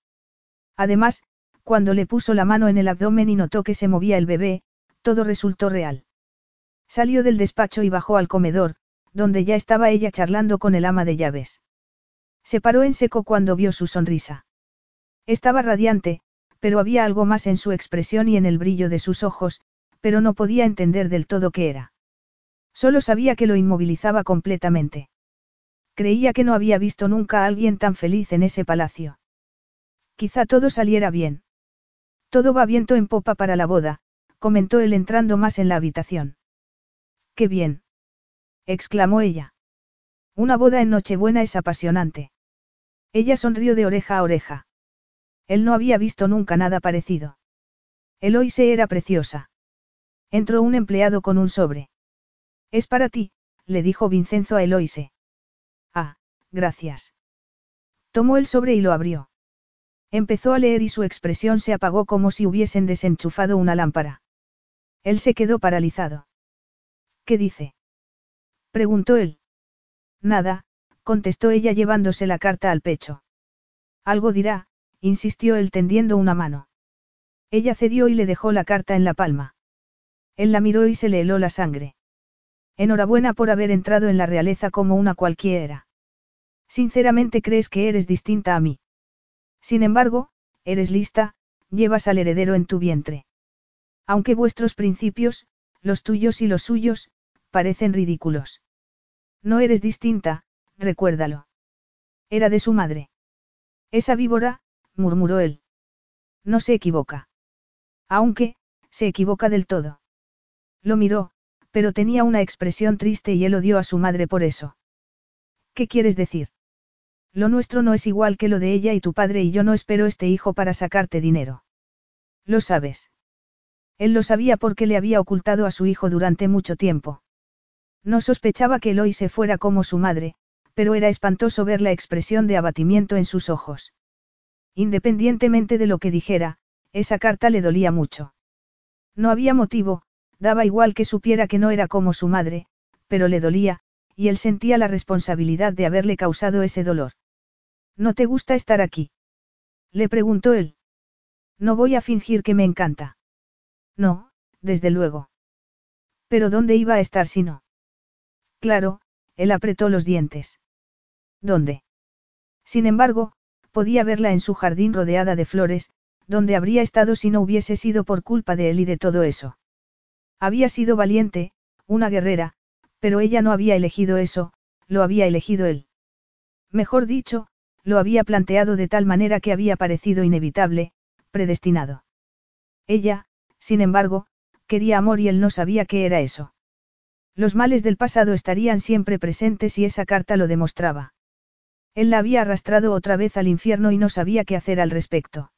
Speaker 1: Además, cuando le puso la mano en el abdomen y notó que se movía el bebé, todo resultó real. Salió del despacho y bajó al comedor, donde ya estaba ella charlando con el ama de llaves. Se paró en seco cuando vio su sonrisa. Estaba radiante, pero había algo más en su expresión y en el brillo de sus ojos, pero no podía entender del todo qué era. Solo sabía que lo inmovilizaba completamente. Creía que no había visto nunca a alguien tan feliz en ese palacio. Quizá todo saliera bien. Todo va viento en popa para la boda, comentó él entrando más en la habitación. ¡Qué bien! exclamó ella. Una boda en Nochebuena es apasionante. Ella sonrió de oreja a oreja. Él no había visto nunca nada parecido. Eloise era preciosa. Entró un empleado con un sobre. Es para ti, le dijo Vincenzo a Eloise. Ah, gracias. Tomó el sobre y lo abrió. Empezó a leer y su expresión se apagó como si hubiesen desenchufado una lámpara. Él se quedó paralizado. ¿Qué dice? preguntó él. Nada, contestó ella llevándose la carta al pecho. Algo dirá, insistió él tendiendo una mano. Ella cedió y le dejó la carta en la palma. Él la miró y se le heló la sangre. Enhorabuena por haber entrado en la realeza como una cualquiera. Sinceramente crees que eres distinta a mí. Sin embargo, eres lista, llevas al heredero en tu vientre. Aunque vuestros principios, los tuyos y los suyos, parecen ridículos. No eres distinta, recuérdalo. Era de su madre. Esa víbora, murmuró él. No se equivoca. Aunque, se equivoca del todo. Lo miró, pero tenía una expresión triste y él odió a su madre por eso. ¿Qué quieres decir? Lo nuestro no es igual que lo de ella y tu padre y yo no espero este hijo para sacarte dinero. Lo sabes. Él lo sabía porque le había ocultado a su hijo durante mucho tiempo. No sospechaba que Eloy se fuera como su madre, pero era espantoso ver la expresión de abatimiento en sus ojos. Independientemente de lo que dijera, esa carta le dolía mucho. No había motivo, daba igual que supiera que no era como su madre, pero le dolía, y él sentía la responsabilidad de haberle causado ese dolor. ¿No te gusta estar aquí? Le preguntó él. No voy a fingir que me encanta. No, desde luego. Pero ¿dónde iba a estar si no? Claro, él apretó los dientes. ¿Dónde? Sin embargo, podía verla en su jardín rodeada de flores, donde habría estado si no hubiese sido por culpa de él y de todo eso. Había sido valiente, una guerrera, pero ella no había elegido eso, lo había elegido él. Mejor dicho, lo había planteado de tal manera que había parecido inevitable, predestinado. Ella, sin embargo, quería amor y él no sabía qué era eso. Los males del pasado estarían siempre presentes y esa carta lo demostraba. Él la había arrastrado otra vez al infierno y no sabía qué hacer al respecto.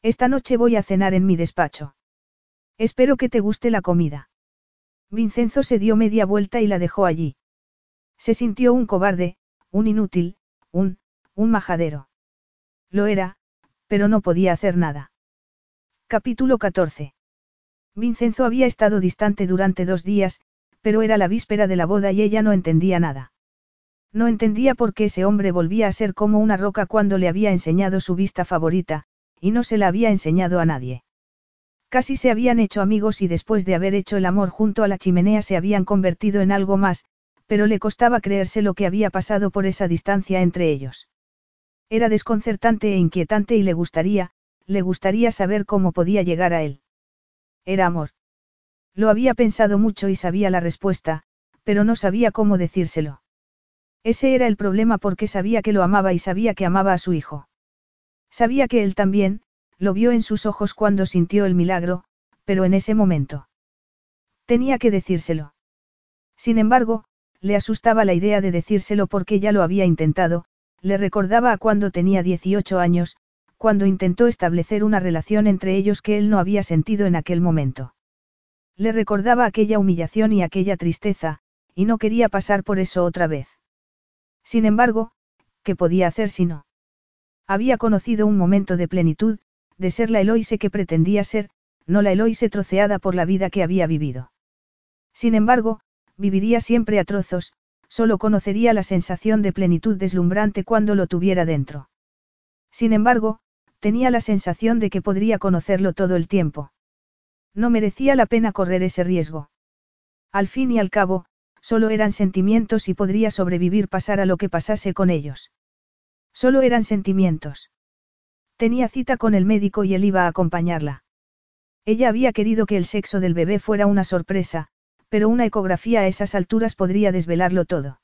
Speaker 1: Esta noche voy a cenar en mi despacho. Espero que te guste la comida. Vincenzo se dio media vuelta y la dejó allí. Se sintió un cobarde, un inútil, un, un majadero. Lo era, pero no podía hacer nada. Capítulo 14. Vincenzo había estado distante durante dos días, pero era la víspera de la boda y ella no entendía nada. No entendía por qué ese hombre volvía a ser como una roca cuando le había enseñado su vista favorita, y no se la había enseñado a nadie. Casi se habían hecho amigos y después de haber hecho el amor junto a la chimenea se habían convertido en algo más, pero le costaba creerse lo que había pasado por esa distancia entre ellos. Era desconcertante e inquietante y le gustaría, le gustaría saber cómo podía llegar a él. Era amor. Lo había pensado mucho y sabía la respuesta, pero no sabía cómo decírselo. Ese era el problema porque sabía que lo amaba y sabía que amaba a su hijo. Sabía que él también, lo vio en sus ojos cuando sintió el milagro, pero en ese momento. Tenía que decírselo. Sin embargo, le asustaba la idea de decírselo porque ya lo había intentado, le recordaba a cuando tenía 18 años, cuando intentó establecer una relación entre ellos que él no había sentido en aquel momento. Le recordaba aquella humillación y aquella tristeza, y no quería pasar por eso otra vez. Sin embargo, ¿qué podía hacer si no? Había conocido un momento de plenitud, de ser la Eloise que pretendía ser, no la Eloise troceada por la vida que había vivido. Sin embargo, viviría siempre a trozos, solo conocería la sensación de plenitud deslumbrante cuando lo tuviera dentro. Sin embargo, tenía la sensación de que podría conocerlo todo el tiempo. No merecía la pena correr ese riesgo. Al fin y al cabo, solo eran sentimientos y podría sobrevivir pasara lo que pasase con ellos. Solo eran sentimientos. Tenía cita con el médico y él iba a acompañarla. Ella había querido que el sexo del bebé fuera una sorpresa, pero una ecografía a esas alturas podría desvelarlo todo.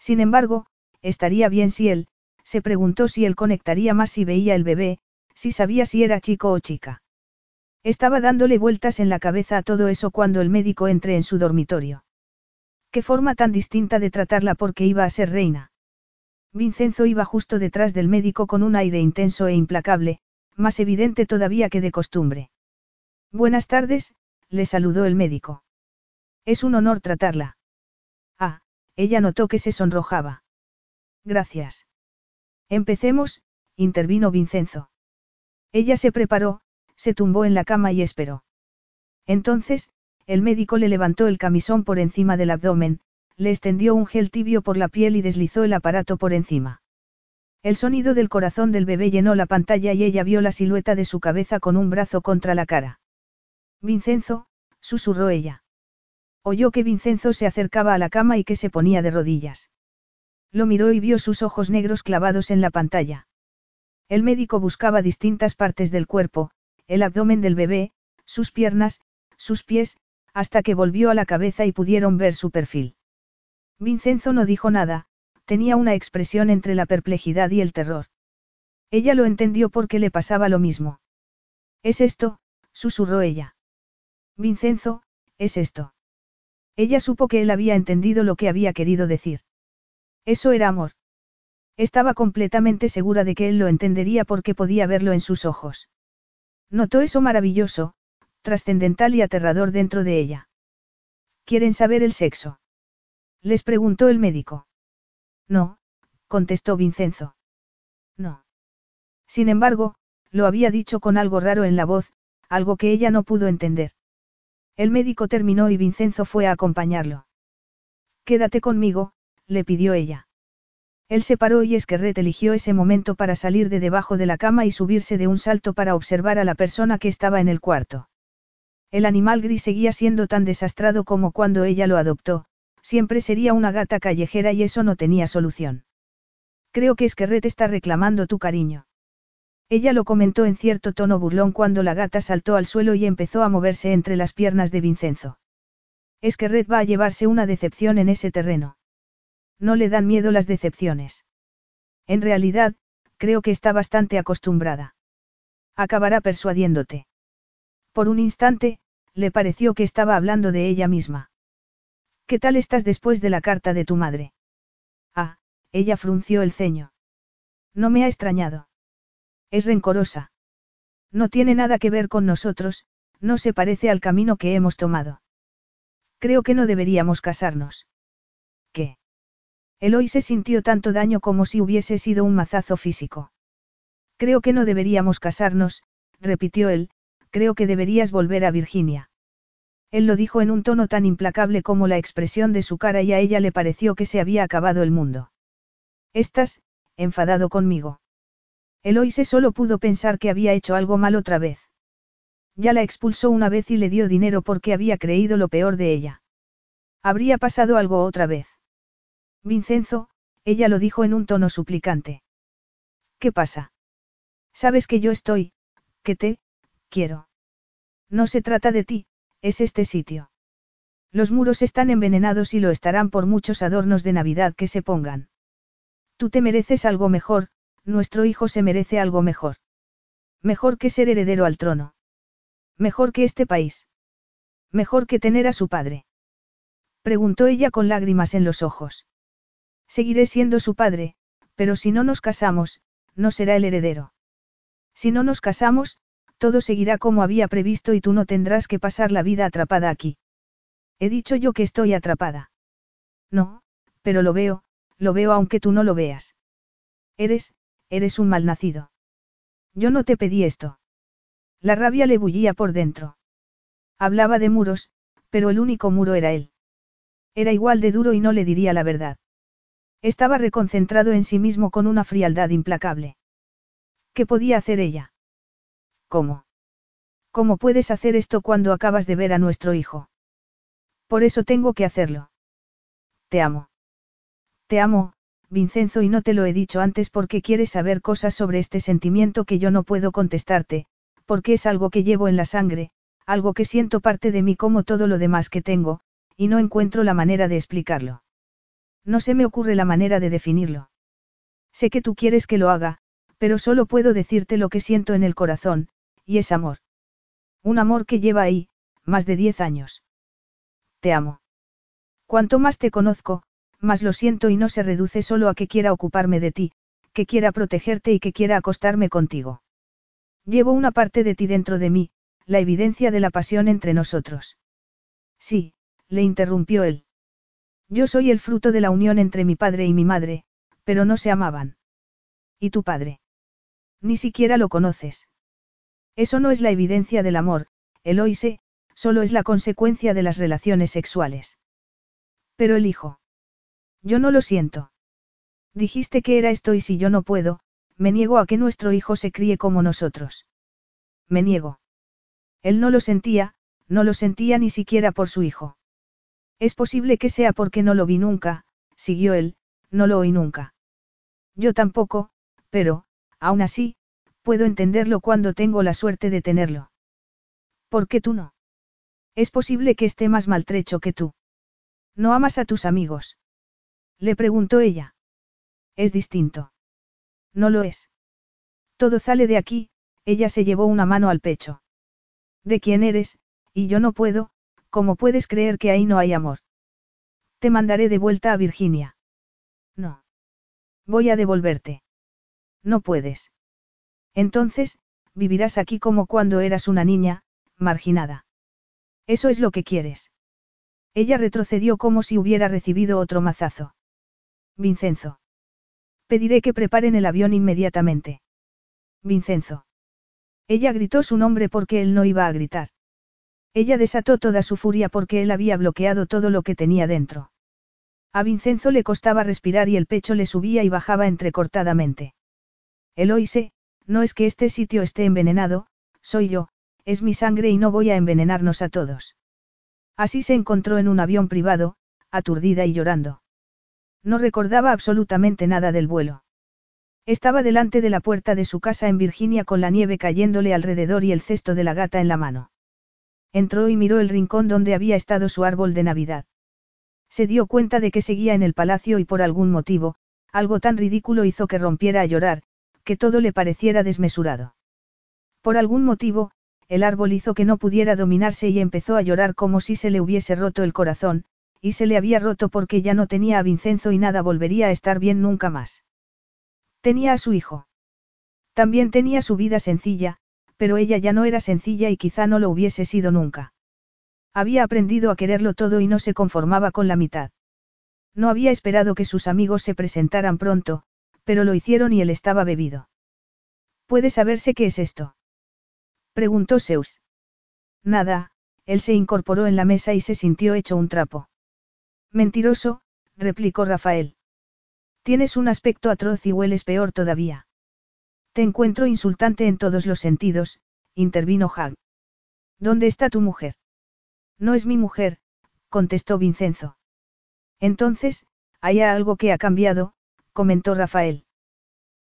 Speaker 1: Sin embargo, estaría bien si él, se preguntó si él conectaría más si veía el bebé, si sabía si era chico o chica. Estaba dándole vueltas en la cabeza a todo eso cuando el médico entre en su dormitorio. Qué forma tan distinta de tratarla porque iba a ser reina. Vincenzo iba justo detrás del médico con un aire intenso e implacable, más evidente todavía que de costumbre. Buenas tardes, le saludó el médico. Es un honor tratarla. Ah, ella notó que se sonrojaba. Gracias. Empecemos, intervino Vincenzo. Ella se preparó, se tumbó en la cama y esperó. Entonces, el médico le levantó el camisón por encima del abdomen, le extendió un gel tibio por la piel y deslizó el aparato por encima. El sonido del corazón del bebé llenó la pantalla y ella vio la silueta de su cabeza con un brazo contra la cara. Vincenzo, susurró ella. Oyó que Vincenzo se acercaba a la cama y que se ponía de rodillas. Lo miró y vio sus ojos negros clavados en la pantalla. El médico buscaba distintas partes del cuerpo, el abdomen del bebé, sus piernas, sus pies, hasta que volvió a la cabeza y pudieron ver su perfil. Vincenzo no dijo nada, tenía una expresión entre la perplejidad y el terror. Ella lo entendió porque le pasaba lo mismo. Es esto, susurró ella. Vincenzo, es esto. Ella supo que él había entendido lo que había querido decir. Eso era amor. Estaba completamente segura de que él lo entendería porque podía verlo en sus ojos. Notó eso maravilloso, trascendental y aterrador dentro de ella. ¿Quieren saber el sexo? Les preguntó el médico. No, contestó Vincenzo. No. Sin embargo, lo había dicho con algo raro en la voz, algo que ella no pudo entender. El médico terminó y Vincenzo fue a acompañarlo. Quédate conmigo, le pidió ella. Él se paró y Esquerret eligió ese momento para salir de debajo de la cama y subirse de un salto para observar a la persona que estaba en el cuarto. El animal gris seguía siendo tan desastrado como cuando ella lo adoptó, siempre sería una gata callejera y eso no tenía solución. Creo que Esquerret está reclamando tu cariño. Ella lo comentó en cierto tono burlón cuando la gata saltó al suelo y empezó a moverse entre las piernas de Vincenzo. Esquerret va a llevarse una decepción en ese terreno. No le dan miedo las decepciones. En realidad, creo que está bastante acostumbrada. Acabará persuadiéndote. Por un instante, le pareció que estaba hablando de ella misma. ¿Qué tal estás después de la carta de tu madre? Ah, ella frunció el ceño. No me ha extrañado. Es rencorosa. No tiene nada que ver con nosotros, no se parece al camino que hemos tomado. Creo que no deberíamos casarnos. ¿Qué? Eloy se sintió tanto daño como si hubiese sido un mazazo físico. Creo que no deberíamos casarnos, repitió él, creo que deberías volver a Virginia. Él lo dijo en un tono tan implacable como la expresión de su cara y a ella le pareció que se había acabado el mundo. Estás, enfadado conmigo. Eloise solo pudo pensar que había hecho algo mal otra vez. Ya la expulsó una vez y le dio dinero porque había creído lo peor de ella. Habría pasado algo otra vez. Vincenzo, ella lo dijo en un tono suplicante. ¿Qué pasa? Sabes que yo estoy, que te, quiero. No se trata de ti, es este sitio. Los muros están envenenados y lo estarán por muchos adornos de Navidad que se pongan. Tú te mereces algo mejor, nuestro hijo se merece algo mejor. Mejor que ser heredero al trono. Mejor que este país. Mejor que tener a su padre. Preguntó ella con lágrimas en los ojos. Seguiré siendo su padre, pero si no nos casamos, no será el heredero. Si no nos casamos, todo seguirá como había previsto y tú no tendrás que pasar la vida atrapada aquí. He dicho yo que estoy atrapada. No, pero lo veo, lo veo aunque tú no lo veas. Eres, eres un malnacido. Yo no te pedí esto. La rabia le bullía por dentro. Hablaba de muros, pero el único muro era él. Era igual de duro y no le diría la verdad. Estaba reconcentrado en sí mismo con una frialdad implacable. ¿Qué podía hacer ella? ¿Cómo? ¿Cómo puedes hacer esto cuando acabas de ver a nuestro hijo? Por eso tengo que hacerlo. Te amo. Te amo, Vincenzo, y no te lo he dicho antes porque quieres saber cosas sobre este sentimiento que yo no puedo contestarte, porque es algo que llevo en la sangre, algo que siento parte de mí como todo lo demás que tengo, y no encuentro la manera de explicarlo. No se me ocurre la manera de definirlo. Sé que tú quieres que lo haga, pero solo puedo decirte lo que siento en el corazón, y es amor. Un amor que lleva ahí, más de diez años. Te amo. Cuanto más te conozco, más lo siento y no se reduce solo a que quiera ocuparme de ti, que quiera protegerte y que quiera acostarme contigo. Llevo una parte de ti dentro de mí, la evidencia de la pasión entre nosotros. Sí, le interrumpió él. Yo soy el fruto de la unión entre mi padre y mi madre, pero no se amaban. ¿Y tu padre? Ni siquiera lo conoces. Eso no es la evidencia del amor, Eloise, solo es la consecuencia de las relaciones sexuales. Pero el hijo. Yo no lo siento. Dijiste que era esto y si yo no puedo, me niego a que nuestro hijo se críe como nosotros. Me niego. Él no lo sentía, no lo sentía ni siquiera por su hijo. Es posible que sea porque no lo vi nunca, siguió él, no lo oí nunca. Yo tampoco, pero, aún así, puedo entenderlo cuando tengo la suerte de tenerlo. ¿Por qué tú no? Es posible que esté más maltrecho que tú. ¿No amas a tus amigos? Le preguntó ella. Es distinto. No lo es. Todo sale de aquí, ella se llevó una mano al pecho. ¿De quién eres? Y yo no puedo, ¿Cómo puedes creer que ahí no hay amor? Te mandaré de vuelta a Virginia. No. Voy a devolverte. No puedes. Entonces, vivirás aquí como cuando eras una niña, marginada. Eso es lo que quieres. Ella retrocedió como si hubiera recibido otro mazazo. Vincenzo. Pediré que preparen el avión inmediatamente. Vincenzo. Ella gritó su nombre porque él no iba a gritar. Ella desató toda su furia porque él había bloqueado todo lo que tenía dentro. A Vincenzo le costaba respirar y el pecho le subía y bajaba entrecortadamente. Eloise, no es que este sitio esté envenenado, soy yo, es mi sangre y no voy a envenenarnos a todos. Así se encontró en un avión privado, aturdida y llorando. No recordaba absolutamente nada del vuelo. Estaba delante de la puerta de su casa en Virginia con la nieve cayéndole alrededor y el cesto de la gata en la mano. Entró y miró el rincón donde había estado su árbol de Navidad. Se dio cuenta de que seguía en el palacio y por algún motivo, algo tan ridículo hizo que rompiera a llorar, que todo le pareciera desmesurado. Por algún motivo, el árbol hizo que no pudiera dominarse y empezó a llorar como si se le hubiese roto el corazón, y se le había roto porque ya no tenía a Vincenzo y nada volvería a estar bien nunca más. Tenía a su hijo. También tenía su vida sencilla, pero ella ya no era sencilla y quizá no lo hubiese sido nunca. Había aprendido a quererlo todo y no se conformaba con la mitad. No había esperado que sus amigos se presentaran pronto, pero lo hicieron y él estaba bebido. ¿Puede saberse qué es esto? Preguntó Zeus. Nada, él se incorporó en la mesa y se sintió hecho un trapo. Mentiroso, replicó Rafael. Tienes un aspecto atroz y hueles peor todavía. Te encuentro insultante en todos los sentidos, intervino Hag. ¿Dónde está tu mujer? No es mi mujer, contestó Vincenzo. Entonces, hay algo que ha cambiado, comentó Rafael.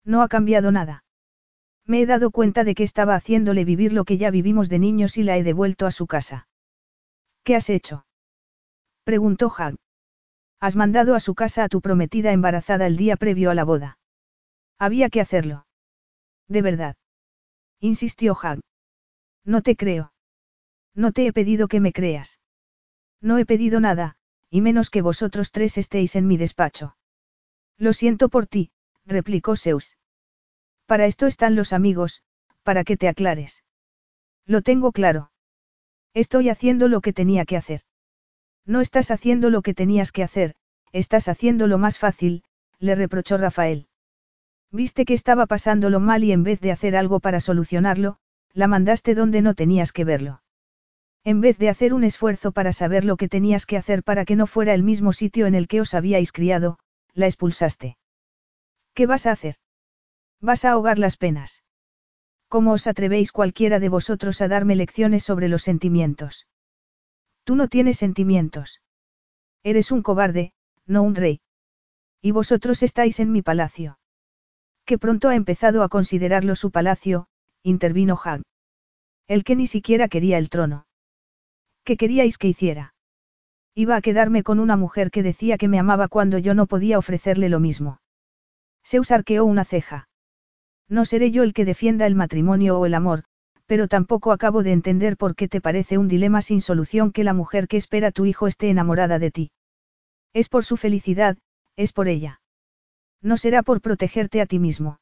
Speaker 1: No ha cambiado nada. Me he dado cuenta de que estaba haciéndole vivir lo que ya vivimos de niños y la he devuelto a su casa. ¿Qué has hecho? preguntó Hag. Has mandado a su casa a tu prometida embarazada el día previo a la boda. Había que hacerlo. De verdad. Insistió Hag. No te creo. No te he pedido que me creas. No he pedido nada, y menos que vosotros tres estéis en mi despacho. Lo siento por ti, replicó Zeus. Para esto están los amigos, para que te aclares. Lo tengo claro. Estoy haciendo lo que tenía que hacer. No estás haciendo lo que tenías que hacer, estás haciendo lo más fácil, le reprochó Rafael. Viste que estaba pasándolo mal y en vez de hacer algo para solucionarlo, la mandaste donde no tenías que verlo. En vez de hacer un esfuerzo para saber lo que tenías que hacer para que no fuera el mismo sitio en el que os habíais criado, la expulsaste. ¿Qué vas a hacer? Vas a ahogar las penas. ¿Cómo os atrevéis cualquiera de vosotros a darme lecciones sobre los sentimientos? Tú no tienes sentimientos. Eres un cobarde, no un rey. Y vosotros estáis en mi palacio. Que pronto ha empezado a considerarlo su palacio, intervino Hag. El que ni siquiera quería el trono. ¿Qué queríais que hiciera? Iba a quedarme con una mujer que decía que me amaba cuando yo no podía ofrecerle lo mismo. Zeus arqueó una ceja. No seré yo el que defienda el matrimonio o el amor, pero tampoco acabo de entender por qué te parece un dilema sin solución que la mujer que espera tu hijo esté enamorada de ti. Es por su felicidad, es por ella. No será por protegerte a ti mismo.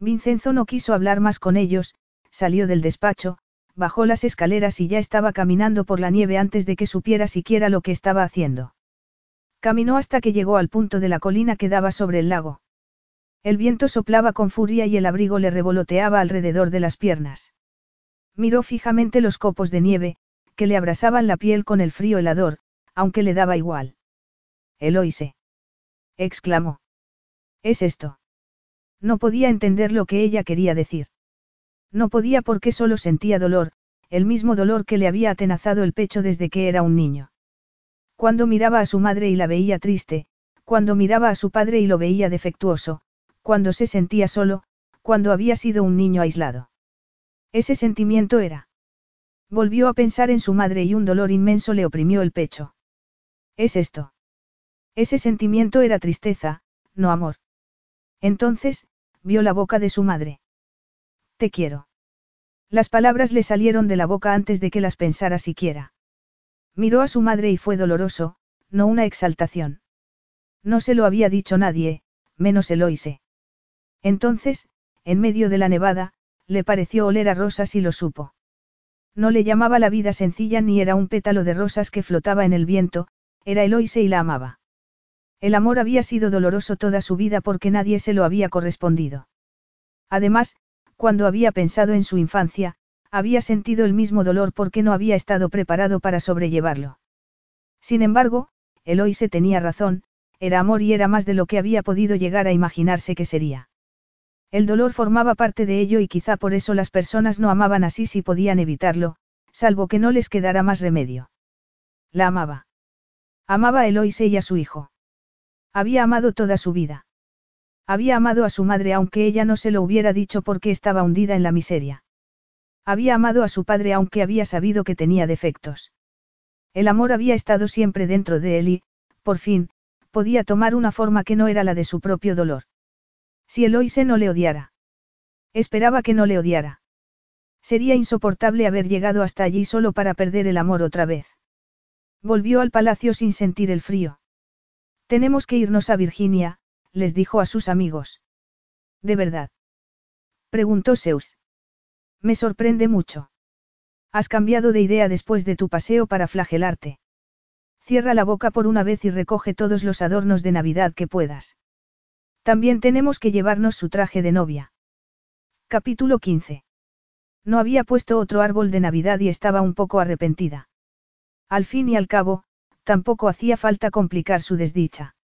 Speaker 1: Vincenzo no quiso hablar más con ellos, salió del despacho, bajó las escaleras y ya estaba caminando por la nieve antes de que supiera siquiera lo que estaba haciendo. Caminó hasta que llegó al punto de la colina que daba sobre el lago. El viento soplaba con furia y el abrigo le revoloteaba alrededor de las piernas. Miró fijamente los copos de nieve, que le abrasaban la piel con el frío helador, aunque le daba igual. Eloise. exclamó. ¿Es esto? No podía entender lo que ella quería decir. No podía porque solo sentía dolor, el mismo dolor que le había atenazado el pecho desde que era un niño. Cuando miraba a su madre y la veía triste, cuando miraba a su padre y lo veía defectuoso, cuando se sentía solo, cuando había sido un niño aislado. Ese sentimiento era. Volvió a pensar en su madre y un dolor inmenso le oprimió el pecho. ¿Es esto? Ese sentimiento era tristeza, no amor. Entonces, vio la boca de su madre. Te quiero. Las palabras le salieron de la boca antes de que las pensara siquiera. Miró a su madre y fue doloroso, no una exaltación. No se lo había dicho nadie, menos Eloise. Entonces, en medio de la nevada, le pareció oler a rosas y lo supo. No le llamaba la vida sencilla ni era un pétalo de rosas que flotaba en el viento, era Eloise y la amaba. El amor había sido doloroso toda su vida porque nadie se lo había correspondido. Además, cuando había pensado en su infancia, había sentido el mismo dolor porque no había estado preparado para sobrellevarlo. Sin embargo, Eloise tenía razón, era amor y era más de lo que había podido llegar a imaginarse que sería. El dolor formaba parte de ello y quizá por eso las personas no amaban así si podían evitarlo, salvo que no les quedara más remedio. La amaba. Amaba a Eloise y a su hijo. Había amado toda su vida. Había amado a su madre aunque ella no se lo hubiera dicho porque estaba hundida en la miseria. Había amado a su padre aunque había sabido que tenía defectos. El amor había estado siempre dentro de él y, por fin, podía tomar una forma que no era la de su propio dolor. Si Eloise no le odiara. Esperaba que no le odiara. Sería insoportable haber llegado hasta allí solo para perder el amor otra vez. Volvió al palacio sin sentir el frío. Tenemos que irnos a Virginia, les dijo a sus amigos. ¿De verdad? Preguntó Zeus. Me sorprende mucho. Has cambiado de idea después de tu paseo para flagelarte. Cierra la boca por una vez y recoge todos los adornos de Navidad que puedas. También tenemos que llevarnos su traje de novia. Capítulo 15. No había puesto otro árbol de Navidad y estaba un poco arrepentida. Al fin y al cabo, tampoco hacía falta complicar su desdicha.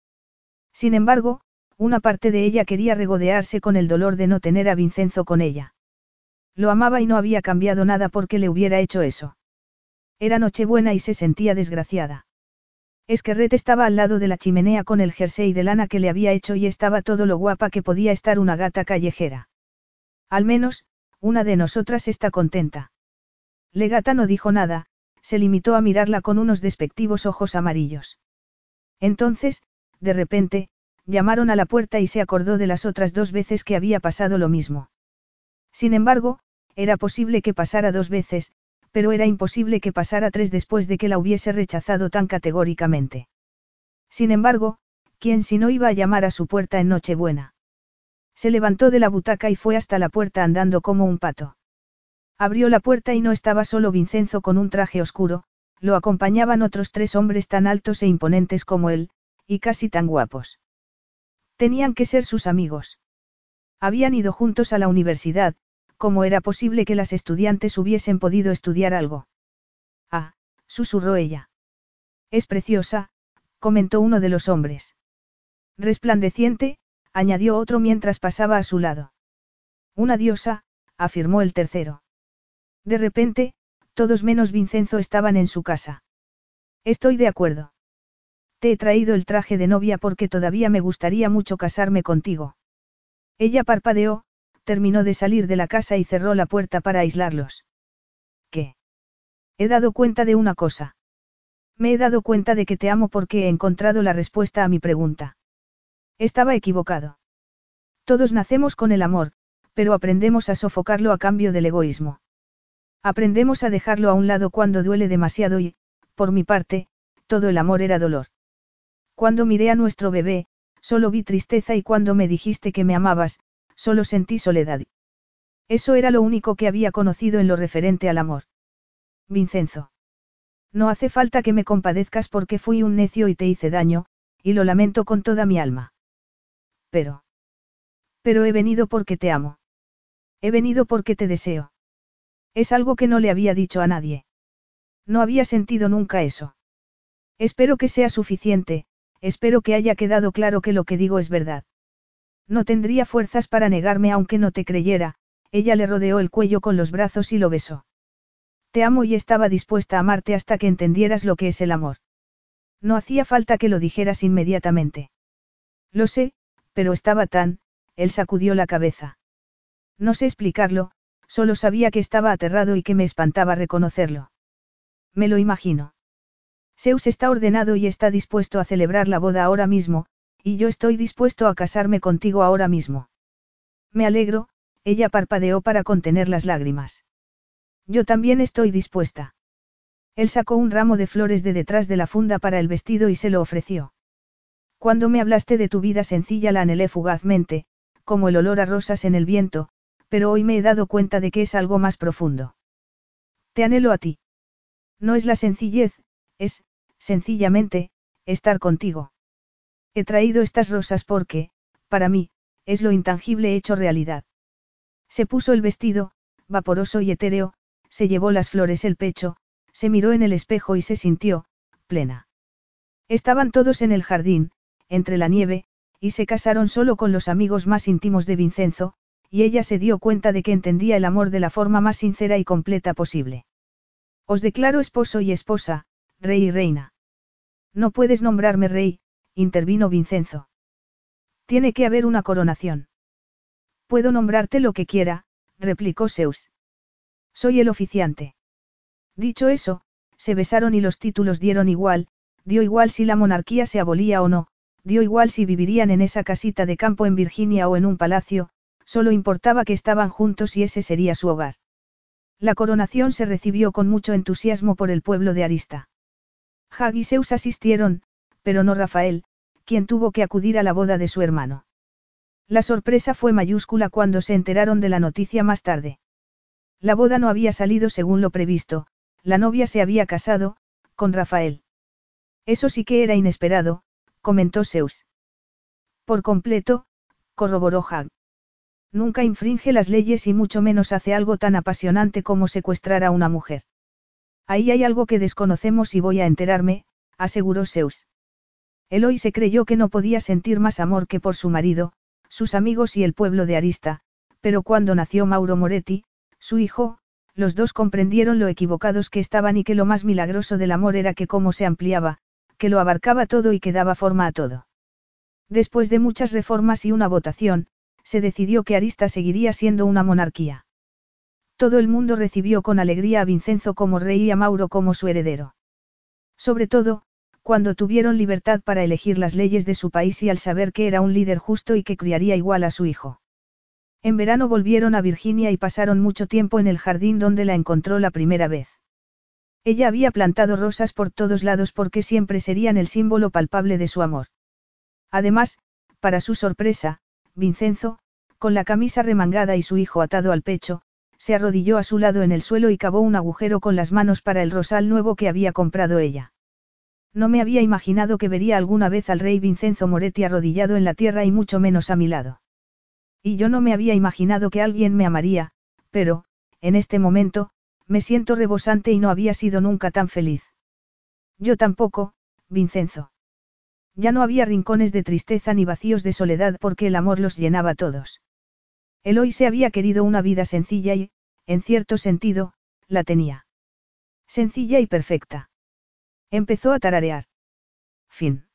Speaker 1: Sin embargo, una parte de ella quería regodearse con el dolor de no tener a Vincenzo con ella. Lo amaba y no había cambiado nada porque le hubiera hecho eso. Era Nochebuena y se sentía desgraciada. Esquerret estaba al lado de la chimenea con el jersey de lana que le había hecho y estaba todo lo guapa que podía estar una gata callejera. Al menos, una de nosotras está contenta. Legata no dijo nada, se limitó a mirarla con unos despectivos ojos amarillos. Entonces, de repente, llamaron a la puerta y se acordó de las otras dos veces que había pasado lo mismo. Sin embargo, era posible que pasara dos veces, pero era imposible que pasara tres después de que la hubiese rechazado tan categóricamente. Sin embargo, ¿quién si no iba a llamar a su puerta en Nochebuena? Se levantó de la butaca y fue hasta la puerta andando como un pato. Abrió la puerta y no estaba solo Vincenzo con un traje oscuro, lo acompañaban otros tres hombres tan altos e imponentes como él, y casi tan guapos. Tenían que ser sus amigos. Habían ido juntos a la universidad, ¿cómo era posible que las estudiantes hubiesen podido estudiar algo? Ah, susurró ella. Es preciosa, comentó uno de los hombres. Resplandeciente, añadió otro mientras pasaba a su lado. Una diosa, afirmó el tercero. De repente, todos menos Vincenzo estaban en su casa. Estoy de acuerdo. Te he traído el traje de novia porque todavía me gustaría mucho casarme contigo. Ella parpadeó, terminó de salir de la casa y cerró la puerta para aislarlos. ¿Qué? He dado cuenta de una cosa. Me he dado cuenta de que te amo porque he encontrado la respuesta a mi pregunta. Estaba equivocado. Todos nacemos con el amor, pero aprendemos a sofocarlo a cambio del egoísmo. Aprendemos a dejarlo a un lado cuando duele demasiado y, por mi parte, todo el amor era dolor. Cuando miré a nuestro bebé, solo vi tristeza y cuando me dijiste que me amabas, solo sentí soledad. Eso era lo único que había conocido en lo referente al amor. Vincenzo. No hace falta que me compadezcas porque fui un necio y te hice daño, y lo lamento con toda mi alma. Pero. Pero he venido porque te amo. He venido porque te deseo. Es algo que no le había dicho a nadie. No había sentido nunca eso. Espero que sea suficiente, espero que haya quedado claro que lo que digo es verdad. No tendría fuerzas para negarme aunque no te creyera, ella le rodeó el cuello con los brazos y lo besó. Te amo y estaba dispuesta a amarte hasta que entendieras lo que es el amor. No hacía falta que lo dijeras inmediatamente. Lo sé, pero estaba tan, él sacudió la cabeza. No sé explicarlo, Solo sabía que estaba aterrado y que me espantaba reconocerlo. Me lo imagino. Zeus está ordenado y está dispuesto a celebrar la boda ahora mismo, y yo estoy dispuesto a casarme contigo ahora mismo. Me alegro, ella parpadeó para contener las lágrimas. Yo también estoy dispuesta. Él sacó un ramo de flores de detrás de la funda para el vestido y se lo ofreció. Cuando me hablaste de tu vida sencilla la anhelé fugazmente, como el olor a rosas en el viento, pero hoy me he dado cuenta de que es algo más profundo. Te anhelo a ti. No es la sencillez, es, sencillamente, estar contigo. He traído estas rosas porque, para mí, es lo intangible hecho realidad. Se puso el vestido, vaporoso y etéreo, se llevó las flores el pecho, se miró en el espejo y se sintió, plena. Estaban todos en el jardín, entre la nieve, y se casaron solo con los amigos más íntimos de Vincenzo, y ella se dio cuenta de que entendía el amor de la forma más sincera y completa posible. Os declaro esposo y esposa, rey y reina. No puedes nombrarme rey, intervino Vincenzo. Tiene que haber una coronación. Puedo nombrarte lo que quiera, replicó Zeus. Soy el oficiante. Dicho eso, se besaron y los títulos dieron igual, dio igual si la monarquía se abolía o no, dio igual si vivirían en esa casita de campo en Virginia o en un palacio, solo importaba que estaban juntos y ese sería su hogar. La coronación se recibió con mucho entusiasmo por el pueblo de Arista. Hag y Zeus asistieron, pero no Rafael, quien tuvo que acudir a la boda de su hermano. La sorpresa fue mayúscula cuando se enteraron de la noticia más tarde. La boda no había salido según lo previsto, la novia se había casado, con Rafael. Eso sí que era inesperado, comentó Zeus. Por completo, corroboró Hag. Nunca infringe las leyes y mucho menos hace algo tan apasionante como secuestrar a una mujer. Ahí hay algo que desconocemos y voy a enterarme, aseguró Zeus. Eloy se creyó que no podía sentir más amor que por su marido, sus amigos y el pueblo de Arista, pero cuando nació Mauro Moretti, su hijo, los dos comprendieron lo equivocados que estaban y que lo más milagroso del amor era que cómo se ampliaba, que lo abarcaba todo y que daba forma a todo. Después de muchas reformas y una votación, se decidió que Arista seguiría siendo una monarquía. Todo el mundo recibió con alegría a Vincenzo como rey y a Mauro como su heredero. Sobre todo, cuando tuvieron libertad para elegir las leyes de su país y al saber que era un líder justo y que criaría igual a su hijo. En verano volvieron a Virginia y pasaron mucho tiempo en el jardín donde la encontró la primera vez. Ella había plantado rosas por todos lados porque siempre serían el símbolo palpable de su amor. Además, para su sorpresa, Vincenzo, con la camisa remangada y su hijo atado al pecho, se arrodilló a su lado en el suelo y cavó un agujero con las manos para el rosal nuevo que había comprado ella. No me había imaginado que vería alguna vez al rey Vincenzo Moretti arrodillado en la tierra y mucho menos a mi lado. Y yo no me había imaginado que alguien me amaría, pero, en este momento, me siento rebosante y no había sido nunca tan feliz. Yo tampoco, Vincenzo. Ya no había rincones de tristeza ni vacíos de soledad porque el amor los llenaba todos. Eloy se había querido una vida sencilla y, en cierto sentido, la tenía. Sencilla y perfecta. Empezó a tararear. Fin.